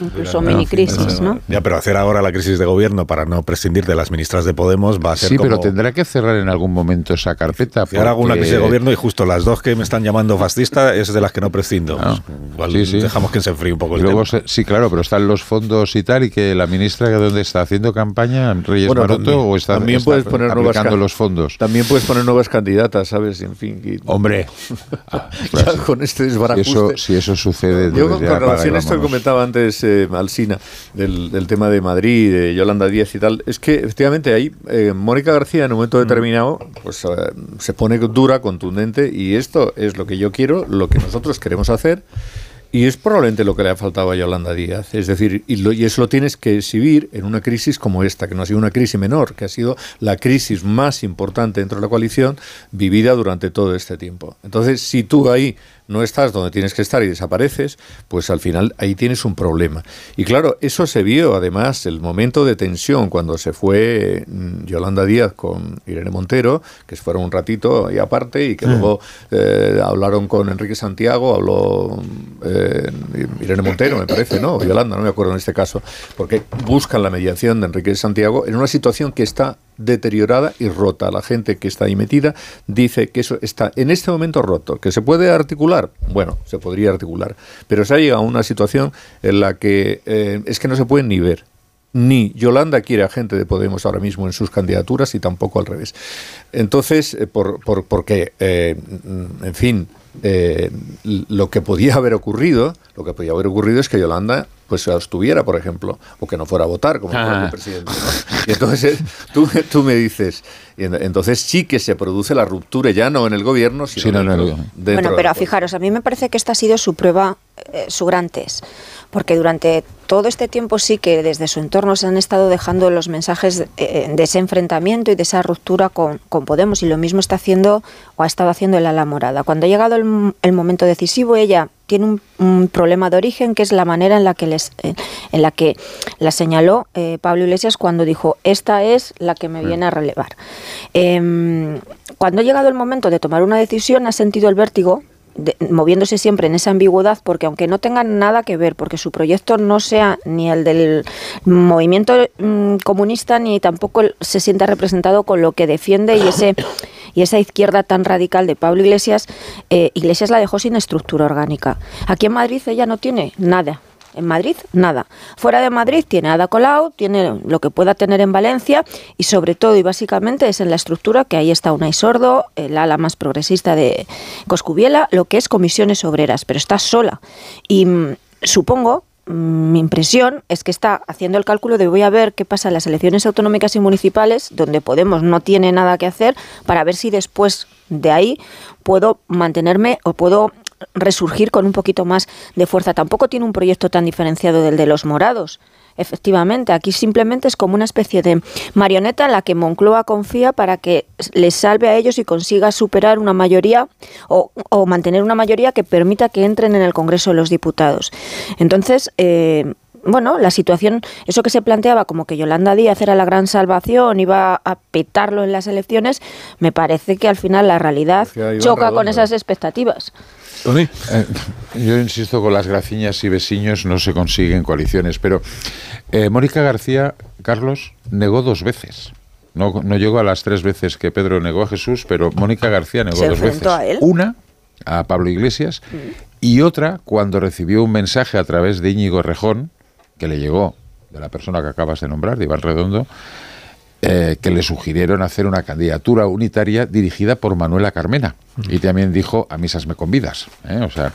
Incluso mini crisis, ¿no? Ya, pero hacer ahora la crisis de gobierno para no prescindir de las ministras de Podemos va a ser Sí, pero tendrá que cerrar en algún momento esa carpeta. Porque... hago una crisis de gobierno y justo las dos que me están llamando fascista es de las que no prescindo. Ah, igual dejamos que se enfríe un poco el luego sí, claro, pero están los fondos y tal y que la ministra que donde está haciendo campaña Reyes Maroto o está, también puedes poner nuevas los fondos. También puedes poner nuevas candidatas, ¿sabes? En fin, hombre, con este desbarajuste. Si eso, si eso sucede con relación a esto que comentaba antes eh, Alsina, del, tema de Madrid, de Yolanda Díaz y tal, es que efectivamente ahí eh, Mónica García en un momento mm. determinado pues, eh, se pone dura, contundente, y esto es lo que yo quiero, lo que nosotros queremos hacer. Y es probablemente lo que le ha faltado a Yolanda Díaz. Es decir, y, y, eso lo tienes que exhibir en una crisis como esta, que no ha sido una crisis menor, que ha sido la crisis más importante dentro de la coalición vivida durante todo este tiempo. Entonces, si tú ahí no estás donde tienes que estar y desapareces, pues al final ahí tienes un problema. Y claro, eso se vio además el momento de tensión cuando se fue mm, Yolanda Díaz con Irene Montero, que se fueron un ratito ahí aparte y que mm. luego eh, hablaron con Enrique Santiago, habló eh, Irene Montero, me parece, ¿no? Yolanda, no me acuerdo en este caso, porque buscan la mediación de Enrique Santiago en una situación que está deteriorada y rota. La gente que está ahí metida dice que eso está en este momento roto, que se puede articular. Bueno, se podría articular, pero se ha llegado a una situación en la que eh, es que no se pueden ni ver. Ni Yolanda quiere a gente de Podemos ahora mismo en sus candidaturas y tampoco al revés. Entonces, eh, por, por, porque, eh, en fin, eh, lo que podía haber ocurrido, lo que podía haber ocurrido es que Yolanda pues se abstuviera, por ejemplo, o que no fuera a votar como el presidente. Y entonces tú, tú me dices, y entonces sí que se produce la ruptura ya no en el gobierno, sino en el, Bueno, pero fijaros, a mí me parece que esta ha sido su prueba, eh, su gran test porque durante todo este tiempo sí que desde su entorno se han estado dejando los mensajes de, eh, ese enfrentamiento y de esa ruptura con, Podemos y lo mismo está haciendo o ha estado haciendo en la Morada. Cuando ha llegado el, momento decisivo, ella tiene un, problema de origen que es la manera en la que les eh, en la que la señaló eh, Pablo Iglesias cuando dijo esta es la que me mm. viene a relevar. Em, cuando ha llegado el momento de tomar una decisión ha sentido el vértigo moviéndose siempre en esa ambigüedad, porque aunque no tengan nada que ver, porque su proyecto no sea ni el del movimiento mm, comunista, ni tampoco se sienta representado con lo que defiende y ese y esa izquierda tan radical de Pablo Iglesias, eh, Iglesias la dejó sin estructura orgánica. Aquí en Madrid ella no tiene nada, en Madrid, nada. Fuera de Madrid tiene Ada Colau, tiene lo que pueda tener en Valencia y sobre todo y básicamente es en la estructura que ahí está Unai Sordo, el ala más progresista de Coscubiela, lo que es comisiones obreras, pero está sola. Y mm, supongo mm, mi impresión es que está haciendo el cálculo de voy a ver qué pasa en las elecciones autonómicas y municipales, donde Podemos no tiene nada que hacer, para ver si después de ahí puedo mantenerme o puedo resurgir con un poquito más de fuerza. Tampoco tiene un proyecto tan diferenciado del de los morados. Efectivamente, aquí simplemente es como una especie de marioneta en la que Moncloa confía para que les salve a ellos y consiga superar una mayoría o, mantener una mayoría que permita que entren en el Congreso de los Diputados. Entonces, eh, bueno, la situación, eso que se planteaba como que Yolanda Díaz era la gran salvación, iba a petarlo en las elecciones, me parece que al final la realidad choca con esas expectativas. Eh, yo insisto, con las graciñas y vecinos no se consiguen coaliciones, pero eh, Mónica García, Carlos, negó dos veces. No, no llegó a las tres veces que Pedro negó a Jesús, pero Mónica García negó dos veces. A él? Una a Pablo Iglesias mm. y otra cuando recibió un mensaje a través de Íñigo Rejón, que le llegó de la persona que acabas de nombrar, de Iván Redondo, eh, que le sugirieron hacer una candidatura unitaria dirigida por Manuela Carmena. Y también dijo, a misas me convidas. ¿eh? O sea,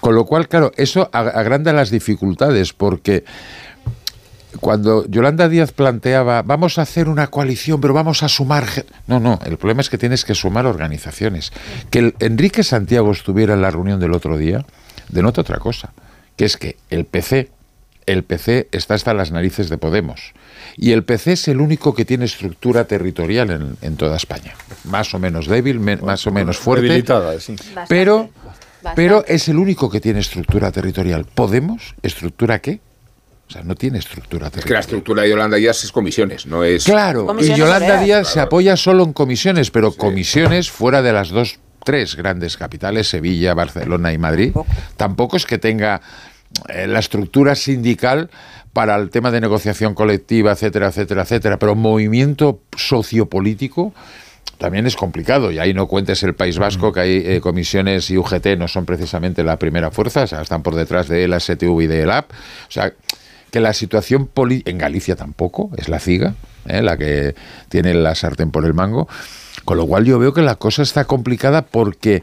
con lo cual, claro, eso agranda las dificultades porque cuando Yolanda Díaz planteaba, vamos a hacer una coalición, pero vamos a sumar... No, no, el problema es que tienes que sumar organizaciones. Que Enrique Santiago estuviera en la reunión del otro día denota otra cosa, que es que el PC, el PC está hasta las narices de Podemos. Y el PC es el único que tiene estructura territorial en, toda España. Más o menos débil, más o menos fuerte. Pero, pero es el único que tiene estructura territorial. ¿Podemos? ¿Estructura qué? O sea, no tiene estructura territorial. Es que la estructura de Yolanda Díaz es comisiones, no es... Claro, y Yolanda Díaz se apoya solo en comisiones, pero comisiones fuera de las dos, tres grandes capitales, Sevilla, Barcelona y Madrid. Tampoco es que tenga la estructura sindical para el tema de negociación colectiva, etcétera, etcétera, etcétera, pero movimiento sociopolítico también es complicado. Y ahí no cuentes el País Vasco que hay eh, comisiones y UGT no son precisamente la primera fuerza, o sea, están por detrás de la STV y de ELAP, o sea, que la situación política en Galicia tampoco, es la CIGA, ¿eh? la que tiene la sartén por el mango, con lo cual yo veo que la cosa está complicada porque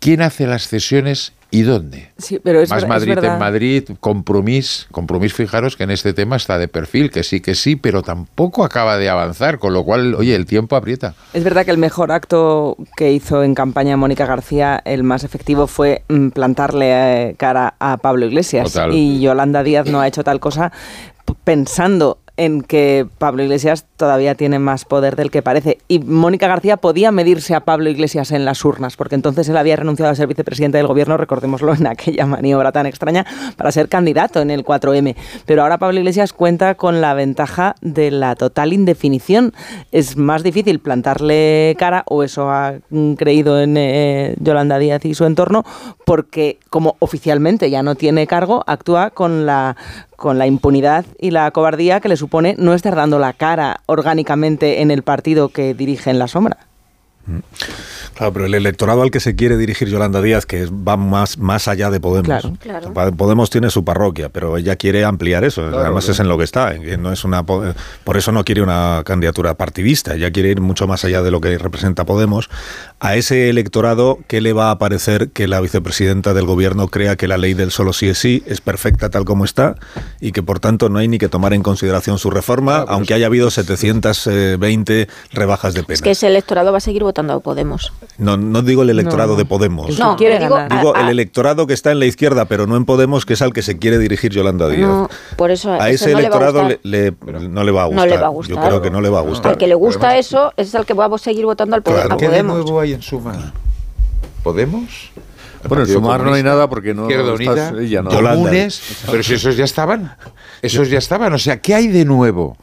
¿quién hace las cesiones ¿Y dónde? Sí, pero es Más Madrid en Madrid, compromiso, compromiso, fijaros que en este tema está de perfil, que sí, que sí, pero tampoco acaba de avanzar, con lo cual, oye, el tiempo aprieta. Es verdad que el mejor acto que hizo en campaña Mónica García, el más efectivo, fue mm, plantarle eh, cara a Pablo Iglesias. Y Yolanda Díaz no ha hecho tal cosa pensando en que Pablo Iglesias todavía tiene más poder del que parece. Y Mónica García podía medirse a Pablo Iglesias en las urnas, porque entonces él había renunciado a ser vicepresidente del gobierno, recordémoslo, en aquella maniobra tan extraña, para ser candidato en el 4M. Pero ahora Pablo Iglesias cuenta con la ventaja de la total indefinición. Es más difícil plantarle cara, o eso ha creído en eh, Yolanda Díaz y su entorno, porque como oficialmente ya no tiene cargo, actúa con la con la impunidad y la cobardía que le supone no estar dando la cara orgánicamente en el partido que dirige en la sombra. Mm. Claro, pero el electorado al que se quiere dirigir Yolanda Díaz, que va más, más allá de Podemos. Podemos tiene su parroquia, pero ella quiere ampliar eso. Además es en lo que está. No es una, por eso no quiere una candidatura partidista. Ella quiere ir mucho más allá de lo que representa Podemos. A ese electorado, ¿qué le va a parecer que la vicepresidenta del gobierno crea que la ley del solo sí es sí es perfecta tal como está y que por tanto no hay ni que tomar en consideración su reforma, aunque haya habido 720 rebajas de pena? Es que ese electorado va a seguir votando a Podemos. No, no digo el electorado de Podemos. No, digo, digo el electorado que está en la izquierda, pero no en Podemos, que es al que se quiere dirigir Yolanda Díaz. No, por eso a ese electorado no le, va a gustar. Yo creo que no le va a gustar. Al que le gusta eso es al que va a seguir votando al Podemos. ¿Qué de nuevo hay en Suma? ¿Podemos? Bueno, en Sumar no hay nada porque no, Izquierda Unida, no. pero si esos ya estaban. Esos ya estaban. O sea, ¿qué hay de nuevo?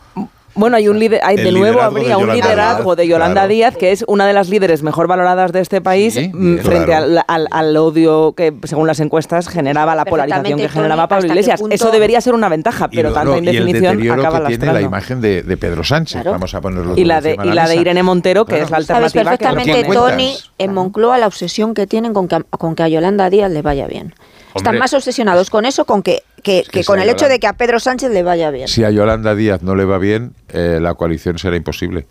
Bueno, hay un líder, hay, de nuevo habría un liderazgo de Yolanda Díaz, que es una de las líderes mejor valoradas de este país mm, frente al, odio que, según las encuestas, generaba la polarización que generaba Pablo Iglesias. Eso debería ser una ventaja, pero tanta indefinición acaba que tiene la imagen de, Pedro Sánchez, vamos a ponerlo y la de, y la, de Irene Montero, que es la alternativa. Sabes perfectamente, Tony, en Moncloa, la obsesión que tienen con que, con que a Yolanda Díaz le vaya bien. Están más obsesionados con eso con que, que, con el hecho de que a Pedro Sánchez le vaya bien. Si a Yolanda Díaz no le va bien, eh, la coalición será imposible.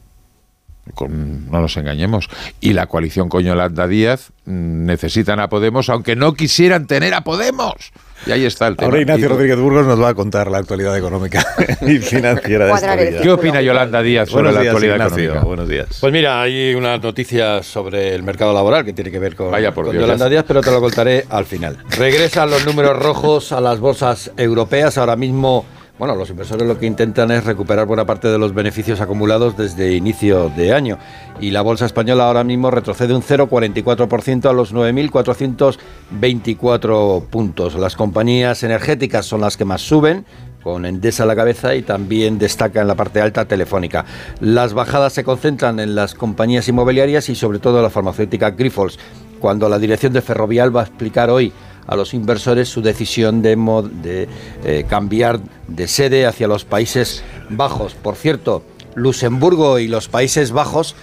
No nos engañemos. Y la coalición con Yolanda Díaz mm, necesitan a Podemos, aunque no quisieran tener a Podemos. Y ahí está el tema. Ahora Ignacio Rodríguez Burgos nos va a contar la actualidad económica y financiera de esta vida. ¿Qué opina Yolanda Díaz sobre la actualidad económica? Buenos días. Pues mira, hay una noticia sobre el mercado laboral que tiene que ver con, Yolanda Díaz, pero te lo contaré al final. Regresan los números rojos a las bolsas europeas. Ahora mismo bueno, los inversores lo que intentan es recuperar buena parte de los beneficios acumulados desde inicio de año. Y la bolsa española ahora mismo retrocede un 0,44% a los 9.424 puntos. Las compañías energéticas son las que más suben, con Endesa a la cabeza y también destaca en la parte alta Telefónica. Las bajadas se concentran en las compañías inmobiliarias y sobre todo la farmacéutica Grifols, cuando la dirección de Ferrovial va a explicar hoy a los inversores su decisión de, eh, cambiar de sede hacia los Países Bajos. Por cierto, Luxemburgo y los Países Bajos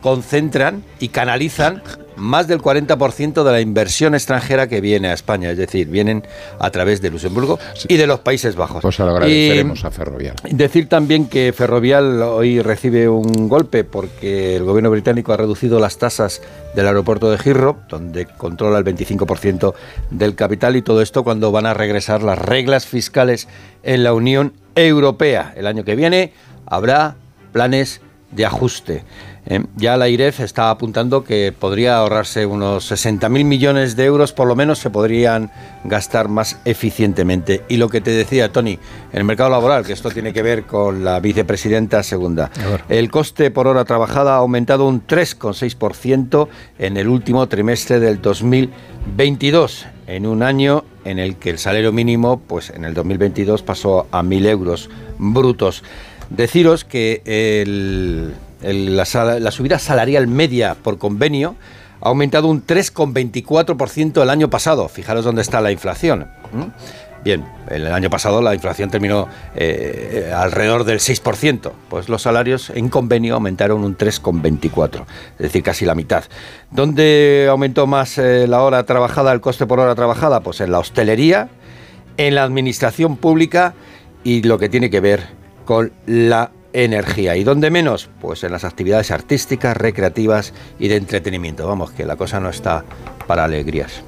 concentran y canalizan más del 40% de la inversión extranjera que viene a España, es decir, vienen a través de Luxemburgo y de los Países Bajos. Pues lo agradeceremos a Ferrovial. Decir también que Ferrovial hoy recibe un golpe porque el gobierno británico ha reducido las tasas del aeropuerto de Heathrow, donde controla el 25% del capital y todo esto cuando van a regresar las reglas fiscales en la Unión Europea. El año que viene habrá planes de ajuste. Eh, ya la IREF está apuntando que podría ahorrarse unos 60.000 millones de euros, por lo menos se podrían gastar más eficientemente. Y lo que te decía, Tony, en el mercado laboral, que esto tiene que ver con la vicepresidenta segunda, el coste por hora trabajada ha aumentado un 3,6% en el último trimestre del 2022, en un año en el que el salario mínimo, pues en el 2022 pasó a 1.000 euros brutos. Deciros que el la, subida salarial media por convenio ha aumentado un 3,24% el año pasado. Fijaros dónde está la inflación. Bien, el año pasado la inflación terminó eh, alrededor del 6%, pues los salarios en convenio aumentaron un 3,24%, es decir, casi la mitad. ¿Dónde aumentó más eh, la hora trabajada, el coste por hora trabajada? Pues en la hostelería, en la administración pública y lo que tiene que ver con la energía. ¿Y dónde menos? Pues en las actividades artísticas, recreativas y de entretenimiento. Vamos, que la cosa no está para alegrías.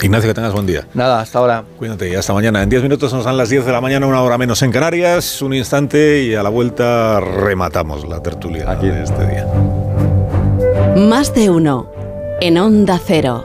Ignacio, que tengas buen día. Nada, hasta ahora. Cuídate y hasta mañana. En 10 minutos nos dan las 10 de la mañana, una hora menos en Canarias, un instante y a la vuelta rematamos la tertulia Aquí. de este día. Más de uno en Onda Cero.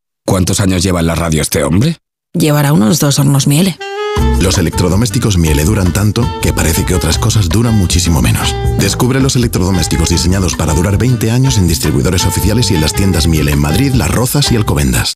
¿Cuántos años lleva en la radio este hombre? Llevará unos dos hornos Miele. Los electrodomésticos Miele duran tanto que parece que otras cosas duran muchísimo menos. Descubre los electrodomésticos diseñados para durar 20 años en distribuidores oficiales y en las tiendas Miele en Madrid, Las Rozas y Alcobendas.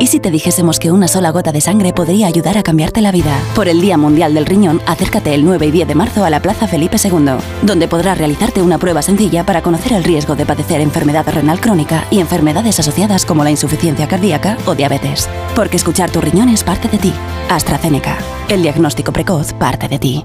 ¿Y si te dijésemos que una sola gota de sangre podría ayudar a cambiarte la vida? Por el Día Mundial del Riñón, acércate el 9 y 10 de marzo a la Plaza Felipe II, donde podrás realizarte una prueba sencilla para conocer el riesgo de padecer enfermedad renal crónica y enfermedades asociadas como la insuficiencia cardíaca o diabetes. Porque escuchar tu riñón es parte de ti. AstraZeneca. El diagnóstico precoz parte de ti.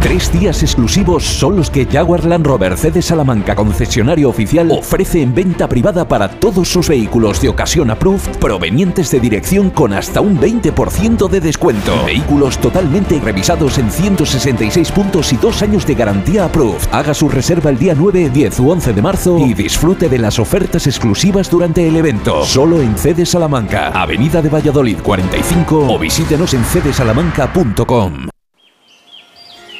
Tres días exclusivos son los que Jaguar Land Rover CD Salamanca, concesionario oficial, ofrece en venta privada para todos sus vehículos de ocasión approved provenientes de dirección con hasta un 20% de descuento. Vehículos totalmente revisados en 166 puntos y dos años de garantía approved. Haga su reserva el día 9, 10 u 11 de marzo y disfrute de las ofertas exclusivas durante el evento. Solo en CD Salamanca, Avenida de Valladolid 45 o visítenos en cdsalamanca.com.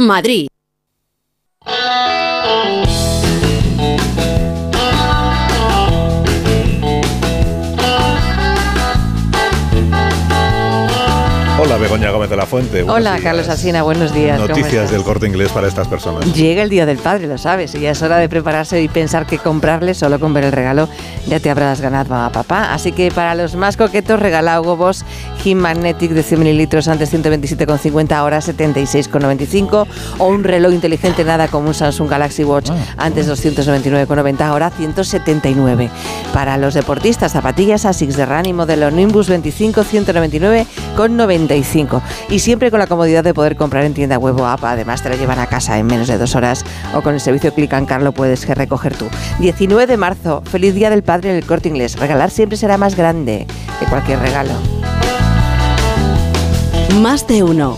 Madrid. Begoña Gómez de la Fuente. Hola Carlos Asina, buenos días. Noticias del corte inglés para estas personas. Llega el Día del Padre, lo sabes, y ya es hora de prepararse y pensar que comprarle solo con ver el regalo ya te habrás ganado a papá. Así que para los más coquetos regala Hugo Boss Him Magnetic de 100 mililitros antes 127,50, ahora 76,95 o un reloj inteligente nada como un Samsung Galaxy Watch ah. antes 299,90, ahora 179. Para los deportistas, zapatillas Asics de Run y modelo Nimbus 25 199,90 y siempre con la comodidad de poder comprar en tienda web o app. Además te lo llevan a casa en menos de dos horas o con el servicio Click and lo puedes recoger tú. 19 de marzo, feliz día del padre en el corte inglés. Regalar siempre será más grande que cualquier regalo. Más de uno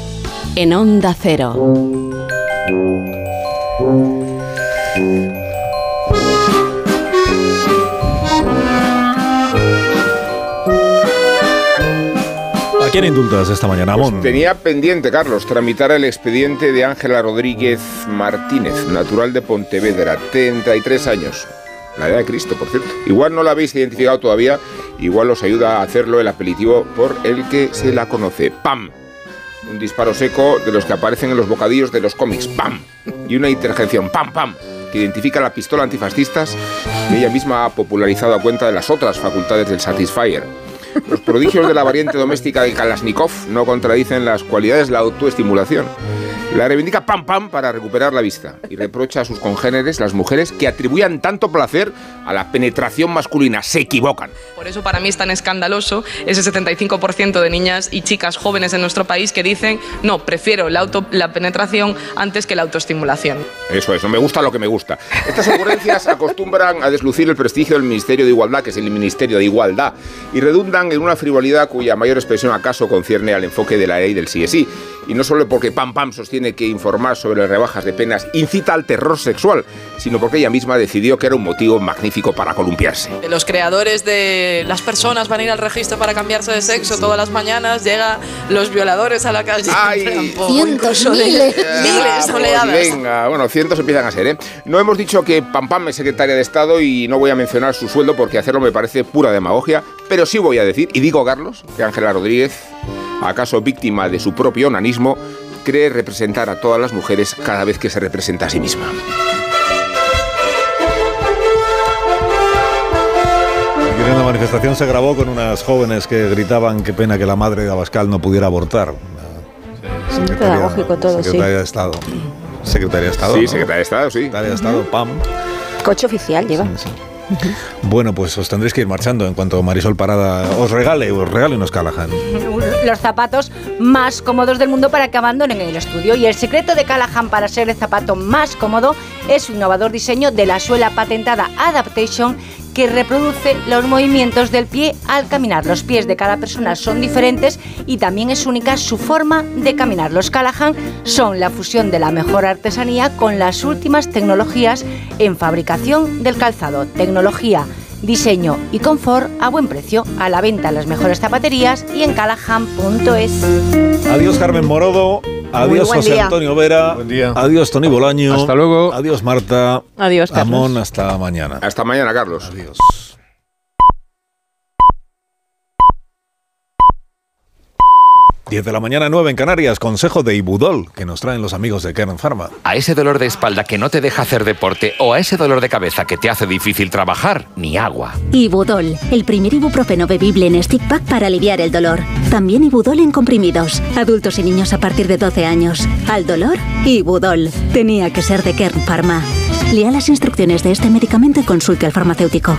en Onda Cero. Quién indultas esta mañana, pues tenía pendiente, Carlos, tramitar el expediente de Ángela Rodríguez Martínez, natural de Pontevedra, 33 años. La edad de Cristo, por cierto. Igual no la habéis identificado todavía, igual os ayuda a hacerlo el apelativo por el que se la conoce. ¡Pam! Un disparo seco de los que aparecen en los bocadillos de los cómics. ¡Pam! Y una interjección. ¡Pam, pam! que identifica la pistola antifascistas que ella misma ha popularizado a cuenta de las otras facultades del Satisfyer. Los prodigios de la variante doméstica de Kalashnikov no contradicen las cualidades de la autoestimulación. La reivindica pam pam para recuperar la vista y reprocha a sus congéneres, las mujeres, que atribuyan tanto placer a la penetración masculina. Se equivocan. Por eso para mí es tan escandaloso ese 75% de niñas y chicas jóvenes en nuestro país que dicen, no, prefiero la, auto, la penetración antes que la autoestimulación. Eso es, no me gusta lo que me gusta. Estas ocurrencias acostumbran a deslucir el prestigio del Ministerio de Igualdad, que es el Ministerio de Igualdad, y redundan en una frivolidad cuya mayor expresión acaso concierne al enfoque de la ley del sí es sí. Y no solo porque pam pam sostiene tiene que informar sobre rebajas de penas incita al terror sexual, sino porque ella misma decidió que era un motivo magnífico para columpiarse. Los creadores de las personas van a ir al registro para cambiarse de sexo todas las mañanas, llegan los violadores a la calle. ¡Ay! Cientos, miles. Miles, oleadas. Venga, bueno, cientos empiezan a ser, ¿eh? No hemos dicho que Pam Pam es secretaria de Estado y no voy a mencionar su sueldo porque hacerlo me parece pura demagogia, pero sí voy a decir, y digo Carlos, que Ángela Rodríguez, acaso víctima de su propio onanismo, cree representar a todas las mujeres cada vez que se representa a sí misma. en la manifestación se grabó con unas jóvenes que gritaban qué pena que la madre de Abascal no pudiera abortar. pedagógico todo, Secretaria de Estado. Secretaria de Estado. Sí, ¿no? Secretaria de Estado, sí. Secretaria de Estado, PAM. Coche oficial lleva. Bueno, pues os tendréis que ir marchando en cuanto Marisol Parada os regale, os regale unos Callahan. Los zapatos más cómodos del mundo para que abandonen el estudio. Y el secreto de Callahan para ser el zapato más cómodo es su innovador diseño de la suela patentada Adaptation que reproduce los movimientos del pie al caminar. Los pies de cada persona son diferentes y también es única su forma de caminar. Los Callahan son la fusión de la mejor artesanía con las últimas tecnologías en fabricación del calzado. Tecnología, diseño y confort a buen precio. A la venta en las mejores zapaterías y en callahan.es. Adiós Carmen Morodo. Adiós buen José día. Antonio Vera. Adiós Tony Bolaño. Hasta luego. Adiós Marta. Adiós, Carlos. Amón, hasta mañana. Hasta mañana, Carlos. Adiós. 10 de la mañana, 9 en Canarias. Consejo de Ibudol que nos traen los amigos de Kern Pharma. A ese dolor de espalda que no te deja hacer deporte o a ese dolor de cabeza que te hace difícil trabajar, ni agua. Ibudol, el primer ibuprofeno bebible en stick pack para aliviar el dolor. También Ibudol en comprimidos, adultos y niños a partir de 12 años. Al dolor, Ibudol. Tenía que ser de Kern Pharma. Lea las instrucciones de este medicamento y consulte al farmacéutico.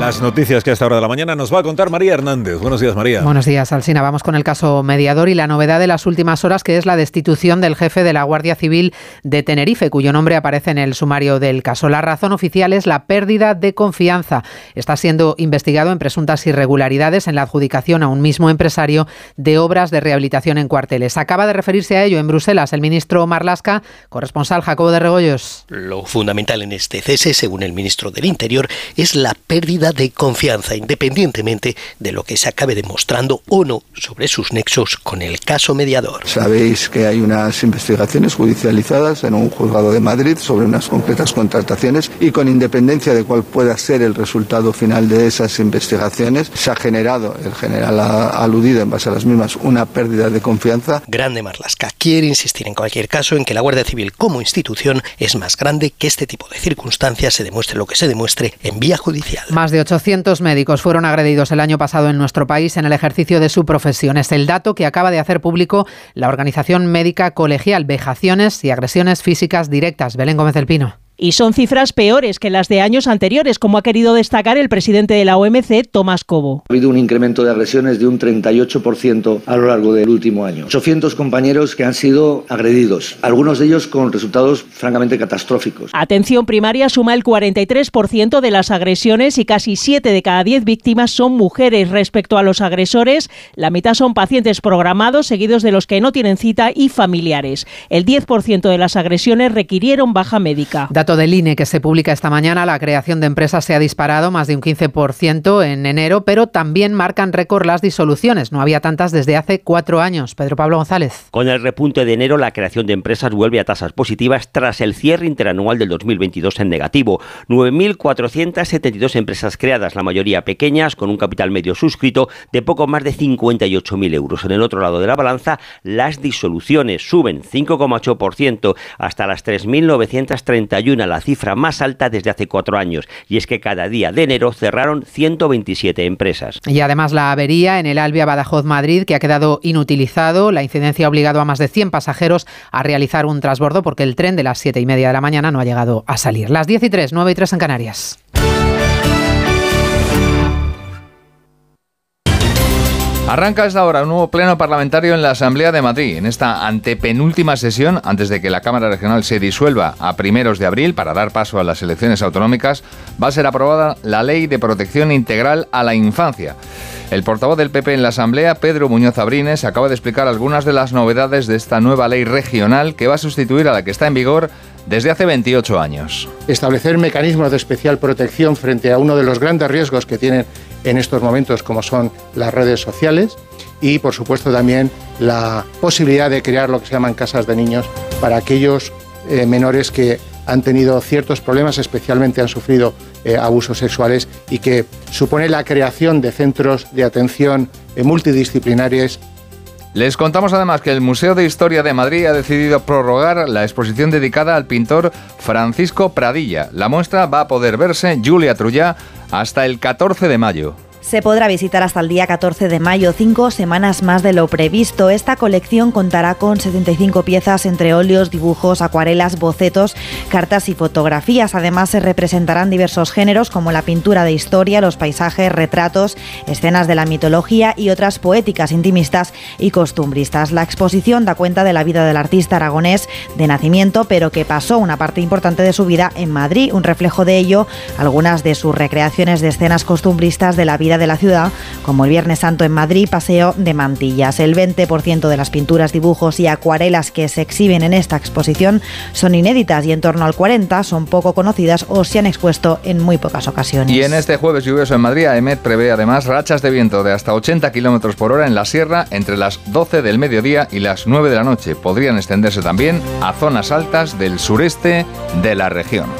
Las noticias que a esta hora de la mañana nos va a contar María Hernández. Buenos días, María. Buenos días, Alsina. Vamos con el caso mediador y la novedad de las últimas horas, que es la destitución del jefe de la Guardia Civil de Tenerife, cuyo nombre aparece en el sumario del caso. La razón oficial es la pérdida de confianza. Está siendo investigado en presuntas irregularidades en la adjudicación a un mismo empresario de obras de rehabilitación en cuarteles. Acaba de referirse a ello en Bruselas el ministro Marlasca, corresponsal Jacobo de Regoyos. Lo fundamental en este cese, según el ministro del Interior, es la pérdida de confianza, independientemente de lo que se acabe demostrando o no sobre sus nexos con el caso mediador. Sabéis que hay unas investigaciones judicializadas en un juzgado de Madrid sobre unas concretas contrataciones y con independencia de cuál pueda ser el resultado final de esas investigaciones, se ha generado, el general ha aludido en base a las mismas, una pérdida de confianza. Grande Marlasca quiere insistir en cualquier caso en que la Guardia Civil como institución es más grande que este tipo de circunstancias se demuestre lo que se demuestre en vía judicial. Más de 800 médicos fueron agredidos el año pasado en nuestro país en el ejercicio de su profesión. Es el dato que acaba de hacer público la Organización Médica Colegial. Vejaciones y agresiones físicas directas. Belén Gómez del Pino. Y son cifras peores que las de años anteriores, como ha querido destacar el presidente de la OMC, Tomás Cobo. Ha habido un incremento de agresiones de un 38% a lo largo del último año. 800 compañeros que han sido agredidos, algunos de ellos con resultados francamente catastróficos. Atención primaria suma el 43% de las agresiones y casi 7 de cada 10 víctimas son mujeres. Respecto a los agresores, la mitad son pacientes programados, seguidos de los que no tienen cita y familiares. El 10% de las agresiones requirieron baja médica. Dato del INE que se publica esta mañana, la creación de empresas se ha disparado más de un 15% en enero, pero también marcan récord las disoluciones. No había tantas desde hace cuatro años. Pedro Pablo González. Con el repunte de enero, la creación de empresas vuelve a tasas positivas tras el cierre interanual del 2022 en negativo. 9.472 empresas creadas, la mayoría pequeñas, con un capital medio suscrito de poco más de 58.000 euros. En el otro lado de la balanza, las disoluciones suben 5,8% hasta las 3.931, la cifra más alta desde hace cuatro años. Y es que cada día de enero cerraron 127 empresas. Y además la avería en el Albia Badajoz Madrid, que ha quedado inutilizado. La incidencia ha obligado a más de 100 pasajeros a realizar un transbordo porque el tren de las 7 y media de la mañana no ha llegado a salir. Las 10 y 3, 9 y 3 en Canarias. Arranca esta hora un nuevo pleno parlamentario en la Asamblea de Madrid. En esta antepenúltima sesión, antes de que la Cámara Regional se disuelva a primeros de abril para dar paso a las elecciones autonómicas, va a ser aprobada la Ley de Protección Integral a la Infancia. El portavoz del PP en la Asamblea, Pedro Muñoz Abrines, acaba de explicar algunas de las novedades de esta nueva ley regional que va a sustituir a la que está en vigor desde hace 28 años. Establecer mecanismos de especial protección frente a uno de los grandes riesgos que tienen en estos momentos, como son las redes sociales, y por supuesto también la posibilidad de crear lo que se llaman casas de niños para aquellos eh, menores que han tenido ciertos problemas, especialmente han sufrido eh, abusos sexuales y que supone la creación de centros de atención eh, multidisciplinares les contamos además que el Museo de Historia de Madrid ha decidido prorrogar la exposición dedicada al pintor Francisco Pradilla. La muestra va a poder verse, Julia Trullá, hasta el 14 de mayo se podrá visitar hasta el día 14 de mayo, cinco semanas más de lo previsto. Esta colección contará con 75 piezas entre óleos, dibujos, acuarelas, bocetos, cartas y fotografías. Además, se representarán diversos géneros como la pintura de historia, los paisajes, retratos, escenas de la mitología y otras poéticas, intimistas y costumbristas. La exposición da cuenta de la vida del artista aragonés de nacimiento, pero que pasó una parte importante de su vida en Madrid. Un reflejo de ello, algunas de sus recreaciones de escenas costumbristas de la vida de la ciudad, como el Viernes Santo en Madrid, Paseo de Mantillas. El 20% de las pinturas, dibujos y acuarelas que se exhiben en esta exposición son inéditas y en torno al 40 son poco conocidas o se han expuesto en muy pocas ocasiones. Y en este jueves lluvioso en Madrid, AEMET prevé además rachas de viento de hasta 80 km por hora en la sierra entre las 12 del mediodía y las 9 de la noche. Podrían extenderse también a zonas altas del sureste de la región.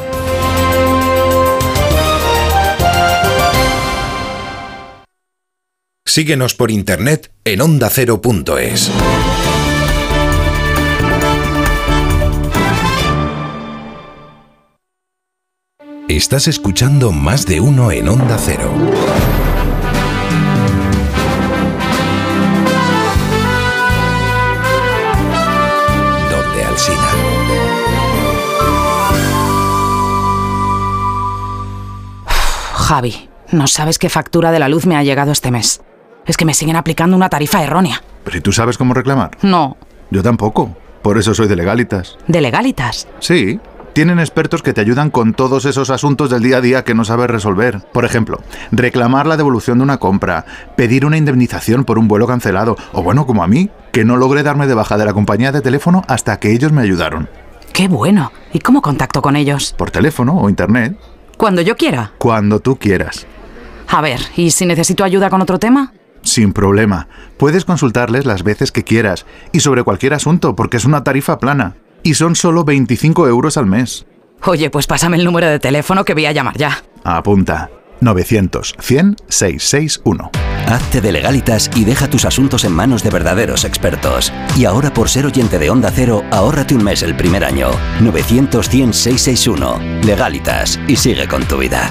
Síguenos por internet en ondacero.es. Estás escuchando más de uno en Onda Cero. Donde Alcina. Javi, no sabes qué factura de la luz me ha llegado este mes. Es que me siguen aplicando una tarifa errónea. ¿Pero y tú sabes cómo reclamar? No. Yo tampoco. Por eso soy de Legalitas. ¿De Legalitas? Sí. Tienen expertos que te ayudan con todos esos asuntos del día a día que no sabes resolver. Por ejemplo, reclamar la devolución de una compra, pedir una indemnización por un vuelo cancelado, o bueno, como a mí, que no logré darme de baja de la compañía de teléfono hasta que ellos me ayudaron. ¡Qué bueno! ¿Y cómo contacto con ellos? Por teléfono o internet. Cuando yo quiera. Cuando tú quieras. A ver, ¿y si necesito ayuda con otro tema? Sin problema. Puedes consultarles las veces que quieras y sobre cualquier asunto porque es una tarifa plana. Y son solo 25 euros al mes. Oye, pues pásame el número de teléfono que voy a llamar ya. Apunta. 900 100 661. Hazte de legalitas y deja tus asuntos en manos de verdaderos expertos. Y ahora por ser oyente de Onda Cero, ahórrate un mes el primer año. 900 100 661. Legalitas y sigue con tu vida.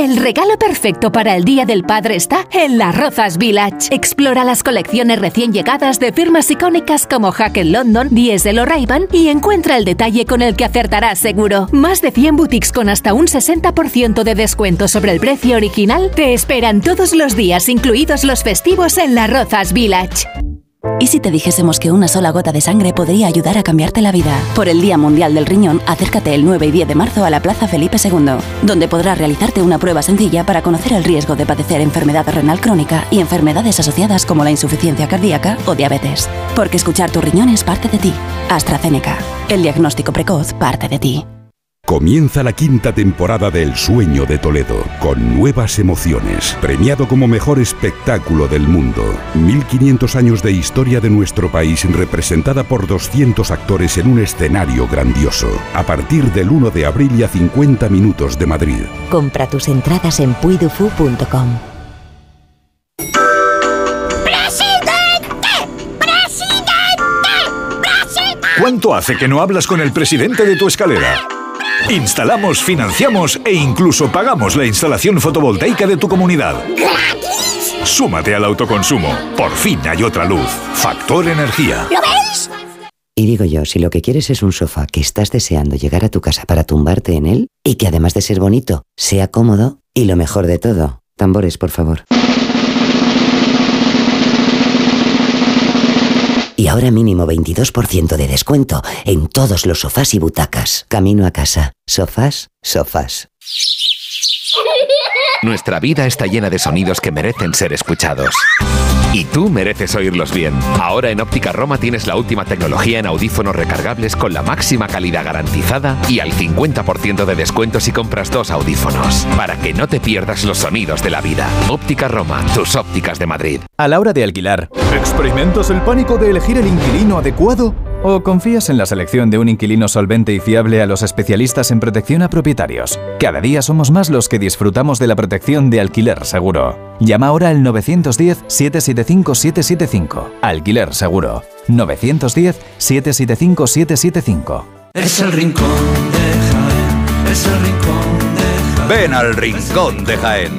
El regalo perfecto para el Día del Padre está en las Rozas Village. Explora las colecciones recién llegadas de firmas icónicas como Hackett London, Diesel o ray y encuentra el detalle con el que acertarás seguro. Más de 100 boutiques con hasta un 60% de descuento sobre el precio original te esperan todos los días, incluidos los festivos en las Rozas Village. ¿Y si te dijésemos que una sola gota de sangre podría ayudar a cambiarte la vida? Por el Día Mundial del Riñón, acércate el 9 y 10 de marzo a la Plaza Felipe II, donde podrás realizarte una prueba sencilla para conocer el riesgo de padecer enfermedad renal crónica y enfermedades asociadas como la insuficiencia cardíaca o diabetes. Porque escuchar tu riñón es parte de ti. AstraZeneca. El diagnóstico precoz parte de ti. Comienza la quinta temporada de El Sueño de Toledo, con nuevas emociones, premiado como mejor espectáculo del mundo. 1500 años de historia de nuestro país representada por 200 actores en un escenario grandioso. A partir del 1 de abril y a 50 minutos de Madrid. Compra tus entradas en puidufu.com. ¿Cuánto hace que no hablas con el presidente de tu escalera? Instalamos, financiamos e incluso pagamos la instalación fotovoltaica de tu comunidad. ¡Gratis! Súmate al autoconsumo. Por fin hay otra luz. Factor Energía. ¿Lo veis? Y digo yo, si lo que quieres es un sofá que estás deseando llegar a tu casa para tumbarte en él y que además de ser bonito, sea cómodo y lo mejor de todo, tambores, por favor. Y ahora mínimo 22% de descuento en todos los sofás y butacas. Camino a casa. Sofás, sofás. Nuestra vida está llena de sonidos que merecen ser escuchados. Y tú mereces oírlos bien. Ahora en Óptica Roma tienes la última tecnología en audífonos recargables con la máxima calidad garantizada y al 50% de descuento si compras dos audífonos. Para que no te pierdas los sonidos de la vida. Óptica Roma, tus ópticas de Madrid. A la hora de alquilar, ¿experimentas el pánico de elegir el inquilino adecuado? ¿O confías en la selección de un inquilino solvente y fiable a los especialistas en protección a propietarios? Cada día somos más los que disfrutamos de la protección de alquiler seguro. Llama ahora al 910-775-775. Alquiler seguro. 910-775-775. Es el rincón de Jaén, es el rincón de Jaén. Ven al rincón de Jaén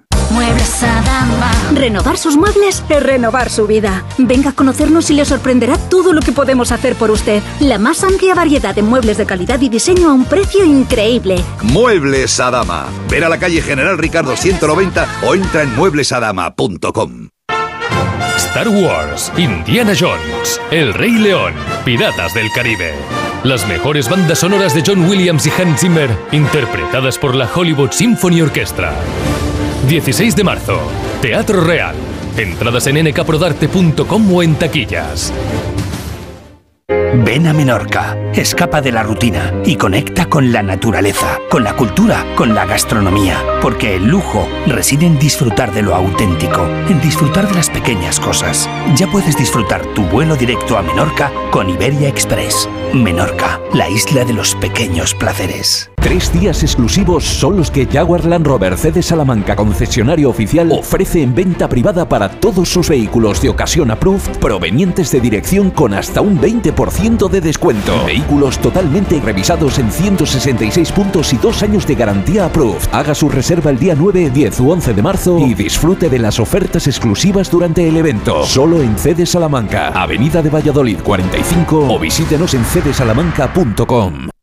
Muebles Adama. Renovar sus muebles es renovar su vida. Venga a conocernos y le sorprenderá todo lo que podemos hacer por usted. La más amplia variedad de muebles de calidad y diseño a un precio increíble. Muebles Adama. Ver a la calle General Ricardo 190 o entra en mueblesadama.com. Star Wars, Indiana Jones, El Rey León, Piratas del Caribe. Las mejores bandas sonoras de John Williams y Hans Zimmer, interpretadas por la Hollywood Symphony Orchestra. 16 de marzo, Teatro Real. Entradas en nkprodarte.com o en taquillas. Ven a Menorca, escapa de la rutina y conecta con la naturaleza, con la cultura, con la gastronomía, porque el lujo reside en disfrutar de lo auténtico, en disfrutar de las pequeñas cosas. Ya puedes disfrutar tu vuelo directo a Menorca con Iberia Express. Menorca, la isla de los pequeños placeres. Tres días exclusivos son los que Jaguar Land Rover CD Salamanca concesionario oficial ofrece en venta privada para todos sus vehículos de ocasión approved provenientes de dirección con hasta un 20% de descuento. Vehículos totalmente revisados en 166 puntos y dos años de garantía approved. Haga su reserva el día 9, 10 u 11 de marzo y disfrute de las ofertas exclusivas durante el evento. Solo en CD Salamanca, Avenida de Valladolid 45 o visítenos en cdsalamanca.com.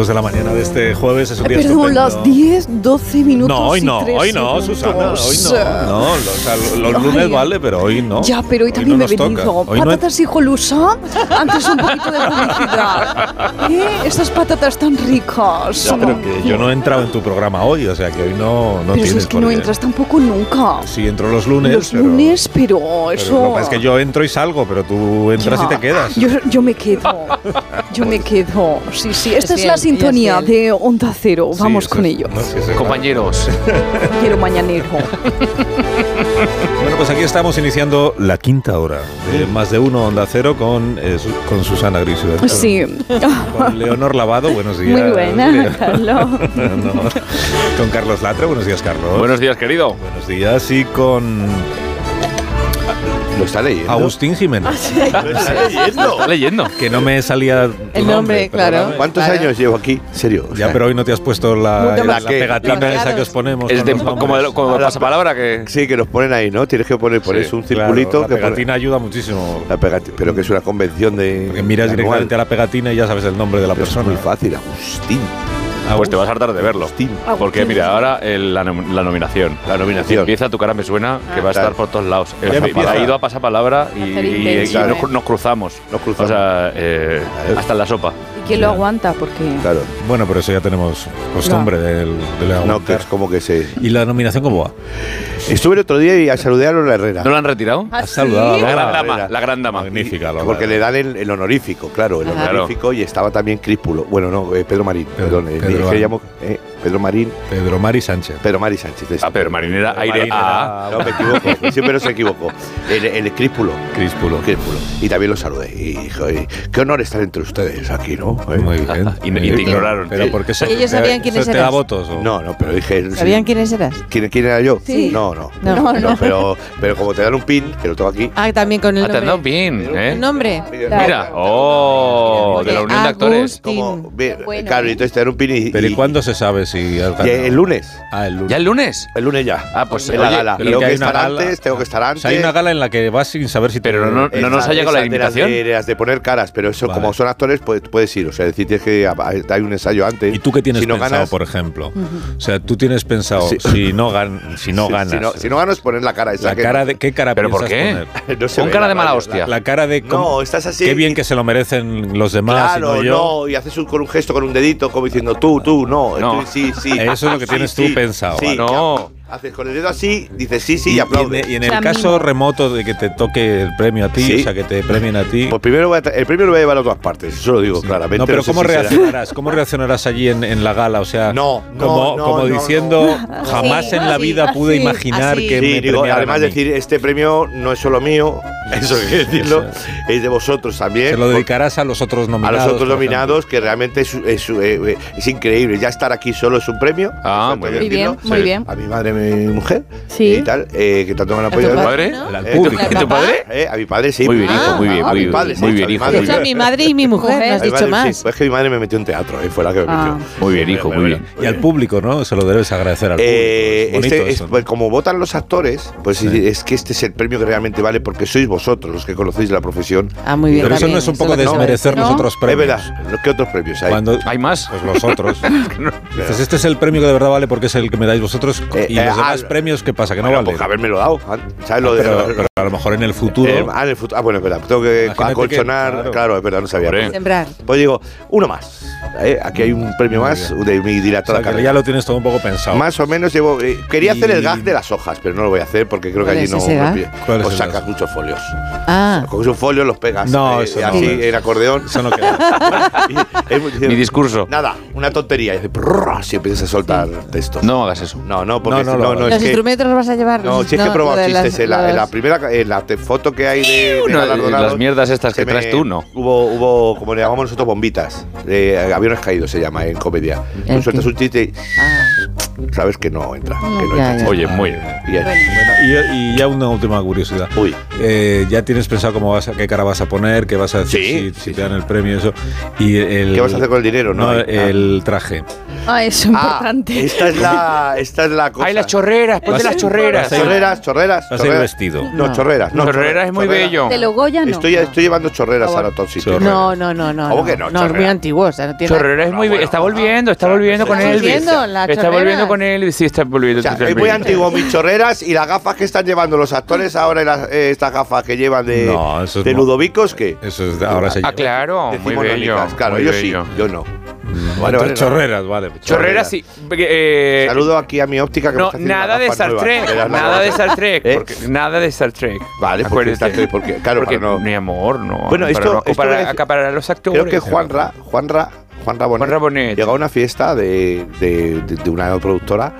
minutos de la mañana de este jueves es un día Perdón, estupendo. las 10, 12 minutos. No, hoy y no, tres hoy no, segundos. Susana, hoy no. No, lo- o sea, lo- los lunes Ay. vale, pero hoy no. Ya, pero hoy también no me he venido. Hoy no- patatas hijolusa. Antes un poquito de publicidad. ¿Eh? Esas patatas tan ricas. Ya, pero que yo no he entrado en tu programa hoy, o sea que hoy no, no Pero tienes es que no entras tampoco nunca. Sí, entro los lunes. Los pero, lunes, pero pero eso. lo que pasa es que yo entro y salgo, pero tú entras Ya. y te quedas. Yo, yo me quedo. Yo me quedo. Sí, sí. Esta es, Es la sintonía de Onda Cero. Vamos con es- ello. no, sí, sí, Compañeros. Quiero mañanero. Bueno, pues aquí estamos iniciando la quinta hora de Más de Uno Onda Cero con, eh, Su- con Susana Griso. Sí. Con Leonor Lavado, buenos días. Muy buena, Carlos. No. Con Carlos Latre, buenos días, Carlos. Buenos días, querido. Buenos días. Y con Lo está leyendo. Agustín Jiménez. Lo está leyendo. Está leyendo. Que no me salía tu El nombre, claro. perdóname. ¿Cuántos Claro. años llevo aquí? ¿Serio? O Ya, pero hoy no te has puesto la, ¿La pegatina esa que os ponemos. Es de, como, como pasapalabra que. Sí, que nos ponen ahí, ¿no? Tienes que poner por Sí, eso un Claro, circulito. la que pone- pegatina ayuda muchísimo. la pegati- pero que es una convención de. Porque miras anual. directamente a la pegatina y ya sabes el nombre de la Pero Es persona. muy fácil, Agustín. Pues te vas a hartar de verlo. Porque mira, ahora el- la, nom- la nominación. La nominación. Empieza Tu cara me suena, que va a Claro. estar por todos lados. Ha ido a pasapalabra y, y- y nos cruzamos. Nos cruzamos. O sea, eh, hasta en la sopa. ¿Y quién lo aguanta? Porque. Claro. Bueno, pero eso ya tenemos costumbre del, del No, que es como que se. ¿Y la nominación cómo va? Estuve el otro día y a saludar a Lola Herrera. ¿No lo han retirado? ¿Ah, Has saludado a? La gran dama, la gran dama. Magnífica, Lola. Porque le dan el, el honorífico, claro, el Ajá. honorífico y estaba también Críspulo. Bueno, no, eh, Pedro Marín, Pedro- perdón. eh, Pedro que llamo eh, Pedro Marín, Pedro Mari Sánchez. Pedro Mari Sánchez. es- Ah, aire Marín era- No, me equivoco, siempre se equivocó. El, el Críspulo. Críspulo. Críspulo. Y también lo saludé. Y dije, "Oye, qué honor estar entre ustedes aquí, ¿no? Eh, Muy bien. Y- y te ignoraron. Pero ¿por qué eso, ¿Y ellos sabían quiénes te da votos? o? No, no, pero dije. ¿Sabían sí. quiénes eras? ¿Quién, quién era yo? Sí. No, no. No. no, No, no. Pero, pero como te dan un pin, que lo tengo aquí. Ah, también con el Ah, te han dado un nombre. pin, ¿eh? ¿El nombre? Mira, oh, de la unión de actores. Como, ve- Bueno. claro, y entonces te dan un pin y. ¿Pero y y- cuándo se sabe si has y ganado? el lunes. Ah, el lunes. ¿Ya el lunes? El lunes ya. Ah, pues, en la gala. Tengo que que hay una estar gala- antes, tengo que estar O antes. sea, hay una gala en la que vas sin saber si te... Pero no, no nos ha llegado la Esas de las invitación. De, de las de poner caras, pero eso, Vale. como son actores, pues puedes ir. O sea, decir, tienes que hay un ensayo antes. ¿Y tú qué tienes si no pensado, ganas, por ejemplo? O sea, tú tienes pensado, Sí. si no, gan si no ganas... Si no, si no ganas, poner la cara esa. la que cara no- de, ¿Qué cara ¿Pero por qué? poner? no se Con ve cara de mala hostia. La cara de... No, estás así. Qué bien que se lo merecen los demás Claro, no y haces un, con un gesto, con un dedito, como diciendo tú, tú, no. No. Tú, sí, sí. Eso es lo que Sí, tienes tú sí, pensado, Sí, vale. No. Haces con el dedo así, dices sí, sí y, y, aplaudes. en, y en el caso remoto de que te toque el premio a ti, Sí. o sea, que te premien a ti... Pues primero voy a el primero lo voy a llevar a todas partes, eso lo digo claramente. No, pero ¿cómo si será- reaccionarás? ¿Cómo reaccionarás allí en, en la gala? O sea, No, no, como, no, como no, diciendo, no. jamás Sí, en la vida pude imaginar así. que Sí, me digo, además a mí. decir, este premio no es solo mío, eso hay que decirlo, Eso. es de vosotros también. Se lo dedicarás a los otros a nominados. los otros nominados, que realmente es, es, eh, es increíble. Ya estar aquí solo es un premio. Ah, muy que Muy bien, muy bien. A mi madre, mi mujer, Sí. y tal, eh, que tanto me han tu apoyado. padre? ejemplo. Al Eh, público. ¿Y tu padre? Eh, a mi padre sí. Muy bien, hijo, muy bien, a muy mi bien, padre, muy a bien, hijo, De hecho, a mi madre y mi mujer, no has A dicho madre, más. sí. Pues es que mi madre me metió en teatro, eh, fue la que me Ah. metió. Muy bien, hijo, muy bien. Y al público, ¿no? Se lo debes agradecer al público. Eh, es bonito este es- eso, ¿no? pues, como votan los actores, pues Sí. es que este es el premio que realmente vale porque sois vosotros los que conocéis la profesión. Ah, muy bien. Pero eso no es un poco desmerecer los otros premios. Es verdad, ¿qué otros premios hay? Cuando, ¿Hay más? Pues los otros. Dices, este es el premio que de verdad vale porque es el que me dais vosotros. Eh, y eh, los demás ah, premios, ¿qué pasa? Que no valen. pues habérmelo dado. ¿Sabes lo de.? pero, pero a lo mejor en el futuro. Eh, ah, en el futuro. Ah, bueno, es verdad. Tengo que Imagínate acolchonar. que- claro. claro. es verdad, no sabía. Sembrar. Pues digo, uno más. ¿eh? Aquí hay un premio más de mi o directora sea, carrera. ya lo tienes todo un poco pensado. Más o menos llevo. eh, quería hacer el gag de las hojas, pero no lo voy a hacer porque creo que ¿Cuál allí es no. ese no Pues sacas muchos folios. Ah, Coges un folio, los pegas No, eh, eso no. así en acordeón. Eso no queda. Mi discurso. Nada, una tontería. Y empiezas a soltar textos. No hagas eso. No, no, porque No, no no, ¿Los que. instrumentos los vas a llevar? No, si es que he probado chistes. las- en, la, en la los- primera en la foto que hay de, de las mierdas estas que traes me- tú, no. Hubo, hubo, como le llamamos nosotros, bombitas. De aviones caídos se llama en comedia. ¿El Tú sueltas un chiste y Ah, sabes que no entra. que no Ya, entra. ya. Oye, muy bien. Bien. Bueno, y, y ya una última curiosidad. Eh, ¿Ya tienes pensado cómo vas a, qué cara vas a poner, qué vas a decir si, si te dan el premio y eso? Y el, ¿Qué vas a hacer con el dinero, no? el traje. Ah, eso es importante. Esta es la, esta es la cosa. Chorreras, ponte las chorreras. Chorreras, chorreras. Vas a ir chorreras. vestido. No, No. chorreras. No, Chorreras es muy bello. De los Goya no. Estoy, estoy llevando chorreras ahora a todos sitios. No, no, no, no. ¿Cómo no. que no? No, es muy antiguo. O sea, no tiene Chorrera es muy be- está volviendo, está volviendo con ¿Está Elvis. volviendo la Está volviendo con Elvis, sí, está volviendo. O sea, es muy antiguo mis chorreras y las gafas que están llevando los actores ahora, eh, estas gafas que llevan de, Ludovicos, que Eso es, ahora se Ah, claro, muy bello. Claro, yo bello. sí, yo no. Vale, vale, chorreras, vale. Chorreras sí. eh, Saludo aquí a mi óptica que me no, haciendo nada de Star. Trek, nada de Star Trek, ¿Eh? porque, nada de Star Trek. Vale, porque Acuérdate. Star Trek, porque, claro, Porque, para no- mi amor, no. Bueno, para esto, no esto acaparar, voy a decir- acaparar a los actores. Creo que Juanra, Juanra, Juanra Bonet, Juanra Bonet. llegó a una fiesta de, de, de- de una productora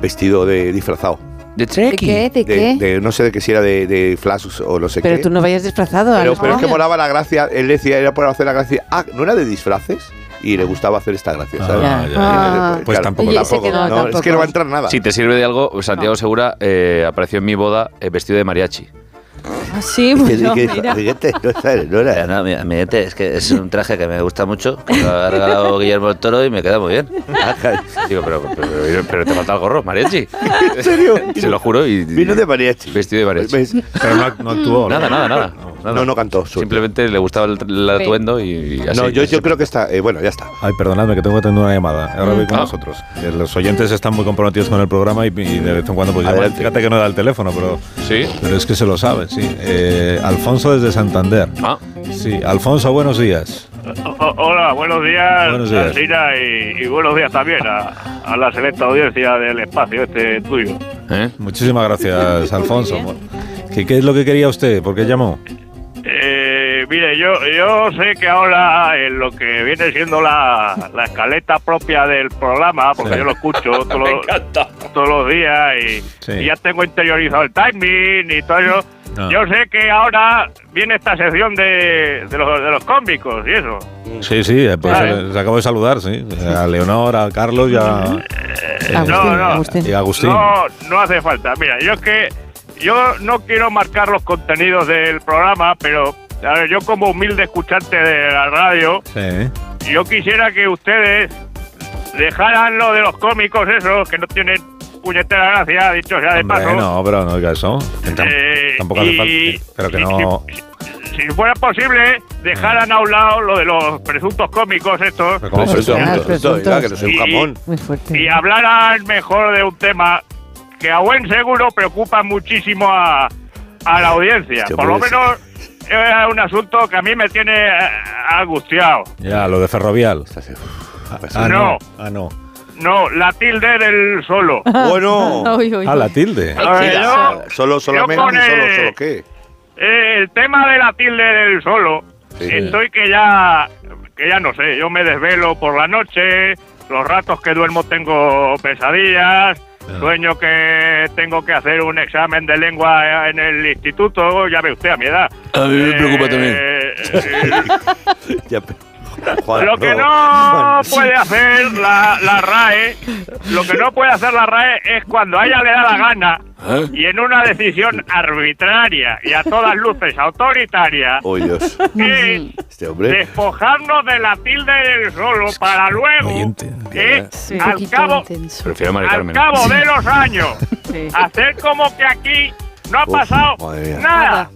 vestido de disfrazado. ¿De ¿De Trekkie? qué? ¿De De, qué? de- no sé de qué si era de, de Flash o no sé Pero qué. tú no vayas disfrazado. pero, pero es que molaba la gracia. Él decía, era por hacer la gracia. Ah, ¿no era de disfraces? Y le gustaba hacer esta gracia, ¿sabes? ya, ya. Ah. Pues tampoco. Oye, ese que no, es que no va a entrar nada. Si te sirve de algo, Santiago Segura eh, apareció en mi boda eh, vestido de mariachi. Ah, sí, ¿Qué- bueno, no era. No, es que es un traje que me gusta mucho, que lo ha regalado Guillermo del Toro y me queda muy bien. Digo, pero, pero, pero te falta el gorro, mariachi. ¿En serio? Se lo juro. Y, Vino de mariachi. Vestido de mariachi. ¿Ves? Pero no, no actuó. Nada, ¿no? nada, nada. Nada. No, no cantó. suerte. Simplemente le gustaba el, el atuendo y así. No, yo, yo creo que está. eh, bueno, ya está. Ay, perdonadme que tengo que tener una llamada. Ahora voy con Ah. vosotros. Que los oyentes están muy comprometidos con el programa y, y de vez en cuando pues llaman. Fíjate que no da el teléfono, pero, Sí. pero es que se lo saben, sí. Eh, Alfonso desde Santander. Ah. Sí, Alfonso, buenos días. O- hola, buenos días, Buenos días. Y, y buenos días también a, a la selecta audiencia del espacio este tuyo. ¿Eh? Muchísimas gracias, Alfonso. ¿Qué, qué es lo que quería usted? ¿Por qué llamó? Eh, mire, yo, yo sé que ahora en lo que viene siendo la, la escaleta propia del programa, porque Sí. yo lo escucho todos, los- todos los días y, Sí. y ya tengo interiorizado el timing y todo eso. Ah. Yo sé que ahora viene esta sección de, de, los, de los cómicos y eso. Sí, sí, eh, pues Vale. eh, les acabo de saludar, sí. A Leonor, a Carlos y a, eh, no, no. y a Agustín. No, no hace falta. Mira, yo es que yo no quiero marcar los contenidos del programa, pero a ver, yo como humilde escuchante de la radio, Sí. yo quisiera que ustedes dejaran lo de los cómicos esos que no tienen puñetera gracia, dicho sea de Hombre, paso. no, pero no diga eso. Eh, tampoco hace y- falta. Pero que no. Si fuera posible, dejaran a un lado lo de los presuntos cómicos estos. Pero ¿cómo Presunto, presuntos? presunto, oiga, que no soy un Y- jamón. Muy fuerte. y hablaran mejor de un tema que a buen seguro preocupa muchísimo a, a la audiencia. Por lo menos es un asunto que a mí me tiene eh, angustiado. Ya, lo de Ferrovial. Ah, No. Ah, no. No, la tilde del solo. Bueno. Uy, uy, Ah, la tilde. A ver, yo- Solo, solamente, con el- solo, solo qué. eh, el tema de la tilde del solo, Sí. estoy que ya, que ya no sé, yo me desvelo por la noche, los ratos que duermo tengo pesadillas, Ah. sueño que tengo que hacer un examen de lengua en el instituto, ya ve usted a mi edad. A mí me preocupa también. Eh, Ya, lo que no Juan. puede hacer la, la RAE, lo que no puede hacer la RAE es cuando a ella le da la gana ¿Eh? y en una decisión arbitraria y a todas luces autoritaria, Oh, Dios. es Este hombre. despojarnos de la tilde del solo para luego, eh, Sí. Al, cabo, al de los años, Sí. hacer como que aquí no ha pasado nada.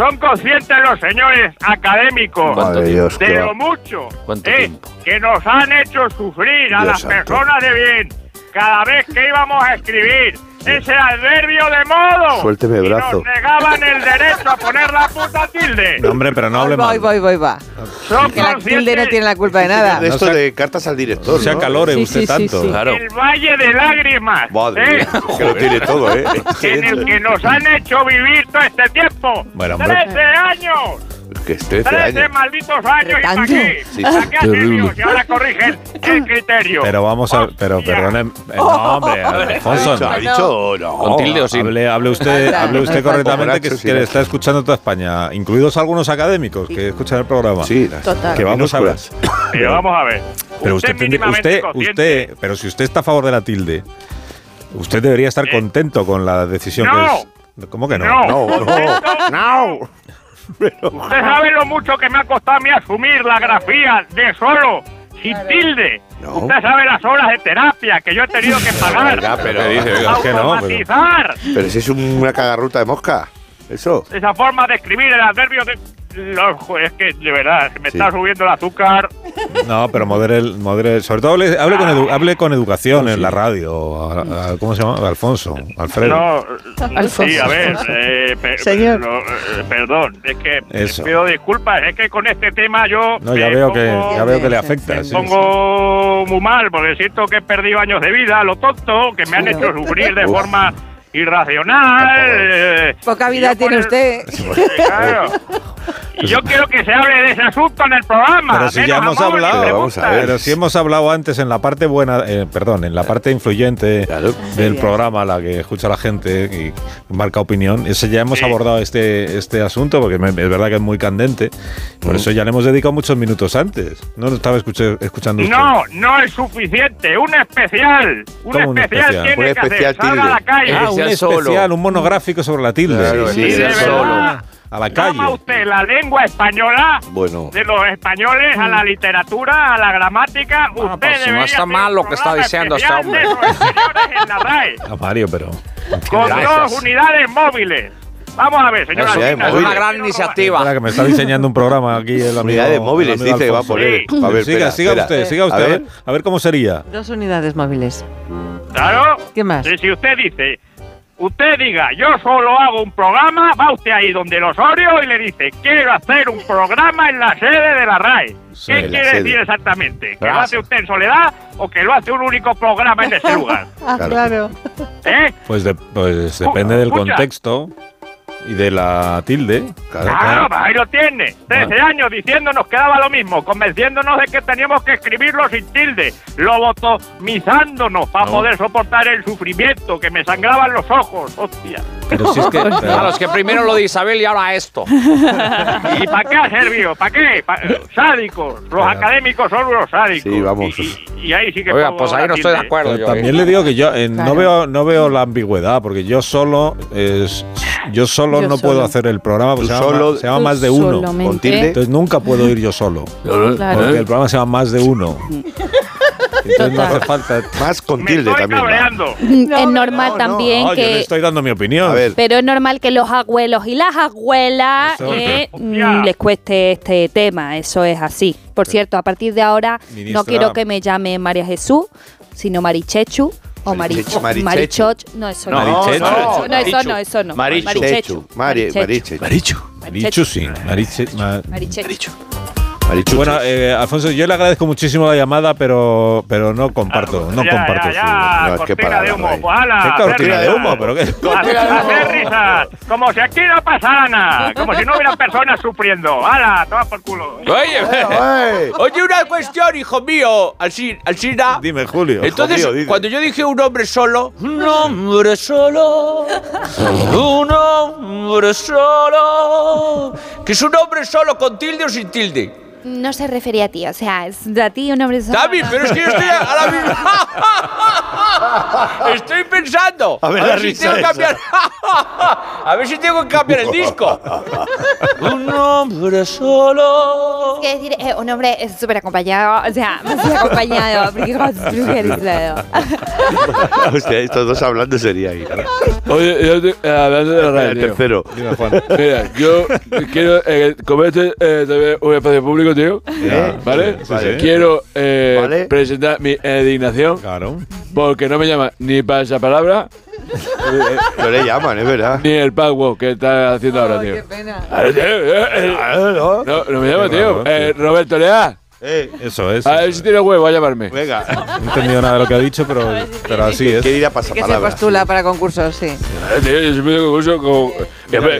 Son conscientes los señores académicos ¿Cuánto Madre Dios, de qué lo mucho ¿Cuánto eh, que nos han hecho sufrir a Dios las santo. personas de bien. Cada vez que íbamos a escribir ese adverbio de modo. Suélteme el y brazo. Nos negaban el derecho a poner la puta tilde. No, hombre, pero no hable Voy, mal. voy, voy, va. Son Que la tilde no tiene la culpa de nada. De esto No sea- de cartas al director. No se ¿no? acalore Sí, usted sí, sí, tanto. sí. Claro. el valle de lágrimas. Madre ¿eh? mía, que lo tiene todo, ¿eh? En el que nos han hecho vivir todo este tiempo. Bueno, hombre. ¡13 años! Que es 13 13 años. malditos años y para qué. Sí, ¿Para qué? Y ahora corrigen el criterio. Pero vamos a. Pero Hostia. perdonen. eh, No, hombre, Ha Alfonso. dicho, ha no. dicho, no. ¿Con tilde o sin? Hable, hable usted, hable usted no correctamente que, Borracho, sí, que le no. está escuchando toda España, incluidos algunos académicos que escuchan el programa. Sí, las- Total. Que vamos a ver. minúsculas. Pero vamos a ver. Pero usted, mínimamente usted, consciente. usted, pero si usted está a favor de la tilde, usted debería estar contento con la decisión No. que es. ¿Cómo que no? No, no. Usted sabe lo mucho que me ha costado a mí asumir la grafía de solo, sin tilde. Usted sabe las horas de terapia que yo he tenido que pagar. Pero- es que no, Pero si es una cagarruta de mosca. Eso. esa forma de escribir el adverbio de... Es que, de verdad, me Sí. está subiendo el azúcar. No, pero modere, el- modere sobre todo hable, hable con, edu- hable con educación en la radio. a- a- ¿Cómo se llama? Alfonso, Alfredo. No, Alfonso. sí, a ver, eh, Señor. no, eh, perdón, es que Eso. pido disculpas, es que con este tema yo No, ya me veo que, pongo- ya veo que le afecta. me sí, sí. pongo muy mal porque siento que he perdido años de vida, a lo tonto, que me han hecho sufrir de Uf. forma irracional. Poca vida tiene el- usted. Claro. Y yo quiero que se hable de ese asunto en el programa. Pero si ya hemos hablado, le vamos a gusta. ver. pero si hemos hablado antes en la parte buena, eh, perdón, en la parte influyente del programa, la que escucha la gente y marca opinión, ese ya hemos Sí. abordado este, este asunto porque me- es verdad que es muy candente, por eso ya le hemos dedicado muchos minutos antes. No lo estaba escuche- escuchando usted. No, no es suficiente. Un especial. Un ¿Cómo un especial, especial? tiene Un que especial hacer. Salga a la calle. Ah, un especial, un monográfico sobre la tilde. Claro, Sí, de verdad. A la calle. usted la lengua española Bueno. de los españoles a la literatura, a la gramática. usted pues, si no debería está mal lo que está diciendo este especial de hombre. en la RAE, A Mario, pero. con Gracias. dos unidades móviles. Vamos a ver, señora. Es una gran Espera, iniciativa. que me está diseñando un programa aquí el amigo. Unidades móviles, dice que va a poner. Sí. A ver, siga, espera, siga espera. usted, siga usted. A ver. ver, a ver cómo sería. Dos unidades móviles. Claro. ¿Qué más? Sí, si usted dice, usted diga, yo solo hago un programa, va usted ahí donde el Osorio y le dice, quiero hacer un programa en la sede de la RAE. ¿Qué quiere sede. decir exactamente? ¿Que lo hace usted en soledad o que lo hace un único programa en ese lugar? Ah, Claro. claro. ¿Eh? Pues, de- pues depende del escucha. contexto y de la tilde. Ah, pues ahí lo tiene. 13 años diciéndonos que daba lo mismo, convenciéndonos de que teníamos que escribirlo sin tilde, lobotomizándonos para No. poder soportar el sufrimiento, que me sangraban los ojos, hostia. Pero si es que. Claro, es que primero lo de Isabel y ahora esto. ¿Y para qué ha servido? ¿Para qué? Pa- sádicos. Los académicos son unos sádicos. Sí, vamos. Y, y ahí sí que Oiga, pues ahí no estoy de acuerdo yo. ¿eh? también le digo que yo eh, no Claro. veo no veo la ambigüedad porque yo solo es, yo solo Yo no solo. puedo hacer el programa porque se llama, solo- se llama más de uno. Con tilde. entonces nunca puedo ir yo solo Claro. porque el programa se llama más de uno entonces no hace falta Más con Me tilde estoy también. es normal no, también No, yo le que... estoy dando mi opinión A ver. Pero es normal que los abuelos y las abuelas Eso. eh, mm, les cueste este tema, eso es así. Por cierto, a partir de ahora Ministra. no quiero que me llame María Jesús, sino Marichechu o Marichechu, Maricho. Marichechu. Marichoch. No, eso no. Marichechu. No, eso no, Marichu. eso no, eso no. Marichu. Marichechu. Mari- Marichechu. Mariche. Marichu sí Mariche- ma- Marichuchis. bueno eh, Alfonso yo le agradezco muchísimo la llamada pero pero no comparto no ya, comparto ya, su- ya, No, es que cortina para de humo. Pues ala, ¿Qué cortina de humo? ¿Pero qué? Hacer, hacer risas, como si aquí no pasara nada, como si no hubiera personas sufriendo. ¡Hala, toma por culo! Oye, oye, una cuestión, hijo mío, Alci- Alcina. dime Julio Entonces, cuando yo dije un hombre solo, un hombre solo, un hombre solo, que es un hombre solo con tilde o sin tilde. No se refería a ti, o sea, es a ti un hombre solo. David, pero es que yo estoy a la misma. Estoy pensando. A ver la si risa tengo que cambiar. a ver si tengo que cambiar el disco. Un hombre solo. Es que decir, eh, un hombre es súper acompañado, o sea, más acompañado, porque brujerizado. Hostia, estos dos hablando sería ahí. Oye, yo te- eh, hablando de la radio. El tercero. Mira, yo quiero, eh, como este eh, también un espacio público, tío, ¿Eh? ¿vale? Sí, sí. Quiero eh, Vale. presentar mi indignación claro porque no me llama ni para esa palabra No le llaman, es verdad. ni el password que está haciendo ahora, tío. Qué pena. Eh, eh, no. Me llama, tío. Eh, Roberto Lea. eso es A ver si tiene huevo a llamarme. Venga. no he entendido nada de lo que ha dicho pero pero así es Quiere ir a pasar Que se postula para concursos, sí. Eh, tío, yo siempre digo concurso.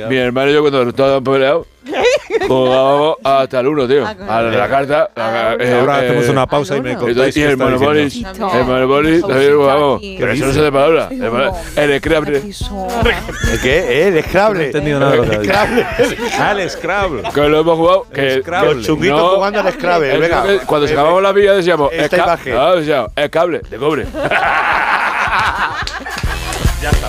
Mi hermano y yo cuando estábamos peleados, Jugábamos hasta el 1, tío. A la carta. la- eh, Ahora eh, hacemos una pausa y me contáis Y el diciendo. El Monopoly también jugamos. ¿Qué Pero eso no se de palabra. El Scrabble. ¿El qué? ¿Eh? ¿El Scrabble? No he entendido nada El. Scrabble. Ah, el Scrabble. Que lo hemos jugado. Que Scrabble. Los chunguitos jugando al Scrabble. Venga. Cuando se acabamos la vida decíamos. Esta "Esca- imagen. Ah, decíamos, el cable de cobre. Ya está,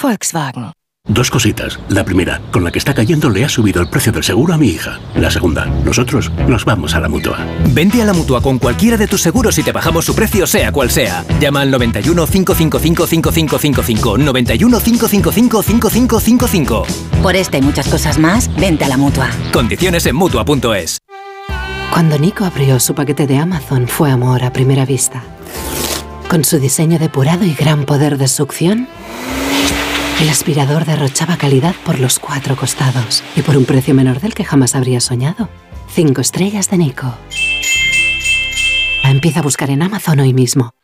Volkswagen. Dos cositas. La primera, con la que está cayendo le ha subido el precio del seguro a mi hija. La segunda, nosotros nos vamos a la mutua. Vente a la mutua con cualquiera de tus seguros y te bajamos su precio, sea cual sea. Llama al 91 555 5555. 91 555 5555. Por esta y muchas cosas más, vente a la mutua. Condiciones en mutua.es. Cuando Nico abrió su paquete de Amazon fue amor a primera vista. Con su diseño depurado y gran poder de succión, el aspirador derrochaba calidad por los cuatro costados y por un precio menor del que jamás habría soñado. Cinco estrellas de Nico. La empieza a buscar en Amazon hoy mismo.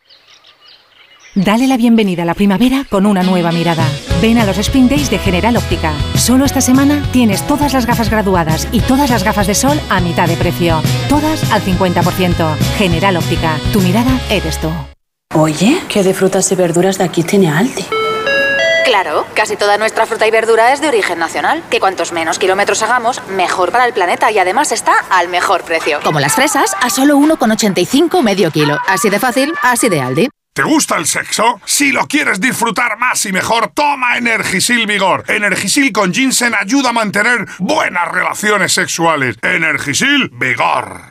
Dale la bienvenida a la primavera con una nueva mirada. Ven a los Spring Days de General Óptica. Solo esta semana tienes todas las gafas graduadas y todas las gafas de sol a mitad de precio. Todas al 50%. General Óptica. Tu mirada eres tú. Oye, ¿qué de frutas y verduras de aquí tiene Aldi? Claro, casi toda nuestra fruta y verdura es de origen nacional, que cuantos menos kilómetros hagamos, mejor para el planeta y además está al mejor precio. Como las fresas, a solo 1,85 medio kilo. Así de fácil, así de Aldi. ¿Te gusta el sexo? Si lo quieres disfrutar más y mejor, toma Energisil Vigor. Energisil con ginseng ayuda a mantener buenas relaciones sexuales. Energisil Vigor.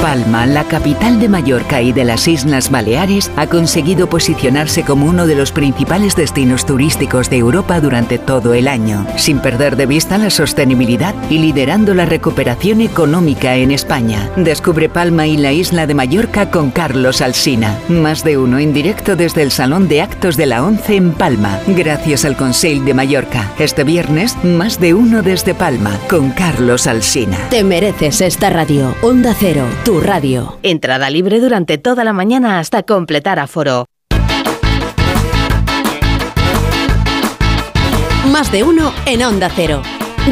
Palma, la capital de Mallorca y de las Islas Baleares, ha conseguido posicionarse como uno de los principales destinos turísticos de Europa durante todo el año, sin perder de vista la sostenibilidad y liderando la recuperación económica en España. Descubre Palma y la isla de Mallorca con Carlos Alsina. Más de uno en directo desde el Salón de Actos de la ONCE en Palma, gracias al Conseil de Mallorca. Este viernes, más de uno desde Palma con Carlos Alsina. Te mereces esta radio. Onda Cero, tu radio. Entrada libre durante toda la mañana hasta completar aforo. Más de uno en Onda Cero.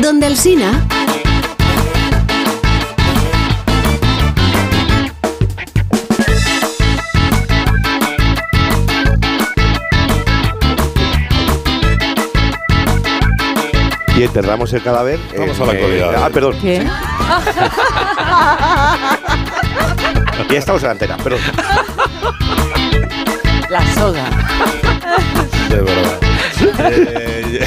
Donde el Sina. Y enterramos el cadáver. Vamos en, a la actualidad. eh, ah, perdón. ¿Qué? Ya estamos en la antena, perdón. La soga. De verdad. Eh,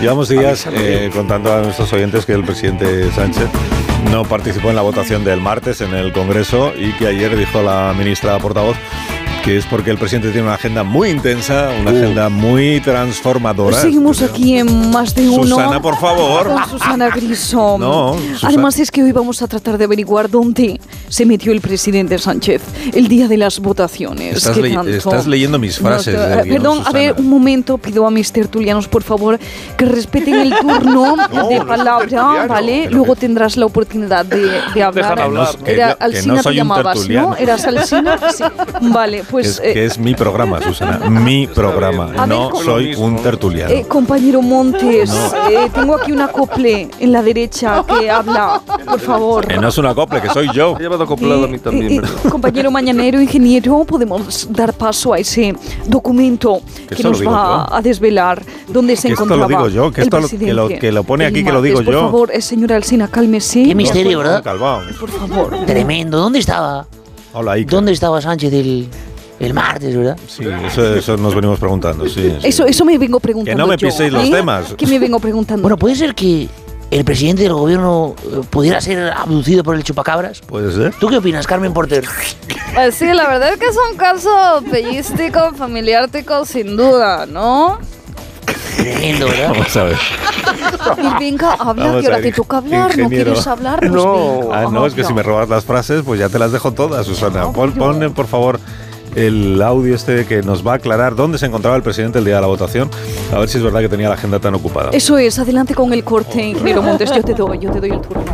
Llevamos días eh, contando a nuestros oyentes que el presidente Sánchez no participó en la votación del martes en el Congreso y que ayer dijo la ministra portavoz que es porque el presidente tiene una agenda muy intensa, una agenda muy transformadora. Seguimos aquí en más de uno. Susana, por favor. Con Susana Griso. No, Susana. Además es que hoy vamos a tratar de averiguar dónde se metió el presidente Sánchez el día de las votaciones. Estás, ¿Qué ley- tanto? estás leyendo mis frases. No, guion, perdón, a ver, un momento, pido a mis tertulianos, por favor, que respeten el turno de palabra, ¿vale? Luego tendrás la oportunidad de, de hablar. hablar, ¿no? Que Era que Alsina no soy un llamabas, tertuliano. ¿no? ¿Eras Alsina? Sí. Vale, pues... es, eh, que es mi programa, Susana. Mi programa. Ver, No ¿cómo? soy un tertuliano. Eh, compañero Montes, No. eh, tengo aquí un acople en la derecha que habla, por favor. Que no es un acople, que soy yo. llevado acoplado a mí también, Eh, eh, ¿verdad? compañero mañanero, ingeniero, podemos dar paso a ese documento Que que nos va yo. a desvelar dónde se Que esto lo encontraba digo yo, que esto lo- que lo- que lo pone aquí, que lo digo martes. yo. Por favor, eh, señora Alsina, cálmese. Qué misterio, ¿verdad? Calvao. Por favor. Tremendo. ¿Dónde estaba? Hola, Iker. ¿Dónde estaba Sánchez el, el martes, verdad? Sí, eso, eso nos venimos preguntando, sí. sí. Eso, eso me vengo preguntando Que no me yo, piséis los ¿eh? temas. Que me vengo preguntando. Bueno, puede ser que el presidente del gobierno eh, pudiera ser abducido por el chupacabras. Puede ser. ¿Tú qué opinas, Carmen Porter? Pues sí, la verdad es que es un caso pellístico, familiártico, sin duda, ¿no? Tremendo, ¿verdad? Vamos a ver. Y venga, habla, Vamos que ahora te toca hablar, ¿no ingeniero. quieres hablar? Pues venga, Ah, no, es que si me robas las frases, pues ya te las dejo todas, Susana. Pon, ponle, por favor, el audio este que nos va a aclarar dónde se encontraba el presidente el día de la votación. A ver si es verdad que tenía la agenda tan ocupada. Eso es, adelante con el corte, ingeniero Montes, yo te doy, yo te doy el turno.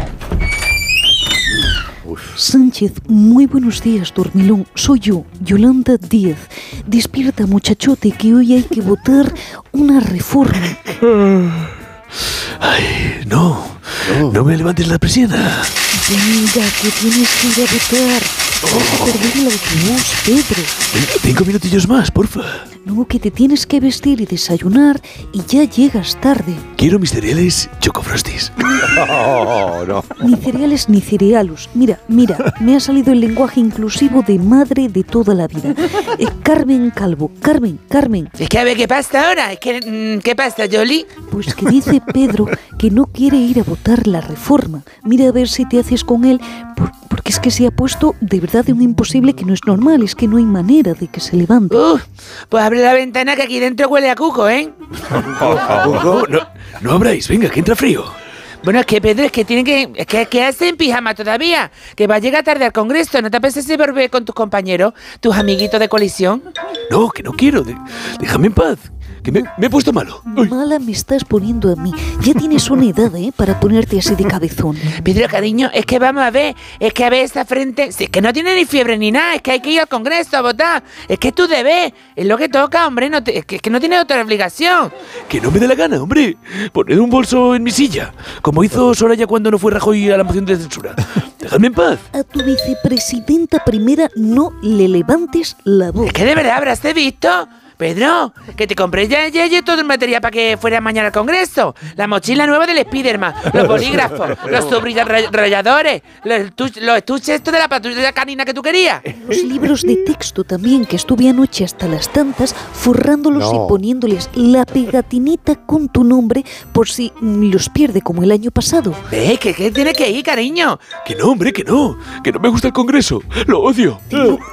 Sánchez, muy buenos días, dormilón. Soy yo, Yolanda Díaz. Despierta, muchachote, que hoy hay que votar una reforma. Ay, no. No me levantes la presión. Venga, que tienes que ir a votar. Vas a perder el autobús, Pedro. Cinco minutillos más, porfa. No, que te tienes que vestir y desayunar y ya llegas tarde. Quiero mis cereales chocofrostis. Oh, no. Ni cereales ni cerealos. Mira, mira, me ha salido el lenguaje inclusivo de madre de toda la vida. Eh, Carmen Calvo, Carmen, Carmen. Es que a ver qué pasa ahora. Es que, mm, ¿Qué pasa, Jolly? Pues que dice Pedro que no quiere ir a votar la reforma. Mira a ver si te haces con él, por- porque es que se ha puesto de verdad de un imposible que no es normal, es que no hay manera de que se levante. Pues abre la ventana que aquí dentro huele a cuco, ¿eh? No, no, no abráis, venga, que entra frío. Bueno, es que Pedro, es que tiene que. Es que, que hace en pijama todavía. Que va a llegar tarde al congreso. ¿No te apetece volver con tus compañeros, tus amiguitos de colisión? No, que no quiero. de- déjame en paz. Que me, me he puesto malo. Mala me estás poniendo a mí. Ya tienes una edad, ¿eh? Para ponerte así de cabezón. Pedro, cariño, es que vamos a ver. Es que a ver esa frente. Si es que no tiene ni fiebre ni nada. Es que hay que ir al congreso a votar. Es que es tu deber. Es lo que toca, hombre. No te- es, que, es que no tienes otra obligación. Que no me dé la gana, hombre. Poned un bolso en mi silla. Como hizo Soraya cuando no fue Rajoy a la moción de censura. Dejadme en paz. A tu vicepresidenta primera no le levantes la voz. Es que de verdad habrás visto. Pedro, que te compré ya, ya, ya todo el material para que fuera mañana al congreso. La mochila nueva del Spiderman, los bolígrafos, los subrayadores, los, los estuches estos de la patrulla canina que tú querías. Los libros de texto también, que estuve anoche hasta las tantas forrándolos No. y poniéndoles la pegatinita con tu nombre por si los pierde como el año pasado. ¿Ves? Que, que tiene que ir, cariño. Que no, hombre, que no. Que no me gusta el Congreso. Lo odio.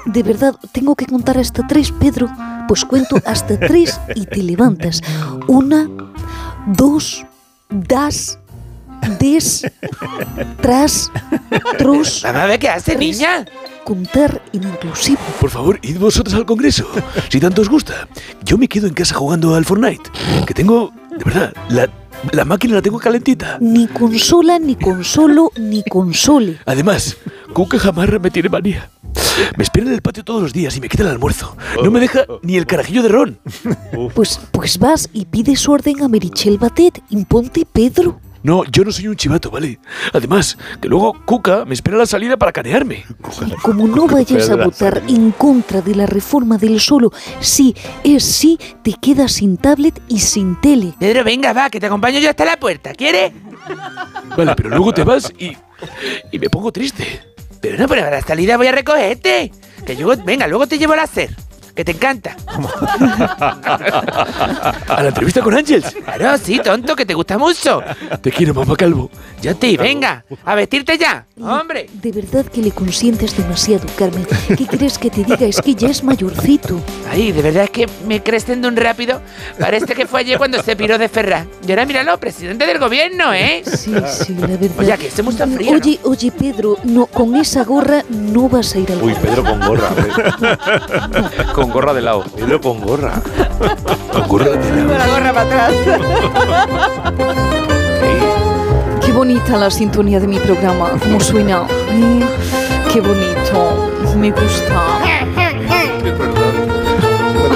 De verdad, tengo que contar hasta tres, Pedro. Pues cuento hasta tres y te levantas. Una, dos, das, des, tras, a ver qué hace, niña. Contar en inclusivo. Por favor, id vosotros al Congreso. Si tanto os gusta. Yo me quedo en casa jugando al Fortnite. Que tengo, de verdad, la, la máquina la tengo calentita. Ni consola, ni consolo, ni console. Además, Cuca Jamarra me tiene manía. Me espera en el patio todos los días y me quita el almuerzo. No me deja ni el carajillo de ron. Pues, pues vas y pides orden a Merichel Batet. Imponte Pedro. No, yo no soy un chivato, ¿vale? Además, que luego Cuca me espera a la salida para canearme. Como no vayas a votar en contra de la reforma del solo, sí es sí, te quedas sin tablet y sin tele. Pedro, venga, va, que te acompaño yo hasta la puerta. ¿Quieres? Vale, pero luego te vas y, y me pongo triste. Pero no, pero a la salida voy a recogerte. Que yo, venga, luego te llevo al hacer. Que te encanta. A la entrevista con Ángels. Claro, sí, tonto, que te gusta mucho. Te quiero, mamá calvo. Yo te, venga, a vestirte ya, hombre. De verdad que le consientes demasiado, Carmen. ¿Qué quieres que te diga? Es que ya es mayorcito. Ay, de verdad es que me crecen de un rápido. Parece que fue ayer cuando se piró de Ferraz. Y ahora míralo, presidente del gobierno, ¿eh? Sí, sí, la verdad. Oye, que se muestra frío. ¿no? Oye, oye, Pedro, no, con esa gorra no vas a ir al Uy, Pedro con gorra. Con gorra de lado. Pedro con gorra. Con gorra de lado. la gorra para atrás. Qué bonita la sintonía de mi programa, cómo suena. Qué bonito, me gusta.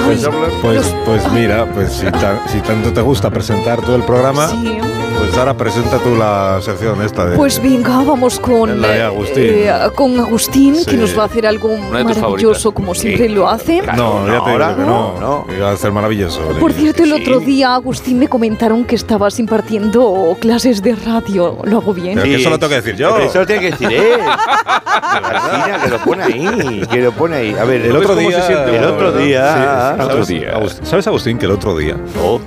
Pues, pues, pues mira, pues si, ta- si tanto te gusta presentar todo el programa, Sí. Pues ahora presenta tú la sección esta de... Pues venga, vamos con, La de Agustín. eh, con Agustín, Sí. que nos va a hacer algo maravilloso, como siempre lo hace. no, ya te digo que no, Iba a ser maravilloso. Por cierto, el otro día, Agustín, me comentaron que estabas impartiendo clases de radio. ¿Lo hago bien? Pero que eso lo tengo que decir yo. Pero Eso lo tiene que decir él. Martina, que lo pone ahí. Que lo pone ahí. A ver, El otro día. El otro día. Sí, ¿sabes, Agustín, ¿Sabes, Agustín, que el otro día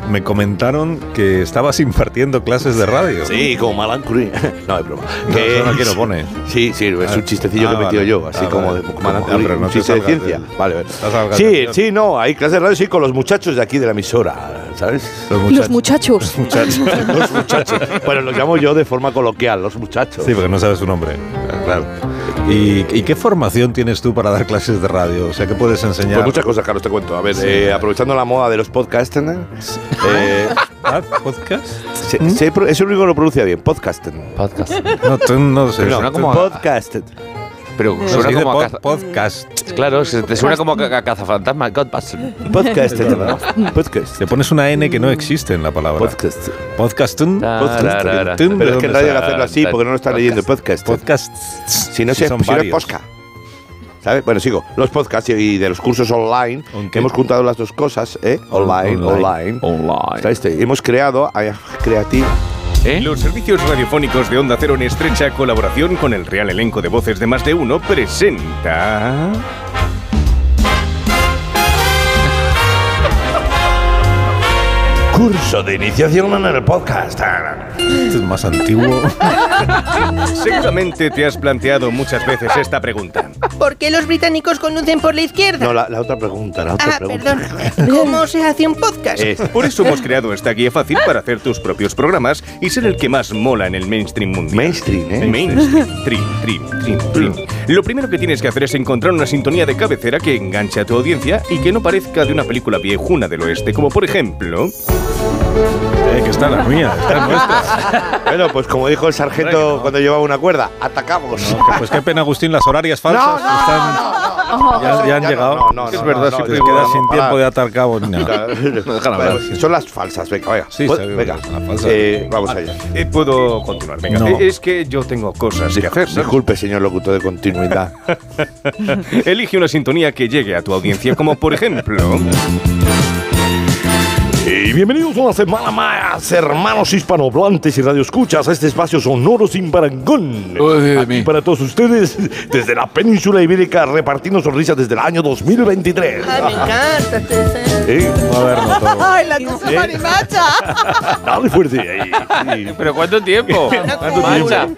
me comentaron que estabas impartiendo clases de radio? Sí, como Malancuri. No, es broma. No, eso aquí lo pone. Sí, sí, es Ah, un chistecillo que he ah, metido vale. yo, así Ah, como vale. de como Malancuri, ah, no un te chiste de ciencia. del- Vale, vale. no Sí, del- sí, no, hay clases de radio, sí, con los muchachos de aquí de la emisora, ¿sabes? Los muchachos. muchachos. los muchachos. Bueno, los llamo yo de forma coloquial, los muchachos. Sí, porque no sabes su nombre. Claro. ¿Y, y qué formación tienes tú para dar clases de radio? O sea, ¿qué puedes enseñar? Pues muchas cosas, Carlos, te cuento. A ver, Sí. eh, aprovechando la moda de los podcasts, eh, ¿Podcast? se- se pro- es el único que lo pronuncia bien, podcast. Podcast. No, tú no sé. No, como podcast. Pero suena como a pod- caza- podcast. Claro, se te suena como a, ca- a cazafantasma. Godbusters. Podcast. podcast. Le pones una N que no existe en la palabra. Podcast. Podcastun. Tararara. Podcastun, Pero ¿de es que hay que sale? hacerlo así porque no lo está leyendo podcast. Podcast. Si no, se, si no es posca. ¿Sabes? Bueno, sigo. Los podcasts y de los cursos online. qué? Hemos juntado las dos cosas, ¿eh? Online, online. Online. ¿Sabes? Te- Hemos creado, ay, creativo. ¿Eh? Los servicios radiofónicos de Onda Cero en estrecha colaboración con el real elenco de voces de más de uno presenta. Curso de iniciación en el podcast. Este es más antiguo. Seguramente te has planteado muchas veces esta pregunta. ¿Por qué los británicos conducen por la izquierda? No, la, la otra pregunta, la otra ah, pregunta. perdón. ¿Cómo se hace un podcast? Por eso hemos creado esta guía fácil para hacer tus propios programas y ser el que más mola en el mainstream mundial. Mainstream, ¿eh? Mainstream. Trim, trim, trim, trim. Lo primero que tienes que hacer es encontrar una sintonía de cabecera que enganche a tu audiencia y que no parezca de una película viejuna del oeste, como por ejemplo... Eh, que está la mía, está nuestra. Bueno, pues como dijo el sargento cuando llevaba una cuerda, atacamos. No, que- pues qué pena, Agustín, las horarias falsas están, ya, ya han ya llegado. no, no, no, es no, verdad, no, si no, te no, quedas no, sin tiempo de atar. No. Hablar. Son las falsas, venga, venga. Sí, Pues, venga. falsas. Eh, vamos allá. Eh, Puedo continuar, venga. No. Es que yo tengo cosas que hacer. Disculpe, señor locutor de continuidad. Elige una sintonía que llegue a tu audiencia, como por ejemplo... Y bienvenidos una semana más, hermanos hispanohablantes y radioescuchas, a este espacio sonoro sin parangón. Aquí para todos ustedes, desde la península ibérica, repartiendo sonrisas desde el año 2023. Ay, me encanta este ¿Eh? Todo. Ay, la cosa ¿Eh? marimacha. Dale fuerte ahí. sí. ¿Pero cuánto tiempo? ¿Cuánto tiempo?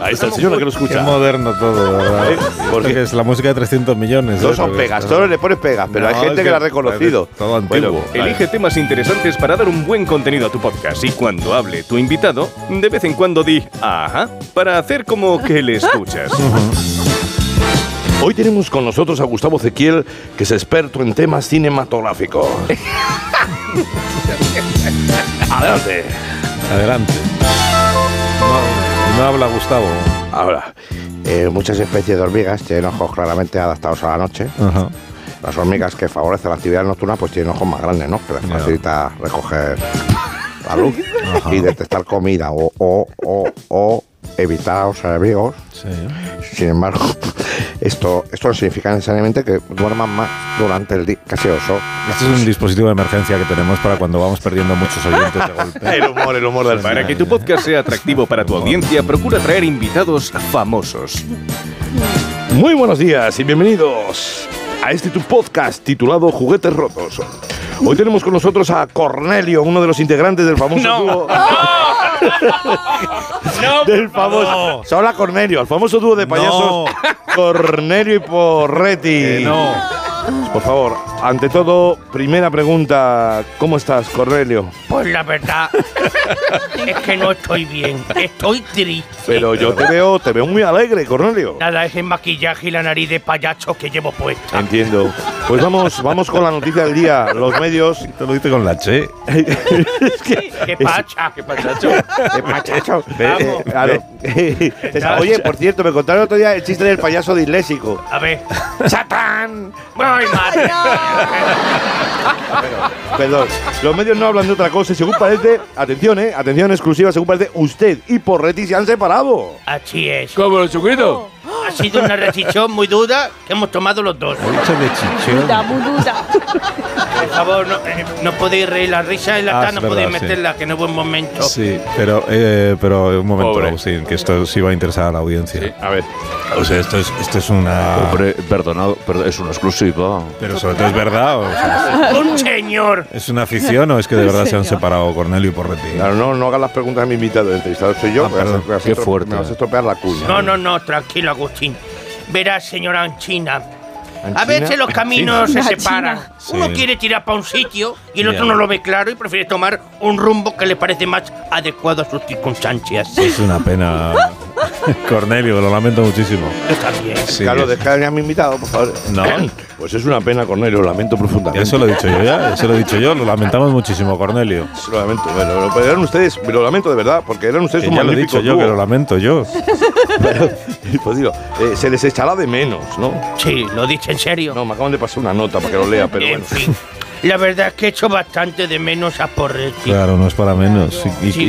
Ahí está el señor que lo Qué escucha. moderno todo, verdad. ¿Eh? ¿Por Esto qué? que es la música de 300 millones. Todos ¿eh? son Porque pegas, todos le pones pegas, pero hay No, gente es que lo ha reconocido. Todo antiguo. Elige temas interesantes para dar un buen contenido a tu podcast y cuando hable tu invitado, de vez en cuando di ajá, para hacer como que le escuchas. Hoy tenemos con nosotros a Gustavo Ezequiel, que es experto en temas cinematográficos. Adelante. Adelante. No, no habla Gustavo. Ahora, eh, muchas especies de hormigas tienen ojos claramente adaptados a la noche. Ajá. Las hormigas que favorecen la actividad nocturna pues tienen ojos más grandes, ¿no? Que les facilita recoger la luz Ajá. y detectar comida o, o, o, o evitar a los enemigos. Sí. Sin embargo, esto, esto no significa necesariamente que duerman más durante el día. Casi oso. Este es un dispositivo de emergencia que tenemos para cuando vamos perdiendo muchos oyentes de golpe. El humor, el humor del Para que tu podcast sea atractivo para tu audiencia, procura traer invitados famosos. Muy buenos días y bienvenidos a este tu podcast titulado Juguetes Rotos. Hoy tenemos con nosotros a Cornelio, uno de los integrantes del famoso dúo. del famoso. Hola Cornelio, el famoso dúo de payasos Cornelio y Porretti. no. Por favor, ante todo, primera pregunta, ¿cómo estás, Cornelio? Pues la verdad es que no estoy bien, estoy triste. Pero yo te veo, te veo muy alegre, Cornelio. Nada, es el maquillaje y la nariz de payacho que llevo puesta. Entiendo. Pues vamos, vamos con la noticia del día. Los medios. Te lo dice con la che. ¡Qué pacha! ¡Qué pachacho! ¡Qué pachacho! Eh, eh, claro. Oye, por cierto, me contaron el otro día el chiste del payaso disléxico. A ver. ¡Satán! ¡Ay, madre! Perdón, los medios no hablan de otra cosa y según parece, atención, eh, atención exclusiva, según parece, usted y Porretti se han separado. Así es. ¿Cómo lo chiquito? Ha sido una decisión muy dura que hemos tomado los dos. Por favor, no, eh, no podéis reír la risa y la Ah, es verdad, podéis sí. meterla, que no es buen momento. Sí, pero, eh, pero un momento, Pobre. Agustín, que esto sí va a interesar a la audiencia. A ver. O sea, esto es, esto es una. Hombre, perdonado, pero es una exclusiva. Pero sobre todo es verdad. o sea, ¡Un señor! ¿Es una afición o es que de verdad se han separado Cornelio y Porretti? Claro, no, no hagas las preguntas a mi invitado, el entrevistado soy yo. Ah, me vas a- perdón. me vas a Qué estro- fuerte. Me vas a estropear la cuña. No, no, no, tranquilo, Agustín. Verás, señora Anchina. A veces los caminos se separan. Sí. Uno quiere tirar para un sitio y el otro no lo ve claro y prefiere tomar un rumbo que le parece más adecuado a sus circunstancias. Es una pena. Cornelio, lo lamento muchísimo. Está bien. Sí, Carlos, deja a mi invitado, por favor. No. Pues es una pena, Cornelio, lo lamento profundamente. Eso lo he dicho yo ya, eso lo he dicho yo, lo lamentamos muchísimo, Cornelio. Lo lamento, bueno, lo, pero eran ustedes, lo lamento de verdad, porque eran ustedes Que un ya lo he dicho yo, que lo lamento yo. Pero, pues digo, eh, se les echará de menos, ¿no? Sí, lo dice en serio. No, me acaban de pasar una nota para que lo lea, pero en bueno. fin, la verdad es que echo bastante de menos a Porretti. Claro, no es para menos. ¿Y, Sí.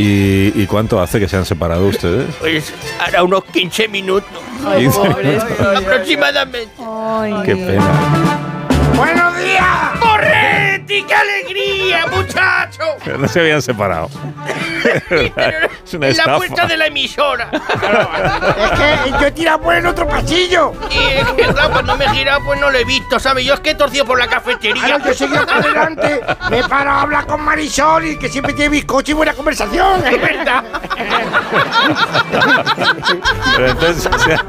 y- y cuánto hace que se han separado ustedes? Pues hará unos 15 minutos. Ay, pobre. Aproximadamente. Qué pena. ¡Qué alegría, muchacho! Pero no se habían separado. es una en la puerta de la emisora. Es que yo he tirado por el otro pasillo. Y es que, claro, cuando me he girado, pues no lo he visto, ¿sabes? Yo es que he torcido por la cafetería. Claro, yo seguí para adelante, me paro a hablar con Marisol y que siempre tiene bizcocho y buena conversación. Es verdad. Pero entonces, o sea,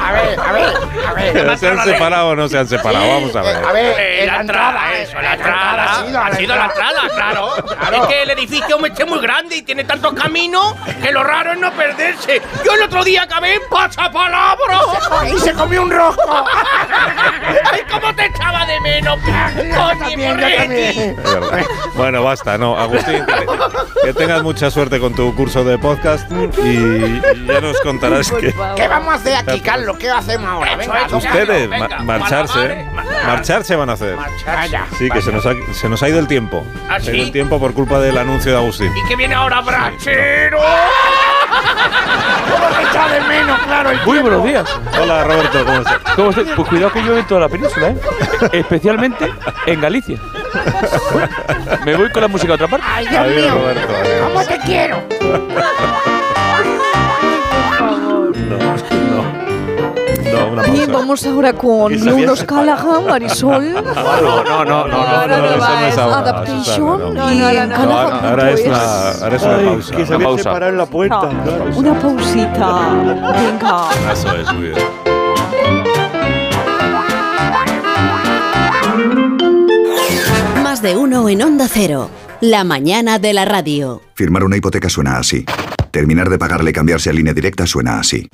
A ver, a ver, a ver. ¿pero ¿se han separado o no se han separado? Vamos a ver. A ver, Eh, la entrada, eso, la entrada. ha sido, Ha sido la entrada, claro. Es que el edificio me es muy grande y tiene tantos caminos que lo raro es no perderse. Yo el otro día acabé en pasapalabra. Y se comió un rosco. ¡Ay, cómo te echaba de menos! Coño, también, también. Bueno, basta, no. Agustín, que, que tengas mucha suerte con tu curso de podcast y, ya nos contarás que ¿Qué vamos a hacer aquí, Carlos? ¿Qué hacemos ahora? Venga, ustedes Venga, ma- marcharse, marcharse van a hacer. Sí, que se nos, ha, se nos ha ido el tiempo. ¿Ah, Se ha ido sí? el tiempo por culpa del anuncio de Agustín. ¿Y qué viene ahora, Brachero? ¿Cómo te echa de menos, claro? El Muy buenos días. Hola, Roberto, ¿cómo estás? Pues cuidado que llueve en toda la península, ¿eh? Especialmente en Galicia. Me voy con la música a otra parte. Ay, Dios Adiós, mío. Roberto. adiós. ¿Cómo te quiero? No, una Bien, pausa. vamos ahora con separado. Scalahan, Marisol. No, no, no, no, no, no, no, eso no es ahora, Adaptation. No. y No, en ahora, ahora es una, ahora es una Ay, pausa. que se una pausa. en la puerta. Una pausita. Venga. Eso es, muy bien. De uno en Onda Cero. La mañana de la radio. Firmar una hipoteca suena así. Terminar de pagarle y cambiarse a línea directa suena así.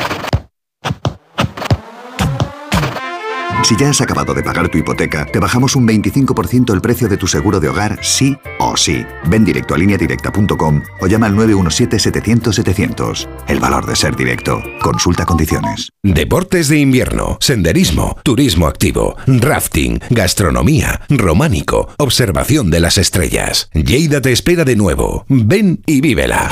Si ya has acabado de pagar tu hipoteca, te bajamos un 25% el precio de tu seguro de hogar, sí o sí. Ven directo a lineadirecta.com o llama al 917-700-700. El valor de ser directo. Consulta condiciones. Deportes de invierno, senderismo, turismo activo, rafting, gastronomía, románico, observación de las estrellas. Lleida te espera de nuevo. Ven y vívela.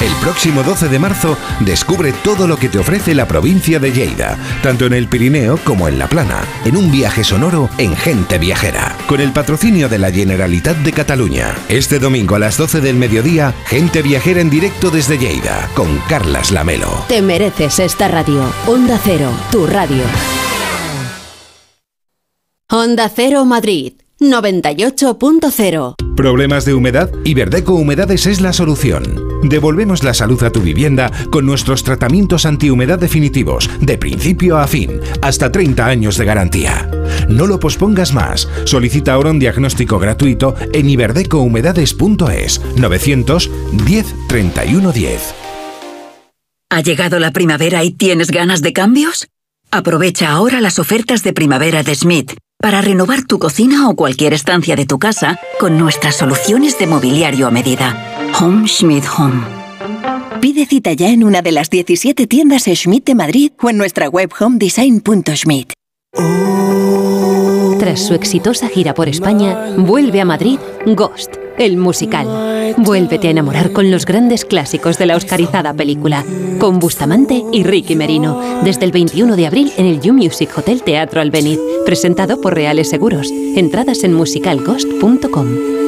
El próximo 12 de marzo descubre todo lo que te ofrece la provincia de Lleida, tanto en el Pirineo como en la Plana, en un viaje sonoro en Gente Viajera, con el patrocinio de la Generalitat de Cataluña. Este domingo a las 12 del mediodía, Gente Viajera en directo desde Lleida, con Carlas Lamelo. Te mereces esta radio. Onda Cero, tu radio. Onda Cero Madrid, 98.0. ¿Problemas de humedad? Iberdeco Humedades es la solución. Devolvemos la salud a tu vivienda con nuestros tratamientos antihumedad definitivos, de principio a fin, hasta 30 años de garantía. No lo pospongas más. Solicita ahora un diagnóstico gratuito en iberdecohumedades.es 910 31 10. ¿Ha llegado la primavera y tienes ganas de cambios? Aprovecha ahora las ofertas de primavera de Schmidt para renovar tu cocina o cualquier estancia de tu casa con nuestras soluciones de mobiliario a medida. Home Schmidt Home. Pide cita ya en una de las 17 tiendas Schmidt de Madrid o en nuestra web homedesign.schmidt. Tras su exitosa gira por España, vuelve a Madrid Ghost, el musical. Vuélvete a enamorar con los grandes clásicos de la oscarizada película, con Bustamante y Ricky Merino, desde el 21 de abril en el You Music Hotel Teatro Albeniz, presentado por Reales Seguros. Entradas en musicalghost.com.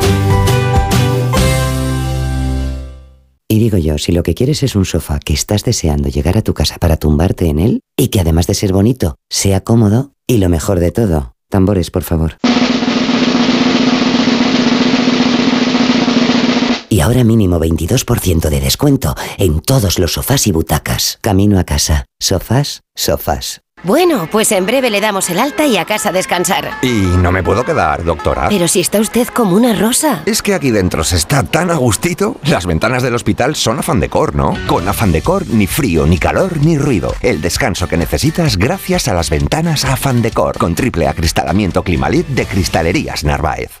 Y digo yo, si lo que quieres es un sofá que estás deseando llegar a tu casa para tumbarte en él y que además de ser bonito, sea cómodo y lo mejor de todo, tambores por favor. Y ahora mínimo 22% de descuento en todos los sofás y butacas. Camino a casa. Sofás, sofás. Bueno, pues en breve le damos el alta y a casa a descansar. Y no me puedo quedar, doctora. Pero si está usted como una rosa. Es que aquí dentro se está tan a gustito. Las ventanas del hospital son afán decor, ¿no? Con afán decor, ni frío, ni calor, ni ruido. El descanso que necesitas gracias a las ventanas afán decor. Con triple acristalamiento Climalit de Cristalerías Narváez.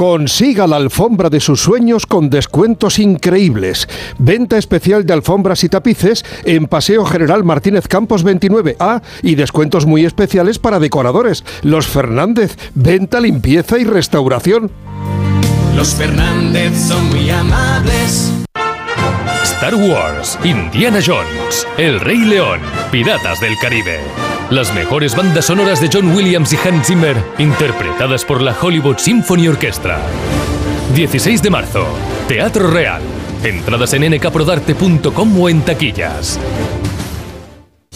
Consiga la alfombra de sus sueños con descuentos increíbles. Venta especial de alfombras y tapices en Paseo General Martínez Campos 29A y descuentos muy especiales para decoradores. Los Fernández, venta, limpieza y restauración. Los Fernández son muy amables. Star Wars, Indiana Jones, El Rey León, Piratas del Caribe. Las mejores bandas sonoras de John Williams y Hans Zimmer, interpretadas por la Hollywood Symphony Orchestra. 16 de marzo, Teatro Real. Entradas en nkprodarte.com o en taquillas.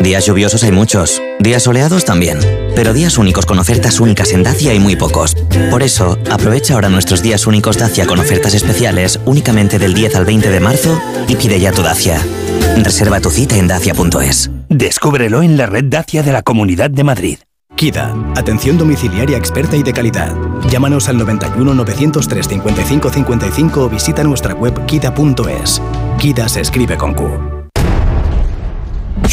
Días lluviosos hay muchos, días soleados también, pero días únicos con ofertas únicas en Dacia hay muy pocos. Por eso, aprovecha ahora nuestros días únicos Dacia con ofertas especiales únicamente del 10 al 20 de marzo y pide ya tu Dacia. Reserva tu cita en dacia.es. Descúbrelo en la red Dacia de la Comunidad de Madrid. KIDA, atención domiciliaria experta y de calidad. Llámanos al 91 903 55 55 o visita nuestra web kida.es. KIDA se escribe con Q.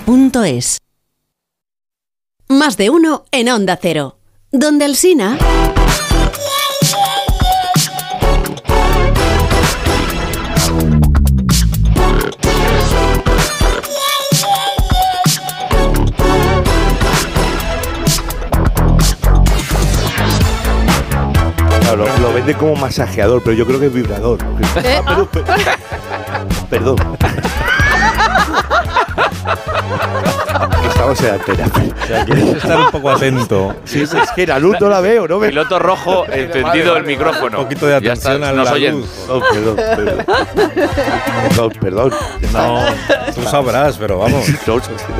duchamanía.es. Más de uno en Onda Cero. Donde el Sina. Claro, lo, lo vende como masajeador, pero yo creo que es vibrador. Ah, pero- pero- perdón. Que Estamos en antena. O sea, quieres estar un poco atento. Sí, sí, es que la luz no la veo, ¿no? Piloto rojo, encendido el micrófono. Un poquito de está, atención a la oyen. luz. Oh, perdón, perdón. Perdón, perdón. No, tú sabrás, pero vamos.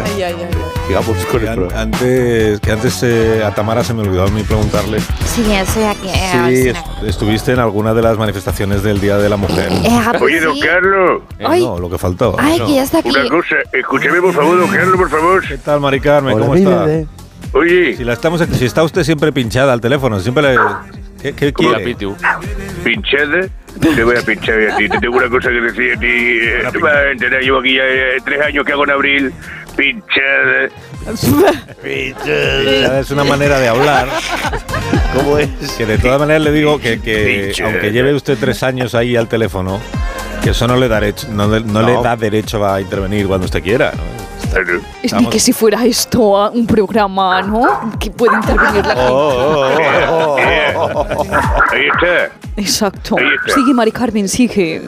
Ay, ay, ay. Sigamos con Que el an- programa. antes, que antes eh, a Tamara se me olvidó a mí preguntarle Sí, estoy aquí. eh, si est- estuviste en alguna de las manifestaciones del Día de la Mujer. Eh, ah, pues Oye, don sí. Carlos. Eh, no, lo que faltó. Ay, No. que ya está aquí. Una cosa, escúcheme por favor, don Carlos, por favor. ¿Qué tal, Mari Carmen? Hola, ¿Cómo está? bebé. Oye, Si, la estamos, si está usted siempre pinchada al teléfono, siempre le... ¿Qué, qué quiere? Pitu. pinchada. Te voy a pinchar a ti. Te tengo una cosa que decir a ti. Te vas a llevo aquí ya eh, tres años que hago en abril. Pinchada. Pinchada es una manera de hablar. ¿Cómo es? Que de todas maneras le digo que, que aunque lleve usted tres años ahí al teléfono, que eso no le da derecho, no, le- no le No. da derecho a intervenir cuando usted quiera. ¿no? Es ni que si fuera esto ah, un programa, ¿no? Que puede intervenir la gente. Oh, oh, Eh, oh. Ahí está. Exacto. Ahí está. Sigue, Mari Carmen, sigue.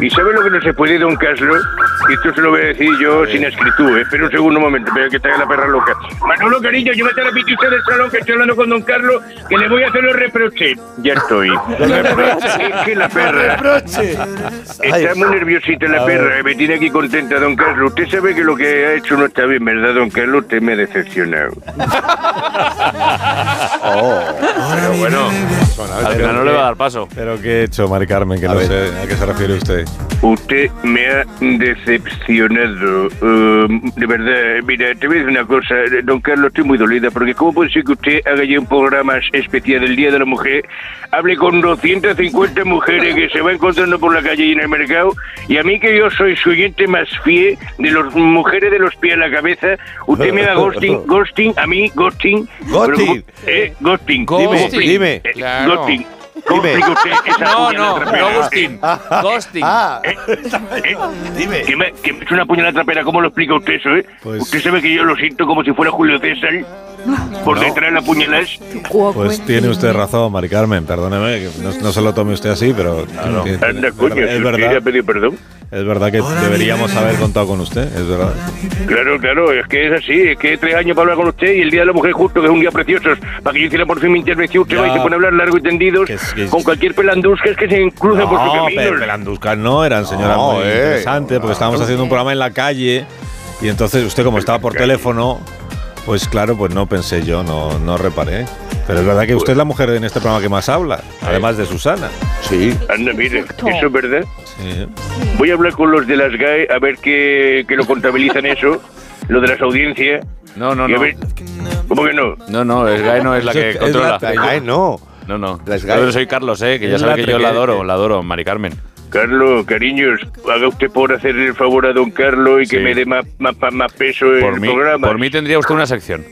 ¿Y sabe lo que no se puede, don Carlos? Y esto se lo voy a decir yo sin escritura. Espera un segundo un momento, pero que está la perra loca. Manolo, cariño, llévate a la pitucha del salón que estoy hablando con don Carlos, que le voy a hacer los reproches. Ya estoy. Es que la perra... Reproche. Está muy nerviosita la perra, me tiene aquí contenta, don Carlos. Usted sabe que lo que ha hecho no está bien, ¿verdad, don Carlos? Usted me ha decepcionado. Pero bueno, al final no le va a dar paso. Pero ¿qué he hecho, Mari Carmen? Que A no ver. sé a qué se refiere usted. Usted me ha decepcionado. Eh, de verdad, mira, te voy a decir una cosa, don Carlos, estoy muy dolida, porque ¿cómo puede ser que usted haga ya un programa especial del Día de la Mujer, hable con 250 mujeres que se va encontrando por la calle y en el mercado, y a mí que yo soy su oyente más fiel de las mujeres de los pies a la cabeza, usted me haga ghosting, ghosting, a mí, ghosting. Ghosting. Pero, eh, ghosting. Dime, ¿Cómo explica- dime. eh, Claro. Ghosting. ¿Cómo Dime. explica usted esa No, no, no ghosting. Ghosting. Ah, Eh, eh, dime. que me, que me una puñalada trapera, ¿cómo lo explica usted eso, eh? Pues- Usted sabe que yo lo siento como si fuera Julio César, por No. detrás de la puñalada. Pues tiene usted razón, Mari Carmen, perdóneme, que no, no se lo tome usted así, pero que- Anda, coño, es usted ya verdad, pedido perdón. es verdad que deberíamos haber contado con usted, es verdad. Claro, claro, es que es así, es que tres años para hablar con usted y el Día de la Mujer justo, que es un día precioso, para que yo hiciera por fin mi intervención, usted Ya. va y se pone a hablar largo y tendido Que que es- con cualquier pelandusca, es que se cruza por su No, camino. pero Pelanduscas no, eran señoras No, muy eh. interesantes, porque estábamos haciendo un programa en la calle y entonces usted como estaba por teléfono, pues claro, pues no pensé yo, no, no reparé. Pero es verdad que usted es la mujer en este programa que más habla, además de Susana. Sí. Anda, mire, eso es verdad. Sí. Voy a hablar con los de las GAE a ver que, que lo contabilizan eso, lo de las audiencias. No, no, no. ver- ¿Cómo que no? No, no, el GAE no es la que es controla. la- La GAE no. No, no. Yo soy Carlos, eh, que ya sabe que yo la adoro, la adoro, Mari Carmen. Carlos, cariños, haga usted por hacer el favor a don Carlos y que me dé más, más, más peso en Por el mí, programa. por mí tendría usted una sección.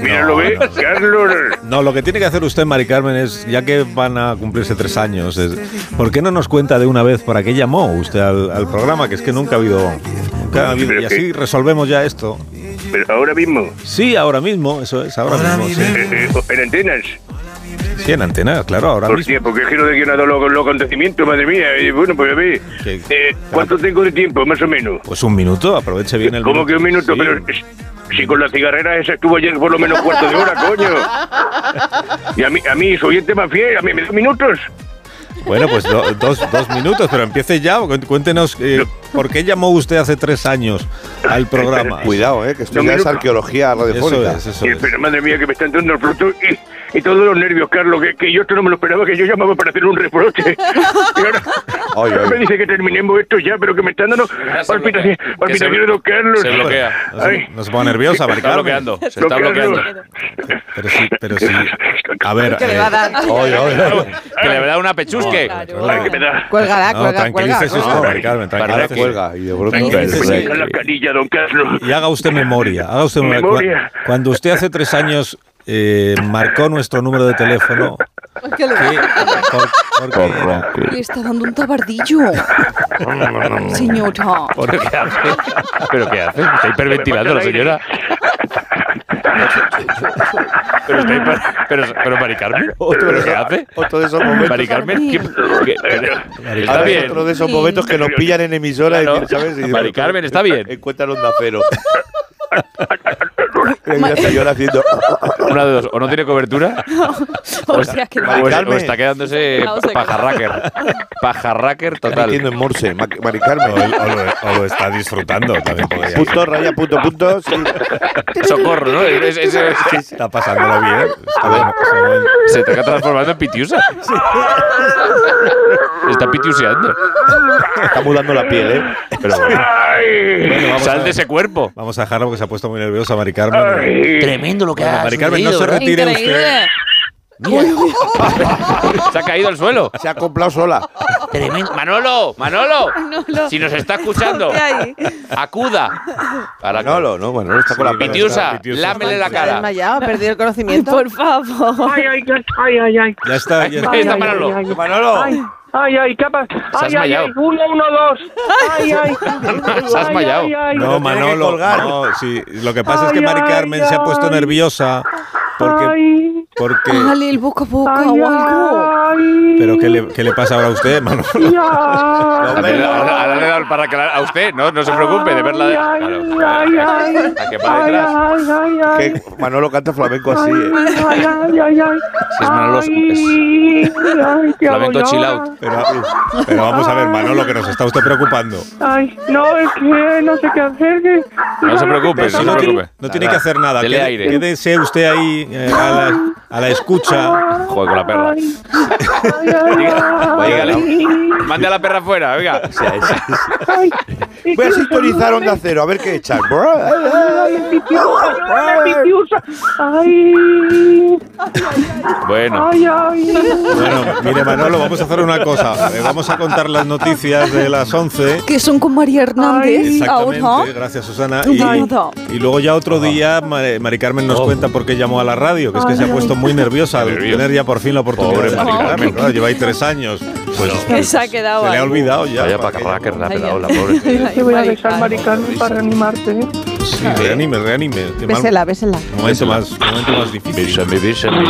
Mira, No, ¿lo ve? no. Carlos. No, lo que tiene que hacer usted, Mari Carmen, es, ya que van a cumplirse tres años, es, ¿por qué no nos cuenta de una vez para qué llamó usted al, al programa? Que es que nunca ha habido... nunca ha habido- y así resolvemos ya esto. Pero ahora mismo, Sí, ahora mismo, eso es, ahora mismo, sí. eh, eh, en antenas. Sí, en antena, claro, ahora mismo. Hostia, porque es que no de dado los, los acontecimientos, madre mía. Y bueno, pues a ver, eh, ¿cuánto tengo de tiempo, más o menos? Pues un minuto, aproveche bien el ¿Cómo que un minuto? Sí. Pero eh, si con la cigarrera esa estuvo ayer por lo menos cuarto de hora, coño. Y a mí, a mí, su oyente más fiel, a mí me da minutos. Bueno, pues do- dos, dos minutos, pero empiece ya. cu- Cuéntenos eh, por qué llamó usted hace tres años al programa. Cuidado, eh, que esto No, ya es arqueología radiofónica. Eso es, eso Y, pero madre mía, que me está entrando el fruto y, y todos los nervios, Carlos, que, que yo esto no me lo esperaba, que yo llamaba para hacer un reproche. Y ahora, Ay, ahora ay. me dice que terminemos esto ya, pero que me están dando palpitaciones, palpitaciones, don Carlos. se bloquea. No se, Ay, no se ponga nerviosa, Se Mari está Carmen. bloqueando. Se está Carlos. bloqueando. Pero sí, pero sí. A ver. ¿Qué le eh, va a dar? ay, ay, ay. Que le da una pechusque. ay, que me da. Cuélgala, No, cuelga, cuelga. tranquilícese usted, Mari Carmen, Ahora tranquilícese. cuelga y de pronto la canilla, don Carlos. Y haga usted memoria. Haga usted memoria. Memoria. Cu- Cuando usted hace tres años eh, marcó nuestro número de teléfono, ¿Qué le ¿qué- por- por qué era? Le está dando un tabardillo. Señora. ¿Por qué hace? ¿Pero qué hace? Está hiperventilando la señora. Pero está hiper... Pero, pero Mari Carmen, ¿pero qué hace? Otro de esos momentos. Mari Carmen, ¿qué- qué- está Ahora es bien. otro de esos momentos que nos pillan en emisora Claro. y ¿sabes? Y Mari Carmen, está bien. Encuentran onda cero. La señora haciendo. Una de dos, o no tiene cobertura, O sea que o, es- o está quedándose sé qué. pajarracker. Pajarracker Está total. metiendo en Morse, Ma- Mari O, Carmen. o lo, o lo está disfrutando también podría ser. Punto, raya, punto, punto. sí. Socorro, ¿no? Es- es- es- Está pasándolo bien. Está bien, está bien. se te está transformando en pitiusa. Está pitiuseando. Está mudando la piel, ¿eh? Pero bueno, Bueno, vamos sal a- de ese cuerpo. Vamos a dejarlo porque se ha puesto muy nerviosa Mari Carmen. Ay. Tremendo lo que Bueno, Mari Carmen, no se retire usted. Se ha caído al suelo. Se ha comprado sola. Tremendo. Manolo, Manolo, si nos está escuchando, acuda. Para No, no, no, bueno, está con la piel. Pitiusa, Pitiusa. lámele la Se ha cara. ha perdido el conocimiento. Por favor. Ay, ay, ay, ay, ay. Ya está, ya está. Ahí está Manolo. Manolo. Ay, ay, ay, ¿qué ha Ay, ay, desmayado. ay, uno, uno, dos. Ay, ay. Se ha desmayado. Ay, ay, ay. No, Manolo, no, sí. Lo que pasa es que Ay, Mari ay, Carmen se ha puesto ay. nerviosa porque, Ay, porque Dale el boca a boca ay, o algo. ay. pero ¿qué le, qué le pasa ahora a usted, Manolo? Ya. Ahora le he dado para que la- a usted, no, no se preocupe de verla de. Ay, Claro, ay, ay. a que para detrás. Que Manolo canta flamenco así, Ay, ¿eh? ay, ay, ay, ay. Si es Manolo, es- Ay, ay, ¿qué hago Flamenco chill out. Pero, pero vamos a ver, Manolo, que nos está usted preocupando. Ay, no, es que no sé qué hacer. que- No se preocupe, no se preocupe. no tiene que hacer nada. Quédese usted ahí eh, a, la, a la escucha. Joder, con la perra. Mande a la perra afuera, venga. Ay, ¿y Voy a sintonizar onda cero, a ver qué echan. Bueno, ay, ay. Bueno, mire, Manolo, vamos a hacer una cosa. Eh, vamos a contar las noticias de las 11. Que son con María Hernández Exactamente, gracias Susana. Y, luego ya otro día Mari Mari Carmen nos cuenta por qué llamó a la radio, que es que se ha puesto muy nerviosa al tener ya por fin la oportunidad Pobre de Mari. Carmen. Claro, lleva ahí tres años. Pues Que se ha quedado se le ha olvidado ya. vaya ¿para pajarracker le ha pegado la pobre. Te voy a besar, Maricarmen, para reanimarte. ¿eh? Sí, reanime, reanime. Bésela, bésela. momento más, momento más difícil. Bésame, bésame.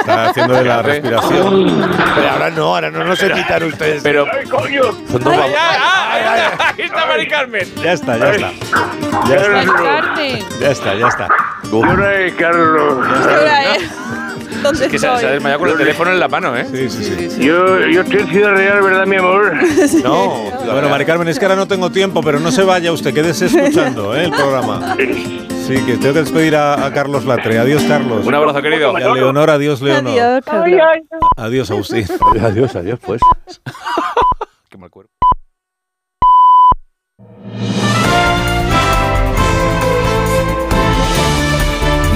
Está haciendo de la respiración. Pero ahora no, ahora no, no se quitan ustedes. Pero. Ay, coño. Son dos ¡Ay, babos. ay, ay, ay! ¡Aquí está Mari Carmen! Ya está, ya está. Ya está, Carmen. ya está, ya está. Llora, Carlos. ¿Dónde Que se, se ha desmayado con el teléfono en la mano, ¿eh? Sí, sí, sí. Yo, yo estoy en Ciudad Real, ¿verdad, mi amor? No, bueno, Mari Carmen, es que ahora no tengo tiempo, pero no se vaya usted, quédese escuchando ¿eh? el programa. Sí, que tengo que despedir a, a Carlos Latre. Adiós, Carlos. Un abrazo, querido. Y a Leonor, adiós, Leonor. Adiós, Carlos. Adiós, Agustín. Adiós, adiós, pues.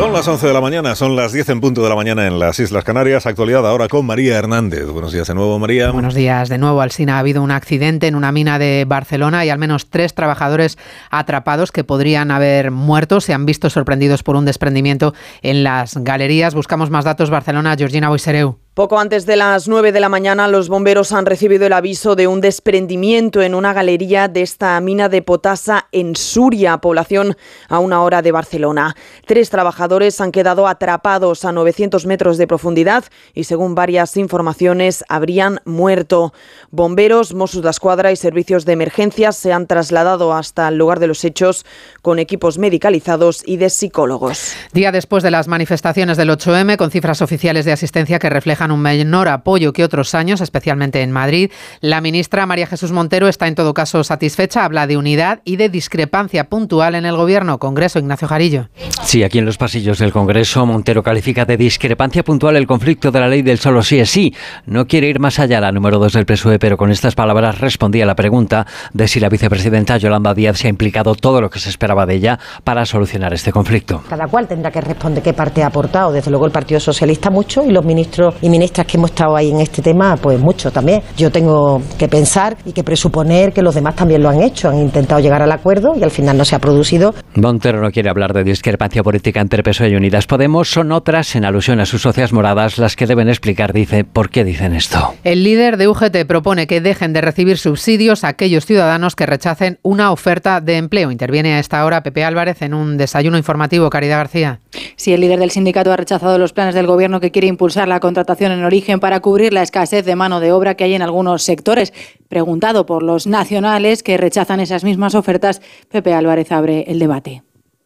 Son las 11 de la mañana, son las 10 en punto de la mañana en las Islas Canarias. Actualidad ahora con María Hernández. Buenos días de nuevo, María. Buenos días de nuevo, Alsina. Ha habido un accidente en una mina de Barcelona y al menos tres trabajadores atrapados que podrían haber muerto. Se han visto sorprendidos por un desprendimiento en las galerías. Buscamos más datos. Barcelona, Georgina Boisereu. Poco antes de las 9 de la mañana, los bomberos han recibido el aviso de un desprendimiento en una galería de esta mina de potasa en Suria, población a una hora de Barcelona. Tres trabajadores trabajadores han quedado atrapados a 900 metros de profundidad y según varias informaciones habrían muerto. Bomberos, Mossos de Escuadra y servicios de emergencias se han trasladado hasta el lugar de los hechos con equipos medicalizados y de psicólogos. Día después de las manifestaciones del 8M, con cifras oficiales de asistencia que reflejan un menor apoyo que otros años, especialmente en Madrid, la ministra María Jesús Montero está en todo caso satisfecha, habla de unidad y de discrepancia puntual en el Gobierno. Congreso, Ignacio Jarillo. Sí, aquí en los pasillos del Congreso, Montero califica de discrepancia puntual el conflicto de la ley del solo sí es sí. No quiere ir más allá la número dos del PSOE, pero con estas palabras respondía a la pregunta de si la vicepresidenta Yolanda Díaz se ha implicado todo lo que se esperaba de ella para solucionar este conflicto. Cada cual tendrá que responder qué parte ha aportado. Desde luego el Partido Socialista mucho y los ministros y ministras que hemos estado ahí en este tema, pues mucho también. Yo tengo que pensar y que presuponer que los demás también lo han hecho, han intentado llegar al acuerdo y al final no se ha producido. Montero no quiere hablar de discrepancia política entre PSOE y Unidas Podemos, son otras, en alusión a sus socias moradas, las que deben explicar, dice, por qué dicen esto. El líder de UGT propone que dejen de recibir subsidios a aquellos ciudadanos que rechacen una oferta de empleo. Interviene a esta hora Pepe Álvarez en un desayuno informativo. Caridad García. Sí, el líder del sindicato ha rechazado los planes del gobierno que quiere impulsar la contratación en origen para cubrir la escasez de mano de obra que hay en algunos sectores. Preguntado por los nacionales que rechazan esas mismas ofertas, Pepe Álvarez abre el debate.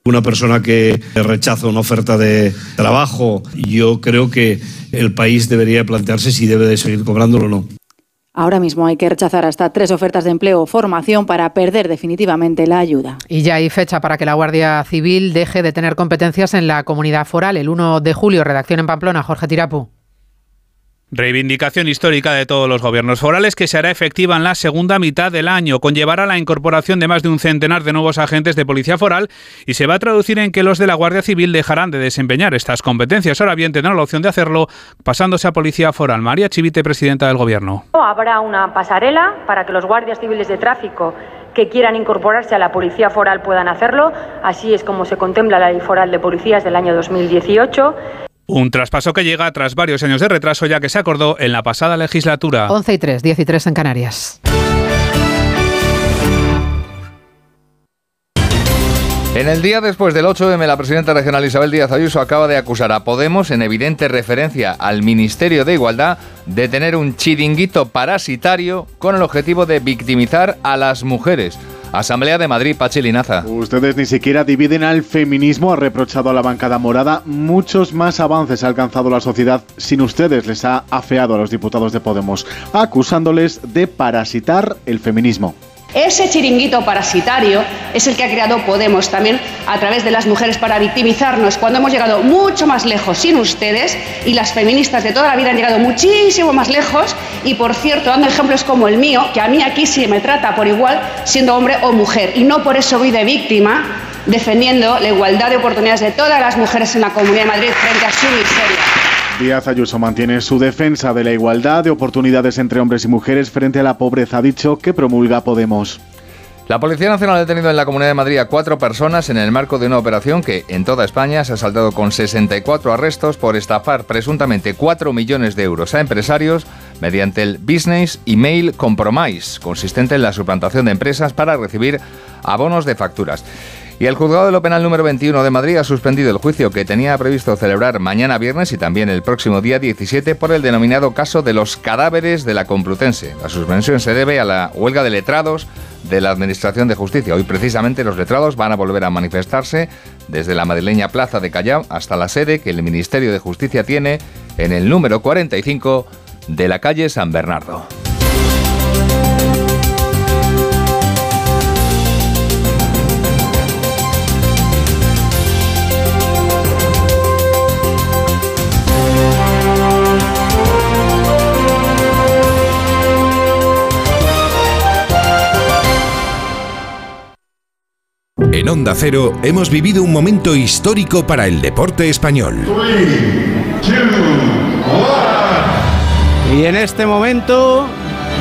Una persona que rechaza una oferta de trabajo, yo creo que el país debería plantearse si debe de seguir cobrándolo o no. Ahora mismo hay que rechazar hasta tres ofertas de empleo o formación para perder definitivamente la ayuda. Y ya hay fecha para que la Guardia Civil deje de tener competencias en la comunidad foral. El 1 de julio, redacción en Pamplona, Jorge Tirapu. Reivindicación histórica de todos los gobiernos forales que se hará efectiva en la segunda mitad del año. Conllevará la incorporación de más de un centenar de nuevos agentes de policía foral y se va a traducir en que los de la Guardia Civil dejarán de desempeñar estas competencias. Ahora bien, tendrán la opción de hacerlo pasándose a policía foral. María Chivite, presidenta del Gobierno. Habrá una pasarela para que los guardias civiles de tráfico que quieran incorporarse a la policía foral puedan hacerlo. Así es como se contempla la ley foral de policías del año 2018. Un traspaso que llega tras varios años de retraso ya que se acordó en la pasada legislatura. 11 y 3, 10 y 3 en Canarias. En el día después del 8M, la presidenta regional Isabel Díaz Ayuso acaba de acusar a Podemos, en evidente referencia al Ministerio de Igualdad, de tener un chiringuito parasitario con el objetivo de victimizar a las mujeres. Asamblea de Madrid, Pachilinaza. Ustedes ni siquiera dividen al feminismo, ha reprochado a la bancada morada. Muchos más avances ha alcanzado la sociedad sin ustedes, les ha afeado a los diputados de Podemos, acusándoles de parasitar el feminismo. Ese chiringuito parasitario es el que ha creado Podemos también a través de las mujeres para victimizarnos. Cuando hemos llegado mucho más lejos sin ustedes y las feministas de toda la vida han llegado muchísimo más lejos. Y por cierto dando ejemplos como el mío, que a mí aquí sí me trata por igual siendo hombre o mujer. Y no por eso voy de víctima defendiendo la igualdad de oportunidades de todas las mujeres en la Comunidad de Madrid frente a su miseria. Díaz Ayuso mantiene su defensa de la igualdad de oportunidades entre hombres y mujeres frente a la pobreza, ha dicho que promulga Podemos. La Policía Nacional ha detenido en la Comunidad de Madrid a cuatro personas en el marco de una operación que en toda España se ha saldado con 64 arrestos por estafar presuntamente 4 millones de euros a empresarios mediante el Business Email Compromise, consistente en la suplantación de empresas para recibir abonos de facturas. Y el juzgado de lo penal número 21 de Madrid ha suspendido el juicio que tenía previsto celebrar mañana viernes y también el próximo día 17 por el denominado caso de los cadáveres de la Complutense. La suspensión se debe a la huelga de letrados de la Administración de Justicia. Hoy precisamente los letrados van a volver a manifestarse desde la madrileña Plaza de Callao hasta la sede que el Ministerio de Justicia tiene en el número 45 de la calle San Bernardo. En Onda Cero hemos vivido un momento histórico para el deporte español. Y en este momento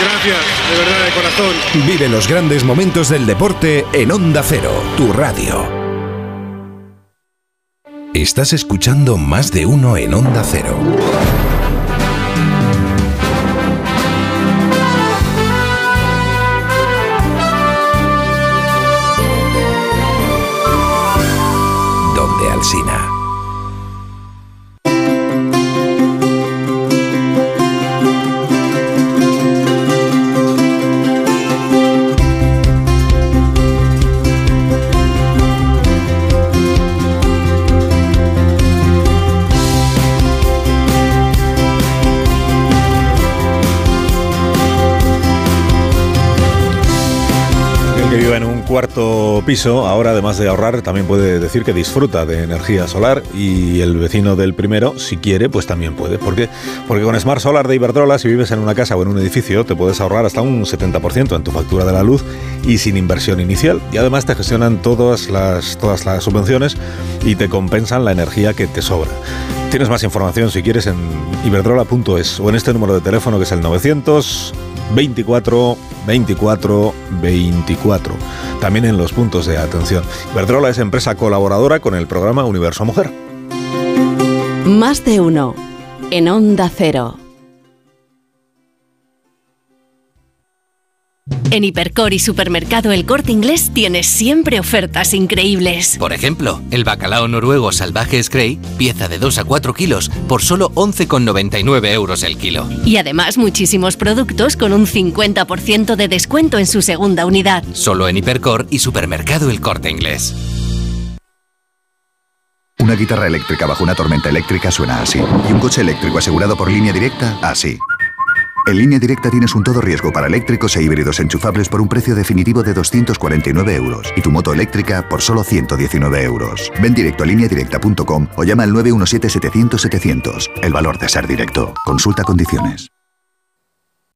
Gracias, de verdad, de corazón. Vive los grandes momentos del deporte en Onda Cero, tu radio. Estás escuchando más de uno en Onda Cero. Donde Alsina. Cuarto piso, ahora además de ahorrar, también puede decir que disfruta de energía solar y el vecino del primero, si quiere, pues también puede. ¿Por qué? Porque con Smart Solar de Iberdrola, si vives en una casa o en un edificio, te puedes ahorrar hasta un 70% en tu factura de la luz y sin inversión inicial. Y además te gestionan todas las, todas las subvenciones y te compensan la energía que te sobra. Tienes más información si quieres en iberdrola.es o en este número de teléfono que es el 900 24 24 24. También en los puntos de atención. Iberdrola es empresa colaboradora con el programa Universo Mujer. Más de uno. En Onda Cero. En Hipercor y Supermercado El Corte Inglés tienes siempre ofertas increíbles. Por ejemplo, el bacalao noruego salvaje Scray, pieza de 2 a 4 kilos, por solo 11,99 euros el kilo. Y además muchísimos productos con un 50% de descuento en su segunda unidad. Solo en Hipercor y Supermercado El Corte Inglés. Una guitarra eléctrica bajo una tormenta eléctrica suena así. Y un coche eléctrico asegurado por línea directa, así. En línea directa tienes un todo riesgo para eléctricos e híbridos enchufables por un precio definitivo de 249 euros y tu moto eléctrica por solo 119 euros. Ven directo a lineadirecta.com o llama al 917-700-700. El valor de ser directo. Consulta condiciones.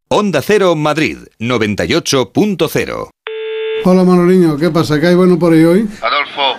Onda Cero Madrid 98.0. Hola Manoliño, ¿qué pasa? ¿Qué hay bueno por ahí hoy? Adolfo,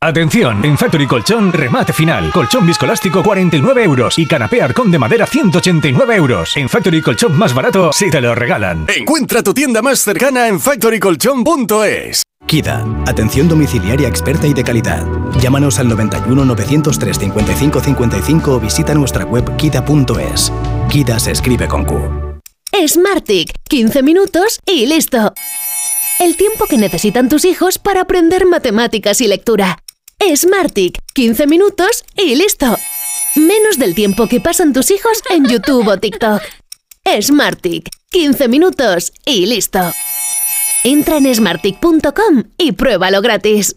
Atención, en Factory Colchón, remate final. Colchón viscolástico 49 euros y canapé arcón de madera 189 euros. En Factory Colchón más barato, si te lo regalan. Encuentra tu tienda más cercana en factorycolchón.es. KIDA, atención domiciliaria experta y de calidad. Llámanos al 91 903 55 55 o visita nuestra web kida.es. KIDA se escribe con Q. Smartick, 15 minutos y listo. El tiempo que necesitan tus hijos para aprender matemáticas y lectura. Smartick, 15 minutos y listo. Menos del tiempo que pasan tus hijos en YouTube o TikTok. Smartick, 15 minutos y listo. Entra en smartick.com y pruébalo gratis.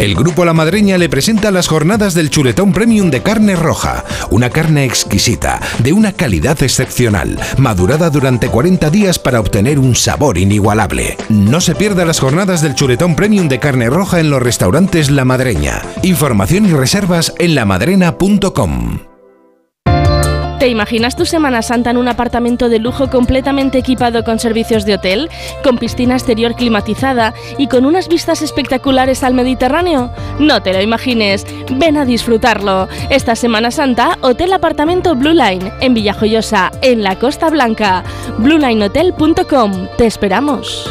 El Grupo La Madreña le presenta las jornadas del chuletón premium de carne roja, una carne exquisita, de una calidad excepcional, madurada durante 40 días para obtener un sabor inigualable. No se pierda las jornadas del chuletón premium de carne roja en los restaurantes La Madreña. Información y reservas en lamadrena.com. ¿Te imaginas tu Semana Santa en un apartamento de lujo completamente equipado con servicios de hotel, con piscina exterior climatizada y con unas vistas espectaculares al Mediterráneo? No te lo imagines, ven a disfrutarlo. Esta Semana Santa, Hotel Apartamento Blue Line en Villajoyosa, en la Costa Blanca. BlueLineHotel.com. Te esperamos.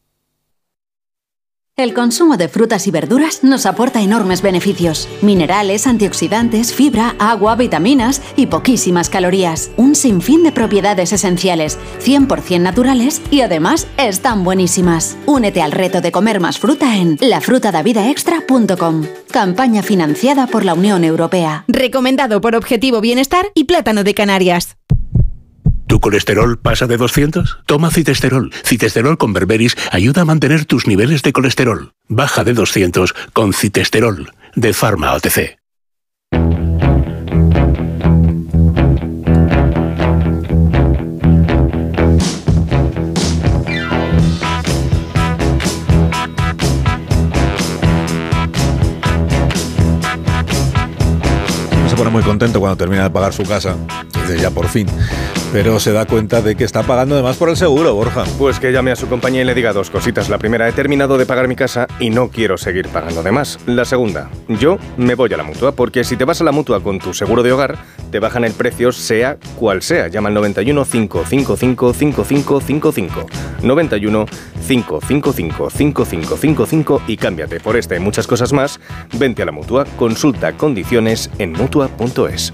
el consumo de frutas y verduras nos aporta enormes beneficios. Minerales, antioxidantes, fibra, agua, vitaminas y poquísimas calorías. Un sinfín de propiedades esenciales, 100% naturales y además están buenísimas. Únete al reto de comer más fruta en lafrutadavidaextra.com. Campaña financiada por la Unión Europea. Recomendado por Objetivo Bienestar y Plátano de Canarias. ¿Tu colesterol pasa de 200? Toma citesterol. Citesterol con berberis ayuda a mantener tus niveles de colesterol. Baja de 200 con citesterol de Pharma OTC. se pone muy contento cuando termina de pagar su casa. Dice, ya por fin pero se da cuenta de que está pagando además por el seguro, Borja. Pues que llame a su compañía y le diga dos cositas. La primera, he terminado de pagar mi casa y no quiero seguir pagando de más. La segunda, yo me voy a la mutua, porque si te vas a la mutua con tu seguro de hogar, te bajan el precio sea cual sea. Llama al 91 555 5555. 91 555 5555 y cámbiate por esta y muchas cosas más. Vente a la mutua, consulta condiciones en mutua.es.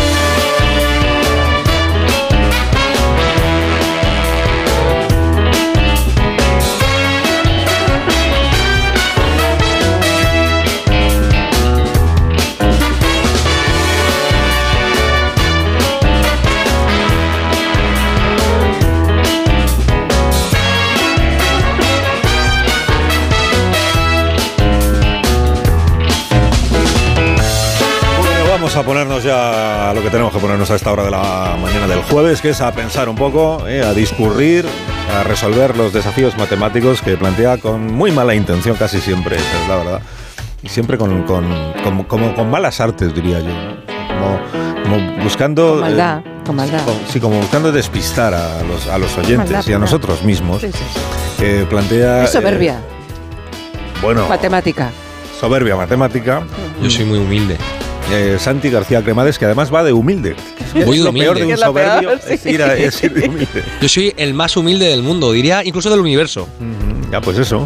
Vamos a ponernos ya a lo que tenemos que ponernos a esta hora de la mañana del jueves, que es a pensar un poco, eh, a discurrir, a resolver los desafíos matemáticos que plantea con muy mala intención casi siempre, esa es la verdad. Y siempre con, con, con- como con malas artes, diría yo. ¿no? Como, como buscando... Con maldad, eh, con maldad. sí, como buscando despistar a los, a los oyentes Maldad y a nosotros mismos. Sí, sí, sí. Que plantea... Es soberbia. eh, bueno, Matemática. soberbia matemática. Yo soy muy humilde. Eh, Santi García Cremades, que además va de humilde. Voy de lo peor de humilde. un soberbio peor, es sí. ir, a- es ir de humilde. Yo soy el más humilde del mundo, diría incluso del universo. Ya, pues eso.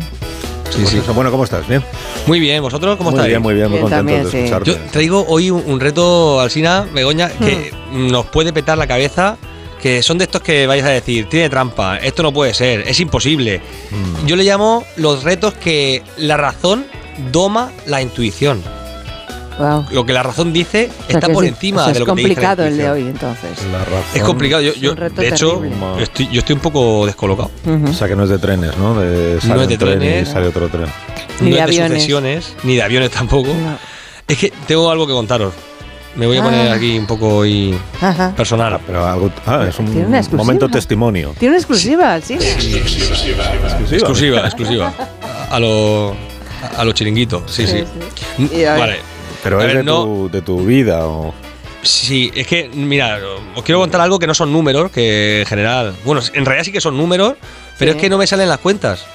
Sí, Pues sí. eso. Bueno, ¿cómo estás? ¿Bien? Muy bien, ¿vosotros cómo Muy estáis? bien, muy bien, muy Bien, contento de también, sí. escucharte. Yo traigo hoy un, un reto, Alsina, Begoña, que nos puede petar la cabeza. Que son de estos que vais a decir, tiene trampa, esto no puede ser, es imposible. Mm. Yo le llamo los retos que la razón doma la intuición. Wow. Lo que la razón dice O sea está por es- encima o sea, de lo es que te dice la complicado el de hoy, entonces. La razón. Es complicado. Yo, Es yo, un reto de hecho, estoy, yo estoy un poco descolocado. O sea, que no es de trenes, ¿no? De, sale No es de tren trenes. Y sale otro tren. Ni no de es de aviones. sucesiones, ni de aviones tampoco. Es que tengo algo que contaros. Me voy a poner Ah. aquí un poco y personal. Pero algo, ah, es un Tiene una exclusiva. momento testimonio. Tiene una exclusiva, sí. Exclusiva, exclusiva. A lo, a lo chiringuito, sí, sí. Sí. Vale. Pero es ver, de, no- tu, de tu vida o... Sí, es que, mira, os quiero contar algo que no son números, que en general. Bueno, en realidad sí que son números, pero Sí. es que no me salen las cuentas.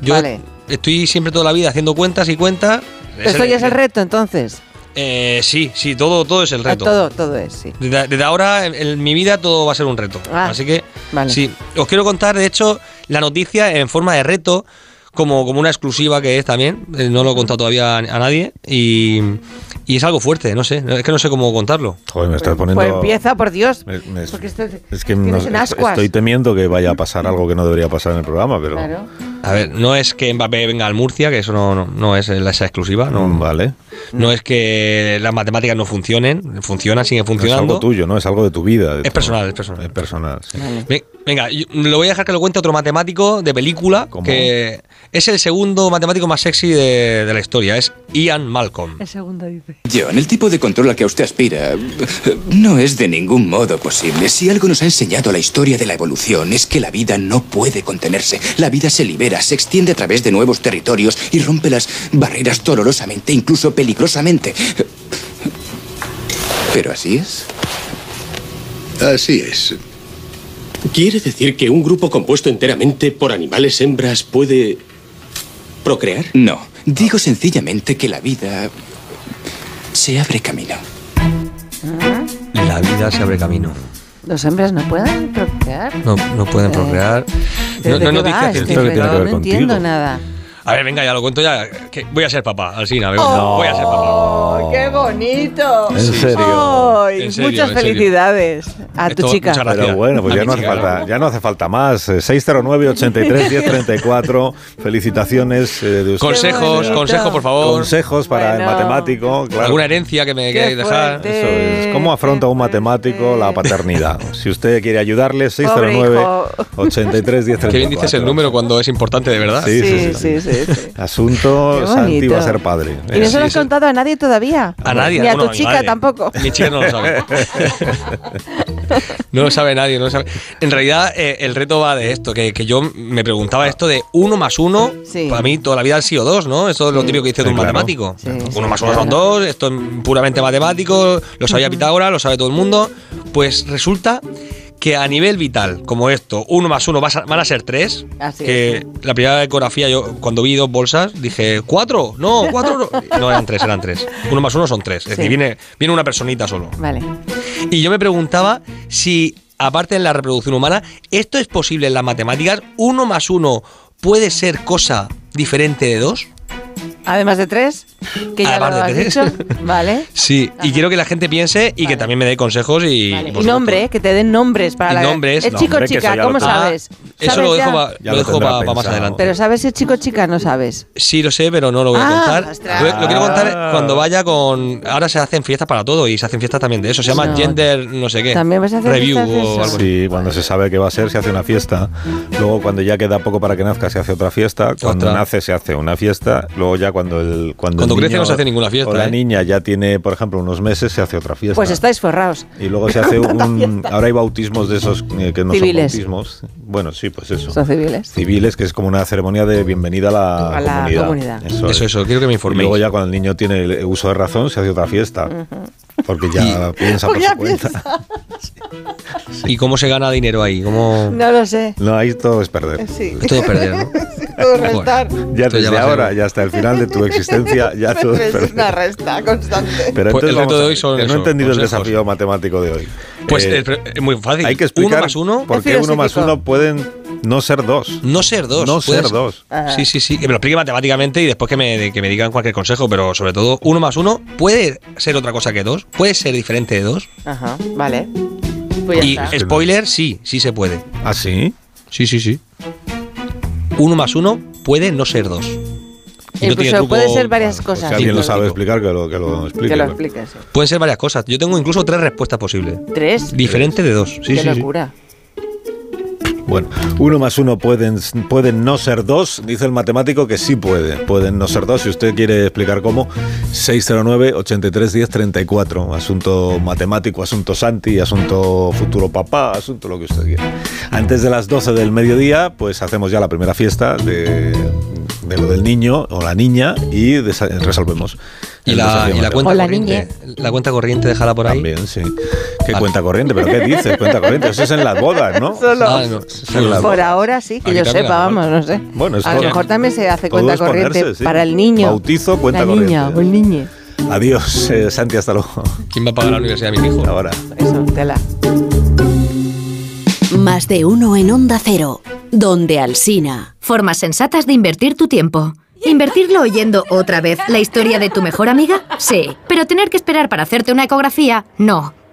Yo Vale. estoy siempre toda la vida haciendo cuentas y cuentas. Esto ya es el reto, entonces. Eh, sí, sí, todo, todo es el Ah, reto. Todo, todo es, sí. Desde, desde ahora, en, en mi vida, todo va a ser un reto. Ah, Así que, vale. sí. Os quiero contar, de hecho, la noticia en forma de reto, como, como una exclusiva que es también. Eh, No lo he contado todavía a, a nadie. Y, y es algo fuerte, no sé. Es que no sé cómo contarlo. Joder, me estás poniendo... Pues empieza, por Dios. Me- me- Porque esto es que tienes no- en ascuas. estoy temiendo que vaya a pasar algo que no debería pasar en el programa, pero... Claro. A ver, no es que Mbappé venga al Murcia, que eso no, no, no es la- esa exclusiva. No, Mm, Vale. no es que las matemáticas no funcionen, funcionan, siguen No es funcionando. algo tuyo, ¿no? Es algo de tu vida. de Es personal, es personal. Es personal, sí. Ven- Venga, yo- lo voy a dejar que lo cuente otro matemático de película, que es el segundo matemático más sexy de, de la historia, es Ian Malcolm. El segundo dice. John, el tipo de control al que usted aspira no es de ningún modo posible. Si algo nos ha enseñado la historia de la evolución es que la vida no puede contenerse. La vida se libera, se extiende a través de nuevos territorios y rompe las barreras dolorosamente, incluso peligrosamente. Pero así es. Así es. ¿Quiere decir que un grupo compuesto enteramente por animales hembras puede procrear? No, digo sencillamente que la vida se abre camino. La vida se abre camino. ¿Los hombres no pueden procrear? No, no pueden Eh, procrear. ¿Pero No, no qué es va noticia este científica. reto? No entiendo nada. A ver, venga, ya lo cuento ya. que voy a ser papá, venga, Oh. Voy a ser papá. ¡Oh, qué bonito! ¿En serio? ¡Ay, En serio, muchas en serio. felicidades a tu Esto- chica. muchas gracias. Pero bueno, pues A ya no, hace chica, falta, ya no hace falta más. Eh, 609 83 1034 Felicitaciones eh, de usted. Consejos, consejos, por favor. Consejos para el matemático. Claro. Alguna herencia que me queráis dejar. Eso es. ¿Cómo afronta un matemático la paternidad? Si usted quiere ayudarle, 609 83 1034 Qué bien dices el número cuando es importante de verdad. Sí, sí, sí. sí, sí. Asunto, Santi va a ser padre. ¿Y no se lo has sí, contado a nadie todavía? A nadie, Ni a tu chica tampoco. Mi chica no lo sabe. No lo sabe nadie, no lo sabe. En realidad, eh, el reto va de esto, que, que yo me preguntaba esto de uno más uno, para mí toda la vida han sido dos, ¿no? Eso es lo típico que dice de un claro. matemático. uno más uno son dos, esto es puramente matemático, lo sabía Pitágoras, lo sabe todo el mundo. Pues resulta que a nivel vital, como esto, uno más uno van a ser tres, Así que la primera ecografía, yo cuando vi dos bolsas, dije, ¿cuatro? No, cuatro no. No, eran tres, eran tres. Uno más uno son tres. Es decir, viene, viene una personita solo. Vale. Y yo me preguntaba si, aparte en la reproducción humana, esto es posible en las matemáticas. ¿Uno más uno puede ser cosa diferente de dos? Además de tres, que ya Además lo de has tres. dicho. Vale. Sí, y quiero que la gente piense y que también me dé consejos y... Y por supuesto, nombre, que te den nombres para Y la. nombres. Es No, chico hombre, que chica, ¿cómo sabes? Ah, Eso ¿Sabes lo dejo, pa- Ya lo dejo pa- pa más adelante. Pero sabes si es chico chica, no sabes. Sí, lo sé, pero no lo voy a Ah, contar. Lo, lo quiero contar cuando vaya con. Ahora se hacen fiestas para todo y se hacen fiestas también de eso. Se llama No. Gender, no sé qué. ¿También vas a hacer Review o algo así. Sí, cuando se sabe que va a ser, se hace una fiesta. Luego, cuando ya queda poco para que nazca, se hace otra fiesta. Cuando Otra. nace, se hace una fiesta. Luego, ya cuando el cuando, Cuando el crece niño no se hace ninguna fiesta, O la ¿eh? niña ya tiene, por ejemplo, unos meses, se hace otra fiesta. Pues estáis forrados. Y luego se hace un. Ahora hay bautismos de esos eh, que no Civiles. son bautismos. Bueno, sí, pues eso. Son civiles. Civiles, que es como una ceremonia de bienvenida a la, A la comunidad. comunidad. Eso, Eso, es. eso, quiero que me Y informéis. luego ya cuando el niño tiene el uso de razón, se hace otra fiesta. Porque ya piensa por su cuenta. ¿Y cómo se gana dinero ahí? ¿Cómo... No lo sé. No, ahí todo es perder. Sí. Es todo perder, ¿no? Todo restar. Ya desde ahora, ya hasta el final de tu existencia, ya todo es es perder. una resta constante. Pero Pues entonces el reto de hoy son que no he entendido el desafío matemático de hoy. Pues Eh, es muy fácil. hay que explicar uno más uno. por qué uno más uno pueden no ser dos. No ser dos. No ser dos. Sí, sí, sí. Que me lo explique matemáticamente y después que me, que me digan cualquier consejo, pero sobre todo, uno más uno puede ser otra cosa que dos. Puede ser diferente de dos. Ajá, vale. Pues y está. spoiler, sí, sí se puede. ¿Ah, sí? Sí, sí, sí. Uno más uno puede no ser dos. Y Incluso truco- puede ser varias Si cosas. alguien lo sabe explicar, que lo, que lo explique. Que lo sí. Pueden ser varias cosas. Yo tengo incluso tres respuestas posibles. ¿Tres? Diferente de dos. Sí, Qué sí, sí. Bueno, uno más uno pueden, pueden no ser dos, dice el matemático que sí puede, pueden no ser dos. Si usted quiere explicar cómo, 609-8310-34. Asunto matemático, asunto Santi, asunto futuro papá, asunto lo que usted quiera. Antes de las 12 del mediodía, pues hacemos ya la primera fiesta de, de lo del niño o la niña y resolvemos. Y la, y cuenta corriente. La cuenta corriente, déjala por ahí. También, sí. ¿Qué cuenta corriente? ¿Pero qué dices? Cuenta corriente. Eso es en las bodas, ¿no? Solo. Ah, no. Por bodas. ahora sí, que Aquí yo sepa, la- vamos, no sé. Bueno, es a lo mejor también se hace todo cuenta ponerse, corriente sí. para el niño. Bautizo, cuenta la niña corriente. o el niño. Adiós, eh, Santi, hasta luego. ¿Quién va a pagar la universidad de mis hijos? Ahora. Eso, tela. Más de uno en Onda Cero, donde Alsina. Formas sensatas de invertir tu tiempo. ¿Invertirlo oyendo otra vez la historia de tu mejor amiga? Sí. Pero tener que esperar para hacerte una ecografía? No.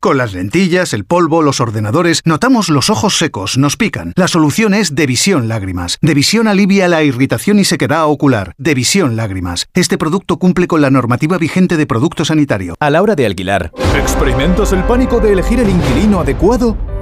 Con las lentillas, el polvo, los ordenadores, notamos los ojos secos, nos pican. La solución es Devisión Lágrimas. Devisión alivia la irritación y sequedad ocular. Devisión Lágrimas. Este producto cumple con la normativa vigente de producto sanitario. A la hora de alquilar, ¿experimentas el pánico de elegir el inquilino adecuado?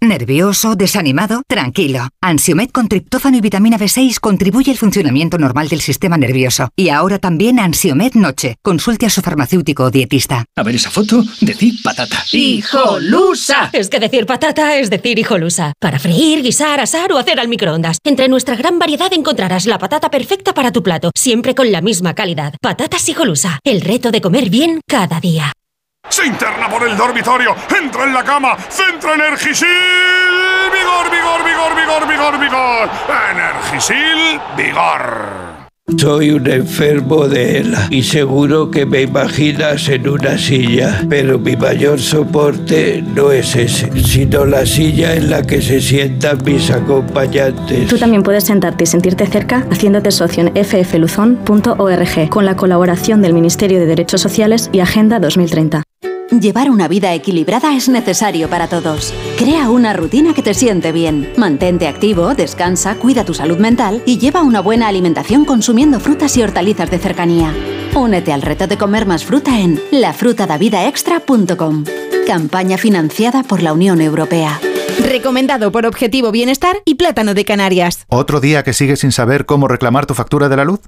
¿Nervioso? ¿Desanimado? Tranquilo. Ansiomed con triptófano y vitamina B6 contribuye al funcionamiento normal del sistema nervioso. Y ahora también Ansiomed Noche. Consulte a su farmacéutico o dietista. A ver esa foto, decir patata. ¡Hijolusa! Es que decir patata es decir hijolusa. Para freír, guisar, asar o hacer al microondas. Entre nuestra gran variedad encontrarás la patata perfecta para tu plato, siempre con la misma calidad. Patatas hijolusa. El reto de comer bien cada día. Se interna por el dormitorio, entra en la cama, centra Energisil vigor, vigor, vigor, vigor, vigor, vigor. Energisil, vigor. Soy un enfermo de ELA y seguro que me imaginas en una silla, pero mi mayor soporte no es ese, sino la silla en la que se sientan mis acompañantes. Tú también puedes sentarte y sentirte cerca haciéndote socio en ffluzon.org con la colaboración del Ministerio de Derechos Sociales y Agenda 2030. Llevar una vida equilibrada es necesario para todos. Crea una rutina que te siente bien. Mantente activo, descansa, cuida tu salud mental y lleva una buena alimentación consumiendo frutas y hortalizas de cercanía. Únete al reto de comer más fruta en lafrutadavidaextra.com. Campaña financiada por la Unión Europea. Recomendado por Objetivo Bienestar y Plátano de Canarias. ¿Otro día que sigues sin saber cómo reclamar tu factura de la luz?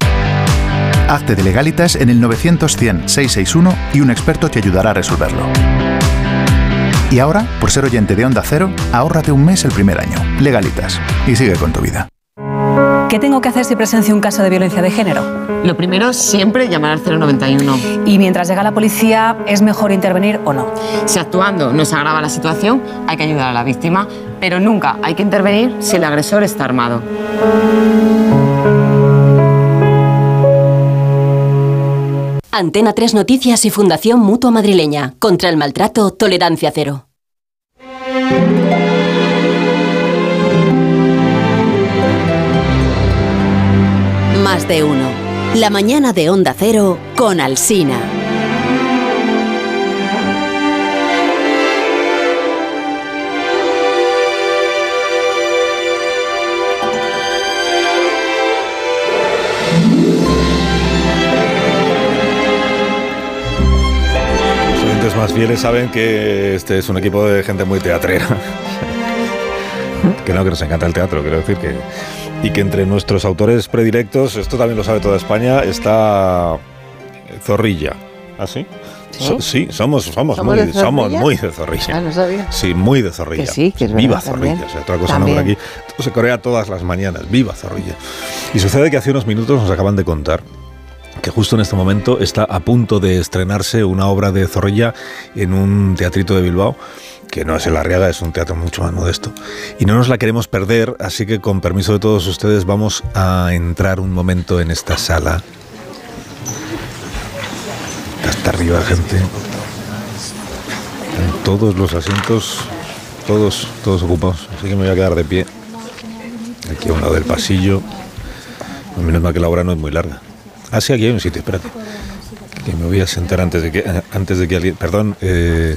Hazte de legalitas en el 900-100-661 y un experto te ayudará a resolverlo. Y ahora, por ser oyente de Onda Cero, ahórrate un mes el primer año. Legalitas. Y sigue con tu vida. ¿Qué tengo que hacer si presencio un caso de violencia de género? Lo primero, siempre llamar al 091. Y mientras llega la policía, ¿es mejor intervenir o no? Si actuando no se agrava la situación, hay que ayudar a la víctima, pero nunca hay que intervenir si el agresor está armado. Antena 3 Noticias y Fundación Mutua Madrileña. Contra el maltrato, tolerancia cero. Más de uno. La mañana de Onda Cero con Alsina. Oyentes más fieles saben que este es un equipo de gente muy teatrera. que no, que nos encanta el teatro, quiero decir que. Y que entre nuestros autores predilectos, esto también lo sabe toda España, está Zorrilla. ¿Ah, sí? ¿Sí? So- sí, somos, somos, ¿Somos muy, de somos Zorrilla? muy de Zorrilla. Ah, no sabía. Sí, muy de Zorrilla. Que sí, que es Viva verdad, Zorrilla. también. O sea, otra cosa no por aquí. Esto se corea todas las mañanas. Viva Zorrilla. Y sucede que hace unos minutos nos acaban de contar que justo en este momento está a punto de estrenarse una obra de Zorrilla en un teatrito de Bilbao que no es el Arriaga, es un teatro mucho más modesto. Y no nos la queremos perder, así que con permiso de todos ustedes vamos a entrar un momento en esta sala. Hasta arriba, gente. En todos los asientos, todos, todos ocupados. Así que me voy a quedar de pie. Aquí a un lado del pasillo. Menos mal que la obra no es muy larga. Ah, sí, aquí hay un sitio, espérate. Que me voy a sentar antes de que, antes de que alguien... Perdón, eh,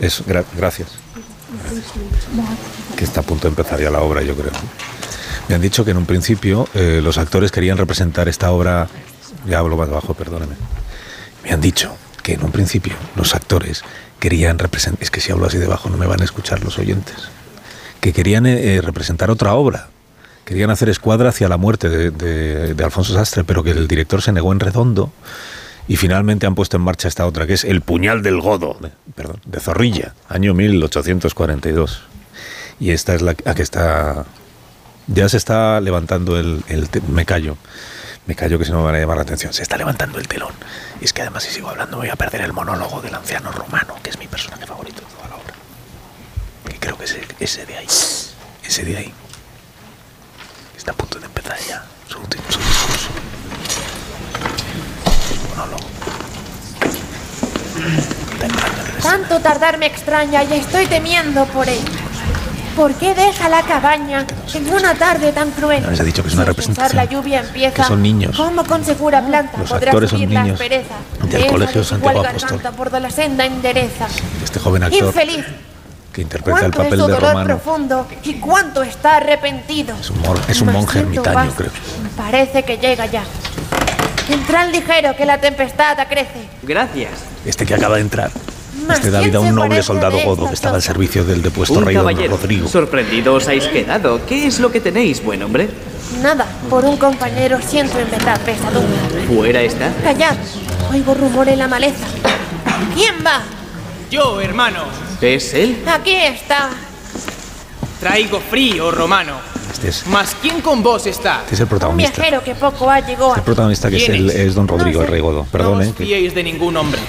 eso, gra- gracias. Que está a punto de empezar ya la obra, yo creo. Me han dicho que en un principio eh, los actores querían representar esta obra... Ya hablo más bajo, perdóneme. Me han dicho que en un principio los actores querían representar... Es que si hablo así debajo no me van a escuchar los oyentes. Que querían eh, eh, representar otra obra. Querían hacer escuadra hacia la muerte de, de- de Alfonso Sastre, pero que el director se negó en redondo y finalmente han puesto en marcha esta otra, que es El puñal del godo, de, perdón, de Zorrilla, año 1842. Y esta es la que está... Ya se está levantando el... el me callo. Me callo que si no me van a llamar la atención. Se está levantando el telón. Y es que además si sigo hablando voy a perder el monólogo del anciano romano, que es mi personaje favorito de toda la obra. Que creo que es ese de ahí. Ese de ahí. Está a punto de empezar ya su, su discurso. Monólogo. Tanto tardar me extraña y estoy temiendo por él. ¿Por qué deja la cabaña en una tarde tan cruel? Ya les he dicho que es una representación. la lluvia empieza. que son niños. ¿Cómo con segura planta Los podrá actores son subir la niños aspereza? del de Colegio Santiago Apóstol. por la senda endereza. Este joven actor Infeliz, que interpreta el es papel su de dolor Romano. profundo y cuánto está arrepentido. Es un, mor- es un Mas monje ermitaño, vasto. creo. Parece que llega ya. Entran ligero que la tempestad acrece. Gracias. Este que acaba de entrar. Este David, ¿quién un noble soldado godo que estaba al servicio del depuesto rey don. Rodrigo. Sorprendido os habéis quedado. ¿Qué es lo que tenéis, buen hombre? Nada, por un compañero siento en verdad pesadumbre. Fuera está. Callad, oigo rumor en la maleza. ¿Quién va? Yo, hermano. ¿Es él? Aquí está. Traigo frío, romano. Este es, Mas ¿quién con vos está? este es el Un protagonista. viajero que poco ha llegado El protagonista que es, ¿Quién el, es? don Rodrigo, el rey godo. Perdón, no os que- fiéis de ningún hombre.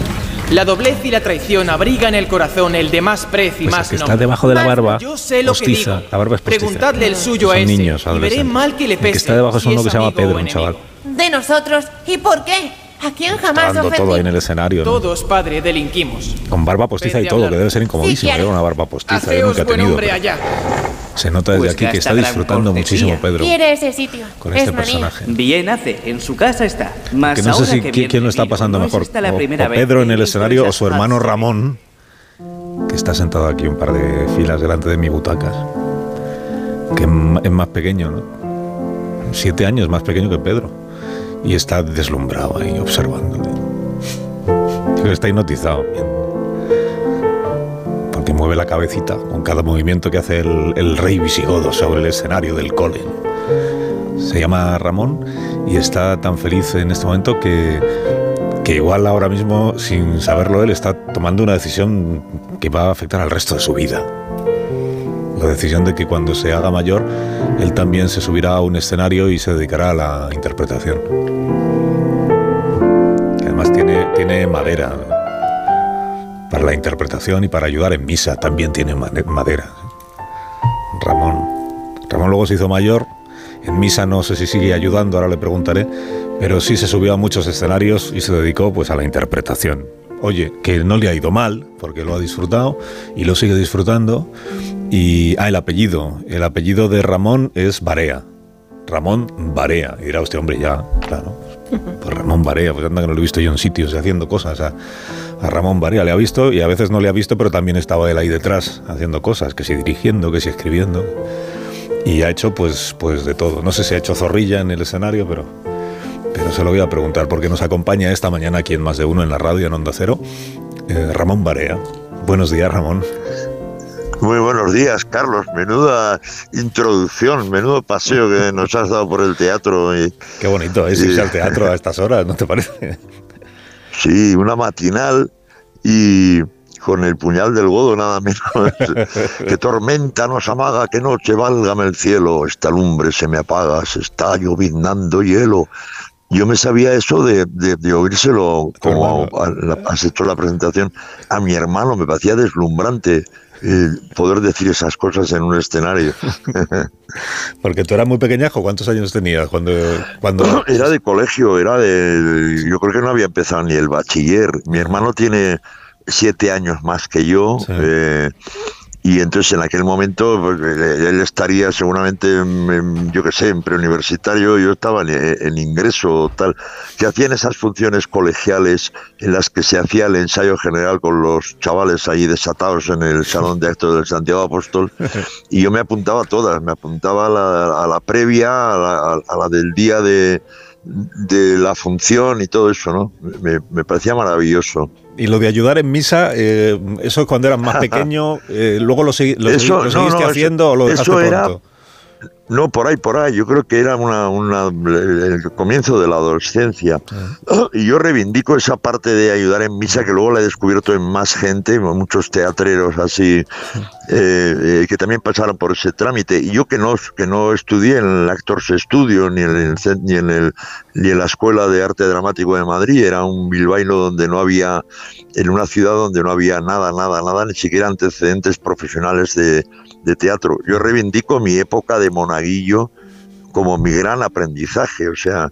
La doblez y la traición abrigan el corazón el de más prez y Pues el más que está debajo de la barba Yo sé lo que postiza. digo. La barba es postiza. Preguntadle el suyo a Son ese niños, y veré mal que le El pese. que está debajo es si uno que se llama Pedro, un chaval. De nosotros. ¿Y por qué? ¿A quién jamás Dando todo ahí en el escenario. ¿no? Todos, padre, delinquimos. Con barba postiza y todo, hablar. que debe ser incomodísimo. Sí, llevar una barba postiza, yo Haceos nunca he buen tenido. hombre pero allá. Se nota desde Pues aquí que está disfrutando muchísimo Pedro Quiere ese sitio. con es este manía. personaje. Bien hace, en su casa está. Más Que no sé si que qui- viene quién lo está pasando no es mejor. esta la o- primera o vez Pedro en el escenario o su hermano Ramón, que está sentado aquí un par de filas delante de mi butacas. Que es es más pequeño, ¿no? Siete años más pequeño que Pedro. Y está deslumbrado ahí, observándole. Está hipnotizado. Porque mueve la cabecita con cada movimiento que hace el, el rey visigodo sobre el escenario del cole. Se llama Ramón y está tan feliz en este momento que, que igual ahora mismo, sin saberlo él, está tomando una decisión que va a afectar al resto de su vida. La decisión de que cuando se haga mayor, él también se subirá a un escenario y se dedicará a la interpretación. Que además tiene, tiene madera para la interpretación y para ayudar en misa, también tiene madera. Ramón. Ramón luego se hizo mayor, en misa no sé si sigue ayudando, ahora le preguntaré, pero sí se subió a muchos escenarios y se dedicó pues a la interpretación. Oye, que no le ha ido mal, porque lo ha disfrutado y lo sigue disfrutando. Y, ah, el apellido, el apellido de Ramón es Barea. Ramón Barea. Y dirá usted, hombre, ya, claro. Pues Ramón Barea, pues anda que no lo he visto yo en sitios y haciendo cosas. A, a Ramón Barea le ha visto y a veces no le ha visto, pero también estaba él ahí detrás haciendo cosas, que si dirigiendo, que si escribiendo. Y ha hecho pues, pues de todo. No sé si ha hecho zorrilla en el escenario, pero, pero se lo voy a preguntar porque nos acompaña esta mañana aquí en Más de Uno en la radio en Onda Cero, eh, Ramón Barea. Buenos días, Ramón. Muy buenos días, Carlos. Menuda introducción, menudo paseo que nos has dado por el teatro. Y, Qué bonito es irse al teatro a estas horas, ¿no te parece? Sí, una matinal y con el puñal del godo nada menos. que tormenta nos amaga, que noche válgame el cielo, esta lumbre se me apaga, se está lloviznando hielo. Yo me sabía eso de, de- de oírselo como has hecho la presentación a mi hermano, me parecía deslumbrante eh, poder decir esas cosas en un escenario. Porque tú eras muy pequeñajo, ¿cuántos años tenías cuando, cuando Era de colegio, era de. Yo creo que no había empezado ni el bachiller. Mi hermano tiene siete años más que yo. eh, y entonces en aquel momento pues, él estaría seguramente, en- yo qué sé, en preuniversitario, yo estaba en, en ingreso o tal, que hacían esas funciones colegiales en las que se hacía el ensayo general con los chavales ahí desatados en el salón de actos del Santiago Apóstol. Y yo me apuntaba a todas, me apuntaba a la, a la previa, a la, a la del día de, de la función y todo eso, ¿no? Me, me parecía maravilloso. Y lo de ayudar en misa, eh, eso es cuando eras más pequeño, eh, luego lo, segui- lo segui- seguiste no, haciendo o lo dejaste eso era- pronto. No, por ahí, por ahí. Yo creo que era una, una- el comienzo de la adolescencia. Y yo reivindico esa parte de ayudar en misa que luego la he descubierto en más gente, muchos teatreros así, eh, eh, que también pasaron por ese trámite. Y yo que no, que no estudié en el Actors Studio ni en el, ni en el ni en la Escuela de Arte Dramático de Madrid, era un bilbaíno donde no había, en una ciudad donde no había nada, nada, nada, ni siquiera antecedentes profesionales de, de teatro. Yo reivindico mi época de como mi gran aprendizaje, o sea,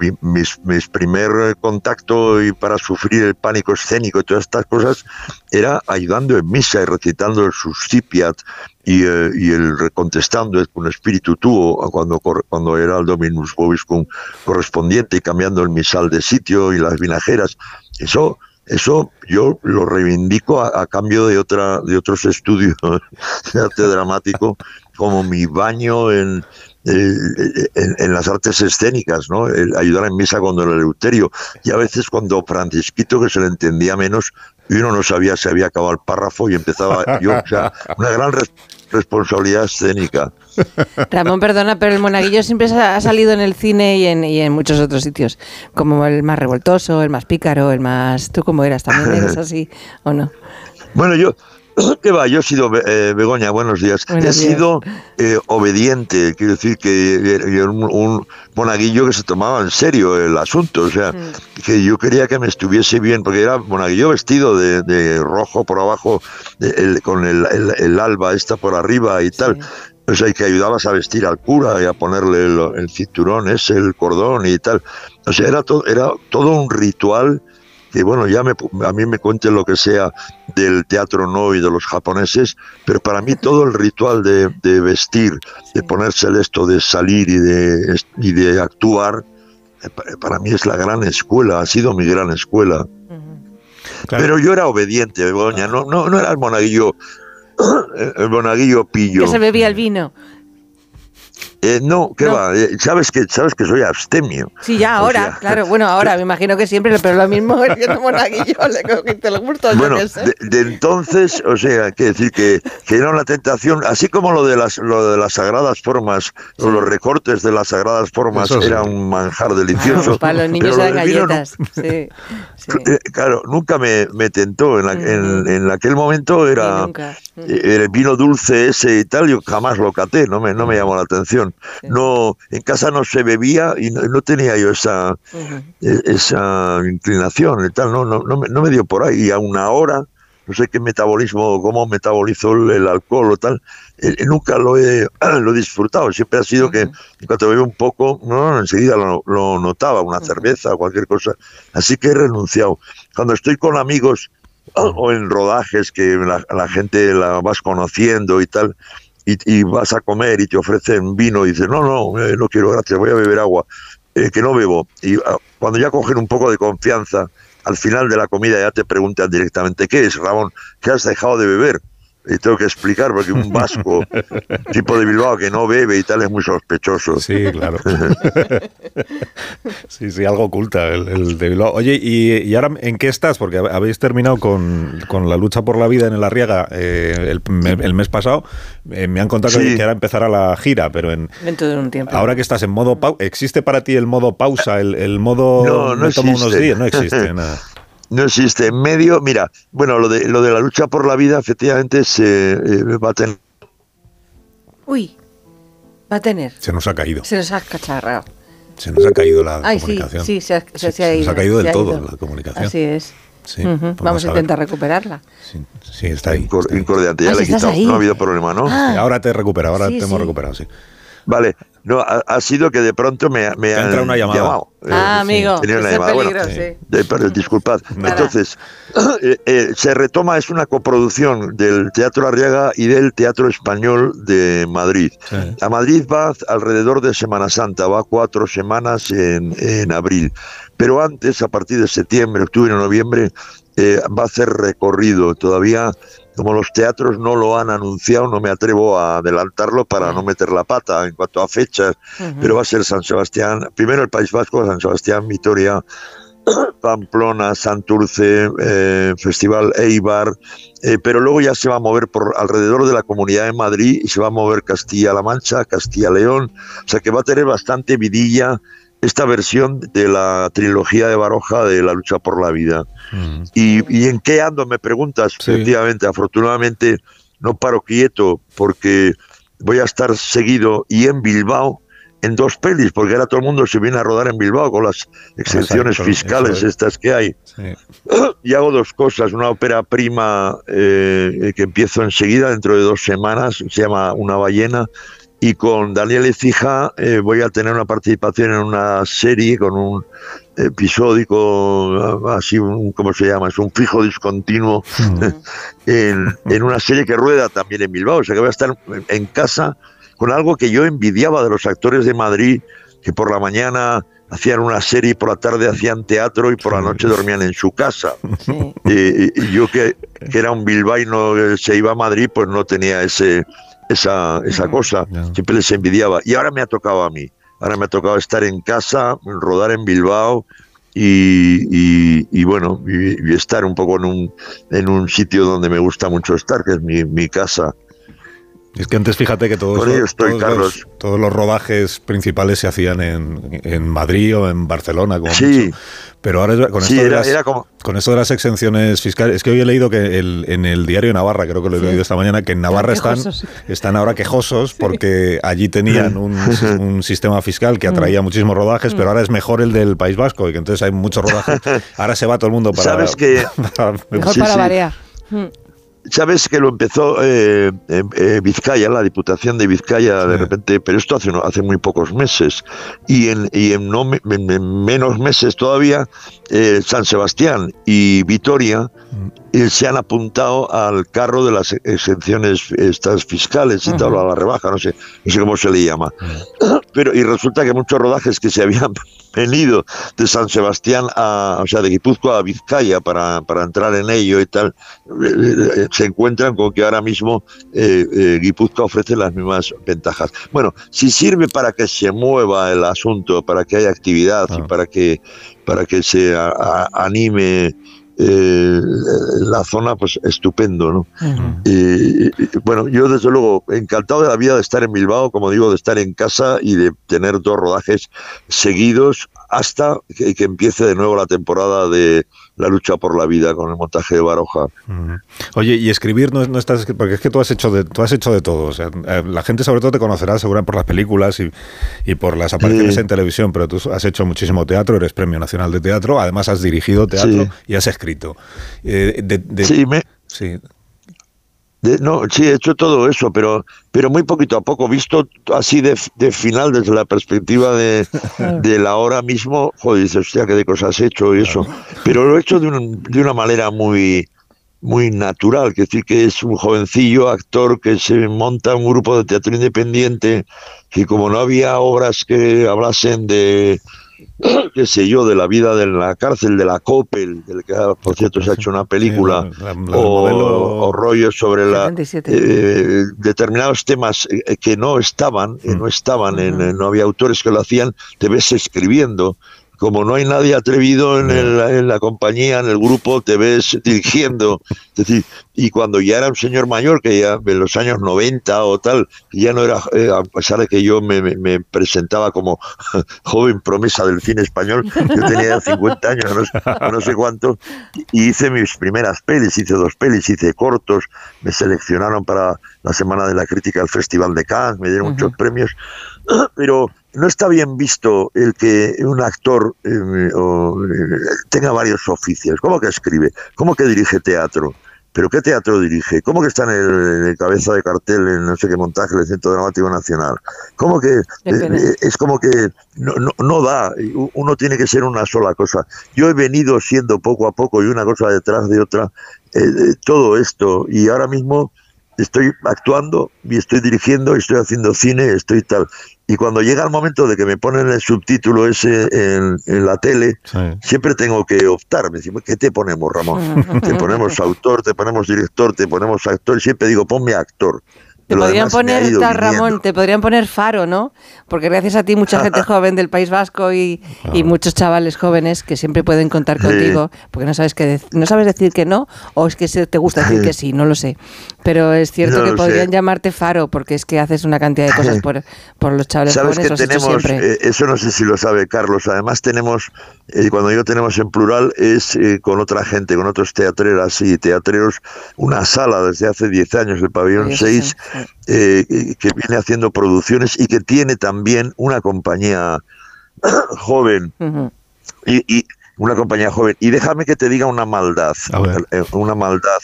mi- mis, mis primer contacto y para sufrir el pánico escénico y todas estas cosas era ayudando en misa y recitando el Suscipiat y, eh, y el recontestando el con espíritu tuo cuando, cuando era el Dominus Vobiscum correspondiente y cambiando el misal de sitio y las vinajeras. Eso eso yo lo reivindico a, a cambio de otra de otros estudios de arte dramático como mi baño en, en, en las artes escénicas, ¿no? El ayudar en misa con Don Eleuterio y a veces cuando Francisquito que se le entendía menos y uno no sabía si había acabado el párrafo y empezaba yo, o sea, una gran res- responsabilidad escénica. Ramón, perdona, pero el monaguillo siempre ha salido en el cine y en, y en muchos otros sitios, como el más revoltoso, el más pícaro, el más... ¿Tú cómo eras? ¿También eres así o no? Bueno, yo, ¿Qué va? Yo he sido, eh, Begoña, buenos días. Buenos he días. sido eh, obediente, quiero decir que era un, un monaguillo que se tomaba en serio el asunto, o sea, que yo quería que me estuviese bien, porque era monaguillo vestido de, de rojo por abajo, de- el- con el, el- el alba esta por arriba y tal. O sea, y que ayudabas a vestir al cura y a ponerle el, el cinturón ese, el cordón y tal. O sea, era todo un ritual que bueno, ya me, a mí me cuenten lo que sea del teatro no y de los japoneses, pero para mí todo el ritual de, de vestir, de ponerse el esto, de salir y de, y de actuar, eh, pa- para mí es la gran escuela, ha sido mi gran escuela. Pero yo era obediente, Begoña, no, no, no era el monaguillo, el monaguillo pillo. Que se bebía el vino. Eh, no, ¿qué va? Eh, sabes que sabes que soy abstemio. Sí, ya O ahora, sea, claro. Bueno, ahora me imagino que siempre, pero lo mismo es que monaguillo, le cogiste el gusto, Bueno, sé. de, de entonces, o sea, que decir que, que era una tentación, así como lo de las lo de las sagradas formas, o los recortes de las sagradas formas Eso sí. era un manjar delicioso. Para los niños eran del vino no- galletas. Sí. eh, claro, nunca me, me tentó. En, la- en- en aquel momento era nunca. eh, el vino dulce ese y tal, yo jamás lo caté, no me, no me llamó la atención. No, en casa no se bebía y no, no tenía yo esa, eh, esa inclinación y tal, no, no, no, me, no me dio por ahí. Y a una hora, no sé qué metabolismo, cómo metabolizó el, el alcohol o tal, eh, nunca lo he, lo he disfrutado. Siempre ha sido que en cuanto bebo un poco, no, enseguida lo, lo notaba, una cerveza o cualquier cosa. Así que he renunciado. Cuando estoy con amigos o en rodajes que la, la gente la vas conociendo y tal, y, vas a comer y te ofrecen vino y dices, no, no, eh, no quiero, gracias, voy a beber agua, eh, que no bebo. Y ah, cuando ya cogen un poco de confianza, al final de la comida ya te preguntan directamente, ¿qué es, Ramón? ¿Qué has dejado de beber? Y tengo que explicar porque un vasco, tipo de Bilbao que no bebe y tal, es muy sospechoso. Sí, claro. Sí, sí, algo oculta el, el de Bilbao. Oye, ¿y, y ahora en qué estás? Porque hab- habéis terminado con, con la lucha por la vida en el Arriaga eh, el, me- el mes pasado. Eh, me han contado que, Sí. que ahora empezará la gira, pero en, Dentro de un tiempo. ahora que estás en modo pausa, ¿existe para ti el modo pausa, el, el modo No, no me tomo unos existe. días? No existe nada. No existe. En medio, mira, bueno, lo de, lo de la lucha por la vida efectivamente se eh, va a tener Uy, va a tener. Se nos ha caído. Se nos ha cacharrado. Se nos ha caído la Ay, sí, comunicación. sí, se ha, se, se ha se ido. nos ha caído del ha todo ido. la comunicación. Así es. Sí, Ujú, vamos Vamos a intentar recuperarla. Sí, está ahí. Incor- incordiante, ya Ah, le he quitado. ahí. No ha habido problema, ¿no? Ah. Ahora te recupera, ahora Sí, te hemos sí. recuperado, sí. Vale, no, ha, ha sido que de pronto me, me han entra una llamada. llamado. Ah, amigo, tenía una llamada. Bueno, peligro, sí. de- pero disculpad. Nada. Entonces, eh, eh, se retoma, es una coproducción del Teatro Arriaga y del Teatro Español de Madrid. A Madrid va alrededor de Semana Santa, va cuatro semanas en, en abril. Pero antes, a partir de septiembre, octubre, noviembre, eh, va a hacer recorrido. Todavía, como los teatros no lo han anunciado, no me atrevo a adelantarlo para no meter la pata en cuanto a fechas, pero va a ser San Sebastián, primero el País Vasco, San Sebastián, Vitoria, Pamplona, Santurce, eh, Festival Eibar, eh, pero luego ya se va a mover por alrededor de la Comunidad de Madrid y se va a mover Castilla-La Mancha, Castilla-León, o sea que va a tener bastante vidilla esta versión de la trilogía de Baroja de la lucha por la vida. ¿Y, y en qué ando? Me preguntas. Efectivamente, afortunadamente no paro quieto porque voy a estar seguido y en Bilbao en dos pelis, porque ahora todo el mundo se viene a rodar en Bilbao con las exenciones Exacto, fiscales es. estas que hay. Y hago dos cosas, una ópera prima eh, que empiezo enseguida, dentro de dos semanas, se llama Una ballena, y con Daniel Ecija eh, voy a tener una participación en una serie con un episódico, así, un, ¿cómo se llama? Es un fijo discontinuo, en, en una serie que rueda también en Bilbao, o sea que voy a estar en casa con algo que yo envidiaba de los actores de Madrid, que por la mañana hacían una serie y por la tarde hacían teatro y por la noche dormían en su casa. Y, y yo que, que era un bilbaíno se iba a Madrid, pues no tenía ese, esa, esa cosa, siempre les envidiaba. Y ahora me ha tocado a mí, ahora me ha tocado estar en casa, rodar en Bilbao y, y- y bueno, y, y estar un poco en un, en un sitio donde me gusta mucho estar, que es mi, mi casa. Es que antes fíjate que todos, los, estoy, todos, Carlos. los, todos los rodajes principales se hacían en, en Madrid o en Barcelona, como Sí. mucho. Pero ahora es- con, Sí, esto de era- las, era como- con esto de las exenciones fiscales, es que hoy he leído que el- en el diario de Navarra, creo que lo he leído esta mañana, que en Navarra están, quejosos. están ahora quejosos porque allí tenían un, un sistema fiscal que atraía muchísimos rodajes, pero ahora es mejor el del País Vasco y que entonces hay muchos rodajes. Ahora se va todo el mundo para... Sabes que- para- Mejor Sí, para sí. variar. Mm. Sabes que lo empezó eh, Vizcaya, la Diputación de Vizcaya, de repente, pero esto hace, hace muy pocos meses. Y en, y en, no, en- en menos meses todavía, eh, San Sebastián y Vitoria eh, se han apuntado al carro de las exenciones estas fiscales y tal, o a la rebaja, no sé, no sé cómo se le llama. Pero, y resulta que muchos rodajes que se habían venido de San Sebastián a, o sea, de Guipúzcoa a Vizcaya para, para entrar en ello y tal, eh, eh, se encuentran con que ahora mismo eh, eh, Guipúzcoa ofrece las mismas ventajas. Bueno, si sirve para que se mueva el asunto, para que haya actividad y para que, para que se a- a- anime eh, la zona, pues estupendo, ¿no? Y, y, bueno, yo desde luego encantado de la vida de estar en Bilbao, como digo, de estar en casa y de tener dos rodajes seguidos hasta que, que empiece de nuevo la temporada de la lucha por la vida con el montaje de Baroja. Mm. Oye, y escribir no, no estás porque es que tú has hecho de tú has hecho de todo. O sea, eh, la gente sobre todo te conocerá seguramente por las películas y, y por las apariciones Sí. en televisión, pero tú has hecho muchísimo teatro, eres Premio Nacional de Teatro, además has dirigido teatro Sí. y has escrito. Eh, de- de- Sí, me- sí. De- no, sí, he hecho todo eso, pero, pero muy poquito a poco, visto así de, de final desde la perspectiva de, de la hora mismo, joder, dices, hostia, qué de cosas he hecho y eso. Pero lo he hecho de, un- de una manera muy, muy natural, que decir que es un jovencillo actor que se monta un grupo de teatro independiente, que como no había obras que hablasen de, qué sé yo, de la vida de la cárcel, de la Coppel, del que ah, por cierto se ha hecho una película, Sí, la- la- la o, modelo- o rollos sobre la 77. eh, determinados temas eh, que no estaban, eh, no estaban, en, eh, no había autores que lo hacían, te ves escribiendo. Como no hay nadie atrevido en, el- en la compañía, en el grupo, te ves dirigiendo. Es decir, y cuando ya era un señor mayor, que ya en los años 90 o tal, ya no era, eh, a pesar de que yo me, me- me presentaba como joven promesa del cine español, yo tenía 50 años, no sé, no sé cuánto, y hice mis primeras pelis, hice dos pelis, hice cortos, me seleccionaron para la Semana de la Crítica al Festival de Cannes, me dieron muchos premios, pero no está bien visto el que un actor eh, o, eh, tenga varios oficios. ¿Cómo que escribe? ¿Cómo que dirige teatro? ¿Pero qué teatro dirige? ¿Cómo que está en el, en el cabeza de cartel en no sé qué montaje del Centro Dramático Nacional? ¿Cómo que eh, es como que no, no, no da? Uno tiene que ser una sola cosa. Yo he venido siendo poco a poco y una cosa detrás de otra eh, todo esto y ahora mismo estoy actuando y estoy dirigiendo, y estoy haciendo cine, estoy tal. Y cuando llega el momento de que me ponen el subtítulo ese en, en la tele, siempre tengo que optar. Me dicen, ¿qué te ponemos, Ramón? Te ponemos autor, te ponemos director, te ponemos actor. Y siempre digo, ponme actor. Te Lo podrían poner. Ramón, te podrían poner Faro, ¿no? Porque gracias a ti mucha gente joven del País Vasco y, y muchos chavales jóvenes que siempre pueden contar Sí. contigo, porque no sabes que no sabes decir que no o es que te gusta decir que sí, no lo sé. Pero es cierto No que podrían sé. llamarte Faro porque es que haces una cantidad de cosas por, por los chavales Sabes jóvenes, que tenemos, siempre. eh, eso no sé si lo sabe Carlos, además tenemos, eh, cuando yo tenemos en plural, es eh, con otra gente, con otros teatreras y teatreros, una sala desde hace 10 años, el pabellón Sí, 6, sí, sí. Eh, que- viene haciendo producciones y que tiene también una compañía joven y, y una compañía joven. Y déjame que te diga una maldad, eh, una maldad.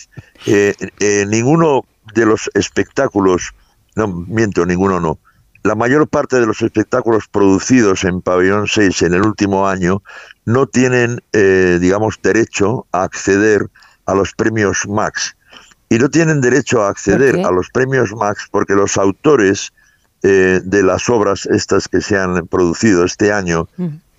Eh, eh, ninguno de los espectáculos, no miento, ninguno no. La mayor parte de los espectáculos producidos en Pabellón 6 en el último año no tienen, eh, digamos, derecho a acceder a los premios Max. Y no tienen derecho a acceder a los premios Max porque los autores eh, de las obras estas que se han producido este año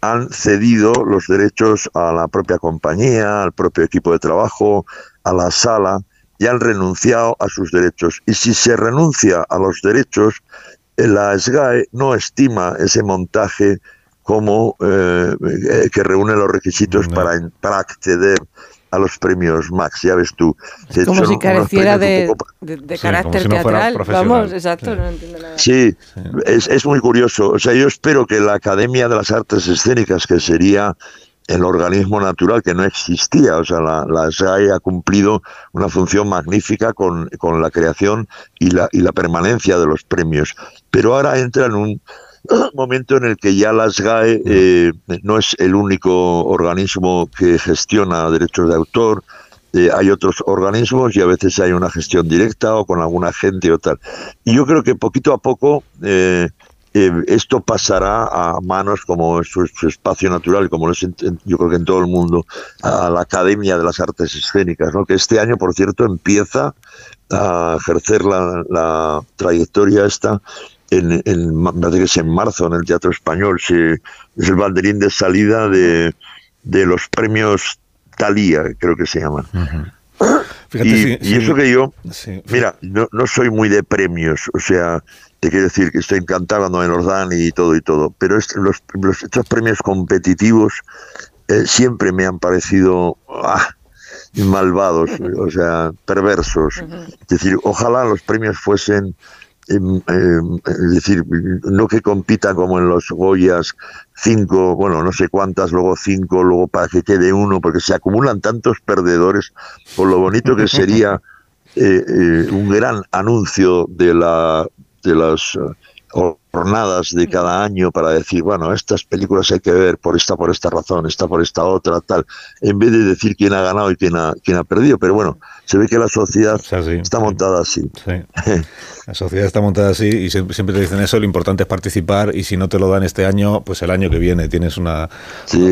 han cedido los derechos a la propia compañía, al propio equipo de trabajo, a la sala, y han renunciado a sus derechos. Y si se renuncia a los derechos, eh, la SGAE no estima ese montaje como eh, eh, que reúne los requisitos para, para acceder a los premios Max, ya ves tú. Como si careciera de, poco de- de Sí, como carácter si no fuera teatral. Vamos, exacto, no entiendo nada. Sí, es, es muy curioso. O sea, yo espero que la Academia de las Artes Escénicas, que sería el organismo natural que no existía, o sea, la, la SGAE ha cumplido una función magnífica con, con la creación y la, y la permanencia de los premios. Pero ahora entra en un momento en el que ya la SGAE eh, no es el único organismo que gestiona derechos de autor, eh, hay otros organismos y a veces hay una gestión directa o con alguna gente o tal. Y yo creo que poquito a poco eh, esto pasará a manos como es su, espacio natural, como lo es en- yo creo que en todo el mundo, a la Academia de las Artes Escénicas, ¿no? que este año, por cierto, empieza a ejercer la trayectoria esta. En, en, parece que es en marzo en el Teatro Español, se- es el banderín de salida de, de los premios Talía, creo que se llaman. Fíjate, y, sí, y sí. eso que yo, Sí. mira, no, no soy muy de premios, o sea, te quiero decir que estoy encantado cuando me los dan y todo y todo, pero es- los, los- estos premios competitivos eh, siempre me han parecido ah, malvados, o sea, perversos. Es decir, ojalá los premios fuesen, es decir, no que compitan como en los Goyas, cinco, bueno, no sé cuántas, luego cinco, luego para que quede uno, porque se acumulan tantos perdedores, por lo bonito que sería eh, eh, un gran anuncio de la de las eh, jornadas de cada año para decir, bueno, estas películas hay que ver por esta, por esta razón, esta por esta otra, tal, en vez de decir quién ha ganado y quién ha, quién ha perdido. Pero bueno, se ve que la sociedad está montada así. La sociedad está montada así y siempre, siempre te dicen eso, lo importante es participar y si no te lo dan este año, pues el año que viene tienes una...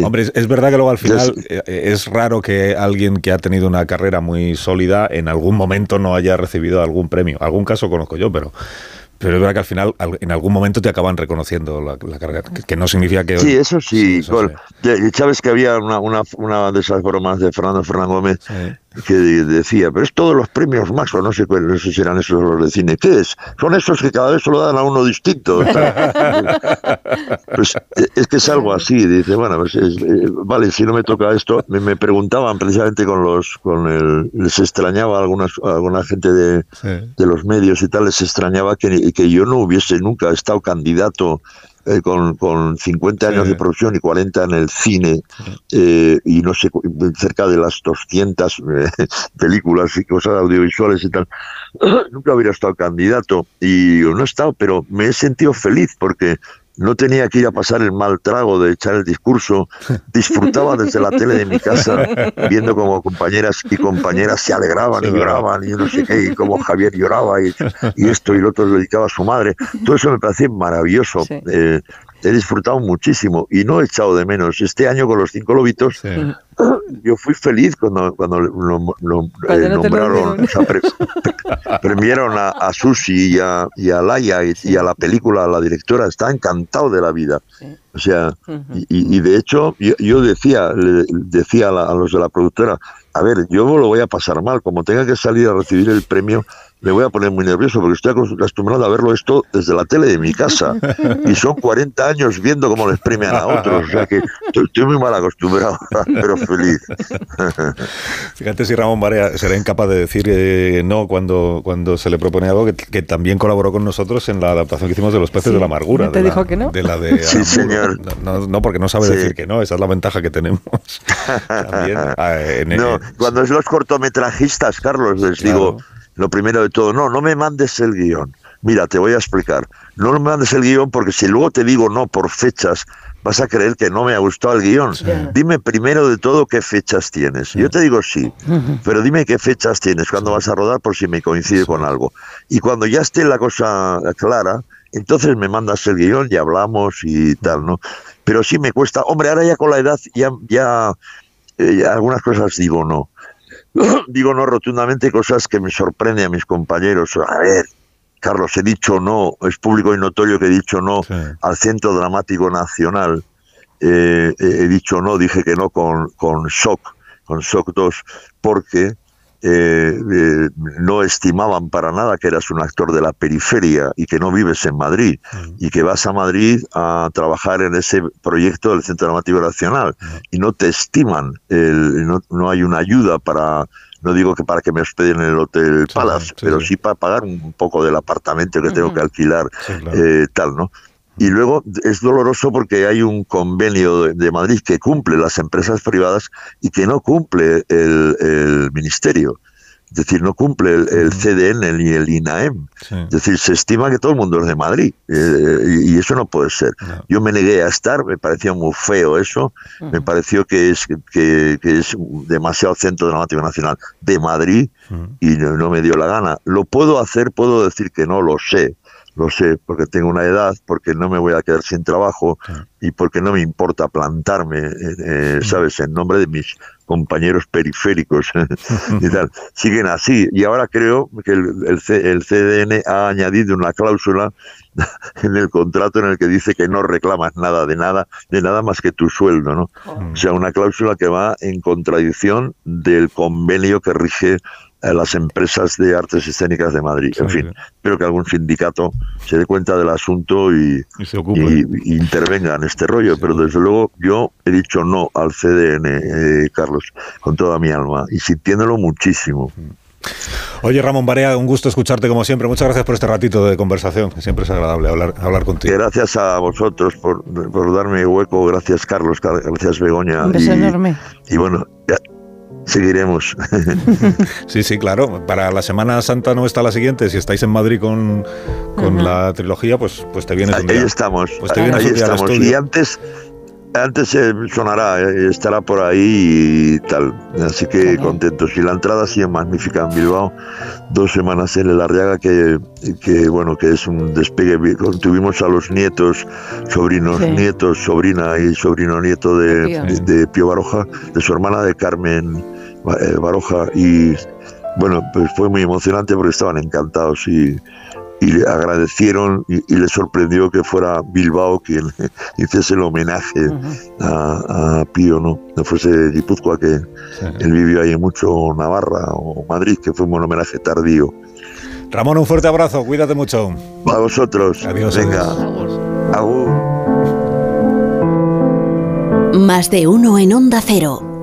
Hombre, es, es verdad que luego al final eh, es raro que alguien que ha tenido una carrera muy sólida en algún momento no haya recibido algún premio. Algún caso conozco yo, pero... Pero es verdad que al final, al- en algún momento te acaban reconociendo la, la carrera, que, que no significa que... Sí, eso sí. eso Sabes que había una, una, una de esas bromas de Fernando Fernán Gómez que de- decía, pero es todos los premios Max, o no sé cuáles, no sé si eran esos los de cine. ¿Qué es? Son esos que cada vez se lo dan a uno distinto. pues eh, es que es algo así. Dice, bueno, pues es- eh, vale, si no me toca esto, me, me preguntaban precisamente con los, con el, les extrañaba a algunas, a alguna gente de, de los medios y tal, les extrañaba que, que yo no hubiese nunca estado candidato eh, con, con 50 años de producción y 40 en el cine eh, y no sé, cerca de las 200 eh, películas y cosas audiovisuales y tal. nunca hubiera estado candidato y no he estado, pero me he sentido feliz porque no tenía que ir a pasar el mal trago de echar el discurso, disfrutaba desde la tele de mi casa, viendo como compañeras y compañeras se alegraban y lloraban y no sé qué, y como Javier lloraba y, y esto y lo otro le dedicaba a su madre. Todo eso me parece maravilloso. Eh, he disfrutado muchísimo y no he echado de menos. Este año con los cinco lobitos, yo fui feliz cuando, cuando lo, lo- Cuando eh, no te lo nombraron, o sea, pre- premiaron a, a Susi y a, y a Laia y, y a la película, a la directora, está encantado de la vida. O sea, y, y- y de hecho, yo, yo decía, le decía a, la- a los de la productora, a ver, yo lo voy a pasar mal, como tenga que salir a recibir el premio, me voy a poner muy nervioso porque estoy acostumbrado a verlo esto desde la tele de mi casa. Y son 40 años viendo cómo les premian a otros. O sea que estoy, muy mal acostumbrado, pero feliz. Fíjate si Ramón Barea será incapaz de decir eh, no cuando, cuando se le propone algo que, que también colaboró con nosotros en la adaptación que hicimos de Los peces Sí. de la amargura. ¿No te de la- dijo que no? De la de Sí, señor. No, no, porque no sabe Sí. decir que no, esa es la ventaja que tenemos. También, ah, en- No, en- cuando es los cortometrajistas, Carlos, les digo lo primero de todo, no, no me mandes el guion. Mira, te voy a explicar. No me mandes el guion porque si luego te digo no por fechas, vas a creer que no me ha gustado el guion. Dime primero de todo qué fechas tienes. Yo te digo sí, pero dime qué fechas tienes, cuándo vas a rodar por si me coincide con algo. Y cuando ya esté la cosa clara, entonces me mandas el guion y hablamos y tal, ¿no? Pero sí me cuesta, hombre, ahora ya con la edad ya, ya, eh, ya algunas cosas digo no. digo no rotundamente cosas que me sorprenden a mis compañeros. A ver, Carlos, he dicho no, es público y notorio que he dicho no al Centro Dramático Nacional. Eh, he dicho no, dije que no con, con Shock, con Shock 2, porque eh, eh, no estimaban para nada que eras un actor de la periferia y que no vives en Madrid y que vas a Madrid a trabajar en ese proyecto del Centro Dramático Nacional. Y no te estiman, el- no, no hay una ayuda para no digo que para que me hospeden en el Hotel Palace, pero sí. para pagar un poco del apartamento que tengo que alquilar, eh, tal, ¿no? Y luego es doloroso porque hay un convenio de, Madrid que cumple las empresas privadas y que no cumple el, el ministerio. Es decir, no cumple el, el CDN ni el INAEM. Es decir, se estima que todo el mundo es de Madrid eh, y, y eso no puede ser. Yo me negué a estar, me pareció muy feo eso, me pareció que es, que, que es demasiado Centro Dramático Nacional de Madrid y no, no me dio la gana. ¿Lo puedo hacer? Puedo decir que no lo sé. Lo sé porque tengo una edad, porque no me voy a quedar sin trabajo y porque no me importa plantarme, eh, eh, ¿sabes?, en nombre de mis compañeros periféricos y tal. Siguen así. Y ahora creo que el, el C- el CDN ha añadido una cláusula en el contrato en el que dice que no reclamas nada de nada, de nada más que tu sueldo, ¿no? O sea, una cláusula que va en contradicción del convenio que rige a las empresas de artes escénicas de Madrid. En fin, espero que algún sindicato se dé cuenta del asunto y, y- y intervenga en este rollo. Pero desde luego yo he dicho no al CDN, eh, Carlos, con toda mi alma y sintiéndolo muchísimo. Oye, Ramón Barea, un gusto escucharte como siempre. Muchas gracias por este ratito de conversación. que Siempre es agradable hablar, hablar contigo. Gracias a vosotros por, por darme hueco. Gracias, Carlos. car- Gracias, Begoña. Un beso y, enorme. y bueno, ya seguiremos. Sí, sí, claro. Para la Semana Santa no está la siguiente. Si estáis en Madrid con, con la trilogía, pues, pues te vienes un Ahí día. estamos. Pues te vienes ahí un día al estamos. estudio. Y antes, antes eh, sonará, eh, estará por ahí y tal. Así que contentos. Y la entrada ha sido magnífica en Bilbao. Dos semanas en el Arriaga que, que bueno, que es un despegue. Vi- Tuvimos a los nietos, sobrinos, Sí. nietos, sobrina y sobrino nieto de, Pío. de, de Pío Baroja, de su hermana de Carmen Baroja. Y bueno, pues fue muy emocionante porque estaban encantados y, y le agradecieron y, y les sorprendió que fuera Bilbao quien hiciese el homenaje a, a Pío, ¿no? No fuese Guipúzcoa, que él vivió ahí mucho, o Navarra o Madrid, que fue un homenaje tardío. Ramón, un fuerte abrazo. Cuídate mucho. A vosotros. Adiós. Venga. Agur. Más de uno en Onda Cero,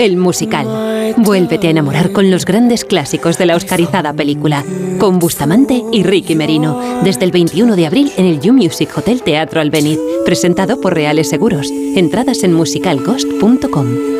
el musical. Vuélvete a enamorar con los grandes clásicos de la oscarizada película, con Bustamante y Ricky Merino, desde el 21 de abril en el You Music Hotel Teatro Albeniz, presentado por Reales Seguros. Entradas en musicalghost.com.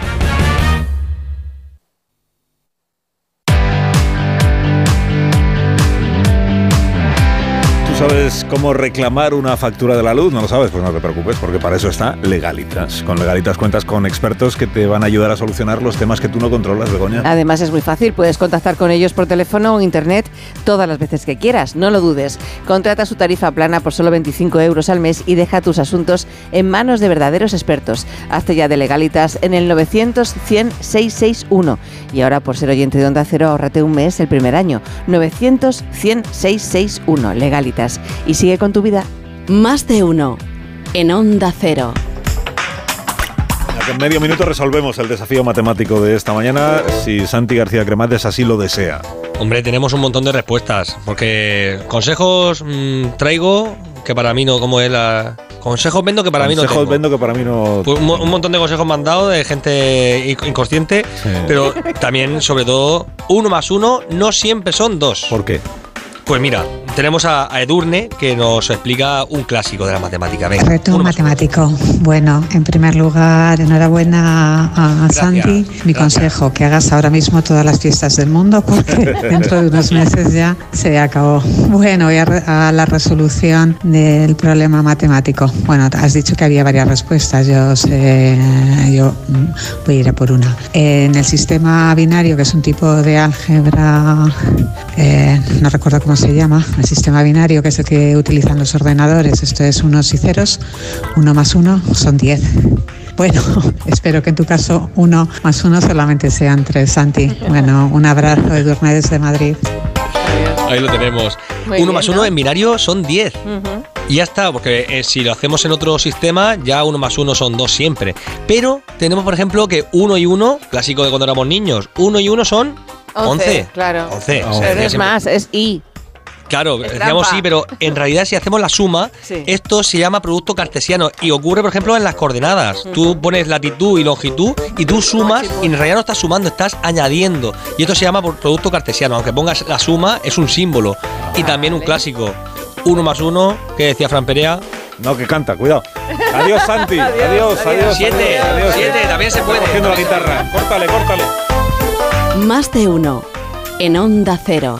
Sabes cómo reclamar una factura de la luz? ¿No lo sabes? Pues no te preocupes, porque para eso está Legalitas. Con Legalitas cuentas con expertos que te van a ayudar a solucionar los temas que tú no controlas, Begoña. Además es muy fácil, puedes contactar con ellos por teléfono o internet todas las veces que quieras, no lo dudes. Contrata su tarifa plana por solo 25 euros al mes y deja tus asuntos en manos de verdaderos expertos. Hazte ya de legalitas en el 900 100 661. Y ahora por ser oyente de Onda Cero, ahorrate un mes el primer año. 900 100 661. Legalitas. Y sigue con tu vida. Más de uno. En Onda Cero. En medio minuto resolvemos el desafío matemático de esta mañana, si Santi García Cremades así lo desea. Hombre, tenemos un montón de respuestas, porque consejos mm, traigo que para mí no, como es la... Consejos vendo que para mí no Consejos tengo. vendo que para mí no... Pues un, mo- un montón de consejos me han dado de gente inc- inconsciente, pero también, sobre todo, uno más uno no siempre son dos. ¿Por qué? Pues mira, tenemos a, a Edurne que nos explica un clásico de la matemática. Venga, Reto matemático. Bueno, en primer lugar, enhorabuena a Santi. Mi consejo, que hagas ahora mismo todas las fiestas del mundo porque dentro de unos meses ya se acabó. Bueno, voy a la resolución del problema matemático. Bueno, has dicho que había varias respuestas. Yo, sé- yo mm, voy a ir a por una. En el sistema binario, que es un tipo de álgebra, eh, no recuerdo cómo se llama, el sistema binario, que es el que utilizan los ordenadores, esto es unos y ceros, uno más uno son diez. Bueno, espero que en tu caso uno más uno solamente sean tres, Santi. Bueno, un abrazo de Durne desde Madrid. ahí lo tenemos. Muy uno bien, más uno ¿no? en binario son 10. Y ya está, porque eh, si lo hacemos en otro sistema, ya uno más uno son dos siempre. Pero tenemos, por ejemplo, que uno y uno, clásico de cuando éramos niños, uno y uno son 11. Claro. 11. Pero no es más, es I. Claro, Es decíamos trampa. sí, pero en realidad si hacemos la suma, Sí. esto se llama producto cartesiano y ocurre, por ejemplo, en las coordenadas. Tú pones latitud y longitud y tú sumas y en realidad no estás sumando, estás añadiendo. Y esto se llama producto cartesiano. Aunque pongas la suma, es un símbolo. Y también un clásico. Uno más uno, que decía Fran Perea. No, que canta, cuidado. Adiós, Santi. Adiós, adiós. Siete, adiós, adiós. siete, también se puede. Cogiendo la guitarra. Córtale, córtale. Más de uno. En Onda Cero.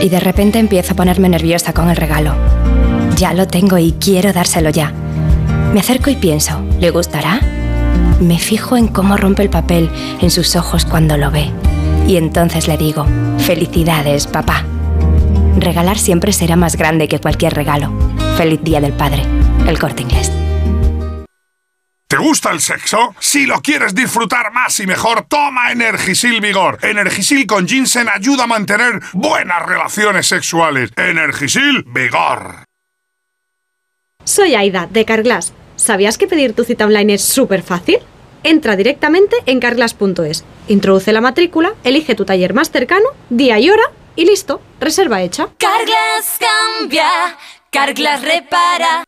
Y de repente empiezo a ponerme nerviosa con el regalo. Ya lo tengo y quiero dárselo ya. Me acerco y pienso, ¿le gustará? Me fijo en cómo rompe el papel en sus ojos cuando lo ve. Y entonces le digo, felicidades, papá. Regalar siempre será más grande que cualquier regalo. Feliz Día del Padre. El corte inglés. ¿Te gusta el sexo? Si lo quieres disfrutar más y mejor, toma Energisil Vigor. Energisil con ginseng ayuda a mantener buenas relaciones sexuales. Energisil Vigor. Soy Aida, de Carglass. ¿Sabías que pedir tu cita online es súper fácil? Entra directamente en carglass.es, introduce la matrícula, elige tu taller más cercano, día y hora y listo, reserva hecha. Carglass cambia, Carglass repara.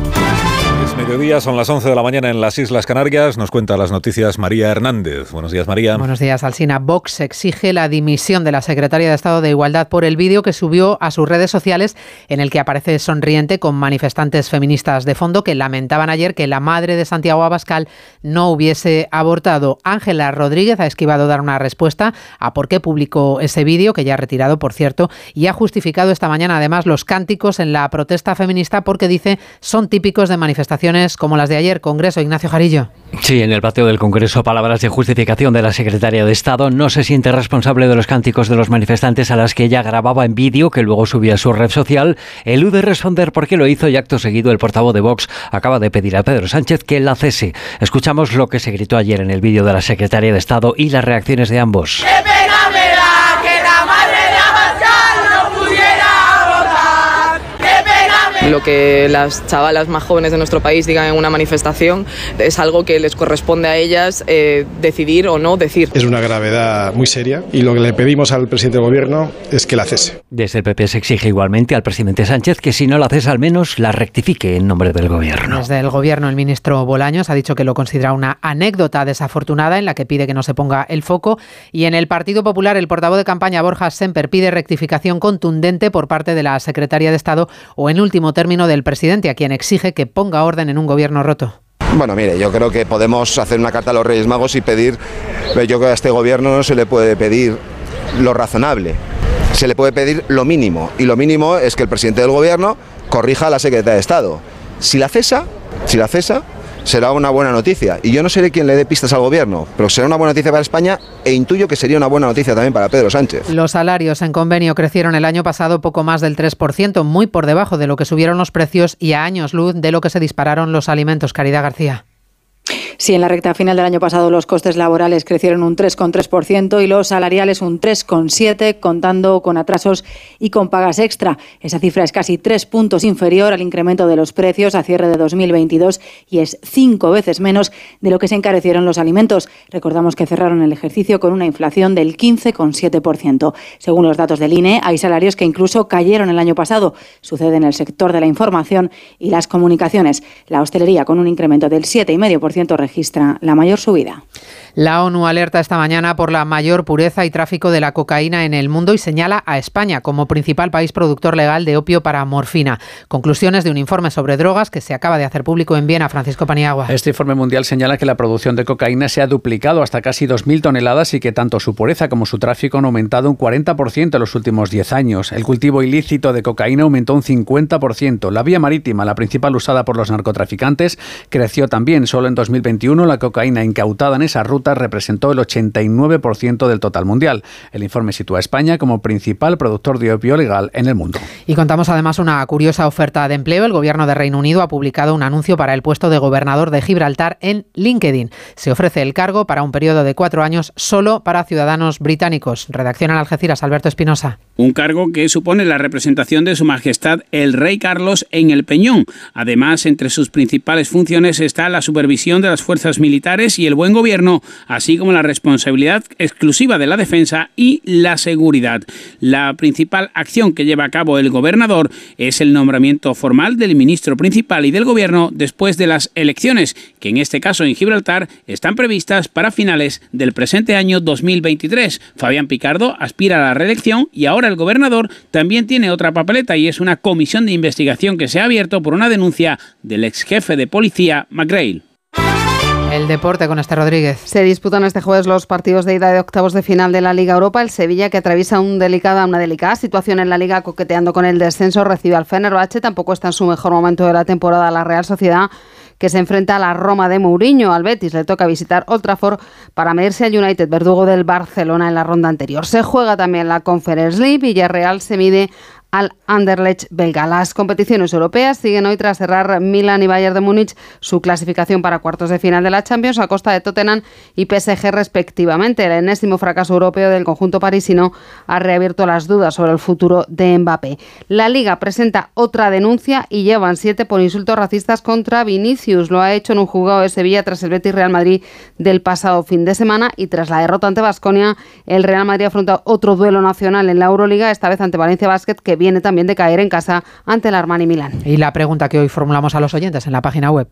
Mediodía, son las 11 de la mañana en las Islas Canarias. Nos cuenta las noticias María Hernández. Buenos días, María. Buenos días, Alsina. Vox exige la dimisión de la secretaria de Estado de Igualdad por el vídeo que subió a sus redes sociales en el que aparece sonriente con manifestantes feministas de fondo que lamentaban ayer que la madre de Santiago Abascal no hubiese abortado. Ángela Rodríguez ha esquivado dar una respuesta a por qué publicó ese vídeo, que ya ha retirado, por cierto, y ha justificado esta mañana además los cánticos en la protesta feminista porque dice son típicos de manifestaciones como las de ayer. Congreso, Ignacio Jarillo. Sí, en el patio del Congreso, palabras de justificación de la secretaria de Estado. No se siente responsable de los cánticos de los manifestantes a las que ella grababa en vídeo, que luego subía a su red social. Elude responder por qué lo hizo y acto seguido el portavoz de Vox acaba de pedir a Pedro Sánchez que la cese. Escuchamos lo que se gritó ayer en el vídeo de la secretaria de Estado y las reacciones de ambos. Lo que las chavalas más jóvenes de nuestro país digan en una manifestación es algo que les corresponde a ellas eh, decidir o no decir. Es una gravedad muy seria y lo que le pedimos al presidente del gobierno es que la cese. Desde el PP se exige igualmente al presidente Sánchez que si no la cesa al menos la rectifique en nombre del gobierno. Desde el gobierno el ministro Bolaños ha dicho que lo considera una anécdota desafortunada en la que pide que no se ponga el foco y en el Partido Popular el portavoz de campaña Borja Semper pide rectificación contundente por parte de la secretaria de Estado o en último término del presidente, a quien exige que ponga orden en un gobierno roto. Bueno, mire, yo creo que podemos hacer una carta a los Reyes Magos y pedir, yo creo que a este gobierno no se le puede pedir lo razonable, se le puede pedir lo mínimo, y lo mínimo es que el presidente del gobierno corrija a la secretaria de Estado. Si la cesa, si la cesa, será una buena noticia. Y yo no seré quien le dé pistas al gobierno, pero será una buena noticia para España e intuyo que sería una buena noticia también para Pedro Sánchez. Los salarios en convenio crecieron el año pasado poco más del 3%, muy por debajo de lo que subieron los precios y a años luz de lo que se dispararon los alimentos. Caridad García. Sí, en la recta final del año pasado los costes laborales crecieron un 3,3% y los salariales un 3,7%, contando con atrasos y con pagas extra. Esa cifra es casi tres puntos inferior al incremento de los precios a cierre de 2022 y es cinco veces menos de lo que se encarecieron los alimentos. Recordamos que cerraron el ejercicio con una inflación del 15,7%. Según los datos del INE, hay salarios que incluso cayeron el año pasado. Sucede en el sector de la información y las comunicaciones. La hostelería con un incremento del 7,5% registra la mayor subida. La ONU alerta esta mañana por la mayor pureza y tráfico de la cocaína en el mundo y señala a España como principal país productor legal de opio para morfina. Conclusiones de un informe sobre drogas que se acaba de hacer público en Viena. Francisco Paniagua. Este informe mundial señala que la producción de cocaína se ha duplicado hasta casi 2.000 toneladas y que tanto su pureza como su tráfico han aumentado un 40% en los últimos 10 años. El cultivo ilícito de cocaína aumentó un 50%. La vía marítima, la principal usada por los narcotraficantes, creció también. Solo en 2021 la cocaína incautada en esa ruta representó el 89% del total mundial. El informe sitúa a España como principal productor de opio legal en el mundo. Y contamos además una curiosa oferta de empleo. El gobierno de Reino Unido ha publicado un anuncio para el puesto de gobernador de Gibraltar en LinkedIn. Se ofrece el cargo para un periodo de cuatro años solo para ciudadanos británicos. Redacción en Algeciras, Alberto Espinosa. Un cargo que supone la representación de Su Majestad el Rey Carlos en el Peñón. Además, entre sus principales funciones está la supervisión de las las fuerzas militares y el buen gobierno, así como la responsabilidad exclusiva de la defensa y la seguridad. La principal acción que lleva a cabo el gobernador es el nombramiento formal del ministro principal y del gobierno después de las elecciones, que en este caso en Gibraltar están previstas para finales del presente año 2023. Fabián Picardo aspira a la reelección y ahora el gobernador también tiene otra papeleta y es una comisión de investigación que se ha abierto por una denuncia del ex jefe de policía, McGrail. El deporte con este Rodríguez. Se disputan este jueves los partidos de ida de octavos de final de la Liga Europa. El Sevilla, que atraviesa una delicada situación en la Liga, coqueteando con el descenso, recibe al Fenerbahce. Tampoco está en su mejor momento de la temporada la Real Sociedad que se enfrenta a la Roma de Mourinho. Al Betis le toca visitar Old Trafford para medirse al United, verdugo del Barcelona en la ronda anterior. Se juega también la Conference League. Villarreal se mide al Anderlecht belga. Las competiciones europeas siguen hoy tras cerrar Milan y Bayern de Múnich su clasificación para cuartos de final de la Champions a costa de Tottenham y PSG respectivamente. El enésimo fracaso europeo del conjunto parisino ha reabierto las dudas sobre el futuro de Mbappé. La Liga presenta otra denuncia y llevan siete por insultos racistas contra Vinicius. Lo ha hecho en un juzgado de Sevilla tras el Betis Real Madrid del pasado fin de semana y tras la derrota ante Basconia, el Real Madrid afronta otro duelo nacional en la Euroliga, esta vez ante Valencia Basket que viene también de caer en casa ante el Armani Milán. Y la pregunta que hoy formulamos a los oyentes en la página web.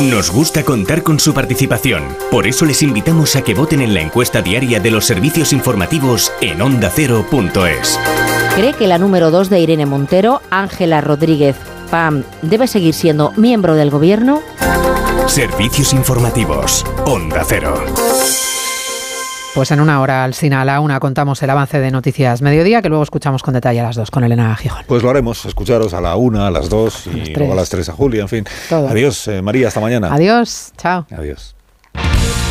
Nos gusta contar con su participación. Por eso les invitamos a que voten en la encuesta diaria de los servicios informativos en ondacero.es. ¿Cree que la número 2 de Irene Montero, Ángela Rodríguez Pam, debe seguir siendo miembro del gobierno? Servicios informativos. Onda Cero. Pues en una hora al Sina a la una contamos el avance de Noticias Mediodía, que luego escuchamos con detalle a las dos con Elena Gijón. Pues lo haremos, escucharos a la una, a las dos y luego a las tres a Julia, en fin. Adiós, eh, María, hasta mañana. Adiós, chao. Adiós.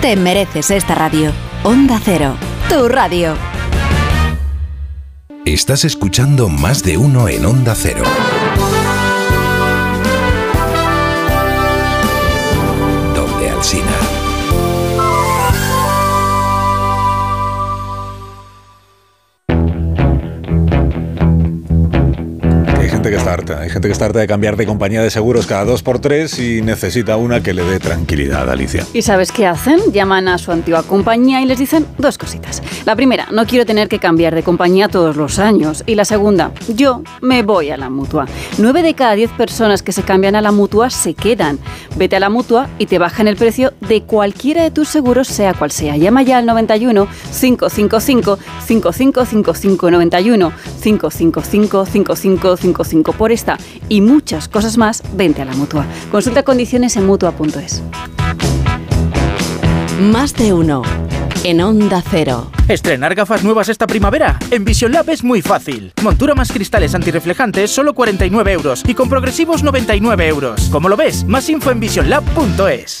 Te mereces esta radio. Onda Cero, tu radio. Estás escuchando más de uno en Onda Cero. Donde Alcina. Harta, hay gente que está harta de cambiar de compañía de seguros cada dos por tres y necesita una que le dé tranquilidad, Alicia. ¿Y sabes qué hacen? Llaman a su antigua compañía y les dicen dos cositas. La primera, no quiero tener que cambiar de compañía todos los años. Y la segunda, yo me voy a la mutua. Nueve de cada diez personas que se cambian a la mutua se quedan. Vete a la mutua y te bajan el precio de cualquiera de tus seguros, sea cual sea. Llama ya al 91 555 5555 91 555 5555 por esta y muchas cosas más, vente a la mutua. Consulta condiciones en mutua.es. Más de uno. En Onda Cero. Estrenar gafas nuevas esta primavera. En Vision Lab es muy fácil. Montura más cristales antirreflejantes, solo 49 euros. Y con progresivos, 99 euros. ¿Cómo lo ves? Más info en visionlab.es.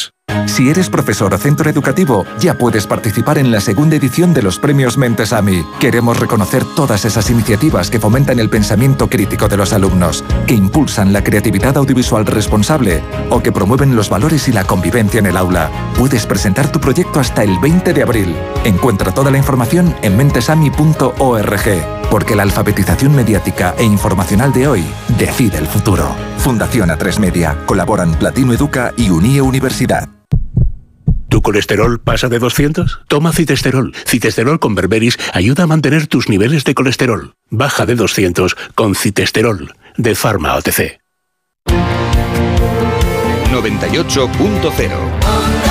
Si eres profesor o centro educativo, ya puedes participar en la segunda edición de los premios Mentes AMI. Queremos reconocer todas esas iniciativas que fomentan el pensamiento crítico de los alumnos, que impulsan la creatividad audiovisual responsable o que promueven los valores y la convivencia en el aula. Puedes presentar tu proyecto hasta el 20 de abril. Encuentra toda la información en mentesami.org, porque la alfabetización mediática e informacional de hoy decide el futuro. Fundación A3 Media. Colaboran Platino Educa y Unie Universidad. ¿Tu colesterol pasa de 200? Toma citesterol. Citesterol con berberis ayuda a mantener tus niveles de colesterol. Baja de 200 con citesterol de Pharma OTC. 98.0.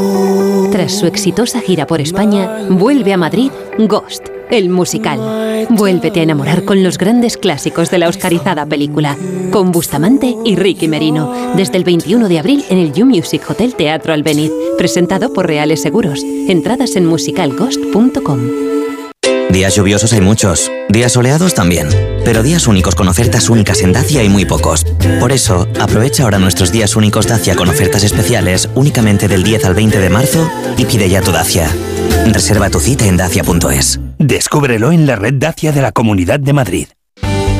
Su exitosa gira por España, vuelve a Madrid Ghost, el musical. Vuélvete a enamorar con los grandes clásicos de la oscarizada película, con Bustamante y Ricky Merino, desde el 21 de abril en el You Music Hotel Teatro Albeniz, presentado por Reales Seguros. Entradas en musicalghost.com. Días lluviosos hay muchos, días soleados también, pero días únicos con ofertas únicas en Dacia hay muy pocos. Por eso, aprovecha ahora nuestros días únicos Dacia con ofertas especiales únicamente del 10 al 20 de marzo y pide ya tu Dacia. Reserva tu cita en dacia.es. Descúbrelo en la red Dacia de la Comunidad de Madrid.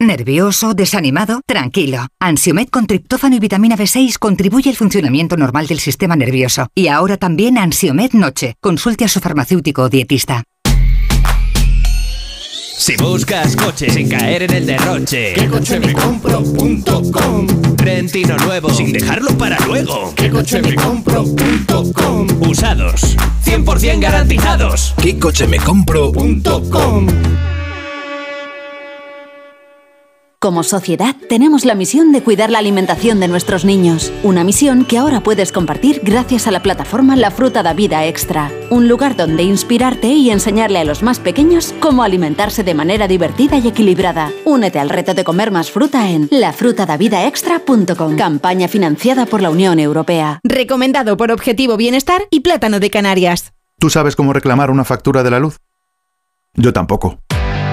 ¿Nervioso? ¿Desanimado? Tranquilo. Ansiomed con triptófano y vitamina B6 contribuye al funcionamiento normal del sistema nervioso. Y ahora también Ansiomed Noche. Consulte a su farmacéutico o dietista. Si buscas coche sin caer en el derroche, ¿qué coche me compro.com? Rentino nuevo sin dejarlo para luego, ¿qué coche me compro.com? Usados, 100% garantizados, ¿Qué coche me compro.com? Como sociedad tenemos la misión de cuidar la alimentación de nuestros niños, una misión que ahora puedes compartir gracias a la plataforma La Fruta da Vida Extra, un lugar donde inspirarte y enseñarle a los más pequeños cómo alimentarse de manera divertida y equilibrada. Únete al reto de comer más fruta en lafrutadavidaextra.com. Campaña financiada por la Unión Europea. Recomendado por Objetivo Bienestar y Plátano de Canarias. ¿Tú sabes cómo reclamar una factura de la luz? Yo tampoco.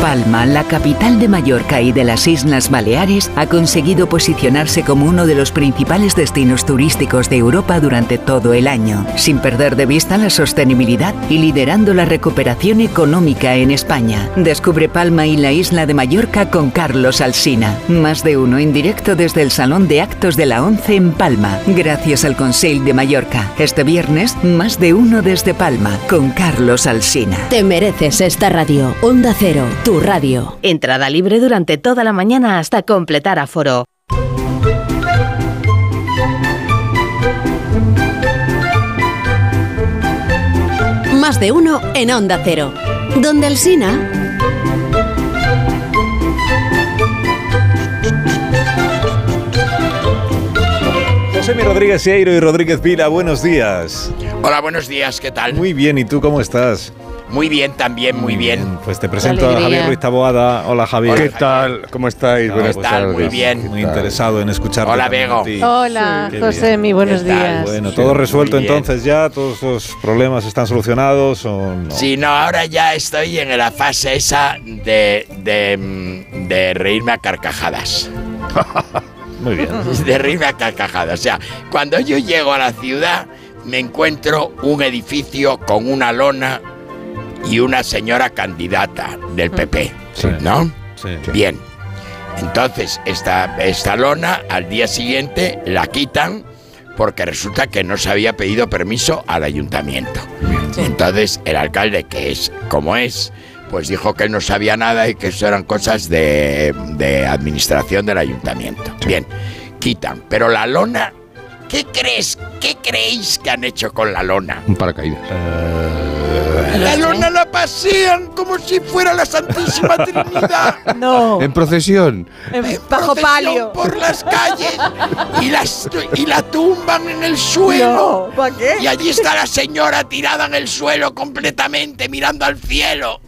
Palma, la capital de Mallorca y de las Islas Baleares, ha conseguido posicionarse como uno de los principales destinos turísticos de Europa durante todo el año, sin perder de vista la sostenibilidad y liderando la recuperación económica en España. Descubre Palma y la isla de Mallorca con Carlos Alsina. Más de uno en directo desde el Salón de Actos de la ONCE en Palma, gracias al Conseil de Mallorca. Este viernes, más de uno desde Palma con Carlos Alsina. Te mereces esta radio. Onda Cero, radio. Entrada libre durante toda la mañana hasta completar aforo. Más de uno en Onda Cero. Donde el Sina. José Mi Rodríguez Sieiro y Rodríguez Vila, buenos días. Hola, buenos días, ¿qué tal? Muy bien, ¿y tú cómo estás? Muy bien, también, muy bien. Pues te presento a Javier Ruiz Taboada. Hola Javier. Hola, ¿Qué tal? ¿Cómo estáis? ¿Qué tal? Muy bien. Muy interesado en escuchar. Hola, Bego. Hola, José, mi buenos días. Bueno, todo resuelto entonces ya, todos los problemas están solucionados o no. Sí, no, ahora ya estoy en la fase esa de, de, de reírme a carcajadas. Muy bien. De reírme a carcajadas. O sea, cuando yo llego a la ciudad, me encuentro un edificio con una lona y una señora candidata del PP. ¿No? Sí. Bien. Entonces, esta, esta lona al día siguiente la quitan porque resulta que no se había pedido permiso al ayuntamiento. Entonces, el alcalde, que es como es, pues dijo que él no sabía nada y que eso eran cosas de, de administración del ayuntamiento. Bien, quitan. Pero la lona, ¿qué crees? ¿Qué creéis que han hecho con la lona? Un paracaídas. La lona la pasean como si fuera la Santísima Trinidad. No. En procesión. Bajo procesión palio. por las calles y, las, y la tumban en el suelo. No, ¿para qué? Y allí está la señora tirada en el suelo completamente mirando al cielo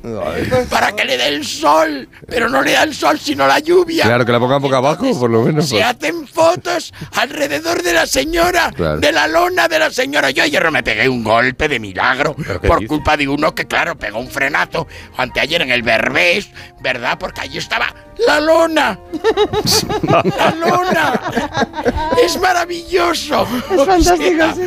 para que le dé el sol, pero no le da el sol sino la lluvia. Claro, que la pongan boca abajo, por lo menos. Se pues. hacen fotos alrededor de la señora, Claro. de la lona de la señora. Yo ayer no me pegué un golpe de milagro por dices? culpa de uno que, claro, pegó un frenazo anteayer en el Berbés, ¿verdad? Porque allí estaba la lona. la lona. Es maravilloso. Es fantástico, O sea, sí.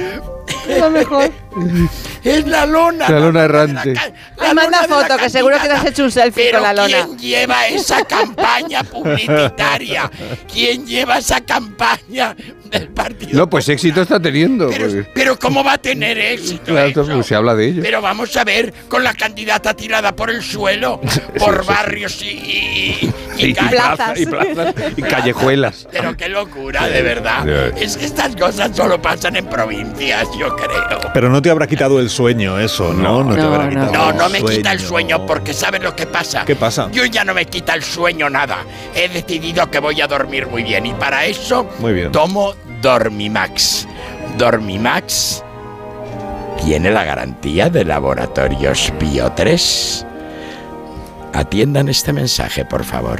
Es lo mejor. Es la lona. La lona errante. La Ay, manda lona de la foto, que seguro que te has hecho un selfie Pero con la lona. ¿quién lleva esa campaña publicitaria? ¿Quién lleva esa campaña del partido? No, pues éxito está teniendo. Pero, porque- pero ¿cómo va a tener éxito Claro, eso? pues se habla de ello. Pero vamos a ver con la candidata tirada por el suelo, por barrios y, y, y Y calles. plazas, y plazas, y callejuelas. Pero qué locura, de verdad. Es que estas cosas solo pasan en provincias, yo creo. Pero no te habrá quitado el sueño eso, ¿no? No, te habrá quitado No, no me quita el sueño porque ¿sabes lo que pasa? ¿Qué pasa? Yo ya no me quita el sueño nada. He decidido que voy a dormir muy bien y para eso Muy bien. tomo Dormimax. Dormimax tiene la garantía de Laboratorios Bio 3. Atiendan este mensaje, por favor.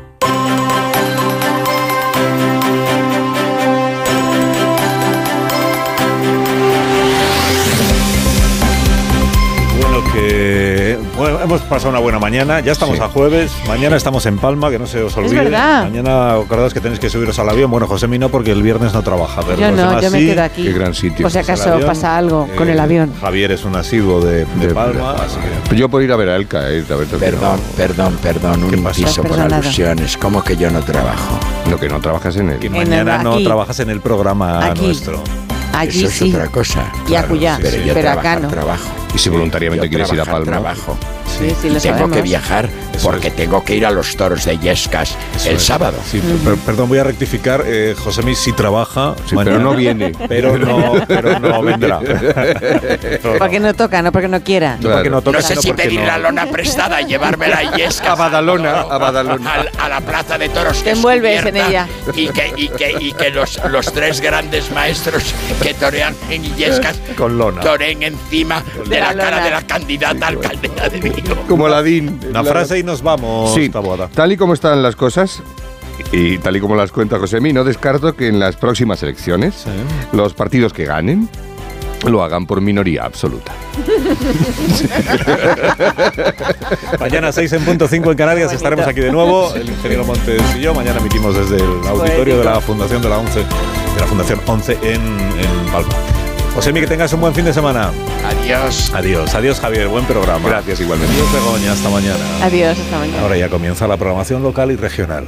Hemos pasado una buena mañana, ya estamos Sí. a jueves, mañana estamos en Palma, que no se os olvide. verdad. Mañana acordaos que tenéis que subiros al avión. Bueno, José no porque el viernes no trabaja, pero Yo los no, demás yo me sí. quedo aquí. Qué gran sitio. Por si El acaso pasa algo con eh, el avión. Javier es un asiduo de, de De- Palma, de- así que Yo por ir a ver a Elka, eh, a ver, Perdón, perdón, perdón, un inciso por alusiones. ¿Cómo que yo no trabajo? No, que no trabajas en que él. mañana el- no trabajas en el programa Aquí. nuestro. Allí Eso es sí. otra cosa. Y acullá, pero yo pero trabajar, acá no. trabajo. Y si voluntariamente Yo quieres ir a Palma. Trabajo. Sí, sí, lo tengo sabemos. que viajar porque tengo que ir a los toros de Yescas Eso el es. sábado. Sí, per- perdón, voy a rectificar. Eh, José Mí sí trabaja. Sí, pero no viene. Pero no, pero no vendrá. Porque no toca, no porque no quiera. No, porque no toca, No sé si porque pedir no- la lona prestada y llevármela a Yescas. A Badalona, a Badalona. al- A, la plaza de toros. que Te es envuelves en ella. Y que, y que, y que los, los tres grandes maestros que torean en Illescas Con lona. toreen encima de, la la, cara de la candidata alcaldesa de Vigo. Como Aladín. Una frase y nos vamos, Sí, Taboada. tal y como están las cosas, y tal y como las cuenta José Mí, no descarto que en las próximas elecciones los partidos que ganen lo hagan por minoría absoluta. Mañana 6 en punto 5 en Canarias estaremos aquí de nuevo, el ingeniero Montes y yo. Mañana emitimos desde el auditorio de la Fundación de la 11, de la Fundación 11 en, en Palma. José que tengas un buen fin de semana. Adiós. Adiós, adiós Javier, buen programa. Gracias igualmente. Adiós Begoña, hasta mañana. Adiós, hasta mañana. Ahora ya comienza la programación local y regional.